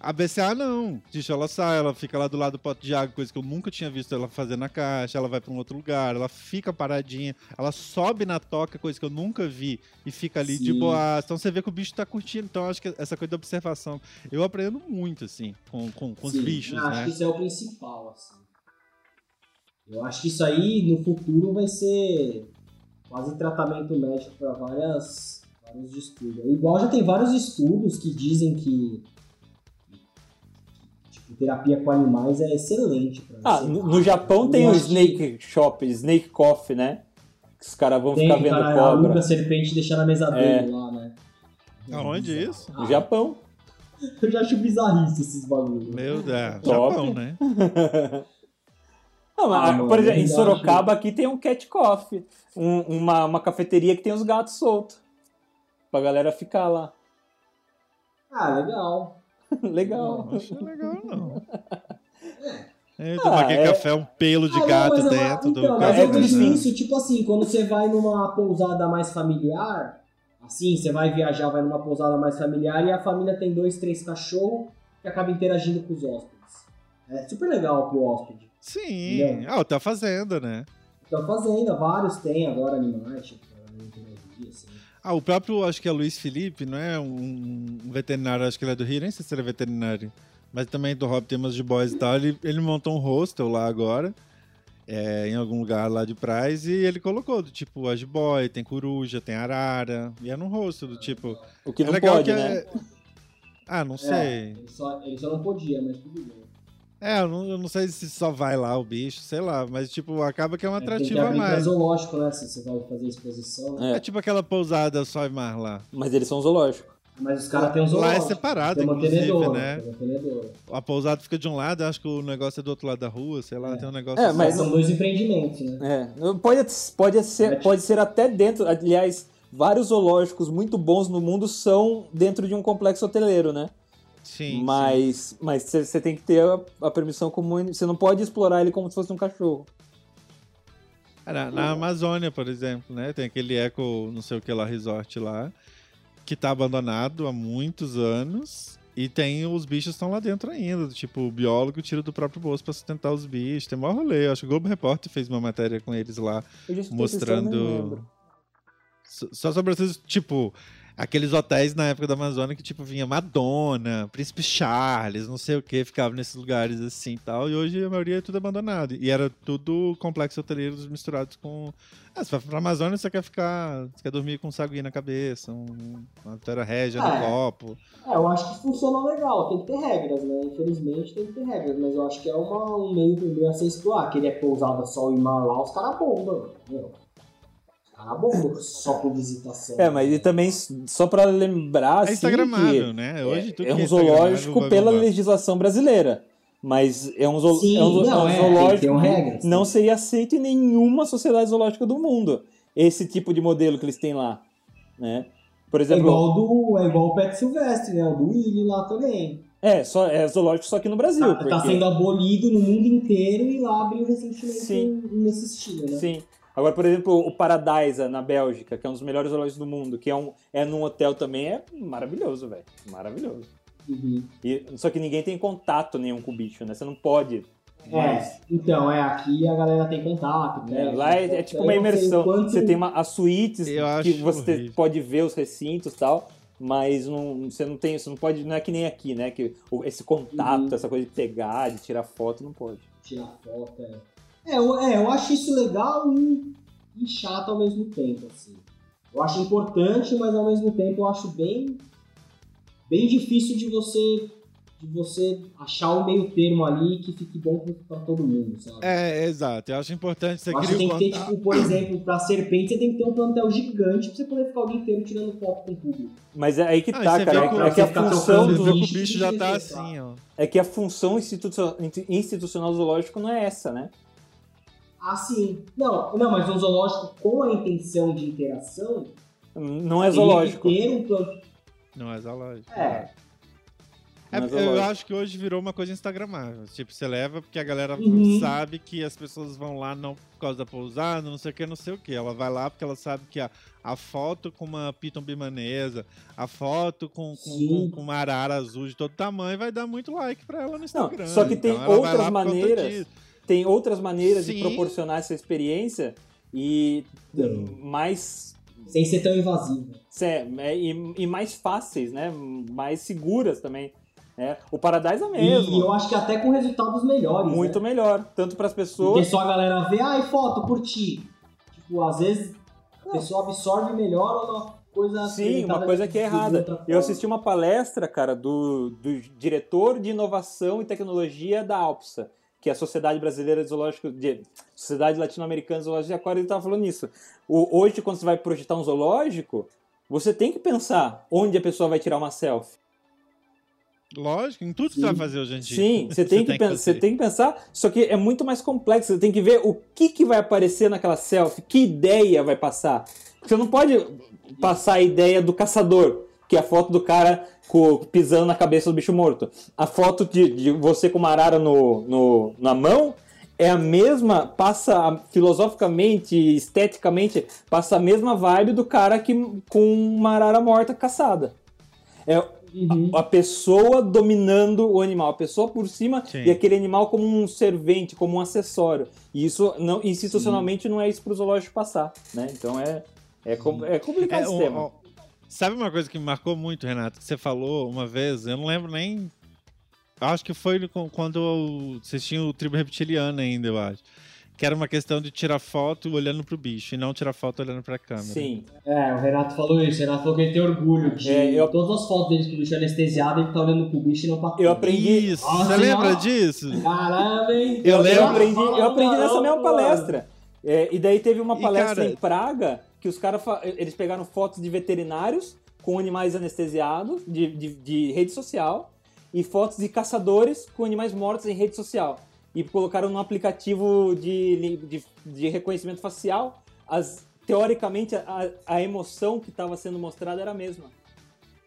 A BCA não. Bicho, ela sai, ela fica lá do lado do pote de água, coisa que eu nunca tinha visto ela fazer na caixa, ela vai pra um outro lugar, ela fica paradinha, ela sobe na toca, coisa que eu nunca vi, e fica ali de Sim. boa. Então você vê que o bicho tá curtindo. Então eu acho que essa coisa da observação, eu aprendo muito, assim, com, com, com os Sim, bichos, eu Acho né? que isso é o principal, assim. Eu acho que isso aí, no futuro, vai ser quase tratamento médico para várias vários estudos. Igual já tem vários estudos que dizem que terapia com animais é excelente. Pra Ah, no, no Japão tem o que Snake Shop, Snake Coffee, né? Que os caras vão tem ficar vendo cara, cobra. aluga a serpente deixar na mesa É. dele lá, né? Aonde Bizarro. isso? No Japão. Eu já acho bizarrice esses bagulhos. Meu Deus, Top. Japão, né? Não, mas, Ah, mano, por exemplo, em Sorocaba aqui tem um cat coffee, um- uma, uma cafeteria que tem os gatos soltos. Pra galera ficar lá. Ah, legal. Legal. Não achei legal, não. É, Ah, tomar aquele é- café, um pelo de Ah, não, gato mas eu- dentro do então, mas café. eu penso né? nisso, tipo assim, quando você vai numa pousada mais familiar, assim, você vai viajar, vai numa pousada mais familiar e a família tem dois, três cachorros que acaba interagindo com os hóspedes. É super legal pro hóspede. Sim, Entendeu? ah, tá fazendo, né? Então, fazenda, vários tem agora animais, tipo, assim. Ah, o próprio, acho que é Luiz Felipe, não é? Um, um veterinário, acho que ele é do Rio, nem sei se ele é veterinário. Mas também do Hobby Temas de Boys e tal. Ele, ele montou um hostel lá agora, é, em algum lugar lá de Praz, e ele colocou do tipo a jiboia, tem coruja, tem arara, e é num hostel do tipo. O que é não legal pode, que né? é- Ah, não É, sei. ele, só, ele só não podia, mas tudo bem. É, eu não, eu não sei se só vai lá o bicho, sei lá, mas tipo, acaba que é um É, tem que atrativo a abrir pra mais. zoológico, né? Se você vai fazer exposição, né? É tipo aquela pousada só e mar lá. Mas eles são zoológicos. Mas os caras têm um Lá é zoológico. separado, tem inclusive, né? A pousada fica de um lado, acho que o negócio é do outro lado da rua, sei lá, É. tem um negócio É, assim. mas- São dois empreendimentos, né? É, pode, pode, ser, pode ser até dentro. Aliás, vários zoológicos muito bons no mundo são dentro de um complexo hoteleiro, né? Sim, mas mas você tem que ter a, a permissão como. Você não pode explorar ele como se fosse um cachorro. Na, na Amazônia, por exemplo, né? Tem aquele eco, não sei o que lá, resort lá, que tá abandonado há muitos anos. E tem os bichos estão lá dentro ainda. Tipo, o biólogo tira do próprio bolso pra sustentar os bichos. Tem maior rolê. Eu acho que o Globo Repórter fez uma matéria com eles lá, mostrando. lembro. Só sobre esses, tipo, aqueles hotéis na época da Amazônia que, tipo, vinha Madonna, Príncipe Charles, não sei o que, ficava nesses lugares assim e tal. E hoje a maioria é tudo abandonado. E era tudo complexo hoteleiros misturados com. Ah, você vai pra Amazônia, você quer ficar. Você quer dormir com um sagui na cabeça, um, uma terra régia no É. copo. É, eu acho que funciona legal, tem que ter regras, né? Infelizmente tem que ter regras, mas eu acho que é uma, um meio, um meio a ser explorar. Que ele é pousada sol e mar lá, os caras bombam, meu. Caras bombam só por visitação. É, mas e também, só pra lembrar, É assim, instagramável, que né? Hoje tudo é que um instagramável zoológico pela legislação brasileira. Mas é um, zo Sim, é um, não, é um é, tem que ter zoológico um regras, não sim. seria aceito em nenhuma sociedade zoológica do mundo. Esse tipo de modelo que eles têm lá. Né? Por É exemplo, igual, do, é igual o Pet Silvestre, né? O do Willy lá também. é, só, é zoológico só aqui no Brasil. Tá, porque... tá sendo abolido no mundo inteiro e lá abriu recentemente Sim. um- nesse estilo, né? Sim. Agora, por exemplo, o Paradise na Bélgica, que é um dos melhores zoológicos do mundo, que é, um, é num hotel também, é maravilhoso, velho. Maravilhoso. Uhum. E, só que ninguém tem contato nenhum com o bicho, né? Você não pode. É, então, é, aqui a galera tem contato, né? É, lá é, é tipo uma imersão. quanto- Você tem uma, as suítes Eu que você horrível. pode ver os recintos e tal, mas não, você não tem, você não pode, não é que nem aqui, né? Que esse contato, Uhum. essa coisa de pegar, de tirar foto, não pode. tirar foto. É, é, eu, é, eu acho isso legal e, e chato ao mesmo tempo, assim. Eu acho importante, mas ao mesmo tempo eu acho bem, bem difícil de você de você achar o meio termo ali que fique bom pra, pra todo mundo, sabe? É, exato. Eu acho importante você criar tem um que ter, tipo, por exemplo, pra serpente você tem que ter um plantel gigante pra você poder ficar o dia inteiro tirando foto com o público. Mas é aí que Ah, tá, cara. É, que- é que a fica função do, bicho bicho já tá assim, ó. é que a função institucio- institucional do zoológico não é essa, né? Ah, sim. Não, não, mas um zoológico com a intenção de interação Não é zoológico. ter um plan- Não é zoológico. É, É, Não é eu acho que hoje virou uma coisa instagramável. Tipo, você leva porque a galera Uhum. sabe que as pessoas vão lá não por causa da pousada, não sei o que, não sei o que. Ela vai lá porque ela sabe que a, a foto com uma piton bimanesa, a foto com, com, com- com uma arara azul de todo tamanho vai dar muito like pra ela no Instagram. só que tem Então, outras maneiras disso. Tem outras maneiras de Sim. proporcionar essa experiência e Tem. mais sem ser tão invasivo. é, é, e, e mais fáceis, né? Mais seguras também. né? O Paradise é mesmo. E eu acho que até com resultados melhores. Muito né? melhor, tanto para as Porque pessoas. só a galera vê, ai, foto, curti. Tipo, às vezes a pessoa absorve melhor uma coisa. Sim, uma coisa de- que é de errada. Eu assisti uma palestra, cara, do, do diretor de inovação e tecnologia da ALPSA, que é a Sociedade Brasileira de Zoológico, de, Sociedade Latino-Americana de Zoológico de Aquário, ele estava falando isso. O, hoje, quando você vai projetar um zoológico, você tem que pensar onde a pessoa vai tirar uma selfie. Lógico, em tudo que você vai fazer hoje em dia. Sim, você tem, que, pen- fazer. você tem que pensar, só que é muito mais complexo. Você tem que ver o que, que vai aparecer naquela selfie, que ideia vai passar. Você não pode passar a ideia do caçador, que é a foto do cara co- pisando na cabeça do bicho morto. A foto de, de você com uma arara no, no- na mão é a mesma, passa a- filosoficamente, esteticamente, passa a mesma vibe do cara que, com uma arara morta caçada. É, Uhum. a pessoa dominando o animal, a pessoa por cima Sim. e aquele animal como um servente, como um acessório. E isso não, institucionalmente não é isso pro zoológico passar, né? Então é, é, com- é complicado É, esse o- tema. o- sabe uma coisa que me marcou muito, Renato? Que você falou uma vez, eu não lembro nem. Acho que foi quando vocês tinham o tribo reptiliana ainda, eu acho. que era uma questão de tirar foto olhando pro bicho e não tirar foto olhando pra câmera. Sim. É, o Renato falou isso. O Renato falou que ele tem orgulho de É, eu- todas as fotos dele com o bicho anestesiado, ele tá olhando pro bicho e não pra Eu câmera. aprendi. Isso, Nossa, você lembra ó. disso? Caramba, hein? Eu Eu lembro. aprendi, eu aprendi nessa mesma palestra. É, e daí teve uma E, palestra cara- em Praga que os caras eles pegaram fotos de veterinários com animais anestesiados de, de, de rede social e fotos de caçadores com animais mortos em rede social. E colocaram num aplicativo de, de, de reconhecimento facial. As, teoricamente, a, a emoção que estava sendo mostrada era a mesma.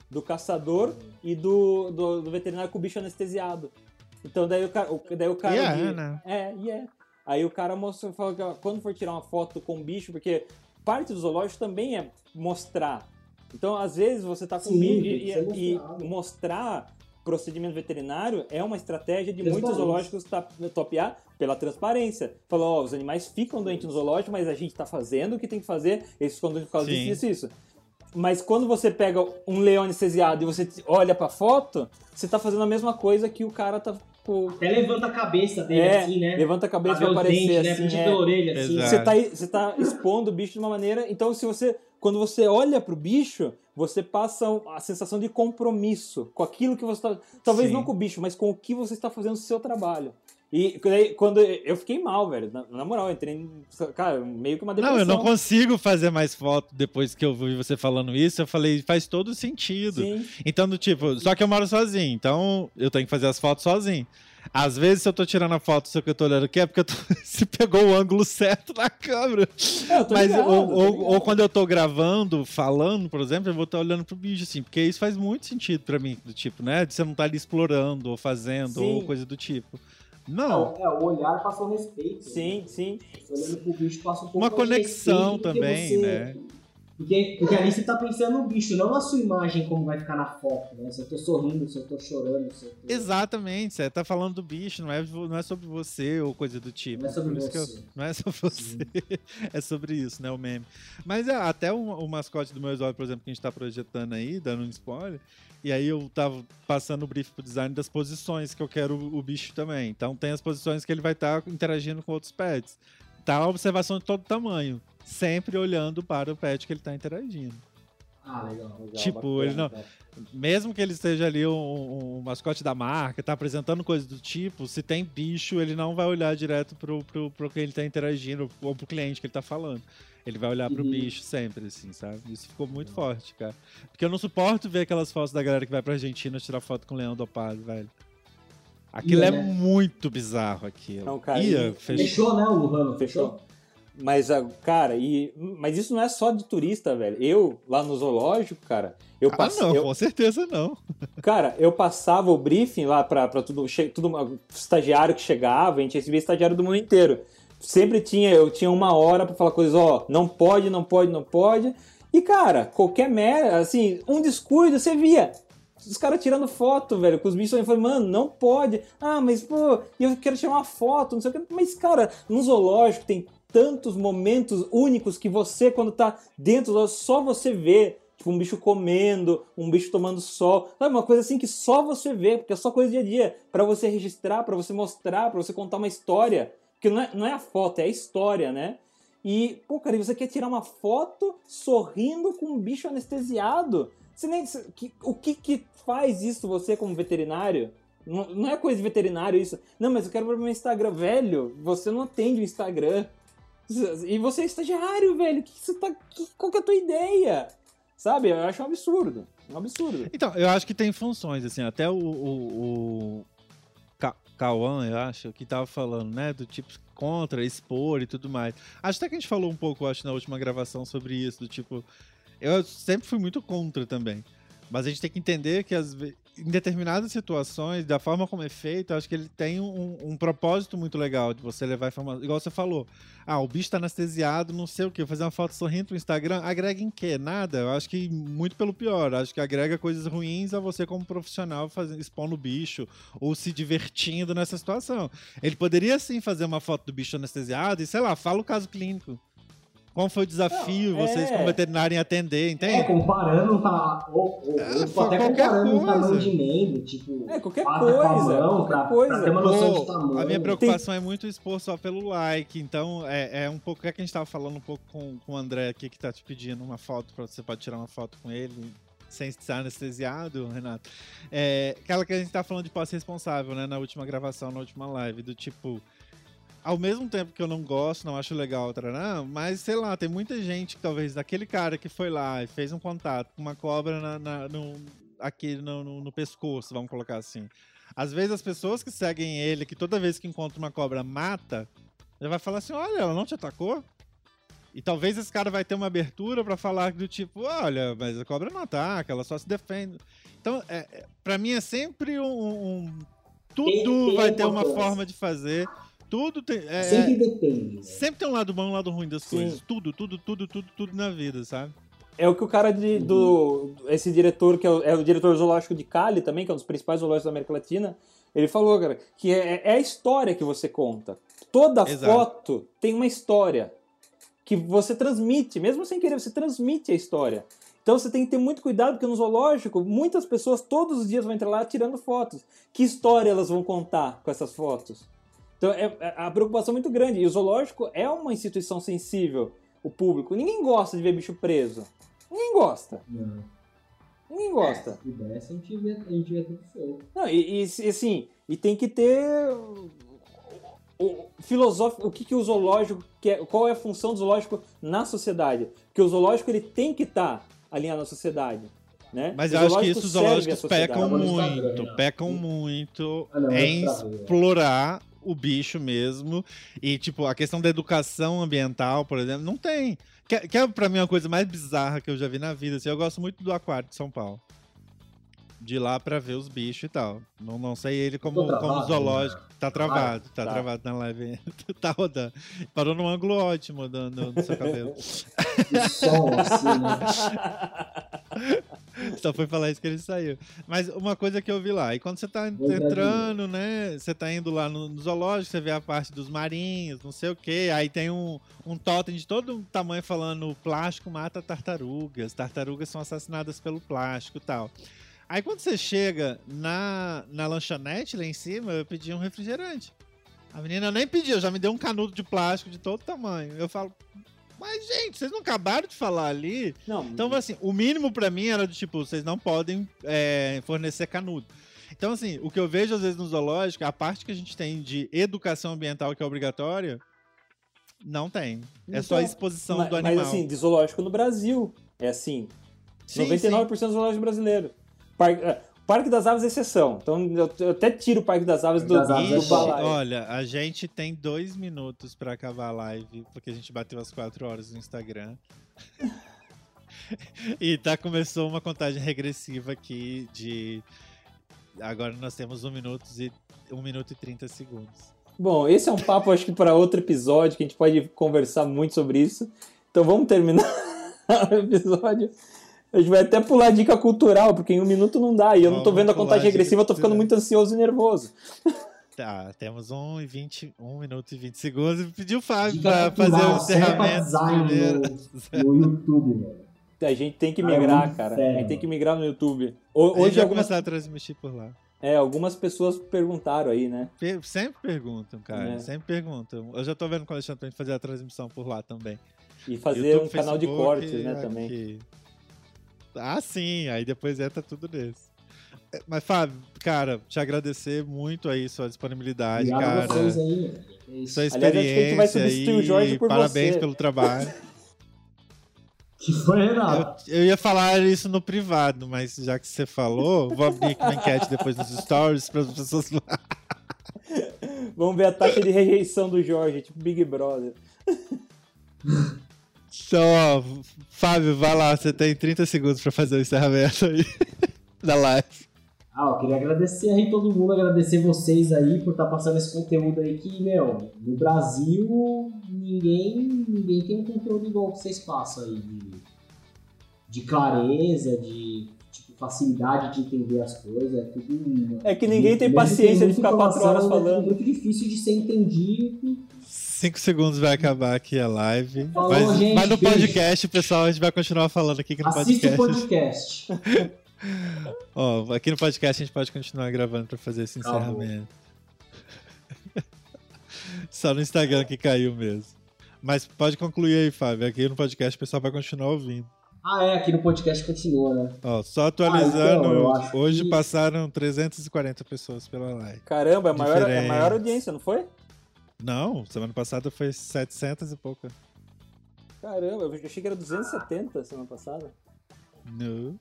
Do caçador e do, do, do veterinário com o bicho anestesiado. Então daí o cara, o- daí o cara E é, de- né? é, e é. Aí o cara mostrou, falou que quando for tirar uma foto com o bicho, porque parte do zoológico também é mostrar. Então, às vezes, você tá com que e, e- e mostrar procedimento veterinário é uma estratégia de muitos zoológicos tá- topear pela transparência. Falou, ó, os animais ficam doentes no zoológico, mas a gente tá fazendo o que tem que fazer, eles ficam doentes por causa Sim. disso, isso, isso. Mas quando você pega um leão anestesiado e você olha pra foto, você tá fazendo a mesma coisa que o cara tá com, Até levanta a cabeça dele é, assim, né? levanta a cabeça Pra aparecer dentes, né? assim. Puxa é. orelha, assim. Exato. Você tá, você tá expondo o bicho de uma maneira. Então, se você. Quando você olha pro bicho, você passa a sensação de compromisso com aquilo que você tá. Talvez Sim. não com o bicho, mas com o que você está fazendo no seu trabalho. E daí, quando eu fiquei mal, velho. Na, na moral, eu entrei em. Cara, meio que uma depressão. Não, eu não consigo fazer mais foto depois que eu vi você falando isso. Eu falei, faz todo sentido. Sim. Então, do tipo, só que eu moro sozinho, então eu tenho que fazer as fotos sozinho. Às vezes, se eu tô tirando a foto, só que eu tô olhando aqui, é porque tô... se pegou o ângulo certo na câmera. É, eu tô Mas, ligado, ou, ou- ou quando eu tô gravando, falando, por exemplo, eu vou estar olhando pro bicho, assim, porque isso faz muito sentido pra mim, do tipo, né? De você não estar ali explorando, ou fazendo, Sim. ou coisa do tipo. Não. É, o olhar passa um respeito. Sim, sim. Você olhando pro bicho passa um pouco Uma conexão respeito, também, né? Porque, porque ali você tá pensando no bicho, não na sua imagem como vai ficar na foto, né? Se eu tô sorrindo, se eu tô chorando, se eu tô... Exatamente, você tá falando do bicho, não é, não é sobre você ou coisa do tipo. Não é sobre que eu- você. não é sobre você, é sobre isso, né, o meme. Mas é, até o, o mascote do meu exódio, por exemplo, que a gente tá projetando aí, dando um spoiler, e aí eu tava passando o brief pro design das posições que eu quero o, o bicho também. Então tem as posições que ele vai estar interagindo com outros pets. Tá a observação de todo tamanho, sempre olhando para o pet que ele tá interagindo. Ah, legal. Legal, Tipo, bacana, ele não- cara. mesmo que ele esteja ali um, um- um mascote da marca, tá apresentando coisas do tipo, se tem bicho, ele não vai olhar direto pro, pro, pro que ele tá interagindo, ou pro cliente que ele tá falando. Ele vai olhar pro Uhum. bicho sempre, assim, sabe? Isso ficou muito forte, cara. Porque eu não suporto ver aquelas fotos da galera que vai pra Argentina tirar foto com o leão dopado, velho. Aquilo Ia, é né? muito bizarro, aquilo. Não, cara, Ia, e- fechou. Fechou, né, o Luhano? Fechou. Mas, ah, cara, e, mas isso não é só de turista, velho. Eu, lá no zoológico, cara, eu Ah, passei. não, eu- com certeza não. Cara, eu passava o briefing lá pra, pra tudo, che- tudo estagiário que chegava, a gente recebia estagiário do mundo inteiro. Sempre tinha, eu tinha uma hora pra falar coisas, ó, não pode, não pode, não pode. E, cara, qualquer merda, assim, um descuido, você via. Os caras tirando foto, velho, com os bichos. Eu falei, mano, não pode. Ah, mas, pô, eu quero tirar uma foto, não sei o que. Mas, cara, no zoológico tem tantos momentos únicos que você, quando tá dentro só você vê. Tipo, um bicho comendo, um bicho tomando sol. Sabe, uma coisa assim que só você vê, porque é só coisa do dia a dia. Pra você registrar, pra você mostrar, pra você contar uma história. Porque não é, não é a foto, é a história, né? E, pô, cara, você quer tirar uma foto sorrindo com um bicho anestesiado? Você nem, que- o que que faz isso você como veterinário? Não, não é coisa de veterinário isso. Não, mas eu quero ver meu Instagram. Velho, você não atende o Instagram. E você é estagiário, velho. Que você tá, que, qual que é a tua ideia? Sabe? Eu acho um absurdo. Um absurdo. Então, eu acho que tem funções, assim, até o, o, o eu acho, que tava falando, né, do tipo contra, expor e tudo mais. Acho até que a gente falou um pouco, acho, na última gravação sobre isso, do tipo, eu sempre fui muito contra também. Mas a gente tem que entender que ve- em determinadas situações, da forma como é feito, acho que ele tem um, um propósito muito legal de você levar informação. Igual você falou, ah, o bicho tá anestesiado, não sei o que, fazer uma foto sorrindo pro Instagram, agrega em quê? Nada. Eu acho que muito pelo pior. Acho que agrega coisas ruins a você como profissional fazendo, expondo o bicho ou se divertindo nessa situação. Ele poderia sim fazer uma foto do bicho anestesiado e, sei lá, fala o caso clínico. Qual foi o desafio Não, vocês, é. como veterinário, em atender, É, entende? comparando, tá, ou, ou, É, ou até qualquer comparando o tamanho coisa. de membro, tipo, É, qualquer coisa, mão, qualquer pra, coisa. pra ter uma noção Pô, de tamanho. a minha preocupação é muito expor só pelo like, então é, é um pouco. É que a gente tava falando um pouco com, com o André aqui, que tá te pedindo uma foto, pra você pode tirar uma foto com ele, sem estar anestesiado, Renato. É, aquela que a gente tá falando de posse responsável, né, na última gravação, na última live, do tipo. Ao mesmo tempo que eu não gosto, não acho legal, tarará, mas sei lá, tem muita gente que talvez daquele cara que foi lá e fez um contato com uma cobra na, na- no, aqui no, no- no pescoço, vamos colocar assim. Às vezes as pessoas que seguem ele, que toda vez que encontra uma cobra mata, já vai falar assim: olha, ela não te atacou? E talvez esse cara vai ter uma abertura pra falar do tipo: olha, mas a cobra não ataca, ela só se defende. Então, é, é, pra mim é sempre um. um- tudo vai ter uma forma de fazer. Tudo tem. é- Sempre depende. né? sempre tem um lado bom e um lado ruim das Sim. coisas. Tudo, tudo, tudo, tudo, tudo na vida, sabe? É o que o cara de, do. Esse diretor, que é o, é o diretor zoológico de Cali também, que é um dos principais zoológicos da América Latina, ele falou, cara, que é, é a história que você conta. Toda Exato. foto tem uma história que você transmite, mesmo sem querer, você transmite a história. Então você tem que ter muito cuidado, porque no zoológico, muitas pessoas todos os dias vão entrar lá tirando fotos. Que história elas vão contar com essas fotos? Então é, é- a preocupação é muito grande. E o zoológico é uma instituição sensível, o público. Ninguém gosta de ver bicho preso. Ninguém gosta. Não. Ninguém gosta. Se pudesse, a gente via, a gente via tudo fogo. Não, e, e, e, assim, e tem que ter o, o filosófico, o que, que o zoológico quer, qual é a função do zoológico na sociedade? Porque o zoológico ele tem que estar alinhado na sociedade, né? Mas O eu acho que isso os zoológicos pecam muito, pecam muito Ah, não, em é. explorar o bicho mesmo. E, tipo, a questão da educação ambiental, por exemplo, não tem. Que, que é pra mim uma coisa mais bizarra que eu já vi na vida. Assim, eu gosto muito do aquário de São Paulo. De lá pra ver os bichos e tal. Não, não sei ele como, Tô travado, como zoológico. Tá travado, tá, Tá. travado na live. tá rodando. Parou num ângulo ótimo do, do, do seu cabelo. O som, assim, né? Só foi falar isso que ele saiu. Mas uma coisa que eu vi lá, e quando você tá entrando, né? Você tá indo lá no, no zoológico, você vê a parte dos marinhos, não sei o quê. Aí tem um, um totem de todo tamanho falando plástico mata tartarugas, tartarugas são assassinadas pelo plástico e tal. Aí quando você chega na, na lanchonete lá em cima, eu pedi um refrigerante. A menina nem pediu, já me deu um canudo de plástico de todo tamanho. Eu falo, mas gente, vocês não acabaram de falar ali? Não, Então, assim, o mínimo pra mim era do tipo, vocês não podem é, fornecer canudo. Então, assim, o que eu vejo às vezes no zoológico, a parte que a gente tem de educação ambiental que é obrigatória, não tem. É só a Então, exposição mas, do animal. Mas assim, de zoológico no Brasil é assim. Sim, 99% do zoológico brasileiro. Parque das Aves é exceção. Então eu, eu até tiro o Parque das Aves do, Das Aves é do bom. balaio. olha, a gente tem dois minutos pra acabar a live, porque a gente bateu as quatro horas no Instagram. e tá, começou uma contagem regressiva aqui de. Agora nós temos um minuto e, um minuto e 30 segundos. Bom, esse é um papo, acho que para outro episódio, que a gente pode conversar muito sobre isso. Então vamos terminar o episódio. A gente vai até pular dica cultural, porque em um minuto não dá. E eu não tô Vamos vendo a contagem regressiva, eu tô ficando muito ansioso e nervoso. Tá, temos um, e 20, um minuto e 20 segundos. Pediu o Fábio Dica pra fazer o encerramento. No, no YouTube, velho. A gente tem que é migrar, cara. sério, A gente tem que migrar no YouTube. A Ho- gente Hoje vai algumas, começar a transmitir por lá. é, algumas pessoas perguntaram aí, né? Sempre perguntam, cara. É. Sempre perguntam. Eu já tô vendo com o Alexandre pra gente fazer a transmissão por lá também. E fazer YouTube, um canal de Facebook, cortes, né, também. Ah, sim. Aí depois entra tudo nesse. É, Mas, Fábio, cara, te agradecer muito aí sua disponibilidade, Obrigado cara. vocês aí, isso. Sua Aliás, experiência vai substituir o Jorge aí, por parabéns você. pelo trabalho. Que foi, Renato? Eu, eu ia falar isso no privado, mas já que você falou, vou abrir aqui uma enquete depois nos stories para as pessoas lá. Vamos ver a taxa de rejeição do Jorge, tipo Big Brother. Então, ó, Fábio, vai lá, você tem 30 segundos para fazer o encerramento aí da live. Ah, eu queria agradecer aí todo mundo, agradecer vocês aí por estar passando esse conteúdo aí que, meu, no Brasil ninguém, ninguém tem um conteúdo igual que vocês passam aí, de, de clareza, de tipo, facilidade de entender as coisas, é tudo... É que ninguém tem paciência de ficar quatro horas é tudo falando. muito difícil de ser entendido, cinco segundos vai acabar aqui a live. Falou, mas, gente, mas no beijo. podcast, pessoal, a gente vai continuar falando aqui que no Assista o podcast. podcast. Ó, aqui no podcast a gente pode continuar gravando pra fazer esse Tá encerramento. Só no Instagram que caiu mesmo. Mas pode concluir aí, Fábio. Aqui no podcast o pessoal vai continuar ouvindo. Ah, é, aqui no podcast continua, né? Ó, só atualizando, Ah, então, hoje que- passaram 340 pessoas pela live. Caramba, é a maior, é maior audiência, não foi? Não, semana passada foi 700 e pouca. Caramba, eu achei que era 270 semana passada. Não.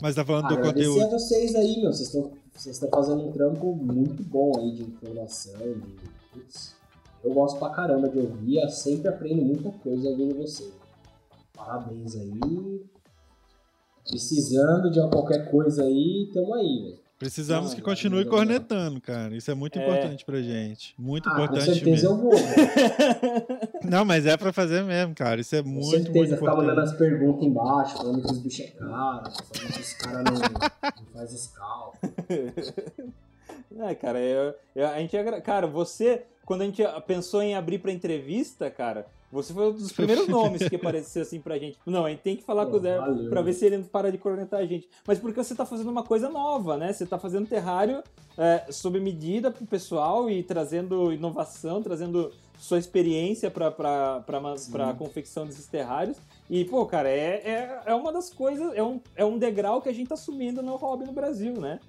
Mas tá falando do Agradecer conteúdo. a vocês aí, meu. Vocês estão vocês estão fazendo um trampo muito bom aí de informação, de. Putz, eu gosto pra caramba de ouvir, eu sempre aprendo muita coisa ouvindo vocês. Parabéns aí. Precisando de qualquer coisa aí, tamo aí, velho. Precisamos Não, que não, continue não, não. cornetando, cara. Isso é muito É. importante pra gente. Muito Ah, com importante certeza mesmo. eu vou. Não, mas é pra fazer mesmo, cara. Isso é Com muito, certeza, muito ficar mandando importante. as perguntas embaixo, falando que os bichos é caro, falando que os caras não, não faz scalp. É, cara, eu, eu- a gente Cara, você, quando a gente pensou em abrir pra entrevista, cara, você foi um dos primeiros nomes que apareceu assim pra gente. Não, a gente tem que falar Pô, com o Zé valeu. pra ver se ele para de cornetar a gente. Mas porque você tá fazendo uma coisa nova, né? Você tá fazendo terrário é, sob medida pro pessoal e trazendo inovação, trazendo sua experiência Sim. pra confecção desses terrários. E, pô, cara, é, é, é uma das coisas, é um, é um degrau que a gente tá subindo no hobby no Brasil, né?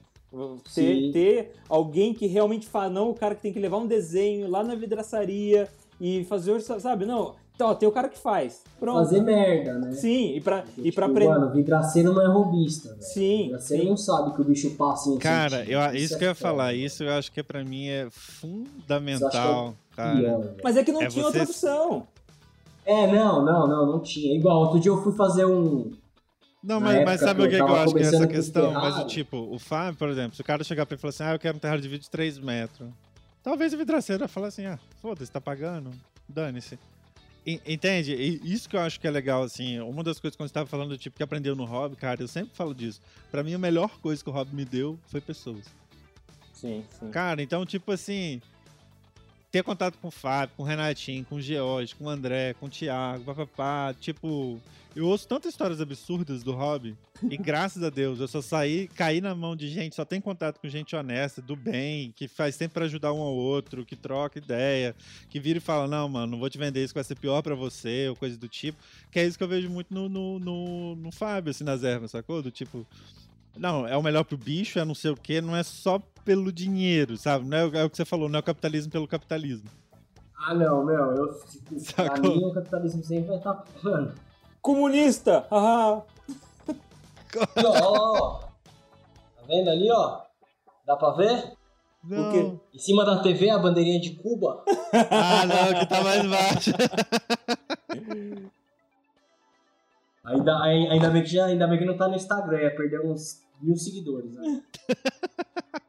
Ter, ter alguém que realmente fala, não, o cara que tem que levar um desenho lá na vidraçaria e fazer, sabe? Não, então, ó, tem o cara que faz. Pronto. Fazer merda, né? Sim, e pra, Porque, e pra tipo, aprender. Mano, vidraceiro não é robista, velho. Sim, Vidraceiro sim. não sabe que o bicho passa em Cara, eu, centímetros. isso é que eu ia falar, isso eu acho que pra mim é fundamental, Isso eu acho cara. Pior. Mas é que não É tinha você- outra opção. É, não, não, não, não tinha. Igual, outro dia eu fui fazer um. Não, mas, mas sabe o que, eu que eu acho que é essa questão? Mas tipo, o Fábio, por exemplo, se o cara chegar pra ele e falar assim, ah, eu quero um terrário de vídeo de 3 metros. Talvez o vidraceiro vai falar assim, ah, foda-se, tá pagando, dane-se. Entende? Isso que eu acho que é legal, assim, uma das coisas quando você tava falando do tipo que aprendeu no hobby, cara, eu sempre falo disso. Pra mim, a melhor coisa que o hobby me deu foi pessoas. Sim, sim. Cara, então, tipo assim, ter contato com o Fábio, com o Renatinho, com o George, com o André, com o Thiago, papapá, tipo, eu ouço tantas histórias absurdas do hobby e graças a Deus eu só saí, caí na mão de gente, só tem contato com gente honesta, do bem, que faz sempre pra ajudar um ao outro, que troca ideia, que vira e fala, não, mano, não vou te vender isso que vai ser pior pra você, ou coisa do tipo, que é isso que eu vejo muito no, no, no, no Fábio, assim, nas ervas, sacou? Do tipo, não, é o melhor pro bicho, é não sei o quê, não é só pelo dinheiro, sabe? Não é, o- é o que você falou, não é o capitalismo pelo capitalismo. Ah, não, meu, eu. Tipo, pra Sacou? mim o capitalismo sempre vai estar. Mano, Comunista! Ah, Aqui, ó, ó, ó. Tá vendo ali, ó? Dá pra ver? Não. quê? Em cima da TV a bandeirinha de Cuba. Ah, não, que tá mais baixo. Ainda, ai- ainda, bem que já, ainda bem que não tá no Instagram, ia perder uns mil seguidores. Né?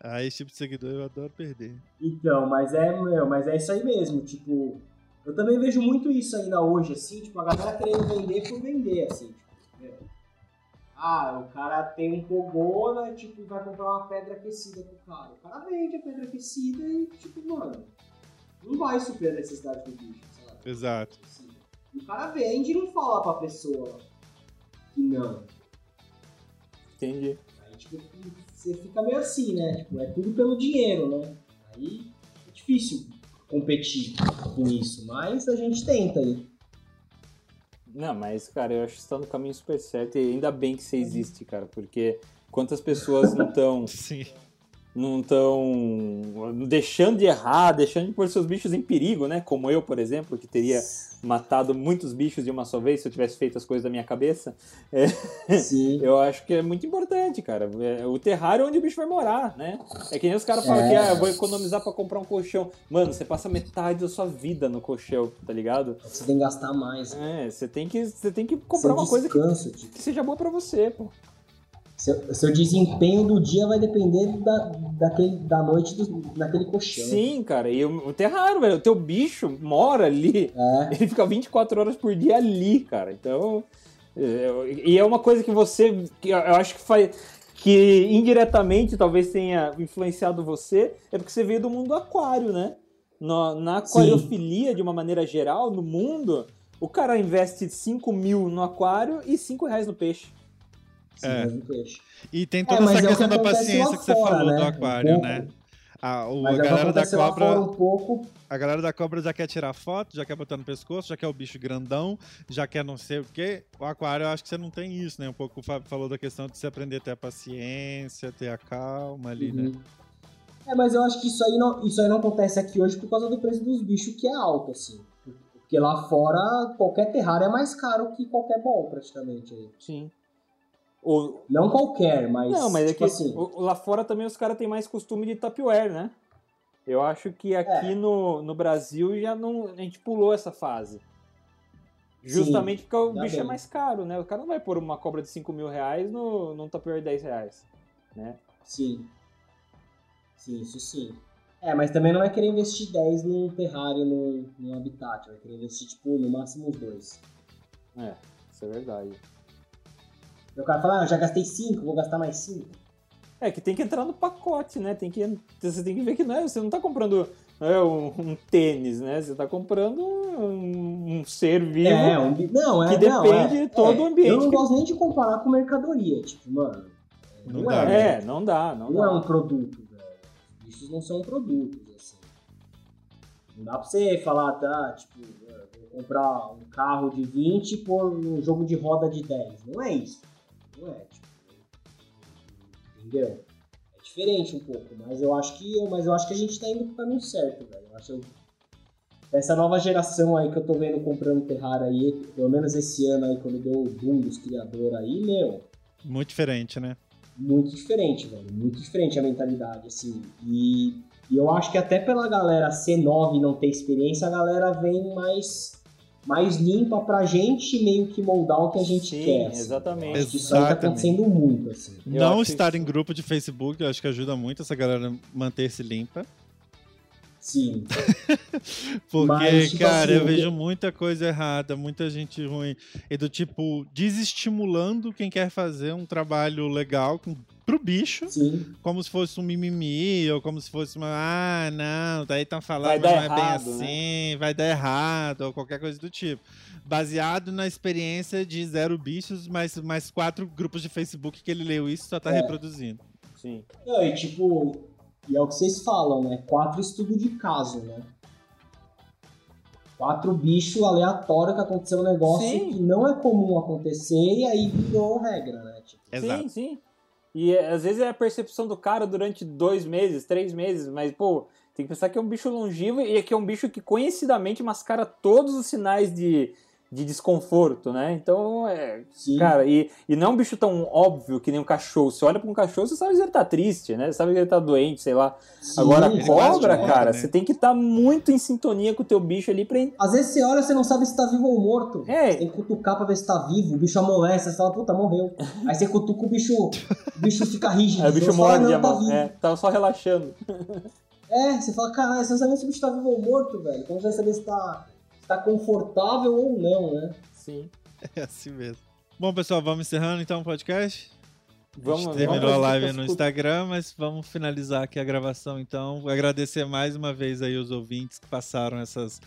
ah, esse tipo de seguidor eu adoro perder. Então, mas é, meu, mas é isso aí mesmo, tipo. Eu também vejo muito isso ainda hoje, assim, tipo, a galera querendo vender por vender, assim, tipo, meu. Ah, o cara tem um pogona, tipo, vai comprar uma pedra aquecida pro cara. O cara vende a pedra aquecida e, tipo, mano, não vai suprir a necessidade do bicho, sabe? Exato. o cara vende e não fala pra pessoa que não. Entendi. Aí, tipo, você fica meio assim, né? Tipo, é tudo pelo dinheiro, né? Aí é difícil competir com isso, mas a gente tenta aí. Não, mas, cara, eu acho que você tá no caminho super certo e ainda bem que você existe, cara, porque quantas pessoas não estão Sim. não estão deixando de errar, deixando de pôr seus bichos em perigo, né? Como eu, por exemplo, que teria matado muitos bichos de uma só vez se eu tivesse feito as coisas da minha cabeça. Sim. Eu acho que é muito importante, cara. É, O terrário é onde o bicho vai morar, né? É que nem os caras falam É. que ah, eu vou economizar pra comprar um colchão. Mano, você passa metade da sua vida no colchão, tá ligado? Você tem que gastar mais. É, você tem que, você tem que comprar Seu uma coisa que, tipo, que seja boa pra você, pô. seu, seu desempenho do dia vai depender da, daquele, da noite do, daquele colchão. Sim, cara. E o, o terrário, velho, o teu bicho mora ali. É. Ele fica 24 horas por dia ali, cara. Então. é, E é uma coisa que você. que eu acho que faz. Que indiretamente talvez tenha influenciado você, é porque você veio do mundo aquário, né? na, na aquariofilia, de uma maneira geral, no mundo, o cara investe 5 mil no aquário e 5 reais no peixe. Sim, é. E tem toda é, essa é questão da paciência que você fora, falou né? do aquário, um né? A, o, a é galera da cobra. Um pouco... A galera da cobra já quer tirar foto, já quer botar no pescoço, já quer o bicho grandão, já quer não sei o quê. O aquário, eu acho que você não tem isso, né? Um pouco o Fábio falou da questão de você aprender a ter a paciência, ter a calma ali, né? uhum. né? É, mas eu acho que isso aí, não, isso aí não acontece aqui hoje por causa do preço dos bichos, que é alto, assim. Porque lá fora, qualquer terrário é mais caro que qualquer bol, praticamente. Aí. Sim. O... Não qualquer, mas. Não, mas tipo é que assim. lá fora também os caras têm mais costume de Tupperware, né? Eu acho que aqui é. no, no Brasil já não. A gente pulou essa fase. Justamente Sim, porque o bicho é bem. é mais caro, né? O cara não vai pôr uma cobra de 5 mil reais no, num Tupperware de 10 reais. Né? Sim. Sim, isso sim. É, mas também não vai querer investir 10 num terrário, num, num habitat. Vai querer investir, tipo, no máximo uns dois. É, isso é verdade. E o cara fala, ah, eu já gastei 5, vou gastar mais 5. É, que tem que entrar no pacote, né? Tem que, você tem que ver que não é, você não tá comprando é, um, um tênis, né? Você tá comprando um, um ser vivo é, um, não, é, que depende não, é, de todo é, o ambiente. Eu não gosto nem de comparar com mercadoria, tipo, mano. Não, não dá, é, né? é, não dá, não, não dá. é um produto, velho. Bichos não são produtos, assim. Não dá pra você falar, tá, tipo, vou comprar um carro de 20 por um jogo de roda de 10. Não é isso. Não é, tipo, entendeu? É diferente um pouco, mas eu acho que, mas eu acho que a gente tá indo pro caminho certo, velho. Eu acho que essa nova geração aí que eu tô vendo comprando Terraria aí, pelo menos esse ano aí, quando deu o boom dos criadores aí, meu. Muito diferente, né? Muito diferente, velho. Muito diferente a mentalidade, assim. E, e eu acho que até pela galera ser nova e não ter experiência, a galera vem mais mais limpa pra gente meio que moldar o que a gente Sim, quer. Assim. Exatamente. Acho que isso aí tá acontecendo muito, assim. Não estar que... em grupo de Facebook, eu acho que ajuda muito essa galera manter-se limpa. Sim. Porque, Mas, tipo cara, assim, eu vejo muita coisa errada, muita gente ruim. E do tipo, desestimulando quem quer fazer um trabalho legal com, pro bicho. Sim. Como se fosse um mimimi, ou como se fosse uma. Ah, não, daí estão falando, mas não é bem né? assim, né? vai dar errado, ou qualquer coisa do tipo. Baseado na experiência de zero bichos, mais, mais quatro grupos de Facebook que ele leu isso e só tá é. reproduzindo. Sim. Não, e tipo, e é o que vocês falam, né? Quatro estudos de caso, né? Quatro bichos aleatórios que aconteceu um negócio sim. que não é comum acontecer e aí virou regra, né? Tipo. Exato. Sim, sim. E às vezes é a percepção do cara durante dois meses, três meses, mas, pô, tem que pensar que é um bicho longevo e que é um bicho que conhecidamente mascara todos os sinais de, de desconforto, né? Então, é. Sim. Cara, e, e não é um bicho tão óbvio que nem um cachorro. Você olha pra um cachorro, você sabe que ele tá triste, né? Você sabe que ele tá doente, sei lá. Sim, Agora, cobra, cara, né? você tem que estar tá muito em sintonia com o teu bicho ali pra. Às vezes você olha, você não sabe se tá vivo ou morto. É. Você tem que cutucar pra ver se tá vivo. O bicho amolece, você fala, puta, morreu. Aí você cutuca o bicho, o bicho fica rígido. Aí o bicho morde a mão. Tá é, tava só relaxando. É, você fala, caralho, você não sabe se o bicho tá vivo ou morto, velho. Como você vai saber se tá, tá confortável ou não, né? Sim. É assim mesmo. Bom, pessoal, vamos encerrando então o podcast. Vamos, a gente terminou vamos a live no Instagram, mas vamos finalizar aqui a gravação então. Vou agradecer mais uma vez aí os ouvintes que passaram essas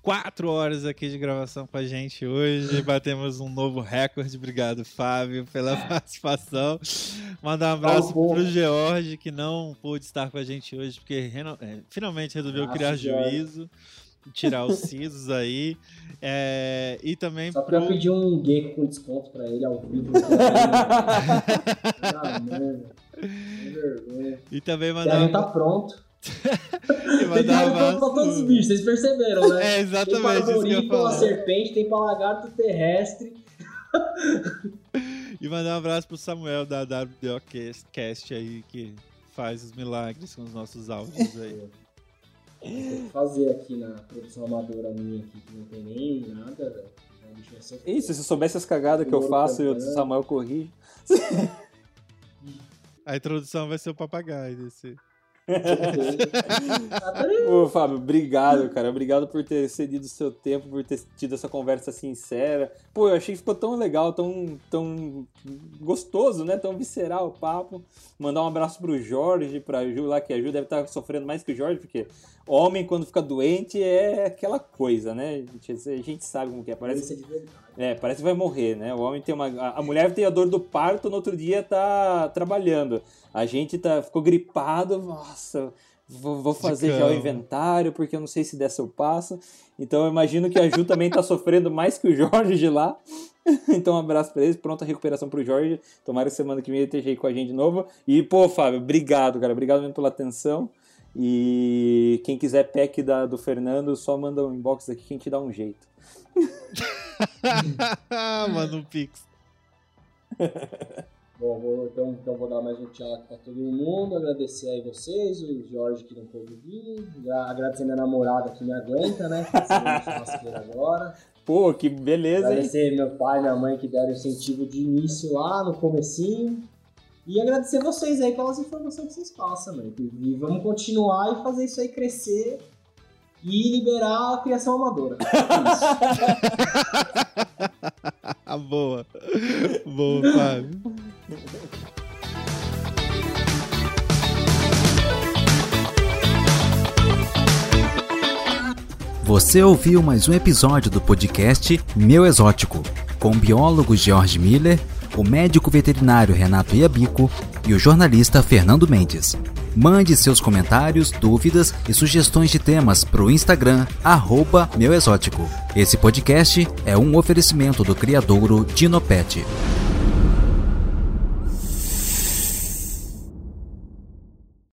quatro horas aqui de gravação com a gente hoje. Batemos um novo recorde. Obrigado, Fábio, pela participação. Mandar um abraço oh, pro George, que não pôde estar com a gente hoje, porque é, finalmente resolveu criar juízo tirar os sisos aí. É, e também. Só pra pro... eu pedir um gecko com desconto pra ele ao vivo. ah, e também mandar. Deve tá pronto. e mandar pronto pra todos os bichos, vocês perceberam, né? É, exatamente. Tem para serpente, tem para lagarto terrestre. e mandar um abraço pro Samuel da WDO Cast aí, que faz os milagres com os nossos áudios aí. Que fazer aqui na produção amadora minha aqui, que não tem nem nada, velho. Isso, se eu soubesse as cagadas que eu faço e o Samuel corrige. A introdução vai ser o papagaio desse. Ô, Fábio, obrigado, cara. Obrigado por ter cedido o seu tempo, por ter tido essa conversa sincera. Pô, eu achei que ficou tão legal, tão, tão gostoso, né? Tão visceral o papo. Mandar um abraço pro Jorge, pra Ju lá, que a Ju deve estar sofrendo mais que o Jorge, porque homem, quando fica doente, é aquela coisa, né? A gente, a gente sabe como que é. Parece, é, parece que vai morrer, né? O homem tem uma. A mulher tem a dor do parto, no outro dia tá trabalhando. A gente tá, ficou gripado, nossa, vou, vou fazer já o inventário, porque eu não sei se dessa eu passo. Então eu imagino que a Ju também tá sofrendo mais que o Jorge de lá. Então um abraço pra eles, pronta recuperação pro Jorge. Tomara que semana que vem ele esteja aí com a gente de novo. E, pô, Fábio, obrigado, cara. Obrigado mesmo pela atenção. E quem quiser pack da, do Fernando, só manda um inbox aqui que a gente dá um jeito. manda um pix. Bom, vou, então, então vou dar mais um tchau para todo mundo, agradecer aí vocês, o Jorge que não pôde vir, agradecer minha namorada que me aguenta, né? agora. Pô, que beleza, Agradecer hein? meu pai e minha mãe que deram incentivo de início lá no comecinho. E agradecer vocês aí pelas informações que vocês passam, mano. E vamos continuar e fazer isso aí crescer e liberar a criação amadora. É Boa. Boa, Fábio. Você ouviu mais um episódio do podcast Meu Exótico, com o biólogo George Miller, o médico veterinário Renato Iabico e o jornalista Fernando Mendes. Mande seus comentários, dúvidas e sugestões de temas para o Instagram, arroba Meu Exótico. Esse podcast é um oferecimento do criadouro Dinopet.